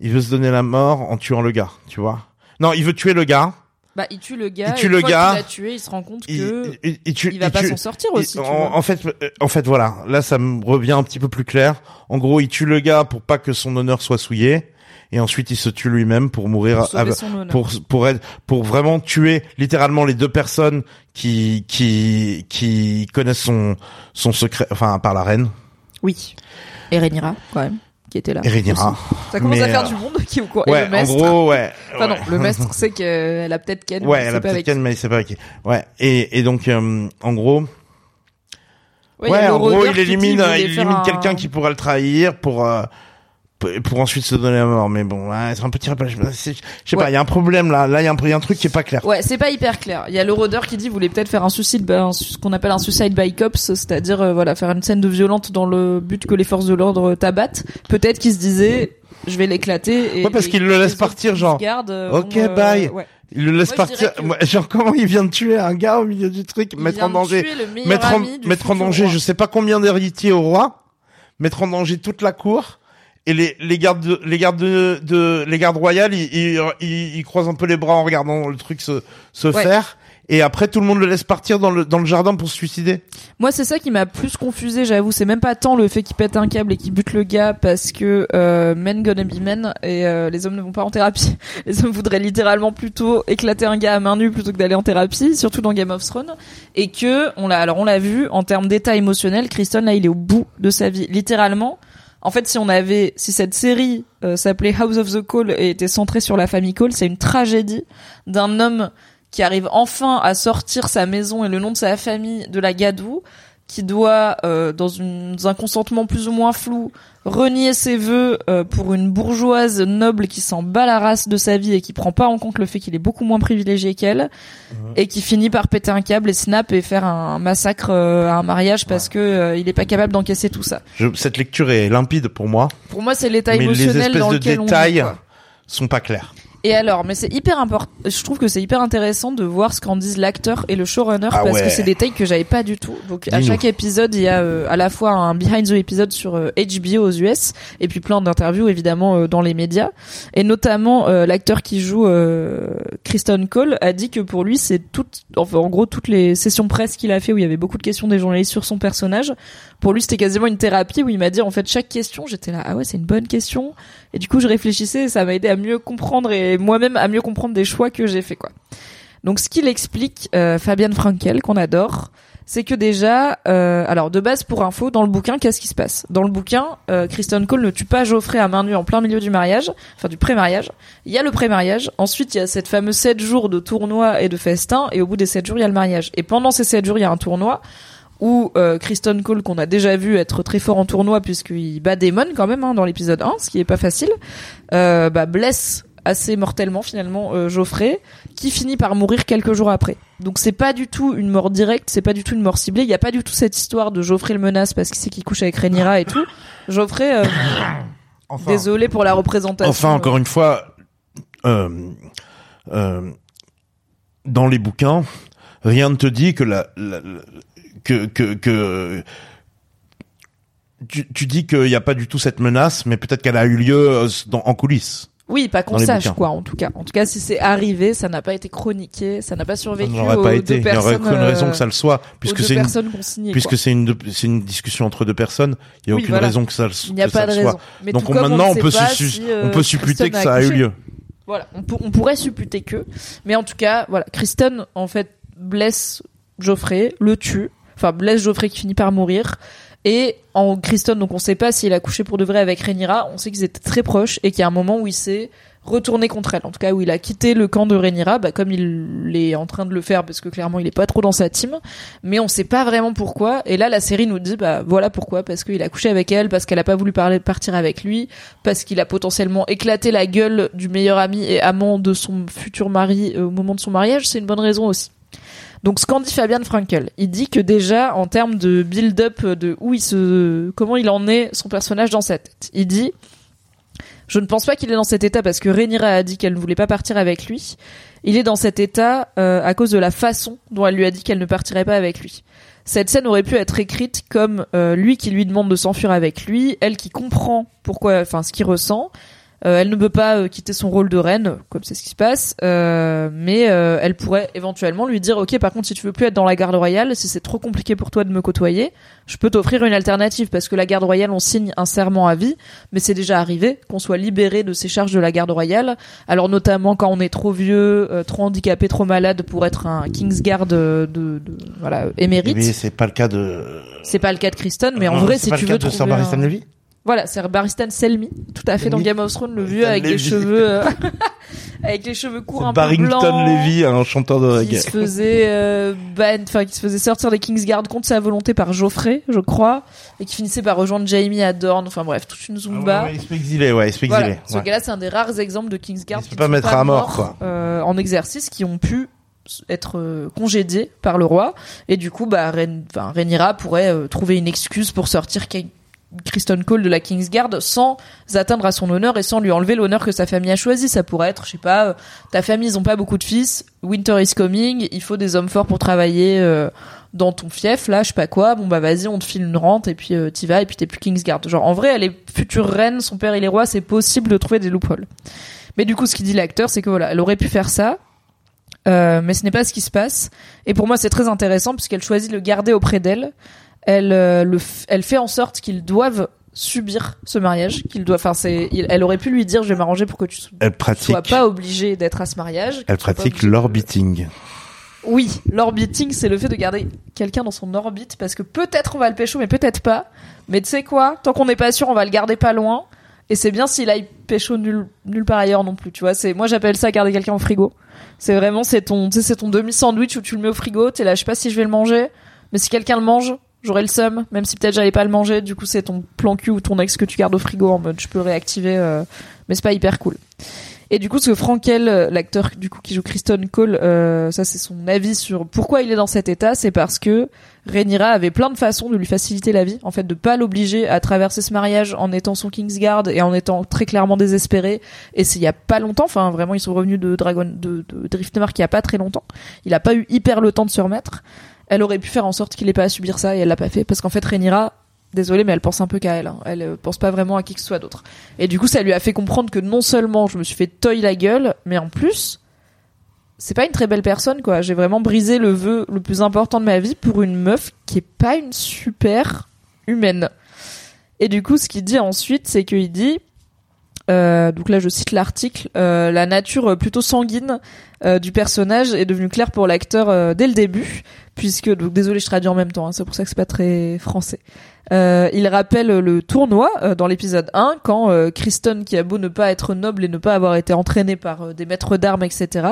C: Il veut se donner la mort en tuant le gars, tu vois. Non, il veut tuer le gars.
B: Bah, il tue le gars.
C: Il tue
B: et
C: le gars.
B: qu'il l'a tué, il se rend compte
C: Il,
B: que
C: il, il tue,
B: il va
C: il
B: pas
C: tue-
B: s'en sortir
C: il-
B: aussi. tu
C: en,
B: vois.
C: en fait, en fait, voilà. Là, ça me revient un petit peu plus clair. En gros, il tue le gars pour pas que son honneur soit souillé, et ensuite il se tue lui-même pour mourir,
B: Pour
C: avec- pour pour être, pour vraiment tuer littéralement les deux personnes qui qui qui connaissent son son secret, enfin par la reine,
B: Oui. Et Rhaenyra, quand même, qui était là.
C: et Rhaenyra.
B: Ça commence
C: Mais,
B: à faire
C: euh,
B: du monde qui ou quoi. et
C: Ouais,
B: le
C: en gros, ouais.
B: Enfin non, le maître (laughs) sait qu'elle a peut-être Ken.
C: Ouais,
B: mais
C: elle a peut-être Ken, mais il sait pas avec qui. Ouais. Et, et donc, euh, en gros,
B: Ouais,
C: en gros, il élimine,
B: voulait
C: il élimine
B: un-
C: quelqu'un qui pourra le trahir pour, euh, pour- ensuite se donner la mort. Mais bon, ouais, c'est un petit rappel. Je sais
B: Ouais.
C: pas, il y a un problème là. Là, il y, a un- il y a un truc qui est pas clair.
B: Ouais, c'est pas hyper clair. Il y a le rôdeur qui dit voulait peut-être faire un suicide, su- ce qu'on appelle un suicide by cops, c'est-à-dire euh, voilà faire une scène de violente dans le but que les forces de l'ordre tabattent. Peut-être qu'il se disait je vais l'éclater.
C: Ouais, parce qu'il le laisse partir, genre,
B: euh,
C: ok,
B: euh,
C: bye.
B: ouais.
C: Il le laisse
B: Moi,
C: partir.
B: que-
C: genre, comment il vient de tuer un gars au milieu du truc,
B: Il
C: mettre en danger, mettre en, mettre en danger, je sais pas combien d'héritiers au roi, mettre en danger toute la cour. Et les, les gardes, de, les gardes de, de- les gardes royales, ils, ils, ils- ils croisent un peu les bras en regardant le truc se, se
B: Ouais.
C: faire. Et après, tout le monde le laisse partir dans le, dans le jardin pour se suicider.
B: Moi, c'est ça qui m'a plus confusé, j'avoue. C'est même pas tant le fait qu'il pète un câble et qu'il bute le gars parce que euh, men gonna be men et euh, les hommes ne vont pas en thérapie. (laughs) Les hommes voudraient littéralement plutôt éclater un gars à main nue plutôt que d'aller en thérapie, surtout dans Game of Thrones. Et que on l'a, alors on l'a vu en termes d'état émotionnel, Kristen là, il est au bout de sa vie, littéralement. En fait, si on avait, si cette série euh, s'appelait House of the Call et était centrée sur la famille Cole, c'est une tragédie d'un homme qui arrive enfin à sortir sa maison et le nom de sa famille de la gadoue, qui doit, euh, dans, une, dans un consentement plus ou moins flou, renier ses vœux euh, pour une bourgeoise noble qui s'en bat la race de sa vie et qui prend pas en compte le fait qu'il est beaucoup moins privilégié qu'elle et qui finit par péter un câble et snap et faire un massacre euh, à un mariage parce que euh, il est pas capable d'encaisser tout ça.
C: Je- cette lecture est limpide pour moi,
B: Pour moi, c'est l'état
C: les
B: émotionnel
C: espèces
B: dans
C: de
B: lequel on vit,
C: détails sont pas clairs.
B: Et alors, mais c'est hyper important. Je trouve que c'est hyper intéressant de voir ce qu'en disent l'acteur et le showrunner
C: Ah
B: parce
C: ouais.
B: que c'est des takes que j'avais pas du tout. Donc à chaque épisode, il y a euh, à la fois un behind the épisode sur euh, HBO aux US et puis plein d'interviews évidemment euh, dans les médias. Et notamment euh, l'acteur qui joue euh, Kristen Cole a dit que pour lui c'est toutes, enfin en gros toutes les sessions presse qu'il a fait où il y avait beaucoup de questions des journalistes sur son personnage. Pour lui c'était quasiment une thérapie où il m'a dit en fait chaque question j'étais là ah ouais c'est une bonne question et du coup, je réfléchissais et ça m'a aidé à mieux comprendre et moi-même à mieux comprendre des choix que j'ai fait, quoi. Donc, ce qu'il explique, euh, Fabienne Frankel, qu'on adore, c'est que déjà, euh, alors de base pour info, dans le bouquin, qu'est-ce qui se passe? Dans le bouquin, euh, Kristen Cole ne tue pas Geoffrey à main nue en plein milieu du mariage, enfin du pré-mariage. Il y a le pré-mariage, ensuite il y a cette fameuse 7 jours de tournoi et de festin, et au bout des 7 jours, il y a le mariage. Et pendant ces 7 jours, il y a un tournoi où euh, Kristen Cole, qu'on a déjà vu être très fort en tournoi puisqu'il bat Damon quand même hein, dans l'épisode 1, ce qui est pas facile, bah, blesse assez mortellement finalement euh, Geoffrey, qui finit par mourir quelques jours après. Donc c'est pas du tout une mort directe, c'est pas du tout une mort ciblée. Il y a pas du tout cette histoire de Geoffrey le menace parce qu'il sait qu'il couche avec Rhaenyra et tout. Geoffrey, euh, (coughs)
C: Enfin,
B: désolé pour la représentation.
C: enfin encore une fois, euh, euh, dans les bouquins, rien ne te dit que la, la- la- que que que tu, tu dis qu'il n'y a pas du tout cette menace, mais peut-être qu'elle a eu lieu euh, dans, en coulisses.
B: Oui, pas qu'on sache quoi. En tout cas, en tout cas, si c'est arrivé, ça n'a pas été chroniqué, ça n'a pas
C: Ça
B: survécu
C: n'aurait
B: aux
C: pas été. Il n'y aurait aucune raison
B: euh,
C: que ça le soit, puisque c'est une
B: personnes qu'on signait,
C: puisque
B: quoi.
C: c'est une c'est une discussion entre deux personnes. Il n'y a
B: Oui,
C: aucune
B: voilà.
C: raison que ça le
B: Il n'y a pas
C: ça
B: de raison.
C: soit.
B: Mais
C: Donc
B: comme
C: maintenant, on
B: sait
C: peut
B: pas
C: su-
B: si, euh,
C: on peut supputer que ça a eu lieu.
B: Voilà, on, on pourrait supputer que, mais en tout cas, voilà, Kristen en fait blesse Geoffrey, le tue, enfin blesse Geoffrey qui finit par mourir. Et en Kristen, donc on sait pas s'il a couché pour de vrai avec Rhaenyra, on sait qu'ils étaient très proches et qu'il y a un moment où il s'est retourné contre elle. En tout cas, où il a quitté le camp de Rhaenyra, bah, comme il est en train de le faire parce que clairement il est pas trop dans sa team. Mais on sait pas vraiment pourquoi. Et là, la série nous dit, bah voilà pourquoi, parce qu'il a couché avec elle, parce qu'elle a pas voulu parler, partir avec lui, parce qu'il a potentiellement éclaté la gueule du meilleur ami et amant de son futur mari euh, au moment de son mariage, c'est une bonne raison aussi. Donc ce qu'en dit Fabian Frankel, il dit que déjà en termes de build-up de où il se, comment il en est son personnage dans sa tête, il dit je ne pense pas qu'il est dans cet état parce que Rhaenyra a dit qu'elle ne voulait pas partir avec lui. Il est dans cet état euh, à cause de la façon dont elle lui a dit qu'elle ne partirait pas avec lui. Cette scène aurait pu être écrite comme euh, lui qui lui demande de s'enfuir avec lui, elle qui comprend pourquoi, enfin ce qu'il ressent. Euh, elle ne peut pas euh, quitter son rôle de reine, comme c'est ce qui se passe, euh, mais euh, elle pourrait éventuellement lui dire ok par contre si tu veux plus être dans la garde royale, si c'est trop compliqué pour toi de me côtoyer, je peux t'offrir une alternative parce que la garde royale on signe un serment à vie, mais c'est déjà arrivé qu'on soit libéré de ces charges de la garde royale. Alors notamment quand on est trop vieux, euh, trop handicapé, trop malade pour être un Kingsguard de, de, de- voilà émérite.
C: Mais c'est pas le cas de.
B: C'est pas le cas de Kristen, mais en vrai si
C: pas
B: tu
C: le cas
B: veux
C: de Sir
B: trouver
C: Barristan
B: un-
C: Levy
B: voilà, c'est Baristan Selmy, tout à fait dans. Game of Thrones, le vieux avec les cheveux, euh, (laughs) avec les cheveux courts un peu
C: Barrington
B: blancs,
C: Levy, un chanteur de
B: qui
C: reggae.
B: se faisait euh, ban, enfin qui se faisait sortir des Kingsguard contre sa volonté par Geoffrey, je crois, et qui finissait par rejoindre Jamie à Dorne. Enfin bref, toute une
C: Ah
B: zumba.
C: ouais, ouais, il se fait exiler, ouais, il se fait
B: Voilà,
C: exiler.
B: ce
C: ouais.
B: gars-là, c'est un des rares exemples de Kingsguard
C: Il
B: qui
C: pas
B: ne sont
C: mettre à mort,
B: morts,
C: quoi.
B: euh, en exercice, qui ont pu être euh, congédiés par le roi, et du coup, bah, Rhaenyra pourrait euh, trouver une excuse pour sortir Kristen Cole de la Kingsguard sans atteindre à son honneur et sans lui enlever l'honneur que sa famille a choisi. Ça pourrait être, je sais pas, euh, ta famille, ils ont pas beaucoup de fils, winter is coming, il faut des hommes forts pour travailler euh, dans ton fief, là, je sais pas quoi, bon bah vas-y, on te file une rente et puis euh, t'y vas et puis t'es plus Kingsguard. Genre, en vrai, elle est future reine, son père il est roi, c'est possible de trouver des loopholes. Mais du coup, ce qu'il dit l'acteur, c'est que voilà, elle aurait pu faire ça, euh, mais ce n'est pas ce qui se passe. Et pour moi, c'est très intéressant puisqu'elle choisit de le garder auprès d'elle. Elle, euh, le, elle fait en sorte qu'ils doivent subir ce mariage, qu'ils doivent. Enfin, c'est. Elle aurait pu lui dire, je vais m'arranger pour que tu
C: Elle
B: sois
C: pratique,
B: pas obligé d'être à ce mariage.
C: elle
B: sois
C: pratique
B: de-
C: l'orbiting.
B: oui, l'orbiting, c'est le fait de garder quelqu'un dans son orbite parce que peut-être on va le pécho, mais peut-être pas. Mais tu sais quoi Tant qu'on n'est pas sûr, on va le garder pas loin. Et c'est bien s'il aille pécho nulle, nulle part ailleurs non plus. Tu vois, c'est moi j'appelle ça garder quelqu'un au frigo. C'est vraiment c'est ton, c'est ton demi sandwich où tu le mets au frigo. T'es là, je sais pas si je vais le manger, mais si quelqu'un le mange, j'aurais le seum, même si peut-être j'allais pas le manger. Du coup, c'est ton plan cul ou ton ex que tu gardes au frigo en mode je peux réactiver, euh, mais c'est pas hyper cool. Et du coup, ce Frankel, euh, l'acteur du coup qui joue Kristen Cole, euh, ça c'est son avis sur pourquoi il est dans cet état, c'est parce que Rhaenyra avait plein de façons de lui faciliter la vie, en fait, de pas l'obliger à traverser ce mariage en étant son Kingsguard et en étant très clairement désespéré. Et c'est il y a pas longtemps, enfin vraiment ils sont revenus de Dragon, de, de Driftmark il y a pas très longtemps. Il a pas eu hyper le temps de se remettre. Elle aurait pu faire en sorte qu'il ait pas à subir ça et elle l'a pas fait parce qu'en fait Rhaenyra désolée, mais elle pense un peu qu'à elle. hein. Elle euh, pense pas vraiment à qui que ce soit d'autre. Et du coup, ça lui a fait comprendre que non seulement je me suis fait toy la gueule, mais en plus, c'est pas une très belle personne, quoi. J'ai vraiment brisé le vœu le plus important de ma vie pour une meuf qui est pas une super humaine. Et du coup, ce qu'il dit ensuite, c'est qu'il dit, euh, donc là je cite l'article, euh, la nature plutôt sanguine euh, du personnage est devenue claire pour l'acteur euh, dès le début, puisque donc désolé je traduis en même temps, hein, c'est pour ça que c'est pas très français. Euh, il rappelle le tournoi euh, dans l'épisode 1 quand euh, Kristen, qui a beau ne pas être noble et ne pas avoir été entraîné par euh, des maîtres d'armes, etc.,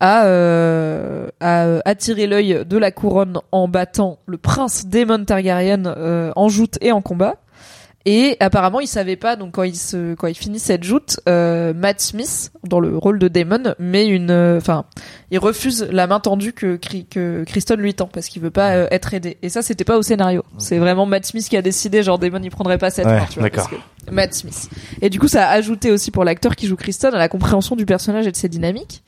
B: a, euh, a euh, attiré l'œil de la couronne en battant le prince Daemon Targaryen euh, en joute et en combat. Et apparemment, il savait pas, donc quand il se, quand il finit cette joute, euh, Matt Smith, dans le rôle de Damon, met une, euh, enfin, il refuse la main tendue que, que Kristen lui tend parce qu'il veut pas euh, être aidé. Et ça, c'était pas au scénario. C'est vraiment Matt Smith qui a décidé, genre Damon, il prendrait pas cette
C: Ouais,
B: main, tu vois.
C: d'accord.
B: parce que- Matt Smith. Et du coup, ça a ajouté aussi pour l'acteur qui joue Kristen à la compréhension du personnage et de ses dynamiques.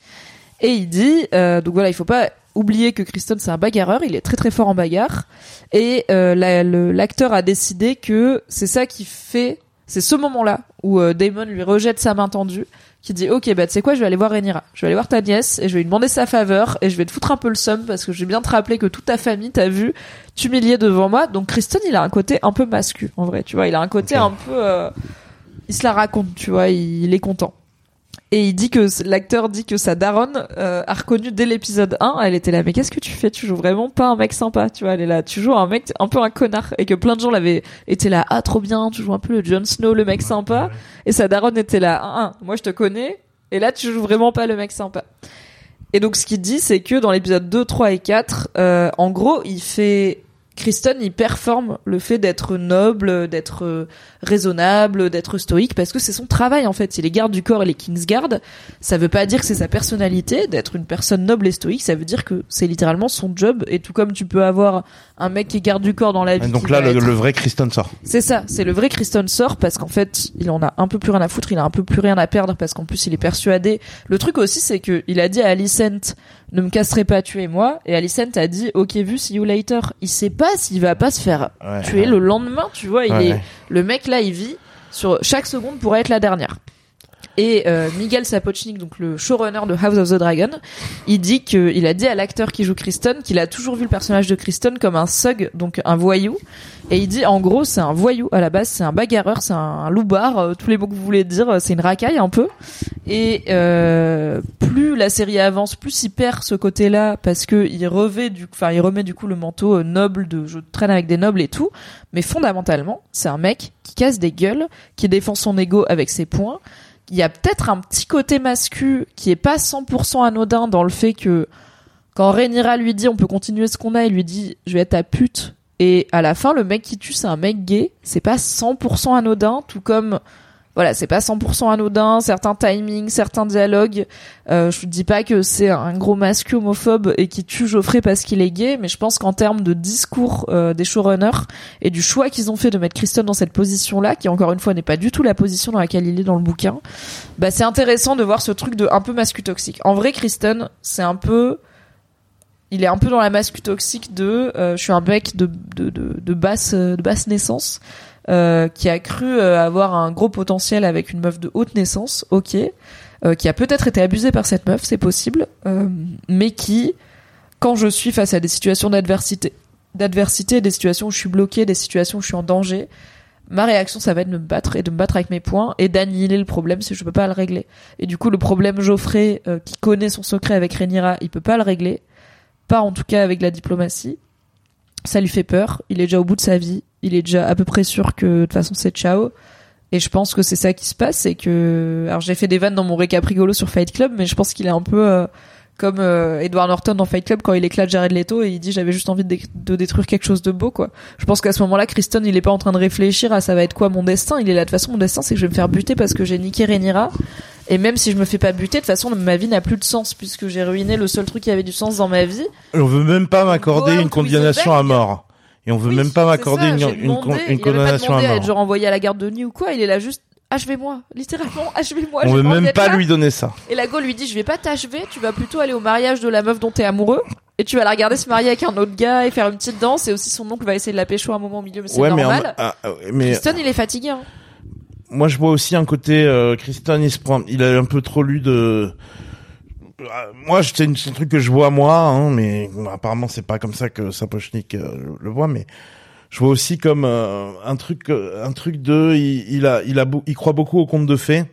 B: Et il dit, euh, donc voilà, il faut pas oublier que Kristen c'est un bagarreur, il est très très fort en bagarre, et euh, la- le- l'acteur a décidé que c'est ça qui fait, c'est ce moment-là où euh, Damon lui rejette sa main tendue, qui dit ok bah tu sais quoi, je vais aller voir Rhaenyra, je vais aller voir ta nièce et je vais lui demander sa faveur et je vais te foutre un peu le seum parce que je vais bien te rappeler que toute ta famille t'a vu t'humilier devant moi. Donc Kristen il a un côté un peu mascu en vrai, tu vois, il a un côté un peu, euh, il se la raconte, tu vois, il, il est content. Et il dit que l'acteur dit que sa daronne euh, a reconnu dès l'épisode 1, elle était là mais qu'est-ce que tu fais? Tu joues vraiment pas un mec sympa, tu vois, elle est là, tu joues un mec un peu un connard. Et que plein de gens l'avaient été là ah trop bien, tu joues un peu le Jon Snow le mec sympa. et sa daronne était là ah, ah, moi je te connais et là tu joues vraiment pas le mec sympa. Et donc ce qu'il dit c'est que dans l'épisode 2, 3 et 4 euh, en gros, il fait Kristen, il performe le fait d'être noble, d'être euh, raisonnable, d'être stoïque, parce que c'est son travail en fait. Il est garde du corps et les Kingsguard. Ça veut pas dire que c'est sa personnalité d'être une personne noble et stoïque. Ça veut dire que c'est littéralement son job. Et tout comme tu peux avoir un mec qui garde du corps dans la vie.
C: Donc là, le,
B: être-
C: le vrai Kristen sort.
B: c'est ça, c'est le vrai Kristen sort parce qu'en fait, il en a un peu plus rien à foutre, il a un peu plus rien à perdre parce qu'en plus il est persuadé. Le truc aussi, c'est que il a dit à Alicent, ne me casserai pas tuer moi, et Alicent a dit, ok vu, see you later. Il sait pas s'il va pas se faire
C: Ouais,
B: tuer
C: ouais.
B: le lendemain, tu vois. Il
C: Ouais,
B: est, le mec là, il vit sur chaque seconde pourrait être la dernière. Et euh, Miguel Sapochnik, donc le showrunner de House of the Dragon, il dit que il a dit à l'acteur qui joue Kristen qu'il a toujours vu le personnage de Kristen comme un thug, donc un voyou. Et il dit en gros c'est un voyou à la base, c'est un bagarreur, c'est un, loupard, euh, tous les mots que vous voulez dire, euh, c'est une racaille un peu. Et euh, plus la série avance, plus il perd ce côté-là parce que il revêt du, enfin il remet du coup le manteau euh, noble de je traîne avec des nobles et tout. Mais fondamentalement, c'est un mec qui casse des gueules, qui défend son ego avec ses poings. Il y a peut-être un petit côté mascu qui est pas 100% anodin dans le fait que quand Rhaenyra lui dit on peut continuer ce qu'on a, il lui dit je vais être ta pute. Et à la fin, le mec qui tue, c'est un mec gay. C'est pas 100% anodin, tout comme voilà, c'est pas 100% anodin, certains timings, certains dialogues. Euh, je dis pas que c'est un gros masque homophobe et qui tue Geoffrey parce qu'il est gay, mais je pense qu'en termes de discours euh, des showrunners et du choix qu'ils ont fait de mettre Kristen dans cette position-là, qui encore une fois n'est pas du tout la position dans laquelle il est dans le bouquin, bah c'est intéressant de voir ce truc de un peu mascu toxique. En vrai, Kristen, c'est un peu il est un peu dans la masque toxique de euh, je suis un mec de, de, de, basse euh, de basse naissance euh, qui a cru euh, avoir un gros potentiel avec une meuf de haute naissance, ok, qui a peut-être été abusé par cette meuf, c'est possible, mais qui, quand je suis face à des situations d'adversité, d'adversité, des situations où je suis bloqué, des situations où je suis en danger, ma réaction ça va être de me battre et de me battre avec mes poings et d'annihiler le problème si je peux pas le régler. Et du coup le problème Geoffrey qui connaît son secret avec Rhaenyra, il peut pas le régler, pas en tout cas avec la diplomatie. Ça lui fait peur, il est déjà au bout de sa vie, il est déjà à peu près sûr que de toute façon c'est ciao. Et je pense que c'est ça qui se passe, c'est que alors j'ai fait des vannes dans mon récap rigolo sur Fight Club, mais je pense qu'il est un peu euh, comme euh, Edward Norton dans Fight Club quand il éclate Jared Leto et il dit j'avais juste envie de, dé- de détruire quelque chose de beau quoi. Je pense qu'à ce moment-là, Kristen il est pas en train de réfléchir à ça va être quoi mon destin. Il est là de toute façon mon destin c'est que je vais me faire buter parce que j'ai niqué Rhaenyra. Et même si je me fais pas buter, de toute façon ma vie n'a plus de sens puisque j'ai ruiné le seul truc qui avait du sens dans ma vie.
C: On veut même pas m'accorder une condamnation à mort. Et on veut
B: Oui,
C: même pas m'accorder une,
B: il
C: condamnation à mort.
B: être genre envoyé à la garde de nuit ou quoi. Il est là juste achevez-moi, littéralement (laughs) achevez-moi.
C: On veut même pas
B: là.
C: lui donner ça.
B: Et la go lui dit je vais pas t'achever, tu vas plutôt aller au mariage de la meuf dont t'es amoureux et tu vas la regarder se marier avec un autre gars et faire une petite danse et aussi son oncle va essayer de la pécho un moment au milieu mais c'est
C: Ouais, mais, en-
B: normal.
C: ah, mais
B: Kristen il est fatigué. Hein.
C: Moi je vois aussi un côté euh, Kristen il se prend il a un peu trop lu de Ah, moi c'est un truc que je vois moi hein, mais bon, apparemment c'est pas comme ça que Sapochnik euh, le voit mais je vois aussi comme euh, un truc euh, un truc de il, il a il a il croit beaucoup au conte de fées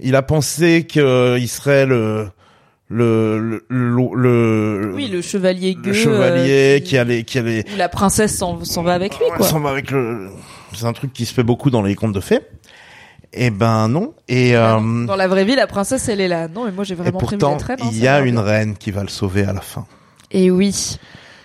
C: il a pensé que il serait le le le le, le-
B: Oui le chevalier
C: le chevalier
B: euh,
C: qui allait qui allait
B: la princesse s'en s'en va avec lui quoi.
C: ça va avec le c'est un truc qui se fait beaucoup dans les contes de fées et ben non et euh,
B: Dans la vraie vie la princesse elle est là. Non mais moi j'ai
C: Et
B: vraiment prévu
C: pourtant,
B: reine. hein,
C: il y a une
B: bien.
C: reine qui va le sauver à la fin.
B: Et oui.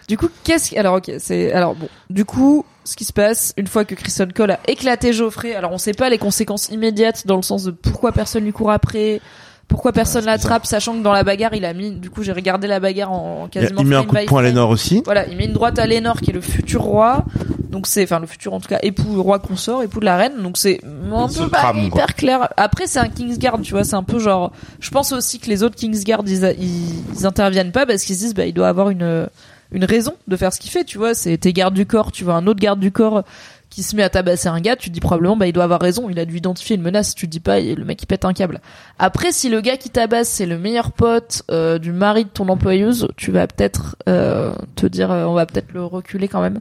B: Du coup, qu'est-ce qui... alors ok, c'est alors bon. Du coup, ce qui se passe une fois que Kristen Cole a éclaté Geoffrey, alors on sait pas les conséquences immédiates dans le sens de pourquoi personne lui court après, pourquoi personne l'attrape, sachant que dans la bagarre, il a mis. Du coup, j'ai regardé la bagarre en, quasiment.
C: il met un coup de poing à. Lénore aussi.
B: Voilà, il met une droite à Lénore qui est le futur roi. Donc c'est, enfin le futur en tout cas, époux roi consort, époux de la reine. Donc c'est un peu pas
C: crame,
B: hyper clair. Après c'est un Kingsguard, tu vois, c'est un peu genre. Je pense aussi que les autres Kingsguard ils, a- ils, ils interviennent pas parce qu'ils se disent bah il doit avoir une une raison de faire ce qu'il fait, tu vois. C'est tes gardes du corps, tu vois un autre garde du corps qui se met à tabasser un gars, tu te dis probablement bah il doit avoir raison, il a dû identifier une menace, tu te dis pas et le mec il pète un câble. Après si le gars qui tabasse c'est le meilleur pote euh, du mari de ton employeuse, tu vas peut-être euh, te dire euh, on va peut-être le reculer quand même.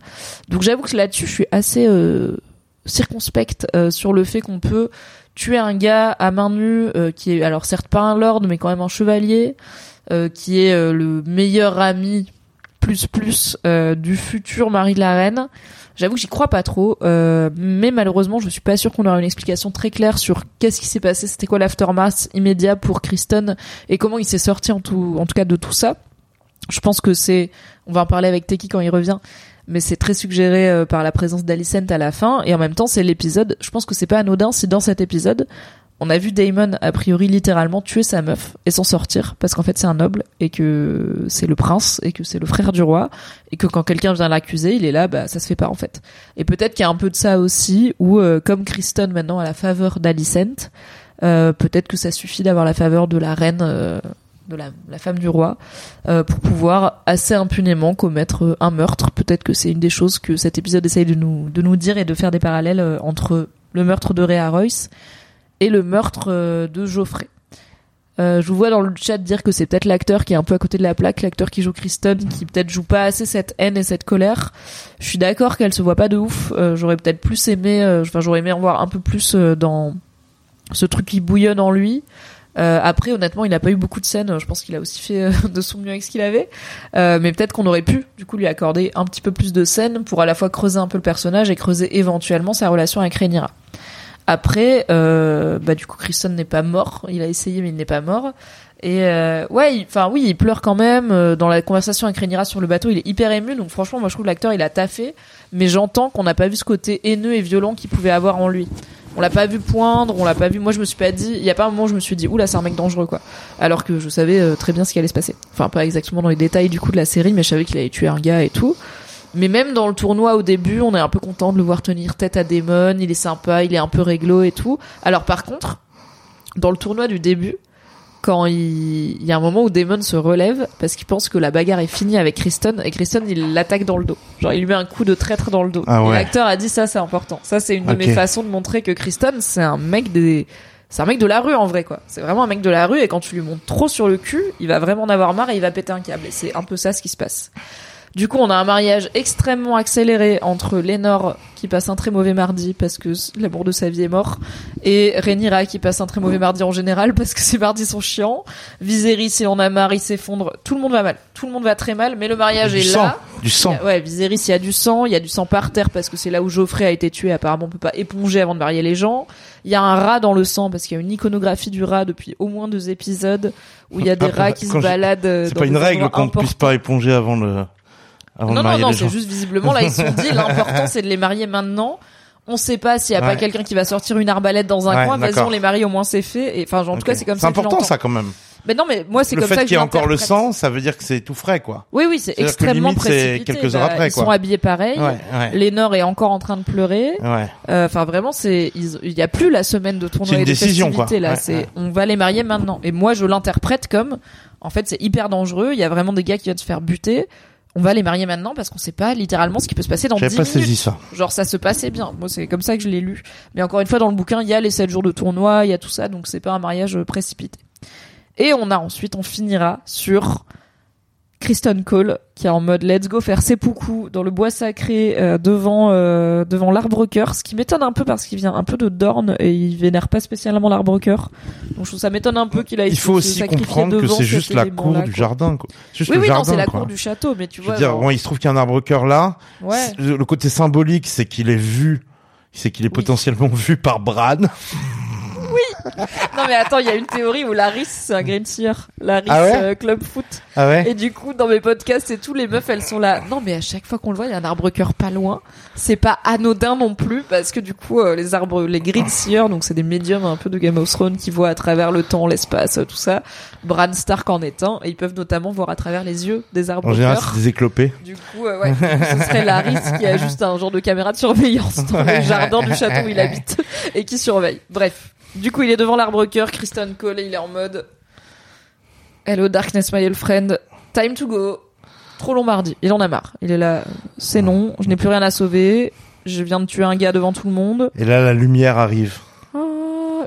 B: Donc j'avoue que là-dessus je suis assez euh, circonspecte euh, sur le fait qu'on peut tuer un gars à main nue qui est alors certes pas un lord mais quand même un chevalier euh, qui est euh, le meilleur ami plus plus euh, du futur mari de la reine. J'avoue que j'y crois pas trop, euh, mais malheureusement, je suis pas sûre qu'on aura une explication très claire sur qu'est-ce qui s'est passé, c'était quoi l'aftermath immédiat pour Kristen et comment il s'est sorti en tout, en tout cas de tout ça. Je pense que c'est, on va en parler avec Teki quand il revient, mais c'est très suggéré euh, par la présence d'Alicent à la fin et en même temps c'est l'épisode. Je pense que c'est pas anodin si dans cet épisode on a vu Damon a priori littéralement tuer sa meuf et s'en sortir parce qu'en fait c'est un noble et que c'est le prince et que c'est le frère du roi et que quand quelqu'un vient l'accuser il est là bah ça se fait pas en fait. Et peut-être qu'il y a un peu de ça aussi où euh, comme Kristen maintenant a la faveur d'Alicent euh, peut-être que ça suffit d'avoir la faveur de la reine euh, de la, la femme du roi euh, pour pouvoir assez impunément commettre euh, un meurtre. Peut-être que c'est une des choses que cet épisode essaye de nous de nous dire et de faire des parallèles entre le meurtre de Rhea Royce et le meurtre euh, de Geoffrey. Euh, je vous vois dans le chat dire que c'est peut-être l'acteur qui est un peu à côté de la plaque, l'acteur qui joue Kristen, qui peut-être joue pas assez cette haine et cette colère. Je suis d'accord qu'elle se voit pas de ouf. Euh, j'aurais peut-être plus aimé, euh, enfin j'aurais aimé en voir un peu plus euh, dans ce truc qui bouillonne en lui. Euh, après, honnêtement, il n'a pas eu beaucoup de scènes. Je pense qu'il a aussi fait de son mieux avec ce qu'il avait. Mais peut-être qu'on aurait pu, du coup, lui accorder un petit peu plus de scènes pour à la fois creuser un peu le personnage et creuser éventuellement sa relation avec Rhaenyra. Après, euh, bah du coup, Kristen n'est pas mort. Il a essayé, mais il n'est pas mort. Et euh, ouais, enfin oui, il pleure quand même. Euh, Dans la conversation avec Rhaenyra sur le bateau, il est hyper ému. Donc franchement, moi je trouve l'acteur il a taffé. Mais j'entends qu'on n'a pas vu ce côté haineux et violent qu'il pouvait avoir en lui. On l'a pas vu poindre, on l'a pas vu. Moi je me suis pas dit, il y a pas un moment où je me suis dit, oula c'est un mec dangereux quoi. Alors que je savais euh, très bien ce qui allait se passer. Enfin pas exactement dans les détails du coup de la série, mais je savais qu'il allait tuer un gars et tout. Mais même dans le tournoi au début, on est un peu content de le voir tenir tête à Damon. Il est sympa, il est un peu réglo et tout. Alors par contre, dans le tournoi du début, quand il, il y a un moment où Damon se relève parce qu'il pense que la bagarre est finie avec Kristen et Kristen il l'attaque dans le dos. Genre il lui met un coup de traître dans le dos.
C: Ah ouais.
B: l'acteur a dit ça c'est important. Ça c'est une de mes façons de montrer que Kristen c'est un mec des c'est un mec de la rue en vrai quoi. C'est vraiment un mec de la rue et quand tu lui montes trop sur le cul, il va vraiment en avoir marre et il va péter un câble. Et c'est un peu ça ce qui se passe. Du coup, on a un mariage extrêmement accéléré entre Lénore qui passe un très mauvais mardi parce que l'amour de sa vie est mort et Rhaenyra qui passe un très mauvais mardi en général parce que (laughs) ses mardis sont chiants. Viserys et on a marre, il s'effondre. Tout le monde va mal. Tout le monde va très mal, mais le mariage
C: Du
B: est
C: sang,
B: là.
C: du sang.
B: Il y a- Ouais, Viserys, il y a du sang, il y a du sang par terre parce que c'est là où Geoffrey a été tué. Apparemment, on peut pas éponger avant de marier les gens. Il y a un rat dans le sang parce qu'il y a une iconographie du rat depuis au moins deux épisodes où il y a des
C: Après,
B: rats qui se
C: quand je-
B: baladent. euh,
C: C'est pas une règle qu'on ne puisse pas éponger avant le avant
B: Non,
C: de
B: non,
C: marier
B: non,
C: les
B: c'est juste visiblement là ils se sont dit (laughs) l'important c'est de les marier maintenant. On sait pas s'il y a pas quelqu'un qui va sortir une arbalète dans un
C: Ouais,
B: coin. Vas-y, on les marie au moins c'est fait. Et enfin, en tout cas, c'est comme
C: C'est
B: ça. je
C: important ça quand même.
B: Mais non, mais moi c'est
C: Le
B: comme ça
C: fait
B: que
C: qu'il y ait encore le sang, ça veut dire que c'est tout frais quoi.
B: Oui, oui, c'est
C: C'est-à-dire que
B: extrêmement
C: limite, c'est
B: précipité.
C: quelques heures
B: Bah,
C: après,
B: Ils
C: quoi.
B: sont habillés pareil.
C: Ouais, ouais.
B: Lénore est encore en train de pleurer.
C: Ouais.
B: Euh, Enfin, vraiment, c'est ils- il y a plus la semaine de tournoi
C: C'est une
B: et de
C: décision, quoi.
B: là.
C: Ouais,
B: c'est on va les marier maintenant. Et moi, je l'interprète comme, en fait, c'est hyper dangereux. Il y a vraiment des gars qui viennent se faire buter. On va les marier maintenant parce qu'on sait pas littéralement ce qui peut se passer dans 10
C: J'avais pas
B: minutes.
C: saisi ça.
B: Genre ça se passait bien. Moi c'est comme ça que je l'ai lu. Mais encore une fois dans le bouquin il y a les 7 jours de tournoi, il y a tout ça donc c'est pas un mariage précipité. Et on a ensuite on finira sur Kristen Cole qui est en mode let's go faire seppuku dans le bois sacré euh, devant euh, devant l'arbre cœur, ce qui m'étonne un peu parce qu'il vient un peu de Dorne et il vénère pas spécialement l'arbre cœur. Donc je trouve ça m'étonne un peu qu'il a
C: Il faut aussi comprendre que c'est juste la cour du jardin quoi. Juste
B: Oui
C: le
B: oui non
C: jardin
B: c'est la cour du château mais tu
C: Je
B: vois
C: veux dire,
B: genre-
C: bon, il se trouve qu'il y a un arbre cœur là.
B: ouais.
C: Le côté symbolique, c'est qu'il est vu, c'est qu'il est
B: Oui.
C: potentiellement (laughs) vu par Bran.
B: Non mais attends, il y a une théorie où Laris c'est un green seer, Laris
C: Ah ouais
B: euh, club foot.
C: Ah ouais.
B: Et du coup dans mes podcasts et tout les meufs elles sont là. Non mais à chaque fois qu'on le voit il y a un arbre cœur pas loin. C'est pas anodin non plus parce que du coup euh, les arbres, les green seers donc c'est des médiums un peu de Game of Thrones qui voient à travers le temps, l'espace, tout ça. Bran Stark en est un et ils peuvent notamment voir à travers les yeux des arbres
C: En général, c'est des éclopés.
B: Du coup, euh, ouais, ce serait (laughs) Laris qui a juste un genre de caméra de surveillance dans le jardin du château où il habite et qui surveille. Bref. Du coup, il est devant l'arbre cœur, Kristen Cole, et il est en mode Hello Darkness, my old friend. Time to go. Trop long mardi. Il en a marre. Il est là. C'est non. Je n'ai plus rien à sauver. Je viens de tuer un gars devant tout le monde.
C: Et là, la lumière arrive.
B: Ah,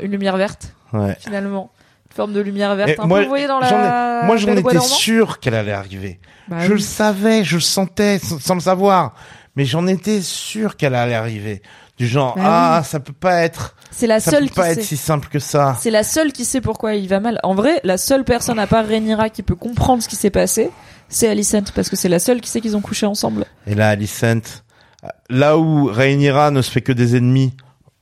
B: une lumière verte,
C: Ouais.
B: finalement. Une forme de lumière verte. Un
C: moi,
B: peu, vous voyez, dans la.
C: ai- moi, j'en étais sûr qu'elle allait arriver.
B: Bah
C: je
B: oui.
C: le savais, je le sentais sans, sans le savoir. Mais j'en étais sûr qu'elle allait arriver. Du genre,
B: Bah
C: ah, ça peut pas être,
B: C'est la
C: ça
B: seule
C: peut
B: qui
C: pas
B: sait.
C: être si simple que ça.
B: C'est la seule qui sait pourquoi il va mal. En vrai, la seule personne à part Rhaenyra qui peut comprendre ce qui s'est passé, c'est Alicent parce que c'est la seule qui sait qu'ils ont couché ensemble.
C: Et là, Alicent, là où Rhaenyra ne se fait que des ennemis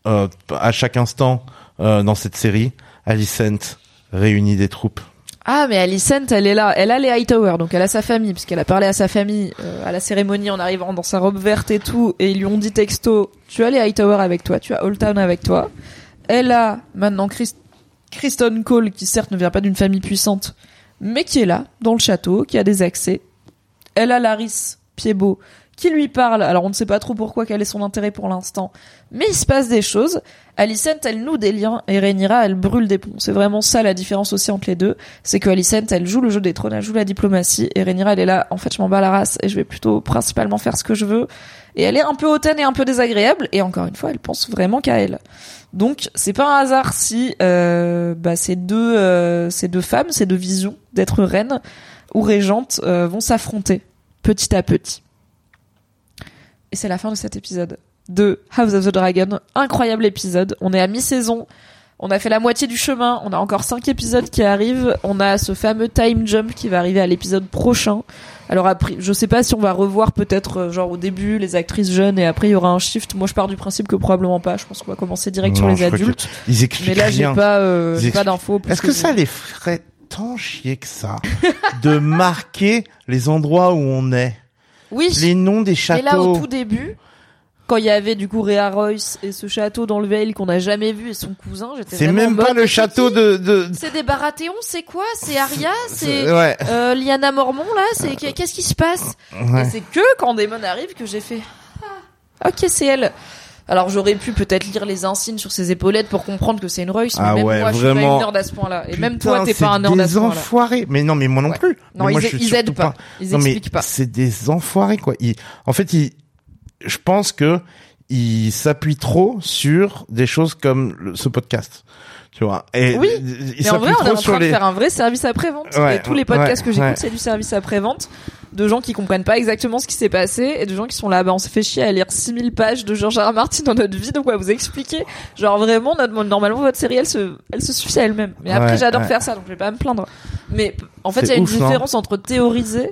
C: euh, à chaque instant euh, dans cette série, Alicent réunit des troupes.
B: Ah, mais Alicent, elle est là. Elle a les Hightower, donc elle a sa famille, puisqu'elle a parlé à sa famille euh, à la cérémonie en arrivant dans sa robe verte et tout, et ils lui ont dit texto, tu as les Hightower avec toi, tu as Old Town avec toi. Elle a maintenant Chris- Kristen Cole, qui certes ne vient pas d'une famille puissante, mais qui est là, dans le château, qui a des accès. Elle a Laris Piedbeau, qui lui parle. Alors on ne sait pas trop pourquoi, quel est son intérêt pour l'instant, mais il se passe des choses. Alicent, elle noue des liens, et Rhaenyra, elle brûle des ponts. C'est vraiment ça la différence aussi entre les deux c'est que Alicent, elle joue le jeu des trônes, elle joue la diplomatie, et Rhaenyra, elle est là, en fait, je m'en bats la race, et je vais plutôt principalement faire ce que je veux. Et elle est un peu hautaine et un peu désagréable, et encore une fois, elle pense vraiment qu'à elle. Donc, c'est pas un hasard si euh, bah, ces deux euh, ces deux femmes, ces deux visions d'être reines ou régentes euh, vont s'affronter petit à petit. Et c'est la fin de cet épisode de House of the Dragon. Incroyable épisode. On est à mi-saison. On a fait la moitié du chemin. On a encore cinq épisodes qui arrivent. On a ce fameux time jump qui va arriver à l'épisode prochain. Alors après, je sais pas si on va revoir peut-être euh, genre au début les actrices jeunes et après il y aura un shift. Moi je pars du principe que probablement pas. Je pense qu'on va commencer direct sur les adultes.
C: que- Ils expliquent
B: Mais là j'ai pas euh, pas d'infos.
C: Est-ce que ça
B: vous.
C: les ferait tant chier que ça de marquer les endroits où on est,
B: Oui.
C: les noms des châteaux
B: là, au tout début, quand il y avait du coup Rhea Royce et ce château dans le Vale qu'on n'a jamais vu et son cousin, j'étais
C: C'est même pas le château de, de...
B: C'est des Baratheons, c'est quoi C'est Arya C'est
C: ouais.
B: euh, Lyanna Mormont là C'est qu'est-ce qui se passe
C: ouais.
B: Et c'est que quand Daemon arrive que j'ai fait ah, ok c'est elle. Alors j'aurais pu peut-être lire les insignes sur ses épaulettes pour comprendre que c'est une Royce, mais
C: Ah
B: même
C: ouais,
B: moi je suis pas
C: vraiment.
B: une nerd à ce point-là. Et même toi t'es pas un nerd à ce
C: des
B: point-là.
C: enfoirés. Mais non, mais moi non
B: Ouais.
C: plus.
B: Non,
C: Mais moi,
B: ils,
C: je suis
B: ils aident
C: surtout
B: pas. Ils
C: non, mais
B: expliquent pas.
C: c'est des enfoirés quoi. Ils- En fait, ils... je pense que ils s'appuient trop sur des choses comme le- ce podcast. Tu vois. Et
B: Oui, Mais en vrai, on est en train de faire un vrai service après-vente.
C: Ouais,
B: et tous les podcasts
C: ouais,
B: que j'écoute,
C: ouais.
B: c'est du service après vente. De gens qui comprennent pas exactement ce qui s'est passé et de gens qui sont là, bah on s'est fait chier à lire 6000 pages de George R. R. Martin dans notre vie, donc on va vous expliquer. Genre vraiment, notre, normalement votre série elle se, elle se suffit à elle-même. Mais après
C: Ouais,
B: j'adore
C: ouais.
B: faire ça, donc je vais pas me plaindre. Mais en fait il y a une
C: ouf, non
B: différence entre théoriser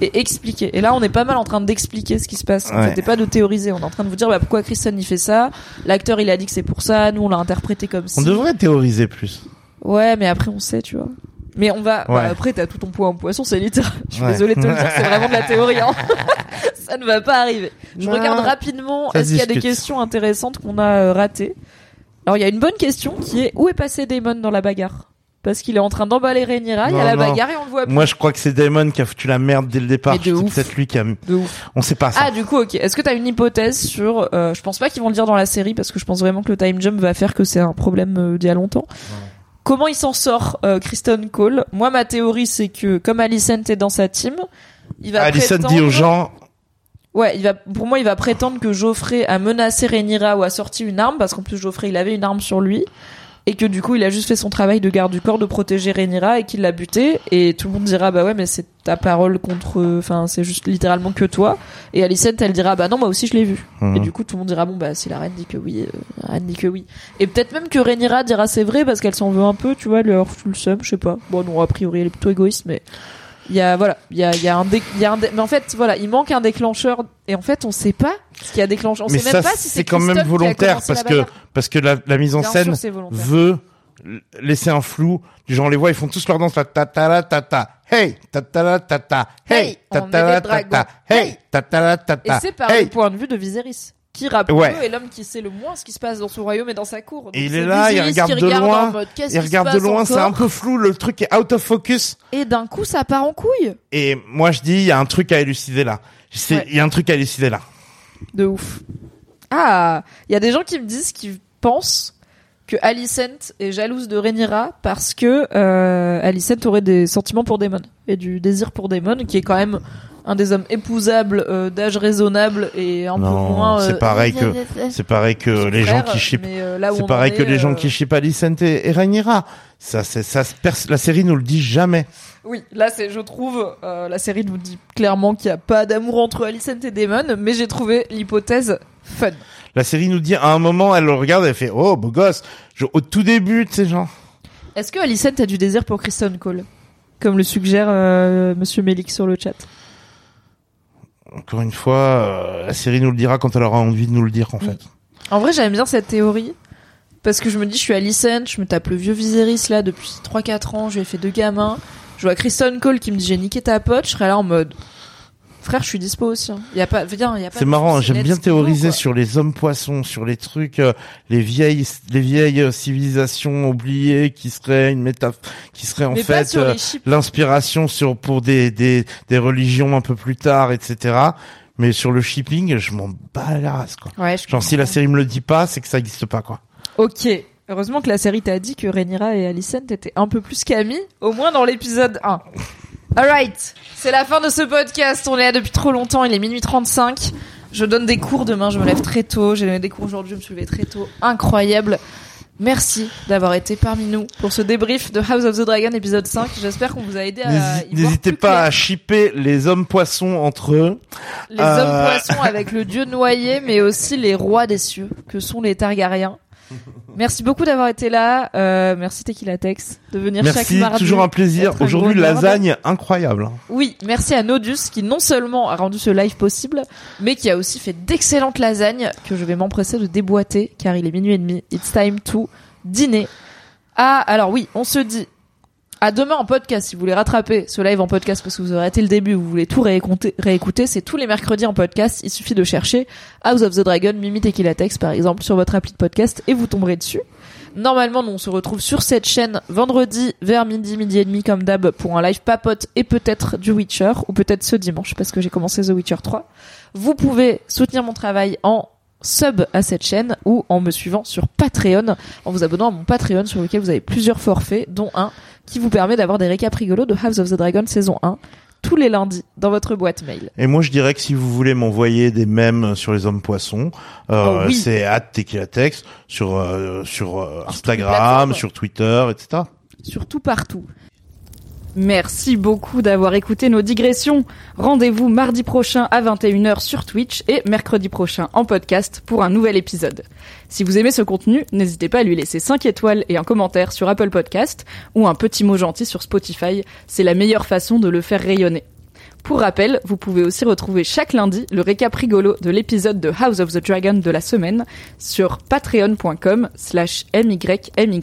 B: et expliquer. Et là on est pas mal en train d'expliquer ce qui se passe. En
C: Ouais.
B: fait, et pas de théoriser. On est en train de vous dire bah pourquoi Kristen il fait ça? L'acteur il a dit que c'est pour ça. Nous on l'a interprété comme ça.
C: On devrait théoriser plus.
B: Ouais, mais après on sait, tu vois. Mais on va. bah,
C: Ouais.
B: après, t'as tout ton poids en poisson, c'est littéral. (laughs) Je suis
C: Ouais.
B: désolée de te le dire, c'est vraiment de la théorie. Hein. (laughs) ça ne va pas arriver. Je
C: Non.
B: regarde rapidement. Est-ce qu'il y a des questions intéressantes qu'on a euh, ratées? Alors, il y a une bonne question qui est où est passé Damon dans la bagarre? Parce qu'il est en train d'emballer Rhaenyra. Il y a la
C: non.
B: bagarre et on le voit plus.
C: Moi, je crois que c'est Damon qui a foutu la merde dès le départ. C'est peut-être lui qui a.
B: De ouf.
C: On sait pas ça.
B: Ah, du coup, ok. Est-ce que t'as une hypothèse sur euh, Je pense pas qu'ils vont le dire dans la série parce que je pense vraiment que le time jump va faire que c'est un problème euh, d'il y a longtemps. Comment il s'en sort, euh, Kristen Cole? Moi, ma théorie, c'est que comme Alicent est dans sa team, il va
C: Alison
B: prétendre...
C: dit aux gens,
B: Ouais, il va. Pour moi, il va prétendre que Geoffrey a menacé Rhaenyra ou a sorti une arme parce qu'en plus Geoffrey, il avait une arme sur lui et que du coup, il a juste fait son travail de garde du corps de protéger Rhaenyra et qu'il l'a buté et tout le monde dira bah ouais, mais c'est ta parole contre. Enfin, c'est juste littéralement que toi. Et Alicent, elle dira bah non, moi aussi je l'ai vu.
C: Mhm.
B: Et du coup, tout le monde dira bon bah si la reine dit que oui, euh, la reine dit que oui. Et peut-être même que Rhaenyra dira c'est vrai parce qu'elle s'en veut un peu, tu vois, elle lui a refoutu le seum, je sais pas. Bon non, a priori elle est plutôt égoïste, mais il y a voilà, il y a, il y a un dé- il y a un dé- mais en fait voilà, il manque un déclencheur et en fait on sait pas ce qui a déclenché. On
C: mais
B: sait
C: ça,
B: même pas si c'est
C: c'est quand même volontaire parce que parce que la, la mise en
B: Bien
C: scène
B: sûr,
C: veut laisser un flou. Du genre, on les voit, ils font tous leur danse, la ta ta la ta ta, hey, ta ta la ta ta, hey, ta ta
B: est
C: la ta ta, hey, ta ta la ta
B: Et
C: ta,
B: c'est par
C: hey.
B: le point de vue de Viserys. Qui rappelle
C: Ouais.
B: est l'homme qui sait le moins ce qui se passe dans son royaume et dans sa cour. Donc
C: Et il
B: c'est
C: est là, il regarde de
B: regarde
C: loin,
B: mode,
C: Il regarde de loin, c'est un peu flou, le truc est out of focus.
B: Et d'un coup, ça part en couille.
C: Et moi, je dis, il y a un truc à élucider là. C'est-
B: Ouais.
C: Il y a un truc à élucider là.
B: De ouf. Ah, il y a des gens qui me disent qu'ils pensent que Alicent est jalouse de Rhaenyra parce que euh, Alicent aurait des sentiments pour Daemon et du désir pour Daemon, qui est quand même un des hommes épousables euh, d'âge raisonnable et un peu
C: Non,
B: moins.
C: c'est
B: euh,
C: pareil que- C'est pareil que les gens qui chipent.
B: euh,
C: C'est pareil que les gens qui chipent Alicent et, et Rhaenyra. Ça, c'est ça. La série nous le dit jamais.
B: Oui, là c'est, je trouve, euh, la série nous dit clairement qu'il n'y a pas d'amour entre Alicent et Daemon, mais j'ai trouvé l'hypothèse fun.
C: La série nous dit à un moment, elle le regarde, elle fait oh beau gosse. Je- au tout début, tu sais genre.
B: Est-ce que Alicent a du désir pour Kristen Cole Comme le suggère euh, Monsieur Melik sur le chat?
C: Encore une fois, euh, la série nous le dira quand elle aura envie de nous le dire en fait.
B: En vrai, j'aime bien cette théorie. Parce que je me dis, je suis Alicent, je me tape le vieux Viserys là depuis 3-4 ans, je lui ai fait deux gamins. Je vois Kristen Cole qui me dit j'ai niqué ta pote, je serais là en mode. Frère, je suis dispo aussi. hein. Y a pas, viens, y a pas.
C: C'est marrant, j'aime bien théoriser
B: quoi.
C: sur les hommes poissons, sur les trucs, euh, les vieilles, les vieilles euh, civilisations oubliées qui seraient une métaphore, qui seraient en
B: Mais
C: fait euh, l'inspiration sur pour des, des des religions un peu plus tard, etc. Mais sur le shipping, je m'en bats la race quoi.
B: Ouais, je
C: Genre si la série me le dit pas, c'est que ça existe pas quoi.
B: Ok. Heureusement que la série t'a dit que Rhaenyra et Alicent étaient un peu plus qu'amis, au moins dans l'épisode 1. Alright, c'est la fin de ce podcast. On est là depuis trop longtemps, il est minuit 35. Je donne des cours demain, je me lève très tôt. J'ai donné des cours aujourd'hui, je me suis levée très tôt. Incroyable. Merci d'avoir été parmi nous pour ce débrief de House of the Dragon épisode 5. J'espère qu'on vous a aidé à
C: N'hésitez pas à shipper les hommes poissons entre eux.
B: les
C: Euh.
B: hommes poissons avec le dieu noyé, mais aussi les rois des cieux, que sont les Targaryens. (laughs) Merci beaucoup d'avoir été là. Euh, merci Tequila Tex de venir chaque
C: Merci,
B: mardi.
C: toujours un plaisir. Aujourd'hui, lasagne incroyable. hein.
B: Oui, merci à Nodus qui non seulement a rendu ce live possible, mais qui a aussi fait d'excellentes lasagnes que je vais m'empresser de déboîter car il est minuit et demi. It's time to dîner. Ah, alors oui, on se dit à demain en podcast si vous voulez rattraper ce live en podcast parce que vous aurez raté le début, vous voulez tout réécouter, c'est tous les mercredis en podcast. Il suffit de chercher House of the Dragon, Mimi Tequila par exemple sur votre appli de podcast et vous tomberez dessus. Normalement, nous, on se retrouve sur cette chaîne vendredi vers midi, midi et demi comme d'hab pour un live papote et peut-être du Witcher ou peut-être ce dimanche parce que j'ai commencé The Witcher 3. Vous pouvez soutenir mon travail en sub à cette chaîne ou en me suivant sur Patreon, en vous abonnant à mon Patreon sur lequel vous avez plusieurs forfaits, dont un qui vous permet d'avoir des récaps rigolos de House of the Dragon saison 1 tous les lundis dans votre boîte mail.
C: Et moi, je dirais que si vous voulez m'envoyer des mèmes sur les hommes poissons, euh,
B: Oh oui.
C: c'est @tequilatex sur euh, sur euh, Instagram, sur Twitter, etc.
B: Surtout partout. Merci beaucoup d'avoir écouté nos digressions. Rendez-vous mardi prochain à 21h sur Twitch et mercredi prochain en podcast pour un nouvel épisode. Si vous aimez ce contenu, n'hésitez pas à lui laisser 5 étoiles et un commentaire sur Apple Podcast ou un petit mot gentil sur Spotify, c'est la meilleure façon de le faire rayonner. Pour rappel, vous pouvez aussi retrouver chaque lundi le récap rigolo de l'épisode de House of the Dragon de la semaine sur patreon.com slash mymyhgl.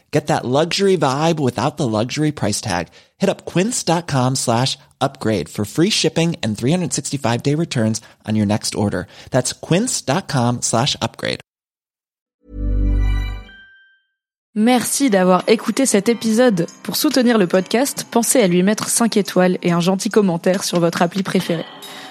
D: Get that luxury vibe without the luxury price tag. Hit up quince.com slash upgrade for free shipping and 365 day returns on your next order. That's quince.com slash upgrade.
B: Merci d'avoir écouté cet épisode. Pour soutenir le podcast, pensez à lui mettre 5 étoiles et un gentil commentaire sur votre appli préférée.